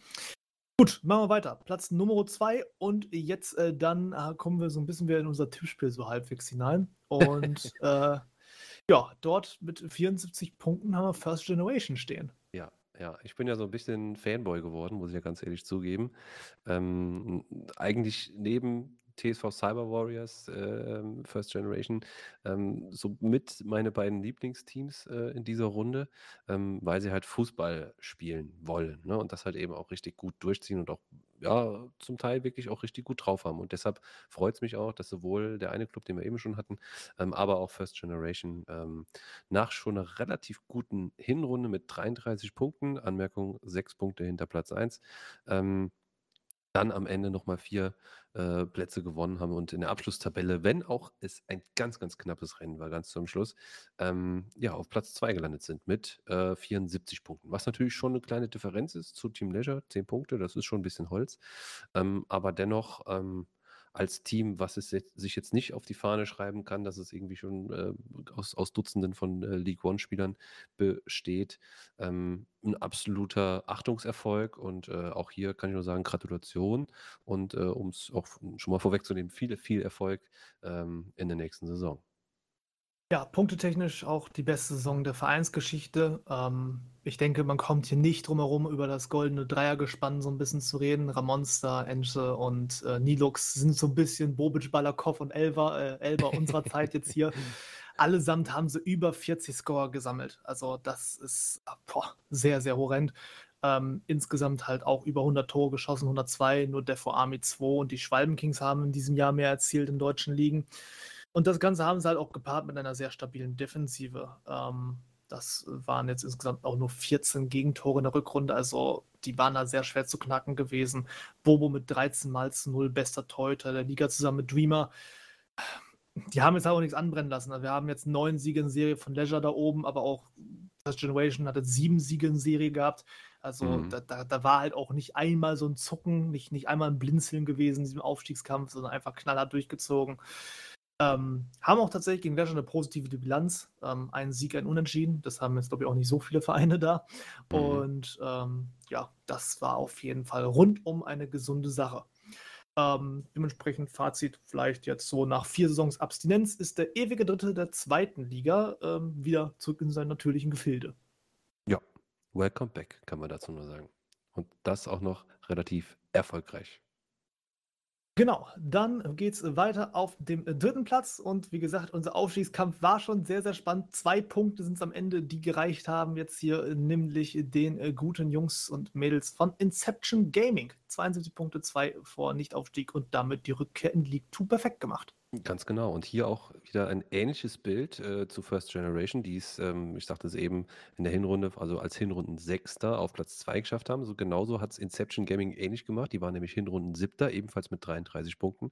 Gut, machen wir weiter. Platz Nummer 2 und jetzt äh, dann äh, kommen wir so ein bisschen wieder in unser Tippspiel so halbwegs hinein. Und (laughs) äh, ja, dort mit 74 Punkten haben wir First Generation stehen. Ja, ja, ich bin ja so ein bisschen Fanboy geworden, muss ich ja ganz ehrlich zugeben. Ähm, eigentlich neben TSV Cyber Warriors, ähm, First Generation, ähm, so mit meine beiden Lieblingsteams äh, in dieser Runde, ähm, weil sie halt Fußball spielen wollen ne? und das halt eben auch richtig gut durchziehen und auch ja, zum Teil wirklich auch richtig gut drauf haben. Und deshalb freut es mich auch, dass sowohl der eine Club, den wir eben schon hatten, ähm, aber auch First Generation ähm, nach schon einer relativ guten Hinrunde mit 33 Punkten, Anmerkung sechs Punkte hinter Platz 1, ähm, dann am Ende nochmal vier äh, Plätze gewonnen haben und in der Abschlusstabelle, wenn auch es ein ganz, ganz knappes Rennen war, ganz zum Schluss, ähm, ja, auf Platz 2 gelandet sind mit äh, 74 Punkten. Was natürlich schon eine kleine Differenz ist zu Team Leisure, 10 Punkte, das ist schon ein bisschen Holz. Ähm, aber dennoch ähm, als Team, was es jetzt, sich jetzt nicht auf die Fahne schreiben kann, dass es irgendwie schon äh, aus, aus, Dutzenden von äh, League One-Spielern besteht. Ähm, ein absoluter Achtungserfolg und äh, auch hier kann ich nur sagen, Gratulation und äh, um es auch schon mal vorwegzunehmen, viel, viel Erfolg ähm, in der nächsten Saison. Ja, punktetechnisch auch die beste Saison der Vereinsgeschichte. Ähm, ich denke, man kommt hier nicht drum herum, über das goldene Dreiergespann so ein bisschen zu reden. Ramonster, Enche und äh, Nilux sind so ein bisschen Bobic, Balakov und Elva, äh, Elba unserer (laughs) Zeit jetzt hier. Allesamt haben sie über 40 Score gesammelt. Also das ist boah, sehr, sehr horrend. Ähm, insgesamt halt auch über 100 Tore geschossen, 102, nur Defo Army 2 und die Schwalben Kings haben in diesem Jahr mehr erzielt in deutschen Ligen. Und das Ganze haben sie halt auch gepaart mit einer sehr stabilen Defensive. Ähm, das waren jetzt insgesamt auch nur 14 Gegentore in der Rückrunde, also die waren da sehr schwer zu knacken gewesen. Bobo mit 13 mal zu 0, bester Torhüter der Liga zusammen mit Dreamer. Die haben jetzt auch nichts anbrennen lassen. Also wir haben jetzt neun Siege in Serie von Leisure da oben, aber auch First Generation hatte sieben Siege in Serie gehabt. Also mhm. da, da, da, war halt auch nicht einmal so ein Zucken, nicht, nicht einmal ein Blinzeln gewesen in diesem Aufstiegskampf, sondern einfach knallhart durchgezogen. Ähm, haben auch tatsächlich gegen Leicester eine positive Bilanz. Ähm, ein Sieg, ein Unentschieden. Das haben jetzt, glaube ich, auch nicht so viele Vereine da. Mhm. Und ähm, ja, das war auf jeden Fall rundum eine gesunde Sache. Ähm, dementsprechend Fazit vielleicht jetzt so nach vier Saisons Abstinenz ist der ewige Dritte der zweiten Liga ähm, wieder zurück in seinen natürlichen Gefilde. Ja, welcome back, kann man dazu nur sagen. Und das auch noch relativ erfolgreich. Genau, dann geht es weiter auf dem dritten Platz und wie gesagt, unser Aufstiegskampf war schon sehr, sehr spannend. Zwei Punkte sind es am Ende, die gereicht haben jetzt hier, nämlich den äh, guten Jungs und Mädels von Inception Gaming. 72 Punkte, zwei vor Nichtaufstieg und damit die Rückkehr in League 2 perfekt gemacht. Ganz genau. Und hier auch wieder ein ähnliches Bild äh, zu First Generation, die es, ähm, ich sagte es eben, in der Hinrunde, also als Hinrunden Sechster auf Platz 2 geschafft haben. So genauso hat es Inception Gaming ähnlich gemacht. Die waren nämlich Hinrunden Siebter, ebenfalls mit 33 Punkten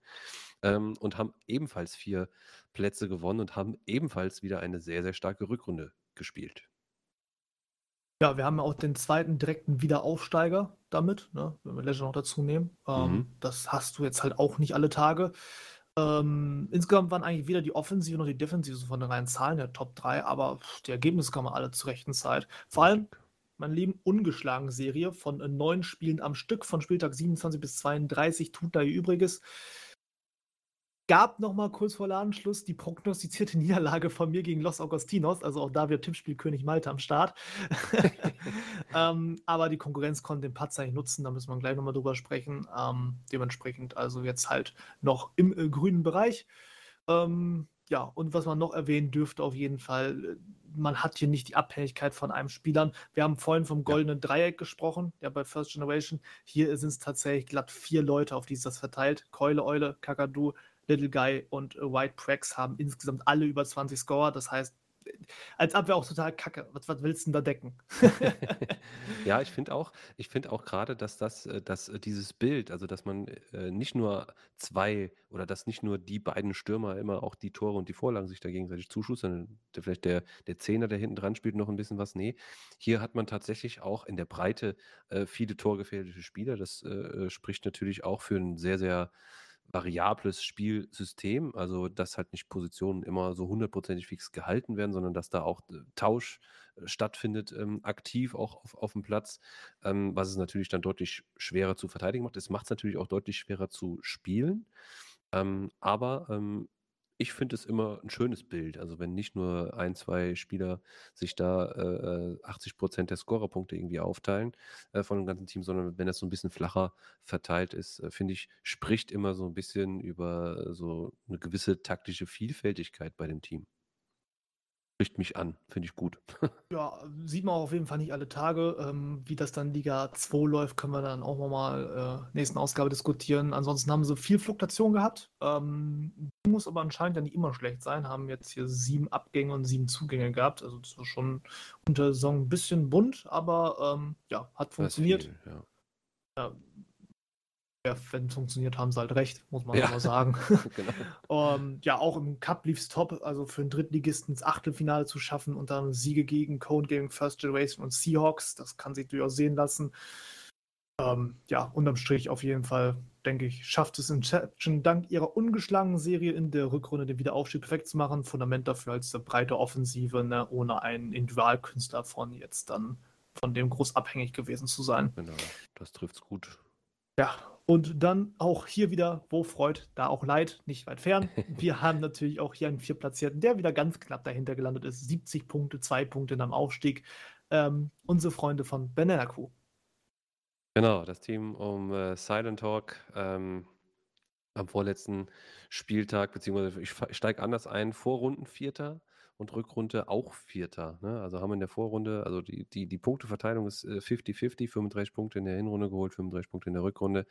ähm, und haben ebenfalls vier Plätze gewonnen und haben ebenfalls wieder eine sehr, sehr starke Rückrunde gespielt. Ja, wir haben auch den zweiten direkten Wiederaufsteiger damit, ne, wenn wir Legend noch dazu nehmen. Ähm, mhm. Das hast du jetzt halt auch nicht alle Tage. Ähm, insgesamt waren eigentlich weder die Offensive noch die Defensive so von den reinen Zahlen der Top 3, aber die Ergebnisse kamen alle zur rechten Zeit. Vor allem, meine lieben, ungeschlagen Serie von äh, neun Spielen am Stück, von Spieltag 27 bis 32, tut da ihr Übriges gab noch mal kurz vor Ladenschluss die prognostizierte (laughs) Niederlage von mir gegen Los Augustinos. Also auch da wir Tippspielkönig Malte am Start. (laughs) ähm, aber die Konkurrenz konnte den Patzer nicht nutzen, da müssen wir gleich nochmal drüber sprechen. Ähm, dementsprechend also jetzt halt noch im äh, grünen Bereich. Ähm, ja, und was man noch erwähnen dürfte auf jeden Fall, äh, man hat hier nicht die Abhängigkeit von einem Spieler. Wir haben vorhin vom goldenen ja. Dreieck gesprochen, ja bei First Generation. Hier sind es tatsächlich glatt vier Leute, auf die ist das verteilt. Keule, Eule, Kakadu, Little Guy und äh, White Prax haben insgesamt alle über 20 Score. Das heißt, als Abwehr auch total kacke. Was, was willst du denn da decken? (laughs) ja, ich finde auch, ich finde auch gerade, dass das, äh, dass äh, dieses Bild, also dass man nicht nur zwei oder dass nicht nur die beiden Stürmer immer auch die Tore und die Vorlagen sich da gegenseitig zuschustern, der, vielleicht der, der Zehner, der hinten dran spielt, noch ein bisschen was. Nee, hier hat man tatsächlich auch in der Breite äh, viele torgefährliche Spieler. Das äh, spricht natürlich auch für ein sehr, sehr variables Spielsystem, also dass halt nicht Positionen immer so hundertprozentig fix gehalten werden, sondern dass da auch Tausch äh, stattfindet, ähm, aktiv auch auf, auf dem Platz, ähm, was es natürlich dann deutlich schwerer zu verteidigen macht. Es macht es natürlich auch deutlich schwerer zu spielen, ähm, aber ähm, ich finde es immer ein schönes Bild. Also wenn nicht nur ein, zwei Spieler sich da äh, 80 Prozent der Scorerpunkte irgendwie aufteilen äh, von dem ganzen Team, sondern wenn das so ein bisschen flacher verteilt ist, äh, finde ich, spricht immer so ein bisschen über so eine gewisse taktische Vielfältigkeit bei dem Team spricht mich an, finde ich gut. (laughs) Ja, sieht man auf jeden Fall nicht alle Tage. Ähm, wie das dann Liga 2 läuft, können wir dann auch nochmal äh, nächsten Ausgabe diskutieren. Ansonsten haben sie viel Fluktuation gehabt. Ähm, muss aber anscheinend ja nicht immer schlecht sein. Haben jetzt hier sieben Abgänge und sieben Zugänge gehabt. Also das ist schon unter der Saison ein bisschen bunt, aber ähm, ja, hat funktioniert. Viel, ja. Ja, ja, wenn es funktioniert, haben sie halt recht, muss man ja. mal sagen. (laughs) (laughs) genau. um, ähm, ja, auch im Cup lief es top, also für einen Drittligisten ins Achtelfinale zu schaffen und dann Siege gegen Cone gegen First Generation und Seahawks, das kann sich durchaus sehen lassen. Um, ähm, ja, unterm Strich auf jeden Fall, denke ich, schafft es Inception dank ihrer ungeschlagenen Serie in der Rückrunde den Wiederaufstieg perfekt zu machen. Fundament dafür als eine breite Offensive, ne, ohne einen Individualkünstler von jetzt dann von dem groß abhängig gewesen zu sein. Genau, das trifft es gut. Ja, und dann auch hier wieder, wo Freud, da auch Leid, nicht weit fern. (laughs) Wir haben natürlich auch hier einen Vierplatzierten, der wieder ganz knapp dahinter gelandet ist. 70 Punkte, zwei Punkte in einem Aufstieg. Ähm, unsere Freunde von Banana Crew. Genau, das Team um äh, Silent Talk ähm, am vorletzten Spieltag, beziehungsweise ich steige anders ein, Vorrundenvierter und Rückrunde auch Vierter. Ne? Also haben in der Vorrunde, also die, die, die Punkteverteilung ist 50-50, äh, 35 Punkte in der Hinrunde geholt, 35 Punkte in der Rückrunde.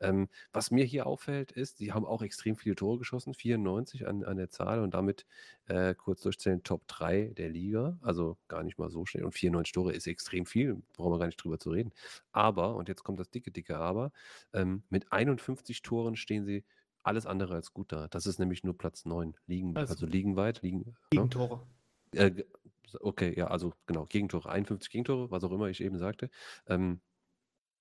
Ähm, was mir hier auffällt, ist, sie haben auch extrem viele Tore geschossen, 94 an, an der Zahl und damit äh, kurz durchzählen Top 3 der Liga. Also gar nicht mal so schnell. Und 94 Tore ist extrem viel, brauchen wir gar nicht drüber zu reden. Aber, und jetzt kommt das dicke, dicke Aber, ähm, mit 51 Toren stehen sie alles andere als gut da. Das ist nämlich nur Platz 9. Liegen, also, also liegen weit, liegen. Ne? Gegentore. Äh, okay, ja, also genau, Gegentore, 51 Gegentore, was auch immer ich eben sagte. Ähm,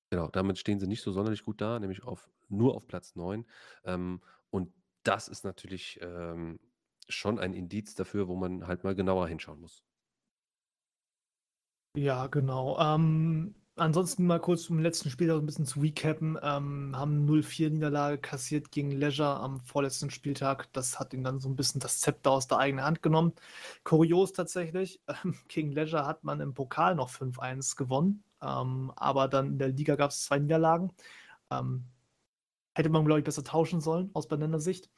genau, damit stehen sie nicht so sonderlich gut da, nämlich auf, nur auf Platz 9. Ähm, und das ist natürlich ähm, schon ein Indiz dafür, wo man halt mal genauer hinschauen muss. Ja, genau. Ähm, Ansonsten mal kurz zum letzten Spieltag ein bisschen zu recappen. Ähm, haben 0-4-Niederlage kassiert gegen Leisure am vorletzten Spieltag. Das hat ihnen dann so ein bisschen das Zepter aus der eigenen Hand genommen. Kurios tatsächlich, ähm, (laughs) gegen Leisure hat man im Pokal noch 5-1 gewonnen. Ähm, aber dann in der Liga gab es zwei Niederlagen. Ähm, hätte man, glaube ich, besser tauschen sollen aus Banana Sicht.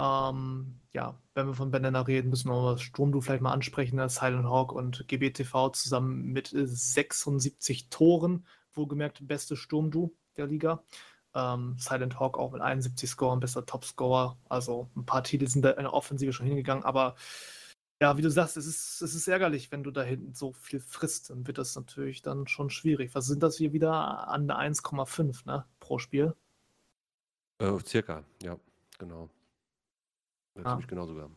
Ähm, ja, wenn wir von Banana reden, müssen wir mal Sturmdu vielleicht mal ansprechen. Ne? Silent Hawk und GBTV zusammen mit 76 Toren, wohlgemerkt beste Sturmdu der Liga. Ähm, Silent Hawk auch mit 71 Scoren, bester Topscorer. Also ein paar Titel sind da in der Offensive schon hingegangen, aber ja, wie du sagst, es ist, es ist ärgerlich, wenn du da hinten so viel frisst, dann wird das natürlich dann schon schwierig. Was sind das hier wieder an der 1,5 ne, pro Spiel? Äh, circa, ja, genau. Ja, ah. ziemlich genau sogar.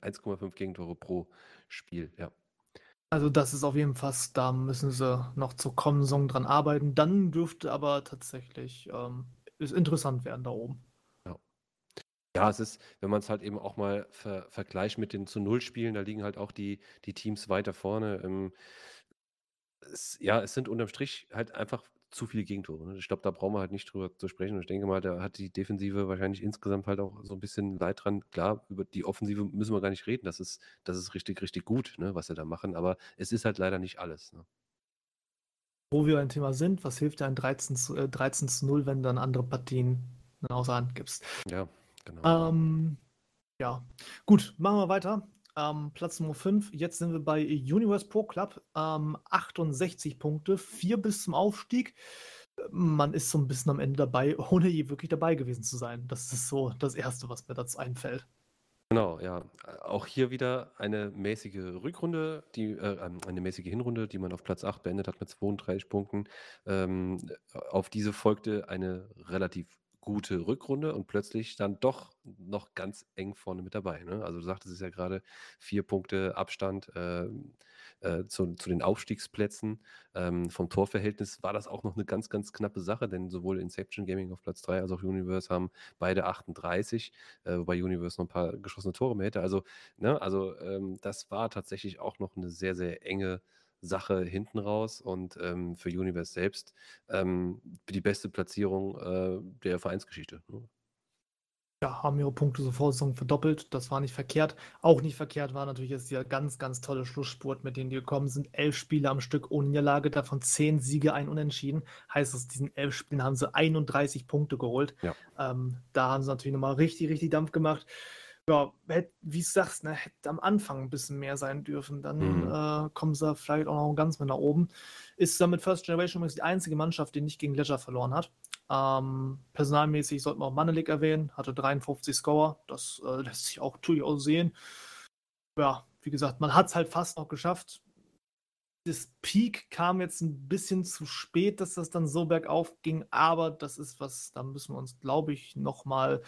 1,5 Gegentore pro Spiel, ja. Also das ist auf jeden Fall, da müssen sie noch zur kommenden Saison dran arbeiten. Dann dürfte aber tatsächlich ähm, es interessant werden da oben. Ja. Ja, es ist, wenn man es halt eben auch mal ver vergleicht mit den zu Null Spielen, da liegen halt auch die, die Teams weiter vorne. Ähm, es, ja, es sind unterm Strich halt einfach zu viele Gegentore. Ne? Ich glaube, da brauchen wir halt nicht drüber zu sprechen. Und ich denke mal, da hat die Defensive wahrscheinlich insgesamt halt auch so ein bisschen Leid dran. Klar, über die Offensive müssen wir gar nicht reden. Das ist, das ist richtig, richtig gut, ne, was sie da machen. Aber es ist halt leider nicht alles. Ne? wo wir ein Thema sind, was hilft dir ein 13 zu, äh, 13 zu 0, wenn du dann andere Partien außer Hand gibst? Ja, genau. Ähm, ja, gut, machen wir weiter. Ähm, Platz Nummer 5. Jetzt sind wir bei Universe Pro Club. Ähm, 68 Punkte, 4 bis zum Aufstieg. Man ist so ein bisschen am Ende dabei, (laughs) ohne je wirklich dabei gewesen zu sein. Das ist so das Erste, was mir dazu einfällt. Genau, ja. Auch hier wieder eine mäßige Rückrunde, die, äh, ähm, eine mäßige Hinrunde, die man auf Platz 8 beendet hat mit 32 Punkten. Ähm, auf diese folgte eine relativ gute Rückrunde und plötzlich dann doch noch ganz eng vorne mit dabei. Ne? Also du sagtest es ja gerade, vier Punkte Abstand äh, äh, zu, zu, den Aufstiegsplätzen. Ähm, vom Torverhältnis war das auch noch eine ganz, ganz knappe Sache, denn sowohl Inception Gaming auf Platz 3 als auch Universe haben beide 38, äh, wobei Universe noch ein paar geschossene Tore mehr hätte. Also, ne, also ähm, das war tatsächlich auch noch eine sehr, sehr enge Sache hinten raus und ähm, für Universe selbst ähm, die beste Platzierung äh, der Vereinsgeschichte. Ne? Ja, haben ihre Punkte Vorsaison verdoppelt. Das war nicht verkehrt. Auch nicht verkehrt war natürlich jetzt der ganz, ganz tolle Schlussspurt, mit denen die gekommen sind. Elf Spiele am Stück ohne Niederlage, davon zehn Siege, ein Unentschieden. Heißt, aus diesen elf Spielen haben sie 31 Punkte geholt. Ja. Ähm, da haben sie natürlich nochmal richtig, richtig Dampf gemacht ja, wie du sagst, ne, hätte am Anfang ein bisschen mehr sein dürfen. Dann mhm. äh, kommen sie vielleicht auch noch ganz mit nach oben. Ist damit First Generation übrigens die einzige Mannschaft, die nicht gegen Ledger verloren hat. Ähm, personalmäßig sollte man auch Manelik erwähnen, hatte 53 Score. Das äh, lässt sich auch durchaus sehen. Ja, wie gesagt, man hat es halt fast noch geschafft das Peak kam jetzt ein bisschen zu spät, dass das dann so bergauf ging, aber das ist was, da müssen wir uns, glaube ich, nochmal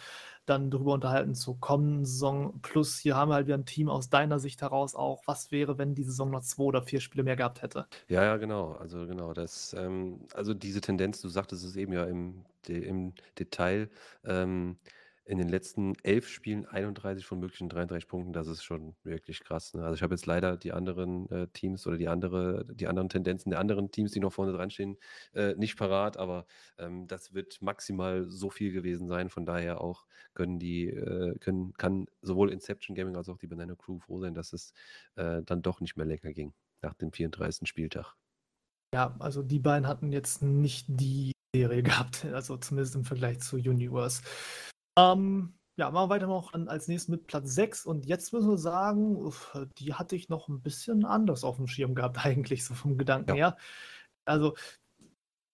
dann drüber unterhalten zur kommenden Saison. Plus, hier haben wir halt wieder ein Team aus deiner Sicht heraus auch. Was wäre, wenn die Saison noch zwei oder vier Spiele mehr gehabt hätte? Ja, ja, genau. Also genau, das, ähm, also diese Tendenz, du sagtest es eben ja im, im Detail, ähm, in den letzten elf Spielen 31 von möglichen 33 Punkten, das ist schon wirklich krass. Ne? Also ich habe jetzt leider die anderen äh, Teams oder die andere, die anderen Tendenzen der anderen Teams, die noch vorne dran stehen, äh, nicht parat, aber ähm, das wird maximal so viel gewesen sein. Von daher auch können die, äh, können, kann sowohl Inception Gaming als auch die Banana Crew froh sein, dass es äh, dann doch nicht mehr länger ging nach dem 34. Spieltag. Ja, also die beiden hatten jetzt nicht die Serie gehabt, also zumindest im Vergleich zu Universe. Ähm, ja, machen wir weiter noch an, als nächstes mit Platz 6. Und jetzt müssen wir sagen, uff, die hatte ich noch ein bisschen anders auf dem Schirm gehabt, (laughs) eigentlich, so vom Gedanken ja. her. Also,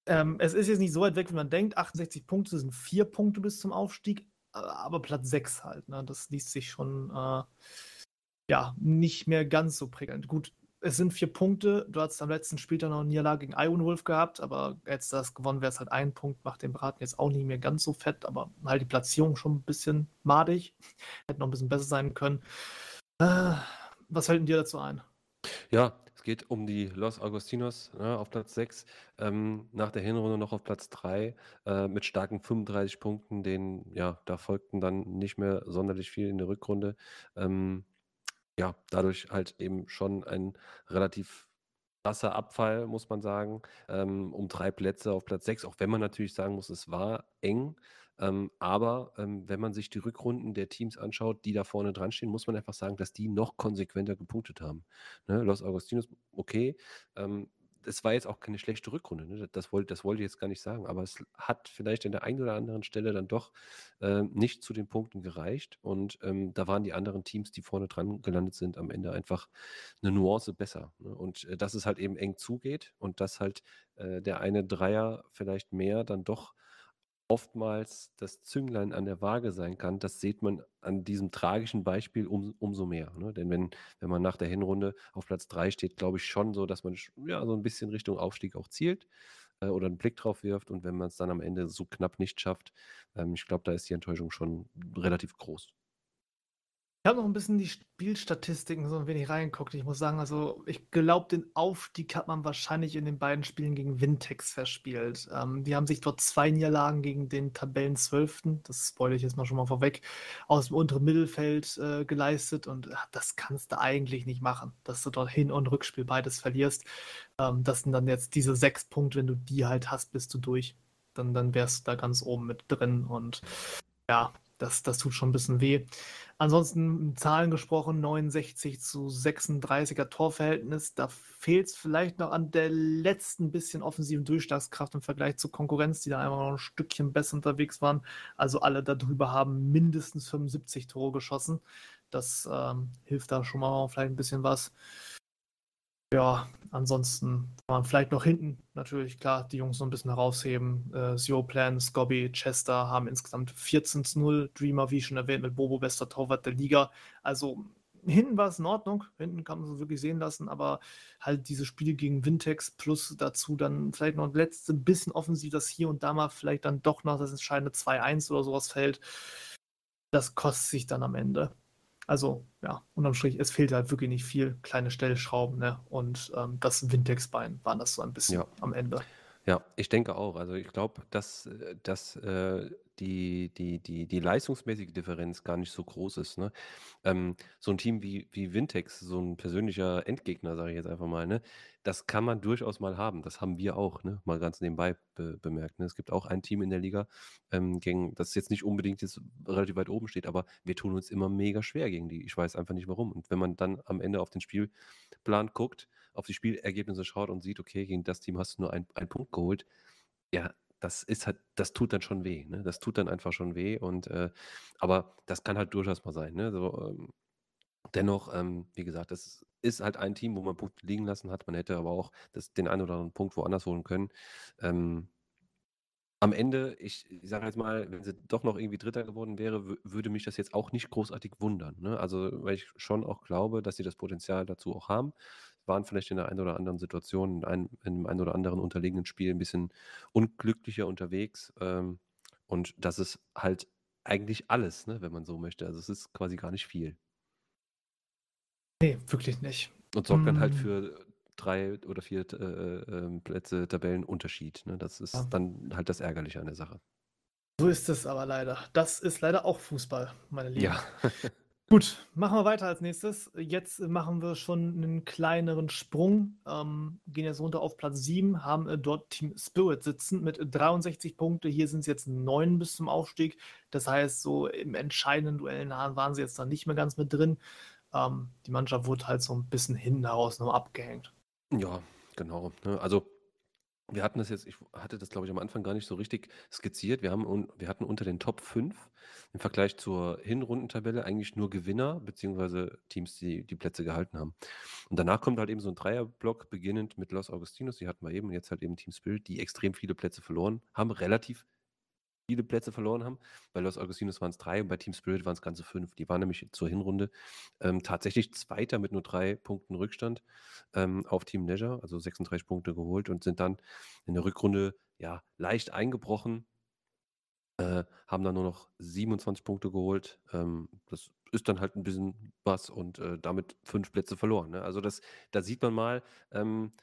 ähm, es ist jetzt nicht so weit weg, wie man denkt. 68 Punkte sind vier Punkte bis zum Aufstieg, aber Platz 6 halt. Ne? Das liest sich schon äh, ja nicht mehr ganz so prickelnd. Gut, es sind vier Punkte. Du hast am letzten Spieltag noch eine Niederlage gegen Iron Wolf gehabt, aber jetzt das gewonnen wäre es halt ein Punkt, macht den Braten jetzt auch nicht mehr ganz so fett, aber halt die Platzierung schon ein bisschen madig. (laughs) Hätte noch ein bisschen besser sein können. Äh, was denn dir dazu ein? Ja, es geht um die Los Agostinos ne, auf Platz 6, ähm, nach der Hinrunde noch auf Platz 3 äh, mit starken 35 Punkten. Den, ja, da folgten dann nicht mehr sonderlich viel in der Rückrunde. Ähm, ja, dadurch halt eben schon ein relativ krasser Abfall, muss man sagen, ähm, um drei Plätze auf Platz sechs, auch wenn man natürlich sagen muss, es war eng. Ähm, aber ähm, wenn man sich die Rückrunden der Teams anschaut, die da vorne dran stehen, muss man einfach sagen, dass die noch konsequenter gepunktet haben. Ne? Los Agostinos, okay, ähm, es war jetzt auch keine schlechte Rückrunde, ne? das, wollte, das wollte ich jetzt gar nicht sagen, aber es hat vielleicht an der einen oder anderen Stelle dann doch äh, nicht zu den Punkten gereicht und ähm, da waren die anderen Teams, die vorne dran gelandet sind, am Ende einfach eine Nuance besser. Ne? Und äh, dass es halt eben eng zugeht und dass halt äh, der eine Dreier vielleicht mehr dann doch oftmals das Zünglein an der Waage sein kann, das sieht man an diesem tragischen Beispiel um, umso mehr. Ne? Denn wenn, wenn man nach der Hinrunde auf Platz 3 steht, glaube ich schon so, dass man ja, so ein bisschen Richtung Aufstieg auch zielt äh, oder einen Blick drauf wirft. Und wenn man es dann am Ende so knapp nicht schafft, ähm, ich glaube, da ist die Enttäuschung schon relativ groß. Ich habe noch ein bisschen die Spielstatistiken so ein wenig reingeguckt. Ich muss sagen, also ich glaube, den Aufstieg hat man wahrscheinlich in den beiden Spielen gegen Vintex verspielt. Ähm, die haben sich dort zwei Niederlagen gegen den Tabellenzwölften, das spoilere ich jetzt mal schon mal vorweg, aus dem unteren Mittelfeld äh, geleistet und ach, das kannst du eigentlich nicht machen, dass du dort Hin- und Rückspiel beides verlierst. Ähm, das sind dann jetzt diese sechs Punkte, wenn du die halt hast, bist du durch. Dann, dann wärst du da ganz oben mit drin und ja, das, das tut schon ein bisschen weh. Ansonsten Zahlen gesprochen, 69 zu 36er Torverhältnis. Da fehlt es vielleicht noch an der letzten bisschen offensiven Durchschlagskraft im Vergleich zur Konkurrenz, die da einfach noch ein Stückchen besser unterwegs waren. Also alle darüber haben mindestens 75 Tore geschossen. Das ähm, hilft da schon mal vielleicht ein bisschen was. Ja, ansonsten kann man vielleicht noch hinten natürlich, klar, die Jungs so ein bisschen herausheben. Äh, Zero Plan, Scobby, Chester haben insgesamt 14 zu 0. Dreamer, wie schon erwähnt, mit Bobo bester Torwart der Liga. Also hinten war es in Ordnung. Hinten kann man es wirklich sehen lassen, aber halt diese Spiele gegen Vintex plus dazu dann vielleicht noch ein letztes bisschen offensiv, dass hier und da mal vielleicht dann doch noch das entscheidende 2-1 oder sowas fällt. Das kostet sich dann am Ende. Also, ja, unterm Strich, es fehlt halt wirklich nicht viel. Kleine Stellschrauben, ne? Und ähm, das Wintex-Bein waren das so ein bisschen Ja. am Ende. Ja, ich denke auch. Also ich glaube, dass, äh, dass äh, die, die, die, die leistungsmäßige Differenz gar nicht so groß ist. Ne? Ähm, so ein Team wie, wie Vintex, so ein persönlicher Endgegner, sage ich jetzt einfach mal, ne? das kann man durchaus mal haben. Das haben wir auch, ne? mal ganz nebenbei be bemerkt. Ne? Es gibt auch ein Team in der Liga, ähm, gegen, das jetzt nicht unbedingt jetzt relativ weit oben steht, aber wir tun uns immer mega schwer gegen die. Ich weiß einfach nicht warum. Und wenn man dann am Ende auf den Spielplan guckt, auf die Spielergebnisse schaut und sieht, okay, gegen das Team hast du nur ein, einen Punkt geholt, ja, das ist halt, das tut dann schon weh, ne? Das tut dann einfach schon weh und äh, aber das kann halt durchaus mal sein, ne? So, ähm, dennoch, ähm, wie gesagt, das ist halt ein Team, wo man Punkte liegen lassen hat. Man hätte aber auch das, den einen oder anderen Punkt woanders holen können. Ähm, am Ende, ich, ich sage jetzt mal, wenn sie doch noch irgendwie Dritter geworden wäre, wü- würde mich das jetzt auch nicht großartig wundern. Ne? Also, weil ich schon auch glaube, dass sie das Potenzial dazu auch haben. Waren vielleicht in der einen oder anderen Situation, in einem, in einem einen oder anderen unterlegenen Spiel ein bisschen unglücklicher unterwegs. Ähm, und das ist halt eigentlich alles, ne, wenn man so möchte. Also es ist quasi gar nicht viel. Nee, wirklich nicht. Und sorgt dann halt Mm. für drei oder vier äh, äh, ähm, Plätze Tabellenunterschied. Ne? Das ist Ja. dann halt das Ärgerliche an der Sache. So ist es aber leider. Das ist leider auch Fußball, meine Lieben. Ja. (laughs) Gut, machen wir weiter als nächstes. Jetzt machen wir schon einen kleineren Sprung, ähm, gehen jetzt runter auf Platz 7, haben äh, dort Team Spirit sitzen mit 63 Punkte. Hier sind es jetzt neun bis zum Aufstieg. Das heißt, so im entscheidenden Duell waren sie jetzt dann nicht mehr ganz mit drin. Ähm, die Mannschaft wurde halt so ein bisschen hinten heraus noch abgehängt. Ja, genau. Ne? Also wir hatten das jetzt, ich hatte das glaube ich am Anfang gar nicht so richtig skizziert. Wir, haben, wir hatten unter den Top 5 im Vergleich zur Hinrundentabelle eigentlich nur Gewinner, beziehungsweise Teams, die die Plätze gehalten haben. Und danach kommt halt eben so ein Dreierblock, beginnend mit Los Augustinos, die hatten wir eben, und jetzt halt eben Team Spirit, die extrem viele Plätze verloren haben, relativ viele Plätze verloren haben. Bei Los Augustinos waren es drei und bei Team Spirit waren es ganze fünf. Die waren nämlich zur Hinrunde ähm, tatsächlich Zweiter mit nur drei Punkten Rückstand ähm, auf Team Leisure, also 36 Punkte geholt und sind dann in der Rückrunde ja leicht eingebrochen, äh, haben dann nur noch 27 Punkte geholt. Ähm, das ist dann halt ein bisschen was und äh, damit fünf Plätze verloren. Ne? Also das, da sieht man mal, ähm,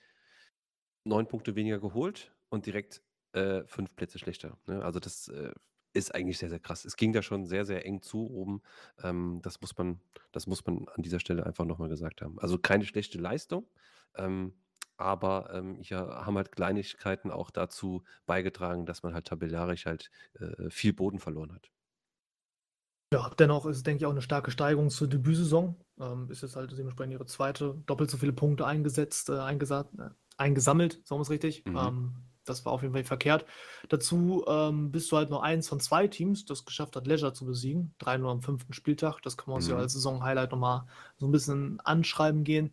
neun Punkte weniger geholt und direkt äh, fünf Plätze schlechter. Ne? Also das äh, ist eigentlich sehr, sehr krass. Es ging da schon sehr, sehr eng zu oben. Ähm, das, muss man, das muss man an dieser Stelle einfach nochmal gesagt haben. Also keine schlechte Leistung, ähm, aber ähm, hier haben halt Kleinigkeiten auch dazu beigetragen, dass man halt tabellarisch halt äh, viel Boden verloren hat. Ja, dennoch ist, denke ich, auch eine starke Steigerung zur Debütsaison. Ähm, ist jetzt halt dementsprechend ihre zweite, doppelt so viele Punkte eingesetzt, äh, eingesat, äh, eingesammelt, sagen wir es richtig. Mhm. Ähm, das war auf jeden Fall verkehrt. Dazu ähm, bist du halt nur eins von zwei Teams, das geschafft hat, Leisure zu besiegen. 3-0 am fünften Spieltag. Das kann man uns ja Mhm. als Saison-Highlight nochmal so ein bisschen anschreiben gehen.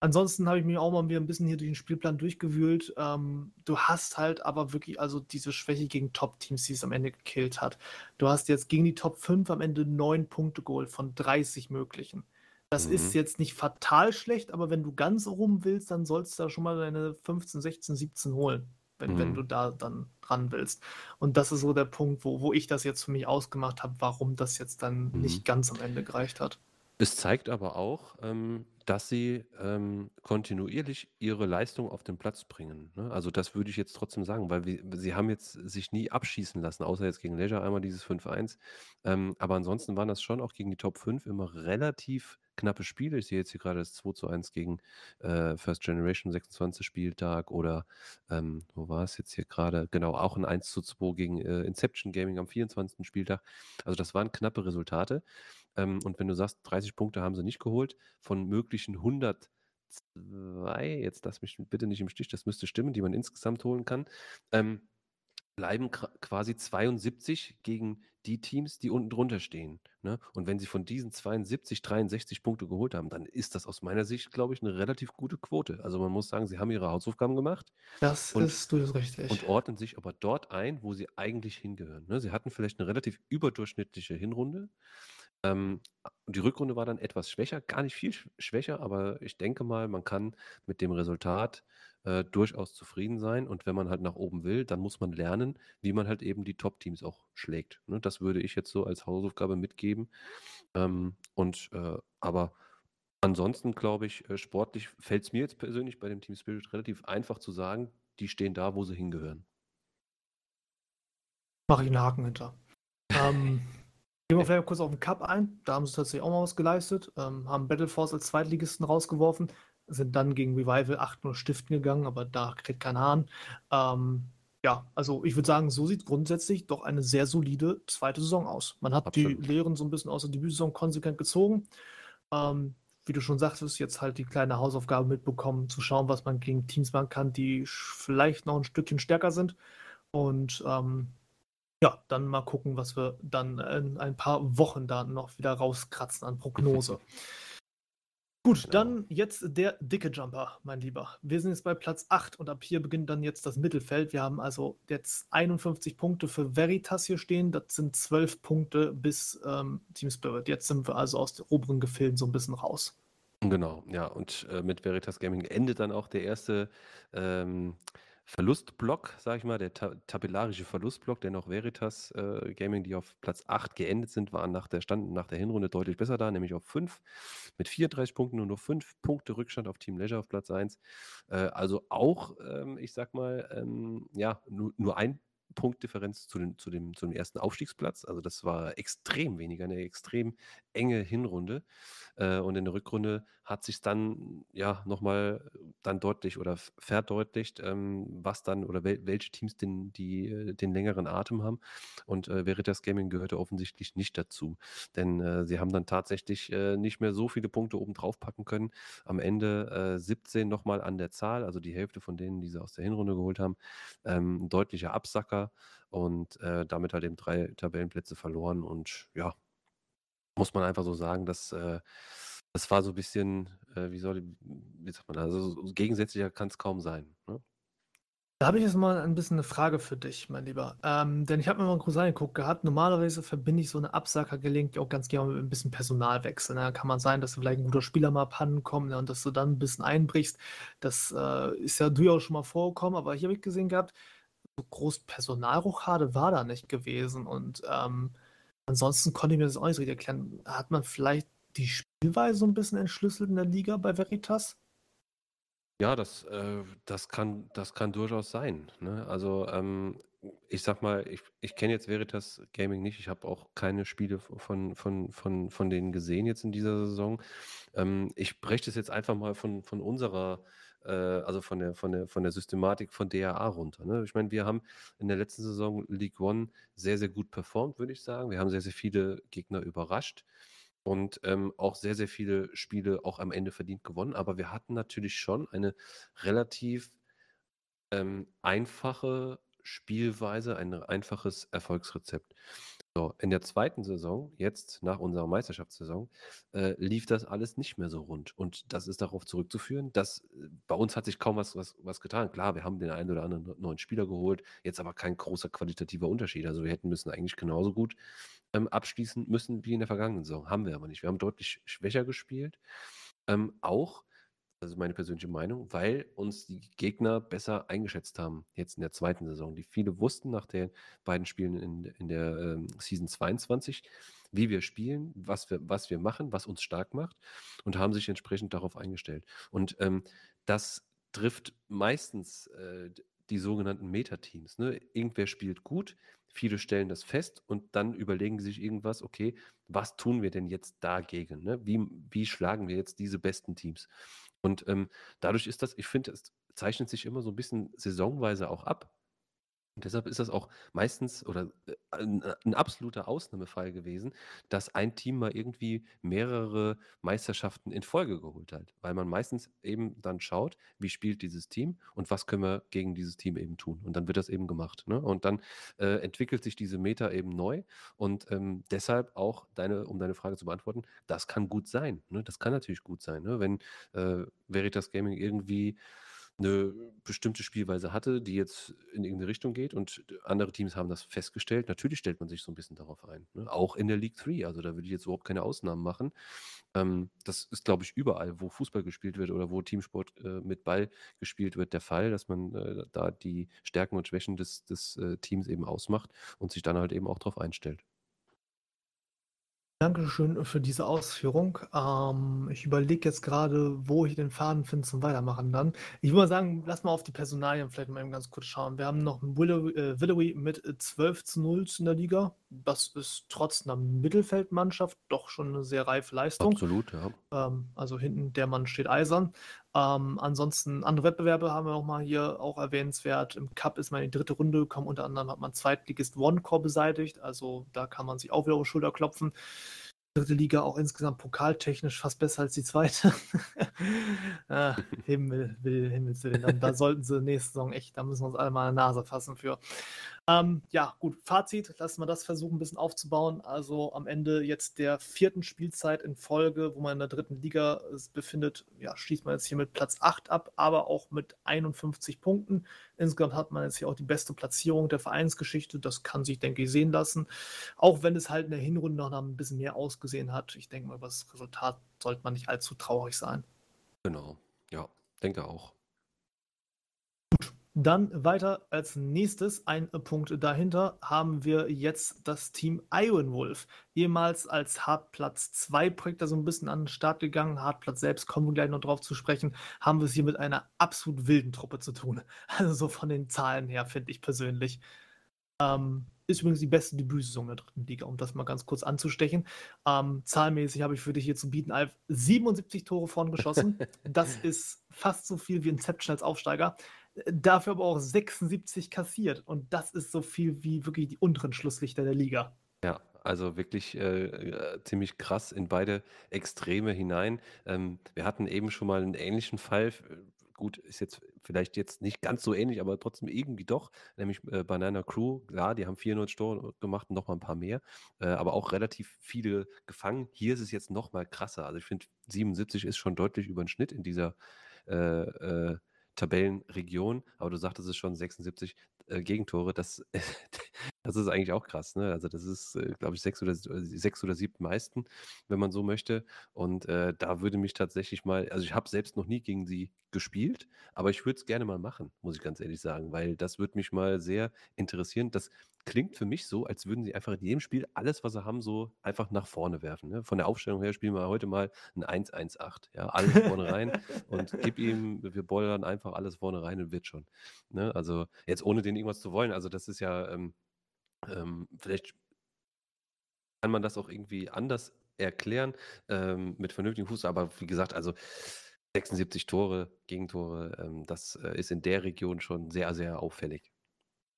Ansonsten habe ich mich auch mal wieder ein bisschen hier durch den Spielplan durchgewühlt. Ähm, du hast halt aber wirklich also diese Schwäche gegen Top-Teams, die es am Ende gekillt hat. Du hast jetzt gegen die Top 5 am Ende 9 Punkte geholt von 30 möglichen. Das Mhm. ist jetzt nicht fatal schlecht, aber wenn du ganz oben willst, dann sollst du da schon mal deine 15, 16, 17 holen, wenn, wenn Mhm. du da dann ran willst. Und das ist so der Punkt, wo, wo ich das jetzt für mich ausgemacht habe, warum das jetzt dann Mhm. nicht ganz am Ende gereicht hat. Es zeigt aber auch, ähm, dass sie, ähm, kontinuierlich ihre Leistung auf den Platz bringen, ne? Also, das würde ich jetzt trotzdem sagen, weil wir sie haben jetzt sich nie abschießen lassen, außer jetzt gegen Leisure einmal dieses 5-1. Ähm, aber ansonsten waren das schon auch gegen die Top 5 immer relativ knappe Spiele. Ich sehe jetzt hier gerade das 2:1 gegen, äh, First Generation, 26. Spieltag oder, ähm, wo war es jetzt hier gerade? Genau, auch ein 1:2 gegen, äh, Inception Gaming am 24. Spieltag. Also, das waren knappe Resultate. Ähm, und wenn du sagst, 30 Punkte haben sie nicht geholt, von möglichen 102, jetzt lass mich bitte nicht im Stich, das müsste stimmen, die man insgesamt holen kann, ähm, bleiben quasi 72 gegen die Teams, die unten drunter stehen. Ne? Und wenn sie von diesen 72 63 Punkte geholt haben, dann ist das aus meiner Sicht, glaube ich, eine relativ gute Quote. Also man muss sagen, sie haben ihre Hausaufgaben gemacht. Das und, ist durchaus richtig. Und ordnen sich aber dort ein, wo sie eigentlich hingehören. Ne? Sie hatten vielleicht eine relativ überdurchschnittliche Hinrunde. Ähm, die Rückrunde war dann etwas schwächer, gar nicht viel schwächer, aber ich denke mal, man kann mit dem Resultat äh, durchaus zufrieden sein. Und wenn man halt nach oben will, dann muss man lernen, wie man halt eben die Top-Teams auch schlägt. Ne? Das würde ich jetzt so als Hausaufgabe mitgeben. Ähm, und äh, aber ansonsten glaube ich, äh, sportlich fällt es mir jetzt persönlich bei dem Team Spirit relativ einfach zu sagen, die stehen da, wo sie hingehören. Mache ich einen Haken hinter. ähm, (laughs) Gehen wir vielleicht kurz auf den Cup ein. Da haben sie tatsächlich auch mal was geleistet. Ähm, haben Battleforce als Zweitligisten rausgeworfen. Sind dann gegen Revival 8-0 stiften gegangen, aber da kriegt kein Hahn. Ähm, ja, also ich würde sagen, so sieht grundsätzlich doch eine sehr solide zweite Saison aus. Man hat Absolut. die Lehren so ein bisschen aus der Debütsaison konsequent gezogen. Ähm, wie du schon sagtest, jetzt halt die kleine Hausaufgabe mitbekommen, zu schauen, was man gegen Teams machen kann, die vielleicht noch ein Stückchen stärker sind. Und ähm, ja, dann mal gucken, was wir dann in ein paar Wochen da noch wieder rauskratzen an Prognose. (laughs) Gut, genau. dann jetzt der dicke Jumper, mein Lieber. Wir sind jetzt bei Platz 8 und ab hier beginnt dann jetzt das Mittelfeld. Wir haben also jetzt 51 Punkte für Veritas hier stehen. Das sind 12 Punkte bis ähm, Team Spirit. Jetzt sind wir also aus den oberen Gefilden so ein bisschen raus. Genau, ja. Und äh, mit Veritas Gaming endet dann auch der erste ähm, Verlustblock, sage ich mal, der ta tabellarische Verlustblock, denn auch Veritas äh, Gaming, die auf Platz 8 geendet sind, waren nach der, Stand, nach der Hinrunde deutlich besser da, nämlich auf 5 mit 34 Punkten und nur 5 Punkte Rückstand auf Team Leisure auf Platz 1. Äh, also auch, ähm, ich sag mal, ähm, ja, nur, nur ein Punktdifferenz zu, den, zu, dem, zu dem ersten Aufstiegsplatz. Also das war extrem weniger, eine extrem enge Hinrunde. Äh, und in der Rückrunde hat sich dann ja nochmal dann deutlich oder verdeutlicht, ähm, was dann oder wel welche Teams den, die, äh, den längeren Atem haben. Und äh, Veritas Gaming gehörte offensichtlich nicht dazu. Denn äh, sie haben dann tatsächlich äh, nicht mehr so viele Punkte oben drauf packen können. Am Ende 17 nochmal an der Zahl, also die Hälfte von denen, die sie aus der Hinrunde geholt haben. Ähm, deutlicher Absacker und äh, damit halt eben drei Tabellenplätze verloren. Und ja, muss man einfach so sagen, dass äh, das war so ein bisschen, äh, wie soll, wie sagt man, also gegensätzlicher kann es kaum sein. Ne? Da habe ich jetzt mal ein bisschen eine Frage für dich, mein Lieber. Ähm, denn ich habe mir mal einen Kurs angeguckt gehabt. Normalerweise verbinde ich so eine Absacker gelingt auch ganz gerne mit ein bisschen Personalwechsel. Ne? Da kann man sein, dass vielleicht ein guter Spieler mal abhanden kommt ne? und dass du dann ein bisschen einbrichst. Das äh, ist ja durchaus schon mal vorgekommen, aber hier habe ich gesehen gehabt, so groß Personalrochade war da nicht gewesen. Und ähm, ansonsten konnte ich mir das auch nicht so richtig erklären. Hat man vielleicht die Spielweise so ein bisschen entschlüsselt in der Liga bei Veritas? Ja, das, äh, das, kann, das kann durchaus sein. Ne? Also ähm, ich sag mal, ich, ich kenne jetzt Veritas Gaming nicht. Ich habe auch keine Spiele von, von, von, von denen gesehen jetzt in dieser Saison. Ähm, ich breche das jetzt einfach mal von, von unserer äh, also von der, von, der, von der Systematik von DAA runter. Ne? Ich meine, wir haben in der letzten Saison League One sehr, sehr gut performt, würde ich sagen. Wir haben sehr, sehr viele Gegner überrascht und ähm, auch sehr, sehr viele Spiele auch am Ende verdient gewonnen. Aber wir hatten natürlich schon eine relativ ähm, einfache Spielweise, ein einfaches Erfolgsrezept. So, in der zweiten Saison, jetzt nach unserer Meisterschaftssaison, äh, lief das alles nicht mehr so rund. Und das ist darauf zurückzuführen, dass äh, bei uns hat sich kaum was, was, was getan. Klar, wir haben den einen oder anderen neuen Spieler geholt, jetzt aber kein großer qualitativer Unterschied. Also wir hätten müssen eigentlich genauso gut ähm, abschließen müssen wie in der vergangenen Saison. Haben wir aber nicht. Wir haben deutlich schwächer gespielt. Ähm, auch Das ist meine persönliche Meinung, weil uns die Gegner besser eingeschätzt haben, jetzt in der zweiten Saison. Die viele wussten nach den beiden Spielen in, in der ähm, Season 22, wie wir spielen, was wir, was wir machen, was uns stark macht und haben sich entsprechend darauf eingestellt. Und ähm, das trifft meistens äh, die sogenannten Meta-Teams. Ne? Irgendwer spielt gut, viele stellen das fest und dann überlegen sie sich irgendwas, okay, was tun wir denn jetzt dagegen? Ne? Wie, wie schlagen wir jetzt diese besten Teams? Und ähm, dadurch ist das, ich finde, es zeichnet sich immer so ein bisschen saisonweise auch ab. Und deshalb ist das auch meistens oder äh, ein, äh, ein absoluter Ausnahmefall gewesen, dass ein Team mal irgendwie mehrere Meisterschaften in Folge geholt hat, weil man meistens eben dann schaut, wie spielt dieses Team und was können wir gegen dieses Team eben tun. Und dann wird das eben gemacht. Ne? Und dann äh, entwickelt sich diese Meta eben neu und ähm, deshalb auch deine, um deine Frage zu beantworten, das kann gut sein. Ne? Das kann natürlich gut sein, ne? wenn äh, Veritas Gaming irgendwie eine bestimmte Spielweise hatte, die jetzt in irgendeine Richtung geht und andere Teams haben das festgestellt. Natürlich stellt man sich so ein bisschen darauf ein, ne? Auch in der League 3, also da würde ich jetzt überhaupt keine Ausnahmen machen. Ähm, das ist, glaube ich, überall, wo Fußball gespielt wird oder wo Teamsport äh, mit Ball gespielt wird, der Fall, dass man äh, da die Stärken und Schwächen des des, äh, Teams eben ausmacht und sich dann halt eben auch drauf einstellt. Dankeschön für diese Ausführung. Ähm, ich überlege jetzt gerade, wo ich den Faden finde zum Weitermachen dann. Ich würde mal sagen, lass mal auf die Personalien vielleicht mal eben ganz kurz schauen. Wir haben noch Willow, äh, Willowy mit 12 zu 0 in der Liga. Das ist trotz einer Mittelfeldmannschaft doch schon eine sehr reife Leistung. Absolut, ja. Ähm, also hinten der Mann steht eisern. Ähm, ansonsten andere Wettbewerbe haben wir auch mal hier auch erwähnenswert. Im Cup ist man in die dritte Runde gekommen. Unter anderem hat man Zweitligist OneCore beseitigt. Also da kann man sich auch wieder auf die Schulter klopfen dritte Liga auch insgesamt pokaltechnisch fast besser als die zweite. (laughs) ah, Himmel, will, Himmels Willen. Da (laughs) sollten sie nächste Saison echt, da müssen wir uns alle mal eine Nase fassen für. Ähm, ja, gut, Fazit, lassen wir das versuchen, ein bisschen aufzubauen. Also am Ende jetzt der vierten Spielzeit in Folge, wo man in der dritten Liga befindet, ja, schließt man jetzt hier mit Platz 8 ab, aber auch mit 51 Punkten. Insgesamt hat man jetzt hier auch die beste Platzierung der Vereinsgeschichte. Das kann sich, denke ich, sehen lassen. Auch wenn es halt in der Hinrunde noch ein bisschen mehr ausgesehen hat. Ich denke mal, über das Resultat sollte man nicht allzu traurig sein. Genau, ja, denke auch. Dann weiter als nächstes, ein Punkt dahinter, haben wir jetzt das Team Ironwolf. Ehemals als Hartplatz 2 Projekt da so ein bisschen an den Start gegangen. Hartplatz selbst kommen wir gleich noch drauf zu sprechen. Haben wir es hier mit einer absolut wilden Truppe zu tun. (laughs) Also so von den Zahlen her, finde ich persönlich. Ähm, ist übrigens die beste Debütsaison der dritten Liga, um das mal ganz kurz anzustechen. Ähm, zahlmäßig habe ich für dich hier zu bieten, Alf, 77 Tore vorn geschossen. (laughs) das ist fast so viel wie Inception als Aufsteiger dafür aber auch 76 kassiert. Und das ist so viel wie wirklich die unteren Schlusslichter der Liga. Ja, also wirklich äh, äh, ziemlich krass in beide Extreme hinein. Ähm, wir hatten eben schon mal einen ähnlichen Fall. Gut, ist jetzt vielleicht jetzt nicht ganz so ähnlich, aber trotzdem irgendwie doch, nämlich äh, Banana Crew. Klar, die haben 400 Tore gemacht und noch mal ein paar mehr, äh, aber auch relativ viele gefangen. Hier ist es jetzt noch mal krasser. Also ich finde, 77 ist schon deutlich über den Schnitt in dieser äh, äh Tabellenregion, aber du sagtest es schon, 76 äh, Gegentore, das, (laughs) das ist eigentlich auch krass. Ne? Also das ist, äh, glaube ich, sechs oder, sechs oder sieben meisten, wenn man so möchte. Und äh, da würde mich tatsächlich mal, also ich habe selbst noch nie gegen sie gespielt, aber ich würde es gerne mal machen, muss ich ganz ehrlich sagen, weil das würde mich mal sehr interessieren. Das klingt für mich so, als würden sie einfach in jedem Spiel alles, was sie haben, so einfach nach vorne werfen. Ne? Von der Aufstellung her spielen wir heute mal ein 1-1-8. Ja, alles vorne rein und gib ihm, wir bollern einfach alles vorne rein und wird schon. Ne? Also jetzt ohne den irgendwas zu wollen. Also das ist ja, ähm, ähm, vielleicht kann man das auch irgendwie anders erklären ähm, mit vernünftigem Fuß. Aber wie gesagt, also 76 Tore, Gegentore, ähm, das äh, ist in der Region schon sehr, sehr auffällig.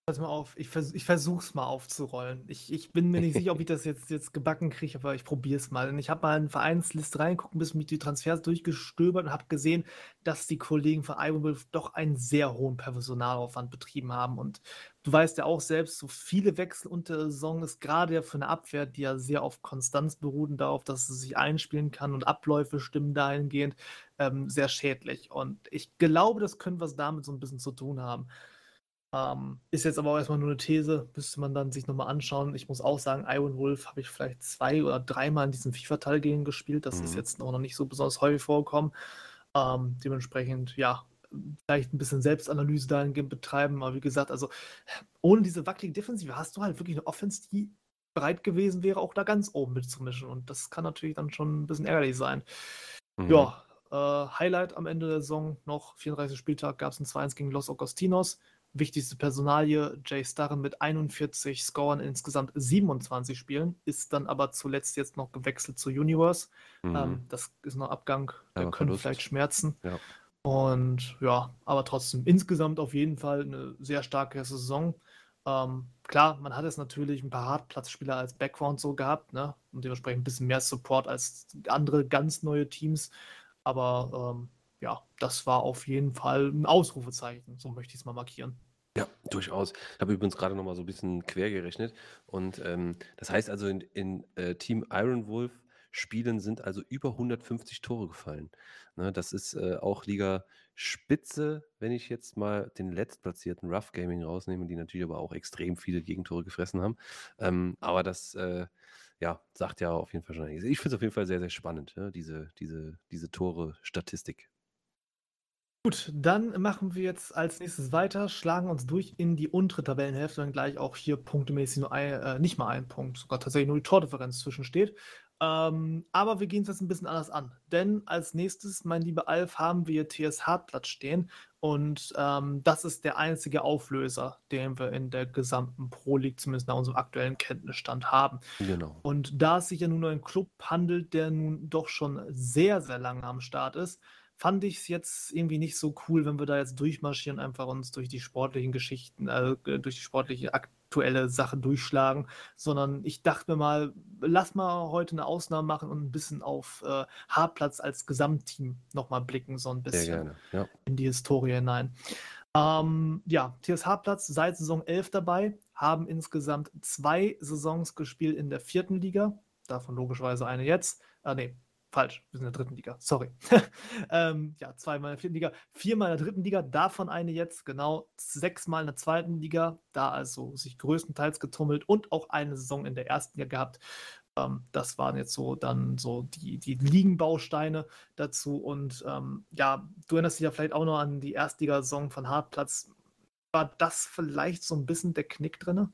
Pass mal auf, ich, vers ich versuch's mal aufzurollen. Ich, ich bin mir nicht sicher, ob ich das jetzt, jetzt gebacken kriege, aber ich probiere es mal. Und ich habe mal in Vereinsliste reingucken, bis mit die Transfers durchgestöbert und habe gesehen, dass die Kollegen von Ironwolf doch einen sehr hohen Personalaufwand betrieben haben. Und du weißt ja auch selbst, so viele Wechsel unter der Saison ist gerade ja für eine Abwehr, die ja sehr auf Konstanz beruht und darauf, dass sie sich einspielen kann und Abläufe stimmen dahingehend, ähm, sehr schädlich. Und ich glaube, das könnte was damit so ein bisschen zu tun haben. Ähm, ist jetzt aber auch erstmal nur eine These, müsste man dann sich nochmal anschauen. Ich muss auch sagen, Iron Wolf habe ich vielleicht zwei oder dreimal in diesem FIFA-Teil gegen gespielt. Das mhm. ist jetzt noch nicht so besonders häufig vorgekommen. Ähm, dementsprechend, ja, vielleicht ein bisschen Selbstanalyse dahingehend betreiben. Aber wie gesagt, also ohne diese wackelige Defensive hast du halt wirklich eine Offense, die bereit gewesen wäre, auch da ganz oben mitzumischen. Und das kann natürlich dann schon ein bisschen ärgerlich sein. Mhm. Ja, äh, Highlight am Ende der Saison noch, 34. Spieltag, gab es ein 2-1 gegen Los Augustinos. Wichtigste Personalie, Jay Starren mit 41 Scoren in insgesamt 27 Spielen, ist dann aber zuletzt jetzt noch gewechselt zu Universe. Mhm. Ähm, das ist noch Abgang, da ja, können Verlust. vielleicht schmerzen. Ja. Und ja, aber trotzdem insgesamt auf jeden Fall eine sehr starke Saison. Ähm, klar, man hat jetzt natürlich ein paar Hartplatzspieler als Background so gehabt, ne? Und dementsprechend ein bisschen mehr Support als andere ganz neue Teams. Aber ähm, ja, das war auf jeden Fall ein Ausrufezeichen, so möchte ich es mal markieren. Durchaus. Ich habe übrigens gerade noch mal so ein bisschen quer gerechnet. Und ähm, das heißt also, in, in äh, Team Iron Wolf Spielen sind also über 150 Tore gefallen. Ne, das ist äh, auch Liga Spitze, wenn ich jetzt mal den letztplatzierten Rough Gaming rausnehme, die natürlich aber auch extrem viele Gegentore gefressen haben. Ähm, aber das äh, ja, sagt ja auf jeden Fall schon. Ich finde es auf jeden Fall sehr, sehr spannend, ja, diese, diese, diese Tore-Statistik. Gut, dann machen wir jetzt als nächstes weiter, schlagen uns durch in die untere Tabellenhälfte, dann gleich auch hier punktemäßig nur ein, äh, nicht mal ein Punkt, sogar tatsächlich nur die Tordifferenz zwischensteht. Ähm, aber wir gehen es jetzt ein bisschen anders an. Denn als nächstes, mein lieber Alf, haben wir TS Hartplatz stehen. Und ähm, das ist der einzige Auflöser, den wir in der gesamten Pro League, zumindest nach unserem aktuellen Kenntnisstand, haben. Genau. Und da es sich ja nun um einen Club handelt, der nun doch schon sehr, sehr lange am Start ist, fand ich es jetzt irgendwie nicht so cool, wenn wir da jetzt durchmarschieren, einfach uns durch die sportlichen Geschichten, äh, durch die sportliche aktuelle Sache durchschlagen, sondern ich dachte mir mal, lass mal heute eine Ausnahme machen und ein bisschen auf äh, Haarplatz als Gesamtteam nochmal blicken, so ein bisschen ja. in die Historie hinein. Ähm, ja, TSH-Platz seit Saison 11 dabei, haben insgesamt zwei Saisons gespielt in der vierten Liga, davon logischerweise eine jetzt. Äh, nee, Falsch, wir sind in der dritten Liga, sorry. (laughs) ähm, ja, zweimal in der vierten Liga, viermal in der dritten Liga, davon eine jetzt, genau, sechsmal in der zweiten Liga, da also sich größtenteils getummelt und auch eine Saison in der ersten Liga gehabt. Ähm, das waren jetzt so dann so die, die Ligenbausteine dazu. Und ähm, ja, du erinnerst dich ja vielleicht auch noch an die Erstligasaison von Hartplatz. War das vielleicht so ein bisschen der Knick drin?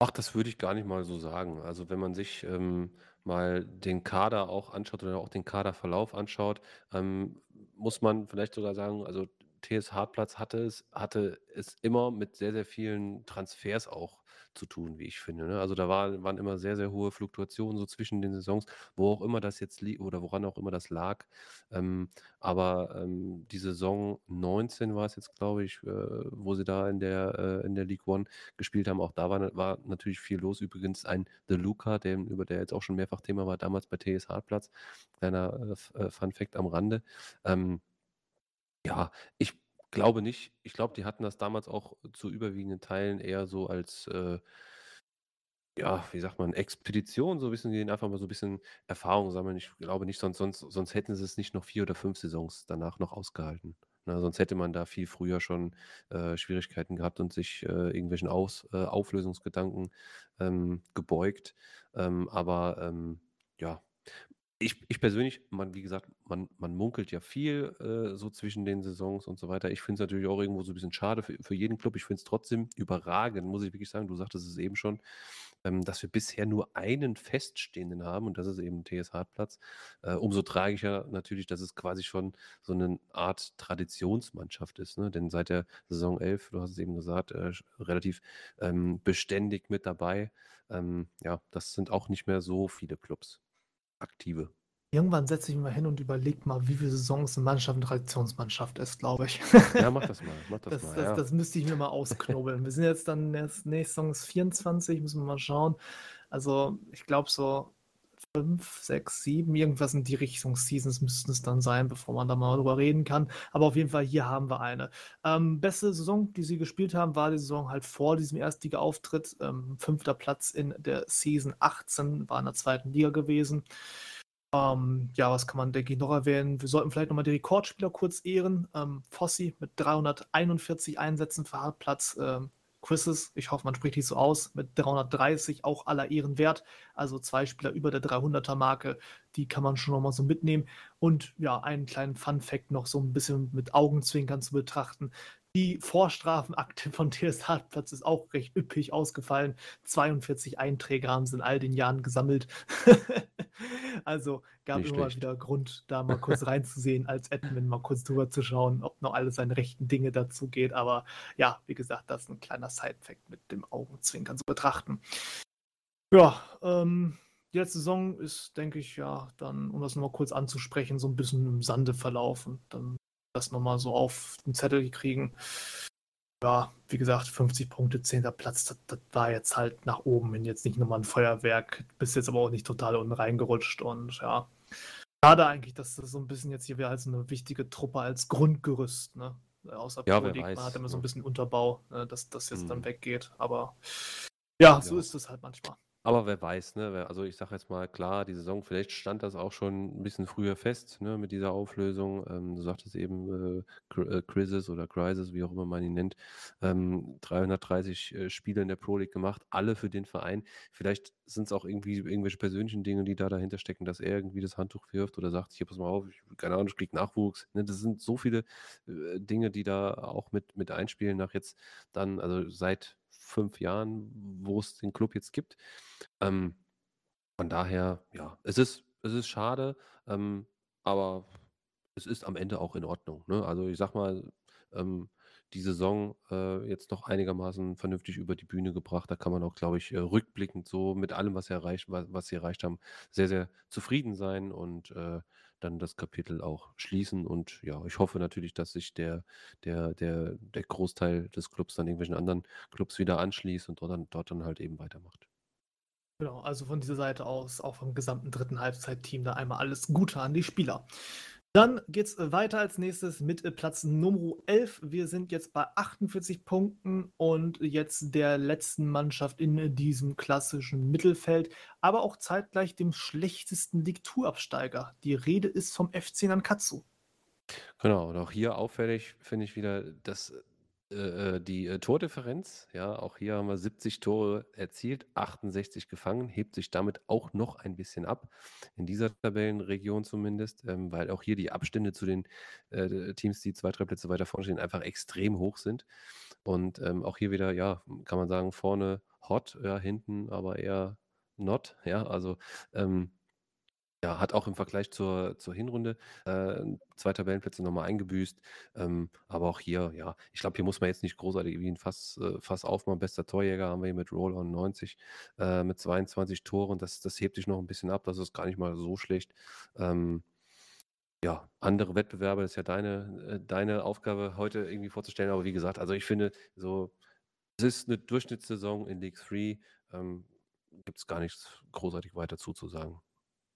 Ach, das würde ich gar nicht mal so sagen. Also wenn man sich ähm, mal den Kader auch anschaut oder auch den Kaderverlauf anschaut, ähm, muss man vielleicht sogar sagen, also TS Hartplatz hatte es, hatte es immer mit sehr, sehr vielen Transfers auch zu tun, wie ich finde. Ne? Also da war, waren immer sehr, sehr hohe Fluktuationen so zwischen den Saisons, wo auch immer das jetzt liegt oder woran auch immer das lag. Ähm, aber ähm, die Saison 19 war es jetzt, glaube ich, äh, wo sie da in der, äh, in der League One gespielt haben. Auch da war, war natürlich viel los. Übrigens ein The Luca, der, über der jetzt auch schon mehrfach Thema war, damals bei TS Hartplatz. Kleiner äh, äh, Fun Fact am Rande. Ähm, ja, ich glaube nicht. Ich glaube, die hatten das damals auch zu überwiegenden Teilen eher so als, äh, ja, wie sagt man, Expedition, so wissen die einfach mal so ein bisschen Erfahrung sammeln. Ich glaube nicht, sonst, sonst, sonst hätten sie es nicht noch vier oder fünf Saisons danach noch ausgehalten. Na, sonst hätte man da viel früher schon äh, Schwierigkeiten gehabt und sich äh, irgendwelchen Aus, äh, Auflösungsgedanken ähm, gebeugt. Ähm, aber ähm, ja, ich, ich persönlich, man, wie gesagt, man, man munkelt ja viel äh, so zwischen den Saisons und so weiter. Ich finde es natürlich auch irgendwo so ein bisschen schade für, für jeden Club. Ich finde es trotzdem überragend, muss ich wirklich sagen. Du sagtest es eben schon, ähm, dass wir bisher nur einen Feststehenden haben und das ist eben TS Hartplatz. Äh, umso tragischer natürlich, dass es quasi schon so eine Art Traditionsmannschaft ist. Ne? Denn seit der Saison 11, du hast es eben gesagt, äh, relativ ähm, beständig mit dabei. Ähm, ja, das sind auch nicht mehr so viele Clubs aktive. Irgendwann setze ich mich mal hin und überlege mal, wie viele Saisons eine Mannschaft eine Traditionsmannschaft ist, glaube ich. Ja, mach das mal. Mach das, das, mal das, ja. das, müsste ich mir mal ausknobeln. wir sind jetzt dann erst nächste Saison 24, müssen wir mal schauen. Also, ich glaube, so fünf, sechs, sieben, irgendwas in die Richtung Seasons müssten es dann sein, bevor man da mal drüber reden kann. Aber auf jeden Fall, hier haben wir eine. Ähm, beste Saison, die sie gespielt haben, war die Saison halt vor diesem Erstliga-Auftritt. Ähm, fünfter Platz in der Season 18, war in der zweiten Liga gewesen. Ähm, ja, was kann man, denke ich, noch erwähnen? Wir sollten vielleicht nochmal die Rekordspieler kurz ehren. Ähm, Fossi mit 341 Einsätzen für Hartplatz. Chris's, ich hoffe, man spricht nicht so aus, mit 330 auch aller Ehren wert. Also zwei Spieler über der 300er Marke, die kann man schon nochmal so mitnehmen. Und ja, einen kleinen Fun-Fact noch so ein bisschen mit Augenzwinkern zu betrachten. Die Vorstrafenakte (laughs) von TS Hartplatz ist auch recht üppig ausgefallen. 42 Einträge haben sie in all den Jahren gesammelt. (laughs) also gab Nicht immer schlecht. wieder Grund, da mal (laughs) kurz reinzusehen, als Admin mal kurz drüber zu schauen, ob noch alles seine rechten Dinge dazu geht. Aber ja, wie gesagt, das ist ein kleiner Side-Fact mit dem Augenzwinkern zu betrachten. Ja, ähm, die letzte Saison ist, denke ich, ja, dann, um das nochmal kurz anzusprechen, so ein bisschen im Sande verlaufen. Dann das nochmal so auf den Zettel kriegen. Ja, wie gesagt, 50 Punkte, 10. Platz, das, das war jetzt halt nach oben hin jetzt nicht nochmal ein Feuerwerk, bist jetzt aber auch nicht total unten reingerutscht und ja. Schade eigentlich, dass das so ein bisschen jetzt hier wieder als eine wichtige Truppe als Grundgerüst, ne? Außer Ja, Pro League, man hat immer so ein ne? bisschen Unterbau, ne, dass das jetzt dann Mhm. weggeht. Aber ja, so Ja. ist es halt manchmal. Aber wer weiß, ne? Also ich sage jetzt mal, klar, die Saison, vielleicht stand das auch schon ein bisschen früher fest, ne, mit dieser Auflösung. Ähm, du sagtest eben, äh, äh, Crisis oder Crisis, wie auch immer man ihn nennt. Ähm, 330 äh, Spiele in der Pro League gemacht, alle für den Verein. Vielleicht sind es auch irgendwie irgendwelche persönlichen Dinge, die da dahinter stecken, dass er irgendwie das Handtuch wirft oder sagt, hier, pass mal auf, ich, keine Ahnung, ich krieg Nachwuchs. Ne? Das sind so viele äh, Dinge, die da auch mit, mit einspielen nach jetzt dann, also seit fünf Jahren, wo es den Club jetzt gibt. Ähm, von daher, ja, es ist, es ist schade, ähm, aber es ist am Ende auch in Ordnung. Ne? Also ich sag mal, ähm, die Saison äh, jetzt noch einigermaßen vernünftig über die Bühne gebracht. Da kann man auch, glaube ich, äh, rückblickend so mit allem, was sie erreicht, was, was sie erreicht haben, sehr, sehr zufrieden sein und äh, dann das Kapitel auch schließen. Und ja, ich hoffe natürlich, dass sich der, der, der, der Großteil des Clubs dann irgendwelchen anderen Clubs wieder anschließt und dort dann, dort dann halt eben weitermacht. Genau, also von dieser Seite aus, auch vom gesamten dritten Halbzeitteam, da einmal alles Gute an die Spieler. Dann geht es weiter als nächstes mit äh, Platz Nummer 11. Wir sind jetzt bei 48 Punkten und jetzt der letzten Mannschaft in äh, diesem klassischen Mittelfeld, aber auch zeitgleich dem schlechtesten League-Tour-Absteiger. Die Rede ist vom FC Nankatsu. Genau, und auch hier auffällig finde ich wieder, dass äh, äh, die äh, Tordifferenz, ja, auch hier haben wir 70 Tore erzielt, 68 gefangen, hebt sich damit auch noch ein bisschen ab, in dieser Tabellenregion zumindest, ähm, weil auch hier die Abstände zu den äh, Teams, die zwei, drei Plätze weiter vorne stehen, einfach extrem hoch sind. Und ähm, auch hier wieder, ja, kann man sagen, vorne hot, ja, hinten aber eher not, ja, also ähm, ja, hat auch im Vergleich zur, zur Hinrunde äh, zwei Tabellenplätze nochmal eingebüßt. Ähm, aber auch hier, ja, ich glaube, hier muss man jetzt nicht großartig wie ein Fass, äh, Fass aufmachen. Bester Torjäger haben wir hier mit Roll-On 90 äh, mit 22 Toren. Das, das hebt sich noch ein bisschen ab. Das ist gar nicht mal so schlecht. Ähm, ja, andere Wettbewerbe, das ist ja deine, äh, deine Aufgabe heute irgendwie vorzustellen. Aber wie gesagt, also ich finde, so, es ist eine Durchschnittssaison in League 3. Ähm, Gibt es gar nichts großartig weiter zuzusagen.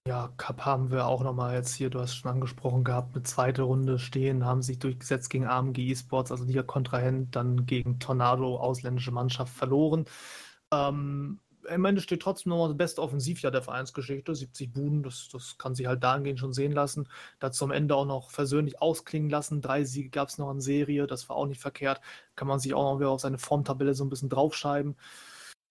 Ja, Cup haben wir auch nochmal jetzt hier, du hast schon angesprochen gehabt, eine zweite Runde stehen, haben sich durchgesetzt gegen AMG Esports, also Liga-Kontrahent, dann gegen Tornado, ausländische Mannschaft, verloren. Ähm, Am Ende steht trotzdem nochmal das beste Offensivjahr der Vereinsgeschichte, 70 Buden, das, das kann sich halt dahingehend schon sehen lassen. Dazu am Ende auch noch versöhnlich ausklingen lassen. Drei Siege gab es noch in Serie, das war auch nicht verkehrt. Kann man sich auch noch wieder auf seine Formtabelle so ein bisschen draufschreiben.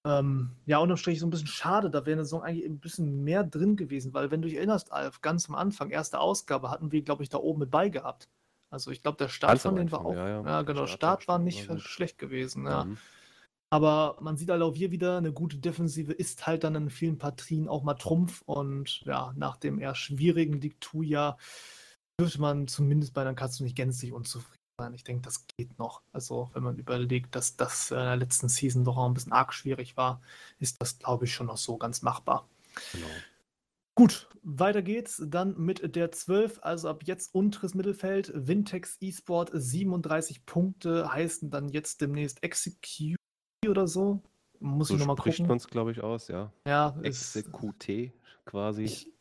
Ähm, ja, unterm Strich so ein bisschen schade, da wäre eine Saison eigentlich ein bisschen mehr drin gewesen, weil wenn du dich erinnerst, Alf, ganz am Anfang, erste Ausgabe, hatten wir, glaube ich, da oben mit bei gehabt. Also ich glaube, der Start Ganz von denen war auch, ja, ja. ja, Der genau, Start Start war nicht war schlecht gewesen, ja. Mhm. Aber man sieht halt auch hier wieder, eine gute Defensive ist halt dann in vielen Partien auch mal Trumpf und ja, nach dem eher schwierigen 2-Jahr dürfte man zumindest bei Nankatsu nicht gänzlich unzufrieden sein. Ich denke, das geht noch. Also, wenn man überlegt, dass das in der letzten Season doch auch ein bisschen arg schwierig war, ist das, glaube ich, schon noch so ganz machbar. Genau. Gut, weiter geht's dann mit der 12, also ab jetzt unteres Mittelfeld. Vintex eSport 37 Punkte heißen dann jetzt demnächst Execute oder so. Muss So ich nochmal spricht gucken. man es, glaube ich, aus, ja. Ja, Execute quasi ich,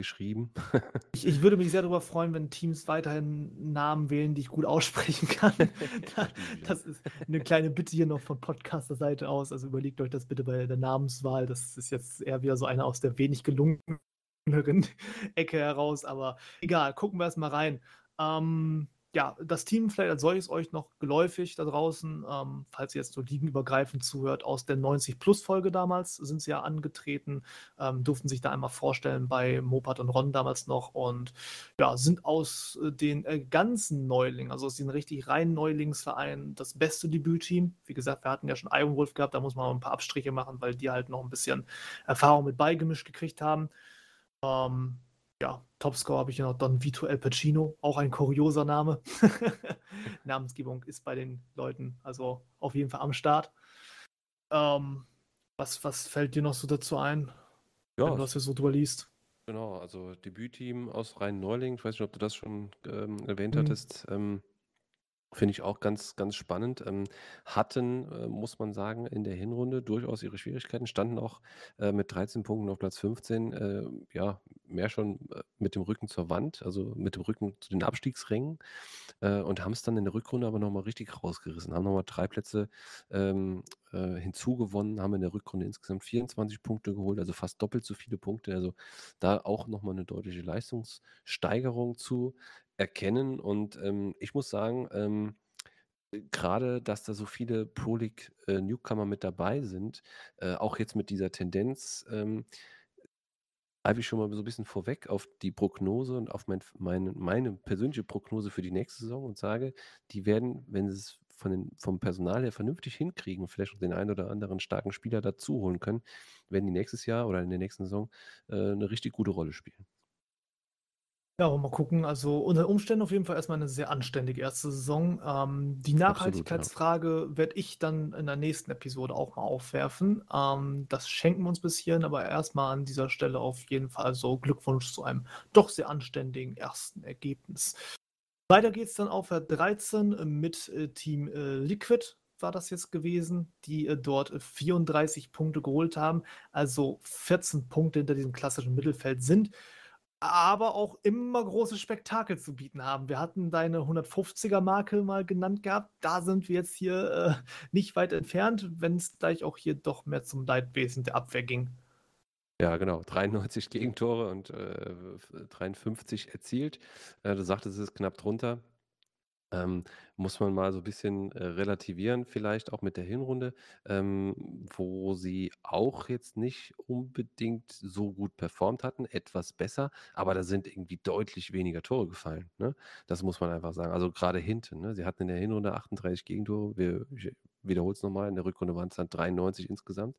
geschrieben. (laughs) ich, ich würde mich sehr darüber freuen, wenn Teams weiterhin Namen wählen, die ich gut aussprechen kann. (laughs) (laughs) Da- das ist eine kleine Bitte hier noch von Podcaster-Seite aus. Also überlegt euch das bitte bei der Namenswahl. Das ist jetzt eher wieder so eine aus der wenig gelungeneren Ecke heraus. Aber egal, gucken wir erst mal rein. Ähm, ja, das Team vielleicht als solches euch noch geläufig da draußen, ähm, falls ihr jetzt so ligenübergreifend zuhört, aus der 90-Plus-Folge damals sind sie ja angetreten, ähm, durften sich da einmal vorstellen bei Mopat und Ron damals noch und ja, sind aus äh, den äh, ganzen Neulingen, also aus den richtig reinen Neulingsvereinen, das beste Debütteam. Wie gesagt, wir hatten ja schon Iron Wolf gehabt, da muss man ein paar Abstriche machen, weil die halt noch ein bisschen Erfahrung mit beigemischt gekriegt haben. Ähm, ja, Topscore habe ich ja noch Don Vito El Pacino, auch ein kurioser Name. (laughs) Namensgebung ist bei den Leuten also auf jeden Fall am Start. Ähm, was, was fällt dir noch so dazu ein, ja, wenn du das hier so drüber liest? Genau, also Debütteam aus Rhein-Neuling, ich weiß nicht, ob du das schon ähm, erwähnt mhm. hattest. Ähm, Finde ich auch ganz, ganz spannend. Ähm, hatten, äh, muss man sagen, in der Hinrunde durchaus ihre Schwierigkeiten, standen auch äh, mit 13 Punkten auf Platz 15, äh, ja, mehr schon äh, mit dem Rücken zur Wand, also mit dem Rücken zu den Abstiegsrängen äh, und haben es dann in der Rückrunde aber nochmal richtig rausgerissen, haben nochmal drei Plätze ähm, äh, hinzugewonnen, haben in der Rückrunde insgesamt 24 Punkte geholt, also fast doppelt so viele Punkte. Also da auch nochmal eine deutliche Leistungssteigerung zu erkennen. Und ähm, ich muss sagen, ähm, gerade, dass da so viele Pro League äh, Newcomer mit dabei sind, äh, auch jetzt mit dieser Tendenz, ähm, ich schon mal so ein bisschen vorweg auf die Prognose und auf mein, meine, meine persönliche Prognose für die nächste Saison und sage, die werden, wenn sie es von den, vom Personal her vernünftig hinkriegen vielleicht auch den einen oder anderen starken Spieler dazu holen können, werden die nächstes Jahr oder in der nächsten Saison äh, eine richtig gute Rolle spielen. Ja, aber mal gucken. Also unter Umständen auf jeden Fall erstmal eine sehr anständige erste Saison. Ähm, die Absolut, ja. Nachhaltigkeitsfrage werde ich dann in der nächsten Episode auch mal aufwerfen. Ähm, das schenken wir uns bis hierhin, aber erstmal an dieser Stelle auf jeden Fall so Glückwunsch zu einem doch sehr anständigen ersten Ergebnis. Weiter geht es dann auf der 13 mit äh, Team äh, Liquid war das jetzt gewesen, die äh, dort 34 Punkte geholt haben, also 14 Punkte hinter diesem klassischen Mittelfeld sind aber auch immer große Spektakel zu bieten haben. Wir hatten deine 150er-Marke mal genannt gehabt. Da sind wir jetzt hier äh, nicht weit entfernt, wenn es gleich auch hier doch mehr zum Leidwesen der Abwehr ging. Ja, genau. 93 Gegentore und äh, 53 erzielt. Äh, du sagtest, es ist knapp drunter. Ähm, muss man mal so ein bisschen äh, relativieren, vielleicht auch mit der Hinrunde, ähm, wo sie auch jetzt nicht unbedingt so gut performt hatten, etwas besser, aber da sind irgendwie deutlich weniger Tore gefallen. Ne? Das muss man einfach sagen. Also gerade hinten. Ne? Sie hatten in der Hinrunde 38 Gegentore. Wir, ich wiederhole es nochmal, in der Rückrunde waren es dann 93 insgesamt.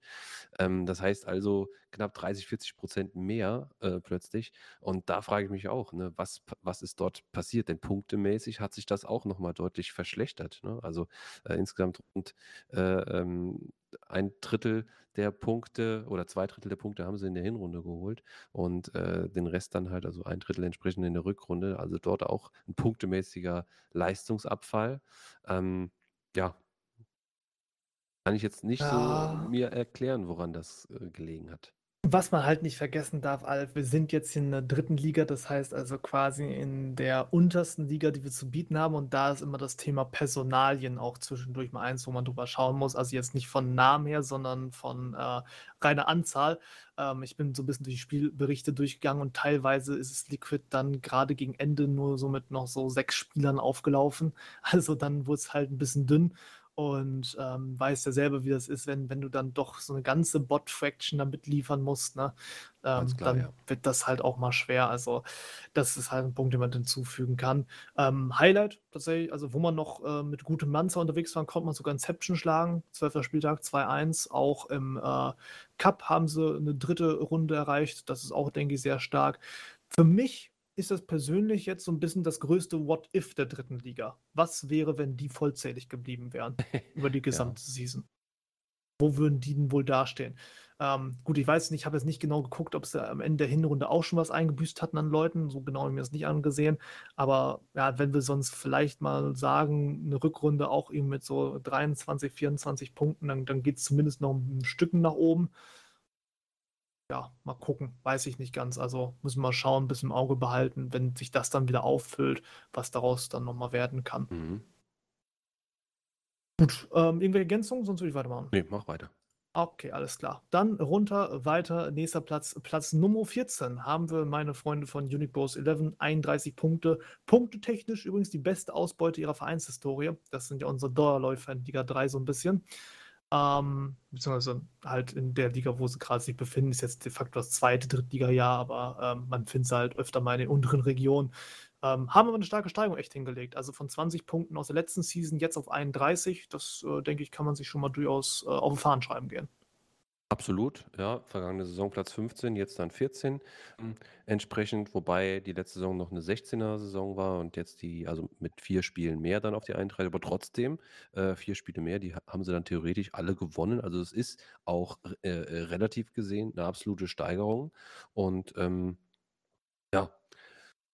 Ähm, das heißt also knapp 30, 40 Prozent mehr äh, plötzlich. Und da frage ich mich auch, ne, was, was ist dort passiert? Denn punktemäßig hat sich das auch nochmal deutlich verschlechtert. Ne? Also äh, insgesamt rund äh, ähm, ein Drittel der Punkte oder zwei Drittel der Punkte haben sie in der Hinrunde geholt und äh, den Rest dann halt, also ein Drittel entsprechend in der Rückrunde. Also dort auch ein punktemäßiger Leistungsabfall. Ähm, ja, kann ich jetzt nicht so mir erklären, woran das äh, gelegen hat. Was man halt nicht vergessen darf, Alf, wir sind jetzt in der dritten Liga, das heißt also quasi in der untersten Liga, die wir zu bieten haben. Und da ist immer das Thema Personalien auch zwischendurch mal eins, wo man drüber schauen muss. Also jetzt nicht von Namen her, sondern von äh, reiner Anzahl. Ähm, ich bin so ein bisschen durch die Spielberichte durchgegangen und teilweise ist es Liquid dann gerade gegen Ende nur so mit noch so sechs Spielern aufgelaufen. (laughs) Also dann wurde es halt ein bisschen dünn und ähm, weiß ja selber, wie das ist, wenn, wenn du dann doch so eine ganze Bot-Fraction damit liefern musst, ne? Ähm, klar, dann ja. wird das halt auch mal schwer. Also, das ist halt ein Punkt, den man hinzufügen kann. Ähm, Highlight tatsächlich, also wo man noch äh, mit gutem Manzer unterwegs war, konnte man sogar Inception schlagen. 12. Spieltag 2-1. Auch im äh, Cup haben sie eine dritte Runde erreicht. Das ist auch, denke ich, sehr stark. Für mich ist das persönlich jetzt so ein bisschen das größte What-If der dritten Liga. Was wäre, wenn die vollzählig geblieben wären (laughs) über die gesamte ja. Season? Wo würden die denn wohl dastehen? Ähm, gut, ich weiß nicht, ich habe jetzt nicht genau geguckt, ob sie am Ende der Hinrunde auch schon was eingebüßt hatten an Leuten. So genau habe ich mir das nicht angesehen. Aber ja, wenn wir sonst vielleicht mal sagen, eine Rückrunde auch eben mit so 23, 24 Punkten, dann, dann geht es zumindest noch ein Stücken nach oben ja, mal gucken, weiß ich nicht ganz. Also müssen wir schauen, ein bisschen im Auge behalten, wenn sich das dann wieder auffüllt, was daraus dann nochmal werden kann. Mhm. Gut, ähm, irgendwelche Ergänzungen, sonst würde ich weitermachen. Nee, mach weiter. Okay, alles klar. Dann runter, weiter, nächster Platz, Platz Nummer 14 haben wir meine Freunde von Unique Bros 11, 31 Punkte. Punktetechnisch übrigens die beste Ausbeute ihrer Vereinshistorie. Das sind ja unsere Dauerläufer in Liga 3 so ein bisschen. Ähm, beziehungsweise halt in der Liga, wo sie gerade sich befinden, ist jetzt de facto das zweite Drittliga-Jahr, aber ähm, man findet sie halt öfter mal in den unteren Regionen. Ähm, haben aber eine starke Steigerung echt hingelegt. Also von 20 Punkten aus der letzten Season jetzt auf 31. Das, äh, denke ich, kann man sich schon mal durchaus äh, auf den Fahnen schreiben gehen. Absolut, ja. Vergangene Saison Platz 15, jetzt dann 14 ähm, entsprechend, wobei die letzte Saison noch eine 16er-Saison war und jetzt die, also mit vier Spielen mehr dann auf die 31, aber trotzdem äh, vier Spiele mehr, die haben sie dann theoretisch alle gewonnen. Also es ist auch äh, äh, relativ gesehen eine absolute Steigerung und ähm, ja,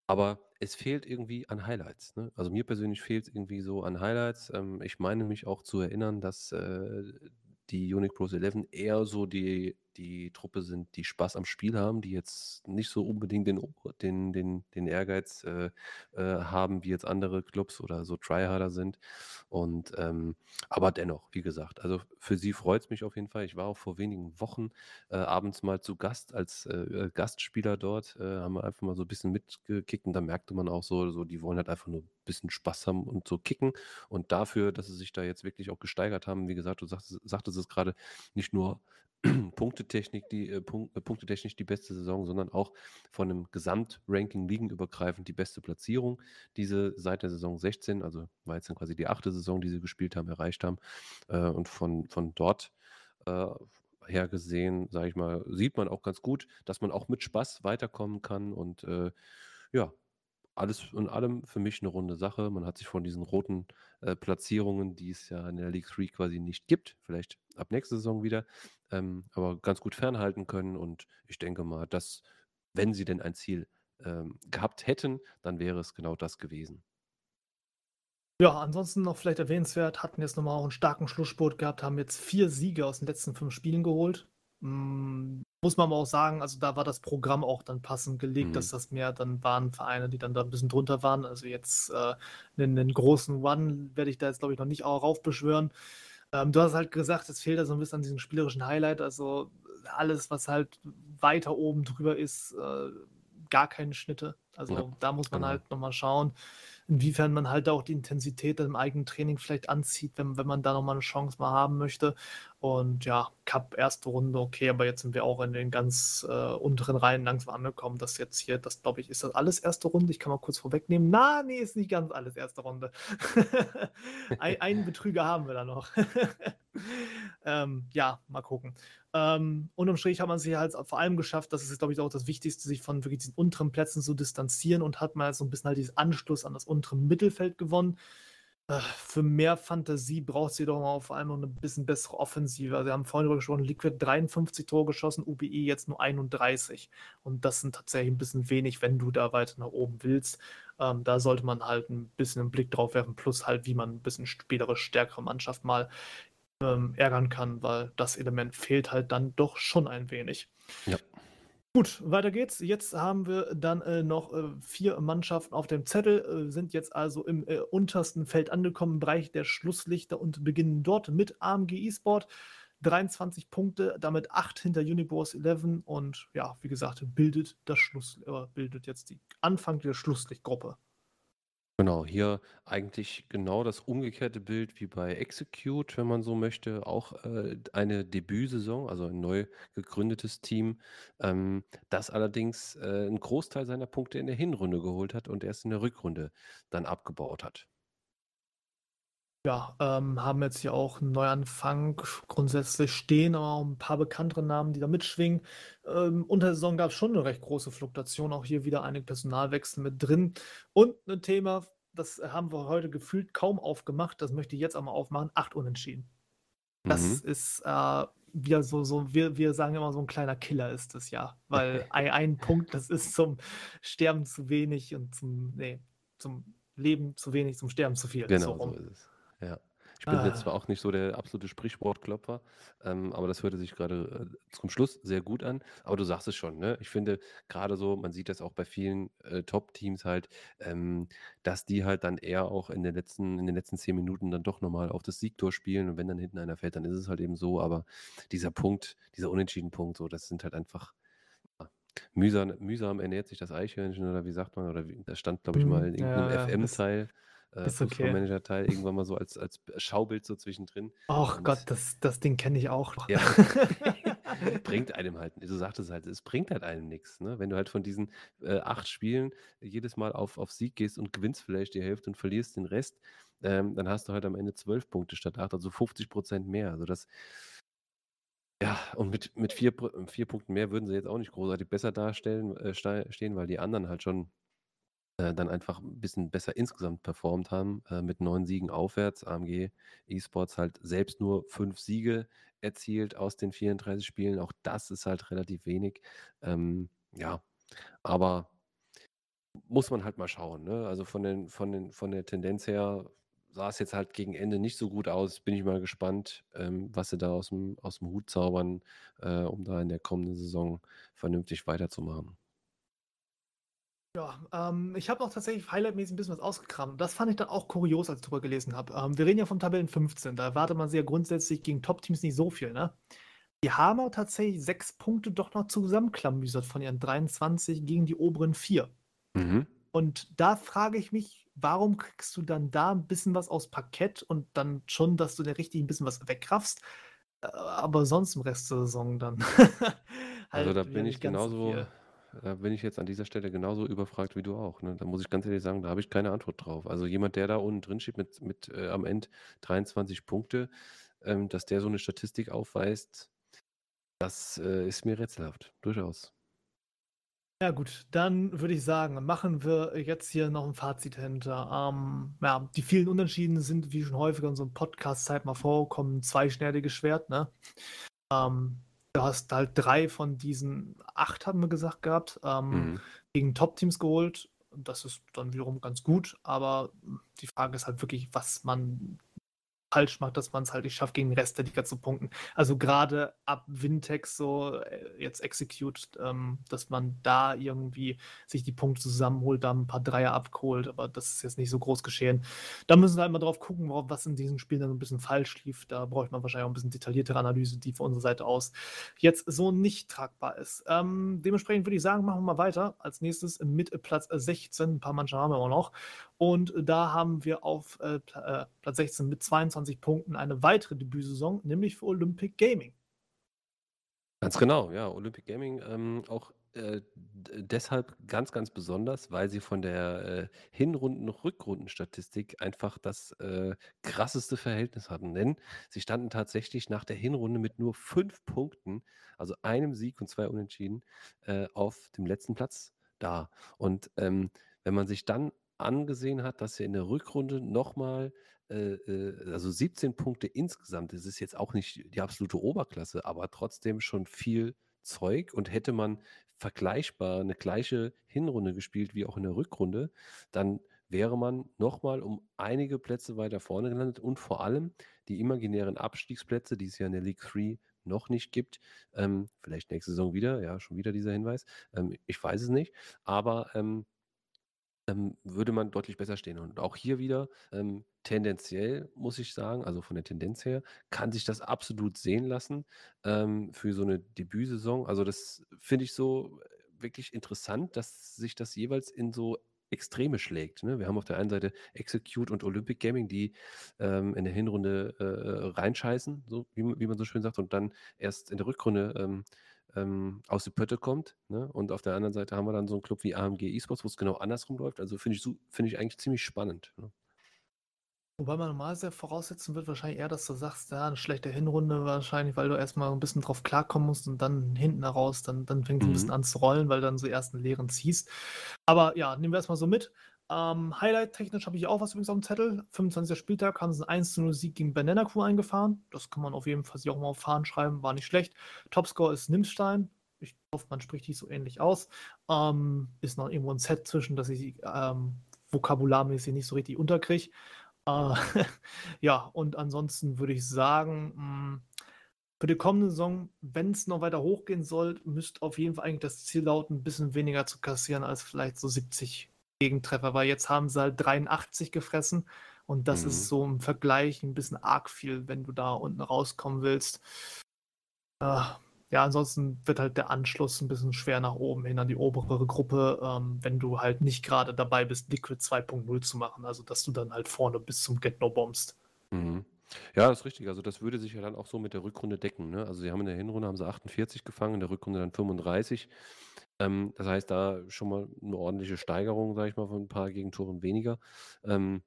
aber es fehlt irgendwie an Highlights, ne? Also, mir persönlich fehlt es irgendwie so an Highlights. Ähm, ich meine mich auch zu erinnern, dass, äh, die Unique Pros 11 eher so die die Truppe sind, die Spaß am Spiel haben, die jetzt nicht so unbedingt den den den den Ehrgeiz, äh, äh, haben wie jetzt andere Clubs oder so Tryharder sind. Und, ähm aber dennoch, wie gesagt, also für sie freut es mich auf jeden Fall. Ich war auch vor wenigen Wochen, äh, abends mal zu Gast als, äh, äh, Gastspieler dort, äh, haben wir einfach mal so ein bisschen mitgekickt und da merkte man auch so so, die wollen halt einfach nur ein bisschen Spaß haben und so kicken. Und dafür, dass sie sich da jetzt wirklich auch gesteigert haben, wie gesagt, du sagtest sagtest es gerade, nicht nur (clears throat) Punktetechnik die, äh, Punkt, äh, punktetechnisch die beste Saison, sondern auch von einem Gesamtranking ligenübergreifend die beste Platzierung. Diese seit der Saison 16, also war jetzt dann quasi die achte Saison, die sie gespielt haben, erreicht haben. Äh, und von, von dort äh, her gesehen, sage ich mal, sieht man auch ganz gut, dass man auch mit Spaß weiterkommen kann und äh, ja, alles in allem für mich eine runde Sache. Man hat sich von diesen roten äh, Platzierungen, die es ja in der League 3 quasi nicht gibt, vielleicht ab nächster Saison wieder, ähm, aber ganz gut fernhalten können. Und ich denke mal, dass, wenn sie denn ein Ziel ähm, gehabt hätten, dann wäre es genau das gewesen. Ja, ansonsten noch vielleicht erwähnenswert, hatten jetzt nochmal auch einen starken Schlussspurt gehabt, haben jetzt vier Siege aus den letzten fünf Spielen geholt. Hm, muss man aber auch sagen, also da war das Programm auch dann passend gelegt, dass mhm. das mehr dann waren Vereine, die dann da ein bisschen drunter waren. Also jetzt äh, 'nen 'nen großen One werde ich da jetzt, glaube ich, noch nicht auch raufbeschwören. Ähm, du hast halt gesagt, es fehlt da so ein bisschen an diesem spielerischen Highlight. Also alles, was halt weiter oben drüber ist, äh, gar keine Schnitte. Also Ja, da muss man genau. halt noch mal schauen inwiefern man halt auch die Intensität im eigenen Training vielleicht anzieht, wenn, wenn man da nochmal eine Chance mal haben möchte. Und ja, Cup erste Runde, okay, aber jetzt sind wir auch in den ganz äh, unteren Reihen langsam angekommen. Das jetzt hier, das glaube ich, ist das alles erste Runde. Ich kann mal kurz vorwegnehmen. Na, nee, ist nicht ganz alles erste Runde. (laughs) Ein, einen Betrüger haben wir da noch. (laughs) ähm, ja, mal gucken. Ähm, unterm Strich hat man sich halt vor allem geschafft, das ist, glaube ich, auch das Wichtigste, sich von wirklich diesen unteren Plätzen zu distanzieren und hat mal so ein bisschen halt diesen Anschluss an das untere Mittelfeld gewonnen. Für mehr Fantasie braucht sie doch mal allem noch eine bisschen bessere Offensive. Also, wir haben vorhin darüber gesprochen, Liquid 53 Tore geschossen, UBE jetzt nur 31. Und das sind tatsächlich ein bisschen wenig, wenn du da weiter nach oben willst. Ähm, da sollte man halt ein bisschen einen Blick drauf werfen, plus halt, wie man ein bisschen spielerisch stärkere Mannschaft mal ähm, ärgern kann, weil das Element fehlt halt dann doch schon ein wenig. Ja. Gut, weiter geht's. Jetzt haben wir dann äh, noch äh, vier Mannschaften auf dem Zettel, äh, sind jetzt also im äh, untersten Feld angekommen, Bereich der Schlusslichter und beginnen dort mit AMG eSport. 23 Punkte, damit 8 hinter Unibors 11 und ja, wie gesagt, bildet das Schluss, äh, bildet jetzt die Anfang der Schlusslichtgruppe. Genau, hier eigentlich genau das umgekehrte Bild wie bei Execute, wenn man so möchte. Auch äh, eine Debütsaison, also ein neu gegründetes Team, ähm, das allerdings äh, einen Großteil seiner Punkte in der Hinrunde geholt hat und erst in der Rückrunde dann abgebaut hat. Ja, ähm, haben jetzt hier auch einen Neuanfang grundsätzlich stehen, aber auch ein paar bekanntere Namen, die da mitschwingen. Ähm, unter der Saison gab es schon eine recht große Fluktuation, auch hier wieder einige Personalwechsel mit drin. Und ein Thema, das haben wir heute gefühlt kaum aufgemacht, das möchte ich jetzt auch mal aufmachen, acht Unentschieden. Das Mhm. ist äh, wieder so, so wir, wir sagen immer, so ein kleiner Killer ist das ja, weil (laughs) ein, ein Punkt, das ist zum Sterben zu wenig und zum, nee, zum Leben zu wenig, zum Sterben zu viel. Genau, so rum. ist es. Ja. Ich bin jetzt zwar ah. auch nicht so der absolute Sprichwortklopfer, ähm, aber das hörte sich gerade äh, zum Schluss sehr gut an. Aber du sagst es schon, ne? Ich finde gerade so, man sieht das auch bei vielen äh, Top-Teams halt, ähm, dass die halt dann eher auch in den letzten, in den letzten zehn Minuten dann doch nochmal auf das Siegtor spielen und wenn dann hinten einer fällt, dann ist es halt eben so. Aber dieser Punkt, dieser unentschieden Punkt, so, das sind halt einfach mühsam, mühsam ernährt sich das Eichhörnchen oder wie sagt man, oder wie, das stand, glaube ich, mal in hm, irgendeinem ja, FM-Teil äh, okay. Fußballmanager-Teil irgendwann mal so als, als Schaubild so zwischendrin. Ach Gott, das, das Ding kenne ich auch. Ja. (laughs) bringt einem halt, du sagtest halt, es bringt halt einem nichts. Ne? Wenn du halt von diesen äh, acht Spielen jedes Mal auf, auf Sieg gehst und gewinnst vielleicht die Hälfte und verlierst den Rest, ähm, dann hast du halt am Ende zwölf Punkte statt acht, also 50 Prozent mehr. Also das, ja, und mit, mit vier, vier Punkten mehr würden sie jetzt auch nicht großartig besser darstellen, äh, stehen, weil die anderen halt schon äh, dann einfach ein bisschen besser insgesamt performt haben, äh, mit neun Siegen aufwärts. AMG eSports halt selbst nur fünf Siege erzielt aus den 34 Spielen. Auch das ist halt relativ wenig. Ähm, ja, aber muss man halt mal schauen. Ne? Also von, den, von, den, von der Tendenz her sah es jetzt halt gegen Ende nicht so gut aus. Bin ich mal gespannt, ähm, was sie da aus dem, aus dem Hut zaubern, äh, um da in der kommenden Saison vernünftig weiterzumachen. Ja, ähm, ich habe auch tatsächlich highlightmäßig ein bisschen was ausgekramt. Das fand ich dann auch kurios, als ich drüber gelesen habe. Ähm, wir reden ja von Tabellen 15. Da erwartet man sehr grundsätzlich gegen Top-Teams nicht so viel, ne? Die haben auch tatsächlich sechs Punkte doch noch zusammenklamüsert von ihren 23 gegen die oberen vier. Mhm. Und da frage ich mich, warum kriegst du dann da ein bisschen was aus Parkett und dann schon, dass du dir richtig ein bisschen was wegraffst, äh, aber sonst im Rest der Saison dann. (laughs) also da halt bin ich genauso. Viel da bin ich jetzt an dieser Stelle genauso überfragt wie du auch. Ne? Da muss ich ganz ehrlich sagen, da habe ich keine Antwort drauf. Also jemand, der da unten drin steht mit, mit äh, am Ende 23 Punkte, ähm, dass der so eine Statistik aufweist, das äh, ist mir rätselhaft, durchaus. Ja gut, dann würde ich sagen, machen wir jetzt hier noch ein Fazit hinter. Ähm, ja, die vielen Unterschieden sind, wie schon häufiger in so einem Podcast-Zeit mal vorkommen, zweischneidiges Schwert. Ne? Ähm, Du hast halt drei von diesen acht, haben wir gesagt gehabt, ähm, mhm. gegen Top-Teams geholt. Das ist dann wiederum ganz gut, aber die Frage ist halt wirklich, was man falsch macht, dass man es halt nicht schafft, gegen den Rest der Liga zu punkten. Also gerade ab Wintex so äh, jetzt Execute, ähm, dass man da irgendwie sich die Punkte zusammenholt, da ein paar Dreier abgeholt, aber das ist jetzt nicht so groß geschehen. Da müssen wir halt mal drauf gucken, was in diesen Spielen dann ein bisschen falsch lief. Da braucht man wahrscheinlich auch ein bisschen detailliertere Analyse, die von unserer Seite aus jetzt so nicht tragbar ist. Ähm, dementsprechend würde ich sagen, machen wir mal weiter. Als nächstes mit Platz 16, ein paar Mannschaften haben wir auch noch. Und da haben wir auf äh, äh Platz 16 mit 22 Punkten eine weitere Debütsaison, nämlich für Olympic Gaming. Ganz genau, ja. Olympic Gaming ähm, auch äh, deshalb ganz, ganz besonders, weil sie von der äh, Hinrunden-Rückrunden-Statistik einfach das äh, krasseste Verhältnis hatten. Denn sie standen tatsächlich nach der Hinrunde mit nur fünf Punkten, also einem Sieg und zwei Unentschieden, äh, auf dem letzten Platz da. Und ähm, wenn man sich dann angesehen hat, dass er in der Rückrunde nochmal, also 17 Punkte insgesamt, das ist jetzt auch nicht die absolute Oberklasse, aber trotzdem schon viel Zeug. Und hätte man vergleichbar eine gleiche Hinrunde gespielt wie auch in der Rückrunde, dann wäre man nochmal um einige Plätze weiter vorne gelandet. Und vor allem die imaginären Abstiegsplätze, die es ja in der League 3 noch nicht gibt, ähm, vielleicht nächste Saison wieder, ja, schon wieder dieser Hinweis, ähm, ich weiß es nicht, aber ähm, ähm, würde man deutlich besser stehen. Und auch hier wieder, ähm, tendenziell muss ich sagen, also von der Tendenz her, kann sich das absolut sehen lassen ähm, für so eine Debütsaison. Also das finde ich so äh, wirklich interessant, dass sich das jeweils in so Extreme schlägt. Ne? Wir haben auf der einen Seite Execute und Olympic Gaming, die ähm, in der Hinrunde äh, reinscheißen, so wie, wie, man so schön sagt, und dann erst in der Rückrunde ähm, ähm, aus der Pötte kommt. Ne? Und auf der anderen Seite haben wir dann so einen Club wie AMG Esports, wo es genau andersrum läuft. Also finde ich, find ich eigentlich ziemlich spannend. Ne? Wobei man normalerweise voraussetzen wird, wahrscheinlich eher, dass du sagst, ja, eine schlechte Hinrunde wahrscheinlich, weil du erstmal ein bisschen drauf klarkommen musst und dann hinten heraus, dann, dann fängt es mhm. ein bisschen an zu rollen, weil du dann so ersten Lehren ziehst. Aber ja, nehmen wir erstmal so mit. Ähm, Highlight-technisch habe ich auch was übrigens auf dem Zettel. 25. Spieltag haben sie einen 1-0-Sieg gegen Banana Crew eingefahren. Das kann man auf jeden Fall sich auch mal auf Fahnen schreiben, war nicht schlecht. Topscore ist Nimstein. Ich hoffe, man spricht die so ähnlich aus. Ähm, ist noch irgendwo ein Set zwischen, dass ich ähm, vokabularmäßig nicht so richtig unterkriege. Äh, (laughs) ja, und ansonsten würde ich sagen, hm, für die kommende Saison, wenn es noch weiter hochgehen soll, müsste auf jeden Fall eigentlich das Ziel lauten, ein bisschen weniger zu kassieren als vielleicht so 70 Gegentreffer, weil jetzt haben sie halt 83 gefressen und das ist Mhm. so im Vergleich ein bisschen arg viel, wenn du da unten rauskommen willst. Äh, ja, ansonsten wird halt der Anschluss ein bisschen schwer nach oben hin an die obere Gruppe, ähm, wenn du halt nicht gerade dabei bist, Liquid 2.0 zu machen, also dass du dann halt vorne bis zum Get-No bombst. Mhm. Ja, das ist richtig. Also das würde sich ja dann auch so mit der Rückrunde decken. Ne? Also sie haben in der Hinrunde haben sie 48 gefangen, in der Rückrunde dann 35. Ähm, das heißt, da schon mal eine ordentliche Steigerung, sage ich mal, von ein paar Gegentoren weniger. Ähm,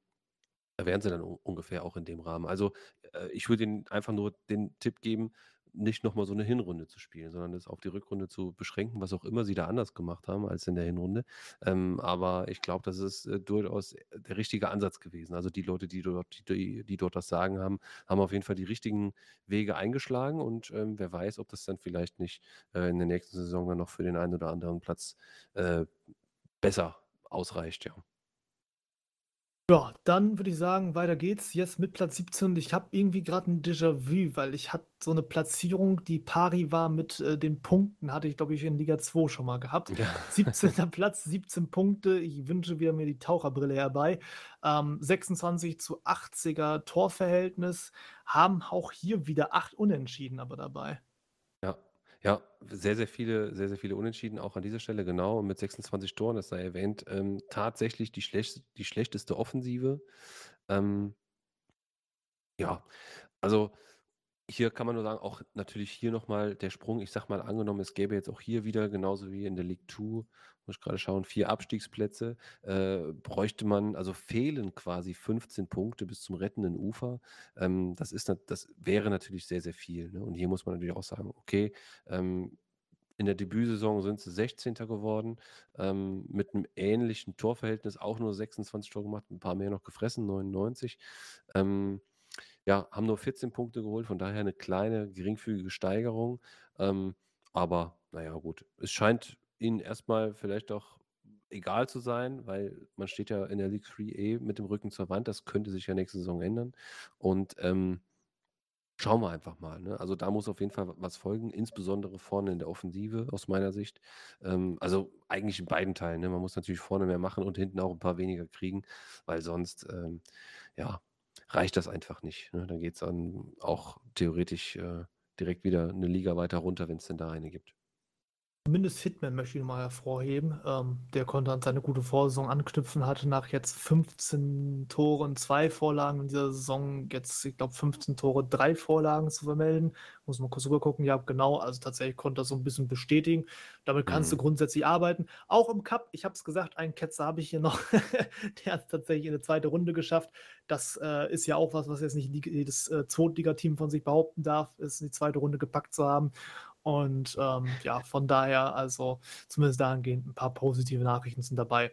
da wären sie dann un ungefähr auch in dem Rahmen. Also, äh, ich würde ihnen einfach nur den Tipp geben, nicht noch mal so eine Hinrunde zu spielen, sondern das auf die Rückrunde zu beschränken, was auch immer sie da anders gemacht haben als in der Hinrunde. Ähm, aber ich glaube, das ist, äh, durchaus, äh, der richtige Ansatz gewesen. Also, die Leute, die dort die die dort das Sagen haben, haben auf jeden Fall die richtigen Wege eingeschlagen und, ähm, wer weiß, ob das dann vielleicht nicht, äh, in der nächsten Saison dann noch für den einen oder anderen Platz, äh, besser ausreicht, ja. Ja, dann würde ich sagen, weiter geht's jetzt mit Platz 17. Ich habe irgendwie gerade ein Déjà-vu, weil ich hatte so eine Platzierung, die pari war mit, äh, den Punkten, hatte ich, glaube ich, in Liga 2 schon mal gehabt. Ja. (laughs) 17. Platz, 17 Punkte. Ich wünsche wieder mir die Taucherbrille herbei. Ähm, 26 zu 80er Torverhältnis, haben auch hier wieder 8 Unentschieden aber dabei. Ja, sehr, sehr viele sehr, sehr viele Unentschieden auch an dieser Stelle, genau, mit 26 Toren, das sei erwähnt. Ähm, tatsächlich die schlecht die schlechteste Offensive. Ähm, ja, also hier kann man nur sagen, auch natürlich hier noch mal der Sprung. Ich sage mal, angenommen, es gäbe jetzt auch hier wieder, genauso wie in der League Two, muss ich gerade schauen, 4 Abstiegsplätze, äh, bräuchte man also fehlen quasi 15 Punkte bis zum rettenden Ufer. Ähm, das ist das wäre natürlich sehr, sehr viel, ne? Und hier muss man natürlich auch sagen, okay, ähm, in der Debütsaison sind sie 16. geworden, ähm, mit einem ähnlichen Torverhältnis, auch nur 26 Tore gemacht, ein paar mehr noch gefressen, 99. Ähm, ja, haben nur 14 Punkte geholt, von daher eine kleine, geringfügige Steigerung. Ähm, aber na ja, gut. Es scheint ihnen erstmal vielleicht auch egal zu sein, weil man steht ja in der League 3 eh mit dem Rücken zur Wand. Das könnte sich ja nächste Saison ändern. Und, ähm, schauen wir einfach mal, ne? Also, da muss auf jeden Fall was folgen, insbesondere vorne in der Offensive aus meiner Sicht. Ähm, also, eigentlich in beiden Teilen, ne? Man muss natürlich vorne mehr machen und hinten auch ein paar weniger kriegen, weil sonst, ähm, ja, reicht das einfach nicht, ne? Dann geht's dann auch theoretisch, äh, direkt wieder eine Liga weiter runter, wenn es denn da eine gibt. Zumindest Hitman möchte ich mal hervorheben. Ähm, der konnte an seine gute Vorsaison anknüpfen, hatte nach jetzt 15 Toren 2 Vorlagen in dieser Saison jetzt, ich glaube, 15 Tore 3 Vorlagen zu vermelden. Muss mal kurz rübergucken. Ja, genau, also tatsächlich konnte er so ein bisschen bestätigen. Damit kannst du Mhm. grundsätzlich arbeiten. Auch im Cup, ich habe es gesagt, einen Ketzer habe ich hier noch. (laughs) Der hat es tatsächlich in 'ne zweite Runde geschafft. Das, äh, ist ja auch was, was jetzt nicht jedes, äh, Zweitligateam von sich behaupten darf, es in die zweite Runde gepackt zu haben. Und, ähm, ja, von daher also zumindest dahingehend ein paar positive Nachrichten sind dabei.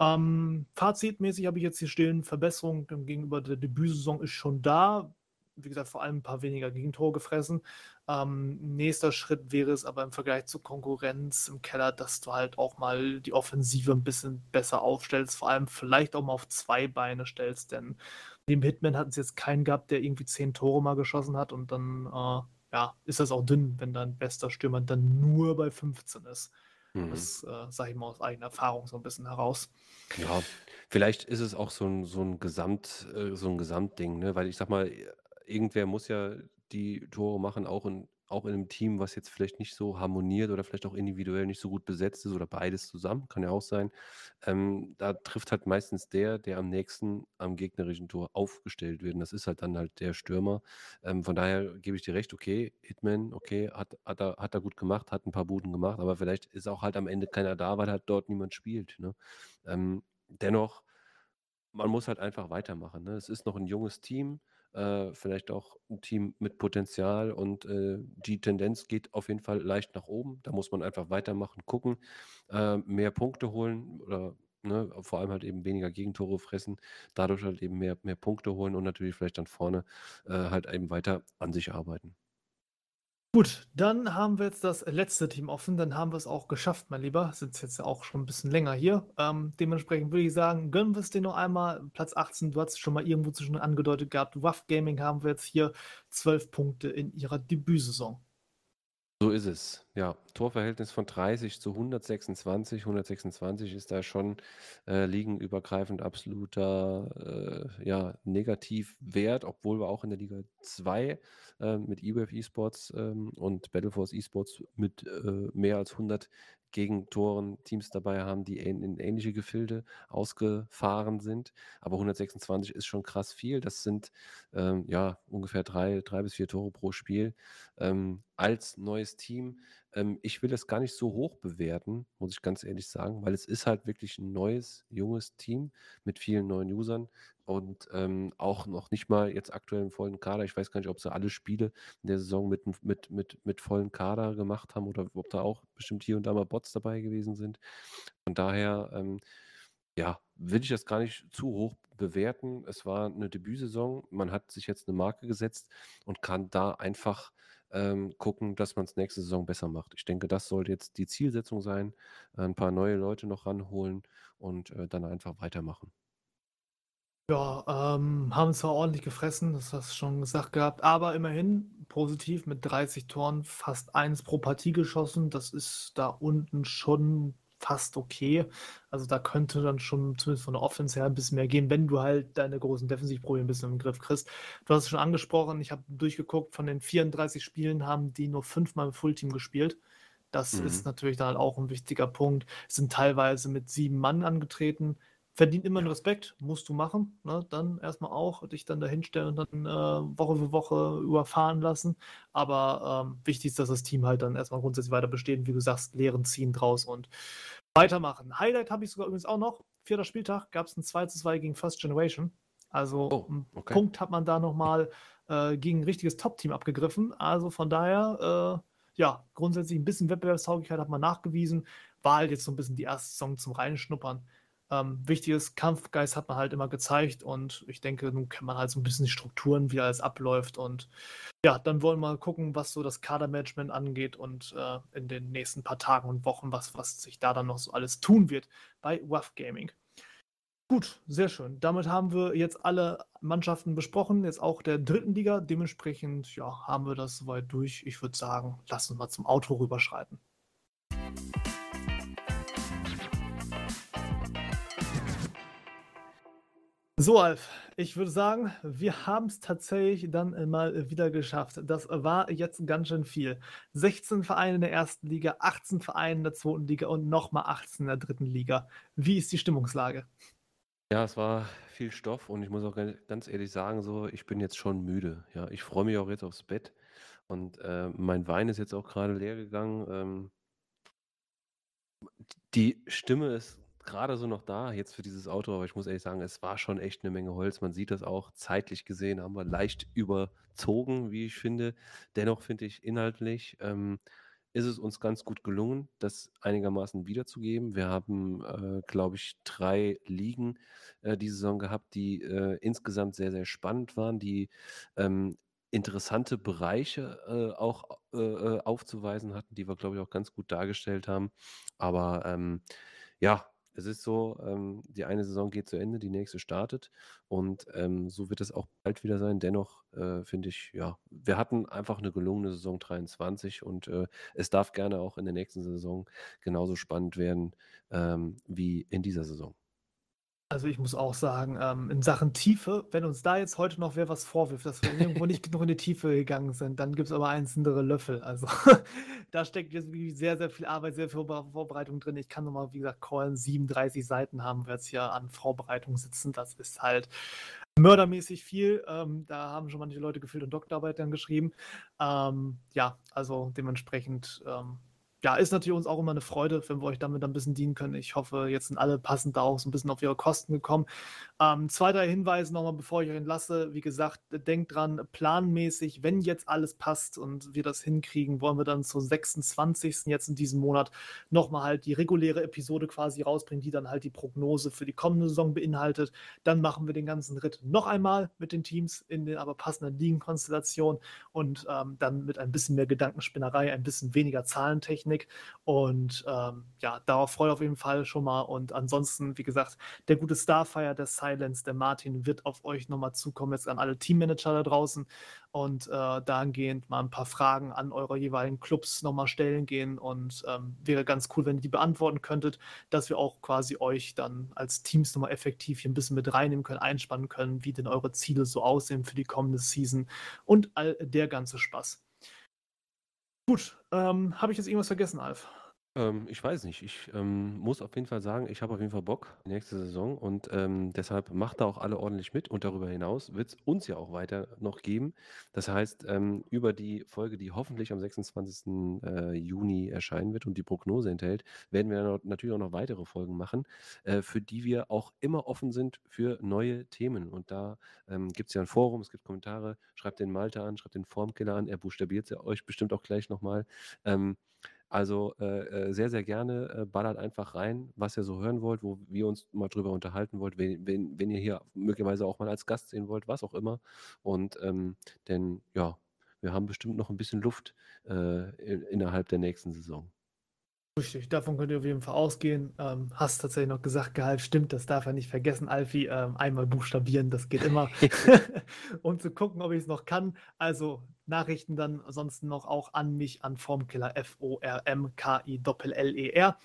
Ähm, fazitmäßig habe ich jetzt hier stehen, Verbesserung gegenüber der Debütsaison ist schon da. Wie gesagt, vor allem ein paar weniger Gegentore gefressen. Ähm, nächster Schritt wäre es aber im Vergleich zur Konkurrenz im Keller, dass du halt auch mal die Offensive ein bisschen besser aufstellst, vor allem vielleicht auch mal auf 2 Beine stellst, denn neben Hitman hatten sie jetzt keinen gehabt, der irgendwie 10 Tore mal geschossen hat und dann, äh, ja, ist das auch dünn, wenn dein bester Stürmer dann nur bei 15 ist. Mhm. Das, äh, sage ich mal aus eigener Erfahrung so ein bisschen heraus. Ja, vielleicht ist es auch so 'n so 'n Gesamt äh, so 'n Gesamtding, ne? Weil ich sage mal, irgendwer muss ja die Tore machen, auch in auch in 'nem Team, was jetzt vielleicht nicht so harmoniert oder vielleicht auch individuell nicht so gut besetzt ist oder beides zusammen, kann ja auch sein. Ähm, da trifft halt meistens der, der am nächsten am gegnerischen Tor aufgestellt wird und das ist halt dann halt der Stürmer. Ähm, von daher gebe ich dir recht, okay, Hitman, okay, hat hat er hat er gut gemacht, hat 'n paar Buden gemacht, aber vielleicht ist auch halt am Ende keiner da, weil halt dort niemand spielt, ne? Ähm, dennoch man muss halt einfach weitermachen, ne? Es ist noch 'n junges Team, äh, vielleicht auch 'n Team mit Potenzial und, äh, die Tendenz geht auf jeden Fall leicht nach oben. Da muss man einfach weitermachen, gucken, äh, mehr Punkte holen oder, ne, vor allem halt eben weniger Gegentore fressen, dadurch halt eben mehr mehr Punkte holen und natürlich vielleicht dann vorne, äh, halt eben weiter an sich arbeiten. Gut, dann haben wir jetzt das letzte Team offen. Dann haben wir es auch geschafft, mein Lieber. Sind jetzt ja auch schon ein bisschen länger hier. Ähm, dementsprechend würde ich sagen, gönnen wir es dir noch einmal. Platz 18, du hast es schon mal irgendwo zwischen angedeutet gehabt. Waff Gaming haben wir jetzt hier 12 Punkte in ihrer Debütsaison. So ist es. Ja, Torverhältnis von 30 zu 126. 126 ist da schon äh, ligenübergreifend absoluter äh, ja, Negativwert, obwohl wir auch in der Liga 2 äh, mit eWave Esports ähm, und Battleforce Esports mit äh, mehr als 100 Gegentoren Teams dabei haben, die in, in ähnliche Gefilde ausgefahren sind. Aber 126 ist schon krass viel. Das sind ähm, ja ungefähr drei, drei bis vier Tore pro Spiel. Ähm, als neues Team. Ähm, ich will das gar nicht so hoch bewerten, muss ich ganz ehrlich sagen, weil es ist halt wirklich ein neues, junges Team mit vielen neuen Usern und ähm, auch noch nicht mal jetzt aktuell im vollen Kader. Ich weiß gar nicht, ob sie alle Spiele in der Saison mit, mit, mit, mit vollen Kader gemacht haben oder ob da auch bestimmt hier und da mal Bots dabei gewesen sind. Von daher, ähm, ja, will ich das gar nicht zu hoch bewerten. Es war eine Debütsaison. Man hat sich jetzt eine Marke gesetzt und kann da einfach ähm, gucken, dass man es nächste Saison besser macht. Ich denke, das sollte jetzt die Zielsetzung sein. Ein paar neue Leute noch ranholen und äh, dann einfach weitermachen. Ja, ähm, haben zwar ordentlich gefressen, das hast du schon gesagt gehabt, aber immerhin positiv mit 30 Toren, fast eins pro Partie geschossen. Das ist da unten schon fast okay. Also da könnte dann schon zumindest von der Offense her ein bisschen mehr gehen, wenn du halt deine großen Defensivprobleme ein bisschen im Griff kriegst. Du hast es schon angesprochen, ich habe durchgeguckt, von den 34 Spielen haben die nur fünfmal im Fullteam gespielt. Das mhm. ist natürlich dann halt auch ein wichtiger Punkt. Sind teilweise mit sieben Mann angetreten verdient immer einen Respekt, musst du machen. Ne? Dann erstmal auch dich dann dahinstellen und dann äh, Woche für Woche überfahren lassen. Aber ähm, wichtig ist, dass das Team halt dann erstmal grundsätzlich weiter besteht. Wie du sagst, Lehren ziehen draus und weitermachen. Highlight habe ich sogar übrigens auch noch. Vierter Spieltag gab es ein 2 zu 2 gegen First Generation. Also oh, einen Punkt hat man da nochmal äh, gegen ein richtiges Top-Team abgegriffen. Also von daher, äh, ja, grundsätzlich ein bisschen Wettbewerbstauglichkeit hat man nachgewiesen. War halt jetzt so ein bisschen die erste Saison zum Reinschnuppern. Ähm, wichtiges Kampfgeist hat man halt immer gezeigt und ich denke, nun kennt man halt so ein bisschen die Strukturen, wie alles abläuft und ja, dann wollen wir mal gucken, was so das Kadermanagement angeht und äh, in den nächsten paar Tagen und Wochen, was, was sich da dann noch so alles tun wird bei WAF Gaming. Gut, sehr schön. Damit haben wir jetzt alle Mannschaften besprochen, jetzt auch der dritten Liga. Dementsprechend ja, haben wir das soweit durch. Ich würde sagen, lass uns mal zum Auto rüberschreiten. So, Alf, ich würde sagen, wir haben es tatsächlich dann mal wieder geschafft. Das war jetzt ganz schön viel. 16 Vereine in der ersten Liga, 18 Vereine in der zweiten Liga und nochmal 18 in der dritten Liga. Wie ist die Stimmungslage? Ja, es war viel Stoff und ich muss auch ganz ehrlich sagen, so, ich bin jetzt schon müde. Ja, ich freue mich auch jetzt aufs Bett und äh, mein Wein ist jetzt auch gerade leer gegangen. Ähm, die Stimme ist gerade so noch da jetzt für dieses Auto, aber ich muss ehrlich sagen, es war schon echt eine Menge Holz. Man sieht das auch zeitlich gesehen, haben wir leicht überzogen, wie ich finde. Dennoch finde ich inhaltlich ähm, ist es uns ganz gut gelungen, das einigermaßen wiederzugeben. Wir haben, äh, glaube ich, drei Ligen äh, diese Saison gehabt, die äh, insgesamt sehr, sehr spannend waren, die ähm, interessante Bereiche äh, auch äh, äh, aufzuweisen hatten, die wir, glaube ich, auch ganz gut dargestellt haben. Aber ähm, ja, es ist so, ähm, die eine Saison geht zu Ende, die nächste startet und ähm, so wird es auch bald wieder sein. Dennoch äh, finde ich, ja, wir hatten einfach eine gelungene Saison 23 und äh, es darf gerne auch in der nächsten Saison genauso spannend werden ähm, wie in dieser Saison. Also ich muss auch sagen, ähm, in Sachen Tiefe, wenn uns da jetzt heute noch wer was vorwirft, dass wir irgendwo nicht genug in die Tiefe gegangen sind, dann gibt es aber einzelne Löffel. Also (laughs) da steckt jetzt wirklich sehr, sehr viel Arbeit, sehr viel Vorbereitung drin. Ich kann nochmal, wie gesagt, callen, 37 Seiten haben wir jetzt hier an Vorbereitung sitzen. Das ist halt mördermäßig viel. Ähm, da haben schon manche Leute gefühlt und Doktorarbeit dann geschrieben. Ähm, ja, also dementsprechend ähm, ja, ist natürlich uns auch immer eine Freude, wenn wir euch damit ein bisschen dienen können. Ich hoffe, jetzt sind alle passend da auch so ein bisschen auf ihre Kosten gekommen. Ähm, zwei, drei nochmal, bevor ich euch entlasse. Wie gesagt, denkt dran, planmäßig, wenn jetzt alles passt und wir das hinkriegen, wollen wir dann zum 26. jetzt in diesem Monat nochmal halt die reguläre Episode quasi rausbringen, die dann halt die Prognose für die kommende Saison beinhaltet. Dann machen wir den ganzen Ritt noch einmal mit den Teams in den aber passenden Ligenkonstellationen und ähm, dann mit ein bisschen mehr Gedankenspinnerei, ein bisschen weniger Zahlentechnik Technik. Und ähm, ja, darauf freue ich auf jeden Fall schon mal. Und ansonsten, wie gesagt, der gute Starfire, der Silence, der Martin wird auf euch nochmal zukommen, jetzt an alle Teammanager da draußen. Und äh, dahingehend mal ein paar Fragen an eure jeweiligen Clubs nochmal stellen gehen. Und ähm, wäre ganz cool, wenn ihr die beantworten könntet, dass wir auch quasi euch dann als Teams nochmal effektiv hier ein bisschen mit reinnehmen können, einspannen können, wie denn eure Ziele so aussehen für die kommende Season und all der ganze Spaß. Gut, ähm, habe ich jetzt irgendwas vergessen, Alf? Ähm, ich weiß nicht. Ich ähm, muss auf jeden Fall sagen, ich habe auf jeden Fall Bock nächste Saison und ähm, deshalb macht da auch alle ordentlich mit und darüber hinaus wird es uns ja auch weiter noch geben. Das heißt, ähm, über die Folge, die hoffentlich am 26. Äh, Juni erscheinen wird und die Prognose enthält, werden wir noch, natürlich auch noch weitere Folgen machen, äh, für die wir auch immer offen sind für neue Themen. Und da ähm, gibt es ja ein Forum, es gibt Kommentare, schreibt den Malte an, schreibt den Formkiller an, er buchstabiert es euch bestimmt auch gleich nochmal. Ähm, also äh, äh, sehr, sehr gerne äh, ballert einfach rein, was ihr so hören wollt, wo wir uns mal drüber unterhalten wollt, wenn, wenn, wenn ihr hier möglicherweise auch mal als Gast sehen wollt, was auch immer. Und ähm, denn ja, wir haben bestimmt noch ein bisschen Luft äh, in, innerhalb der nächsten Saison. Richtig, davon könnt ihr auf jeden Fall ausgehen. Ähm, hast tatsächlich noch gesagt, Gehalt stimmt, das darf er nicht vergessen, Alfie. Ähm, einmal buchstabieren, das geht immer. (laughs) (laughs) um zu gucken, ob ich es noch kann. Also Nachrichten dann ansonsten noch auch an mich, an Formkiller F-O-R-M-K-I-L-L-E-R.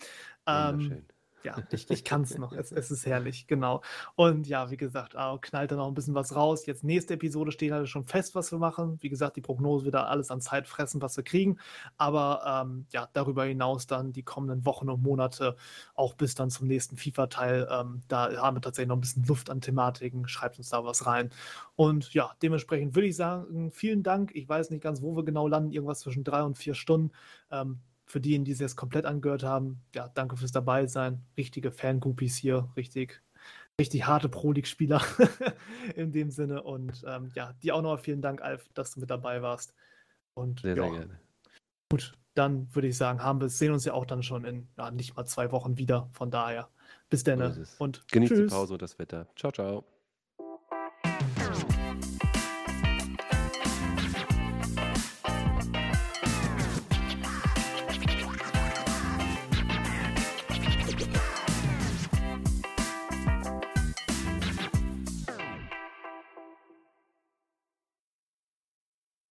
Ähm, ja, (laughs) ich, ich kann es noch. Es, ist herrlich, genau. Und ja, wie gesagt, ah, knallt da noch ein bisschen was raus. Jetzt nächste Episode steht halt schon fest, was wir machen. Wie gesagt, die Prognose wird da alles an Zeit fressen, was wir kriegen. Aber ähm, ja, darüber hinaus dann die kommenden Wochen und Monate, auch bis dann zum nächsten FIFA-Teil, ähm, da haben wir tatsächlich noch ein bisschen Luft an Thematiken. Schreibt uns da was rein. Und ja, dementsprechend würde ich sagen, vielen Dank. Ich weiß nicht ganz, wo wir genau landen, irgendwas zwischen drei und vier Stunden. Ähm, für diejenigen, die es jetzt komplett angehört haben, ja, danke fürs dabei sein. Richtige Fangroupies hier, richtig, richtig harte Pro League-Spieler (laughs) in dem Sinne. Und ähm, ja, dir auch nochmal vielen Dank, Alf, dass du mit dabei warst. Und sehr, ja, sehr gerne. Gut, dann würde ich sagen, haben wir sehen uns ja auch dann schon in ja, nicht mal zwei Wochen wieder. Von daher, bis dann. Und genießt tschüss. die Pause und das Wetter. Ciao, ciao.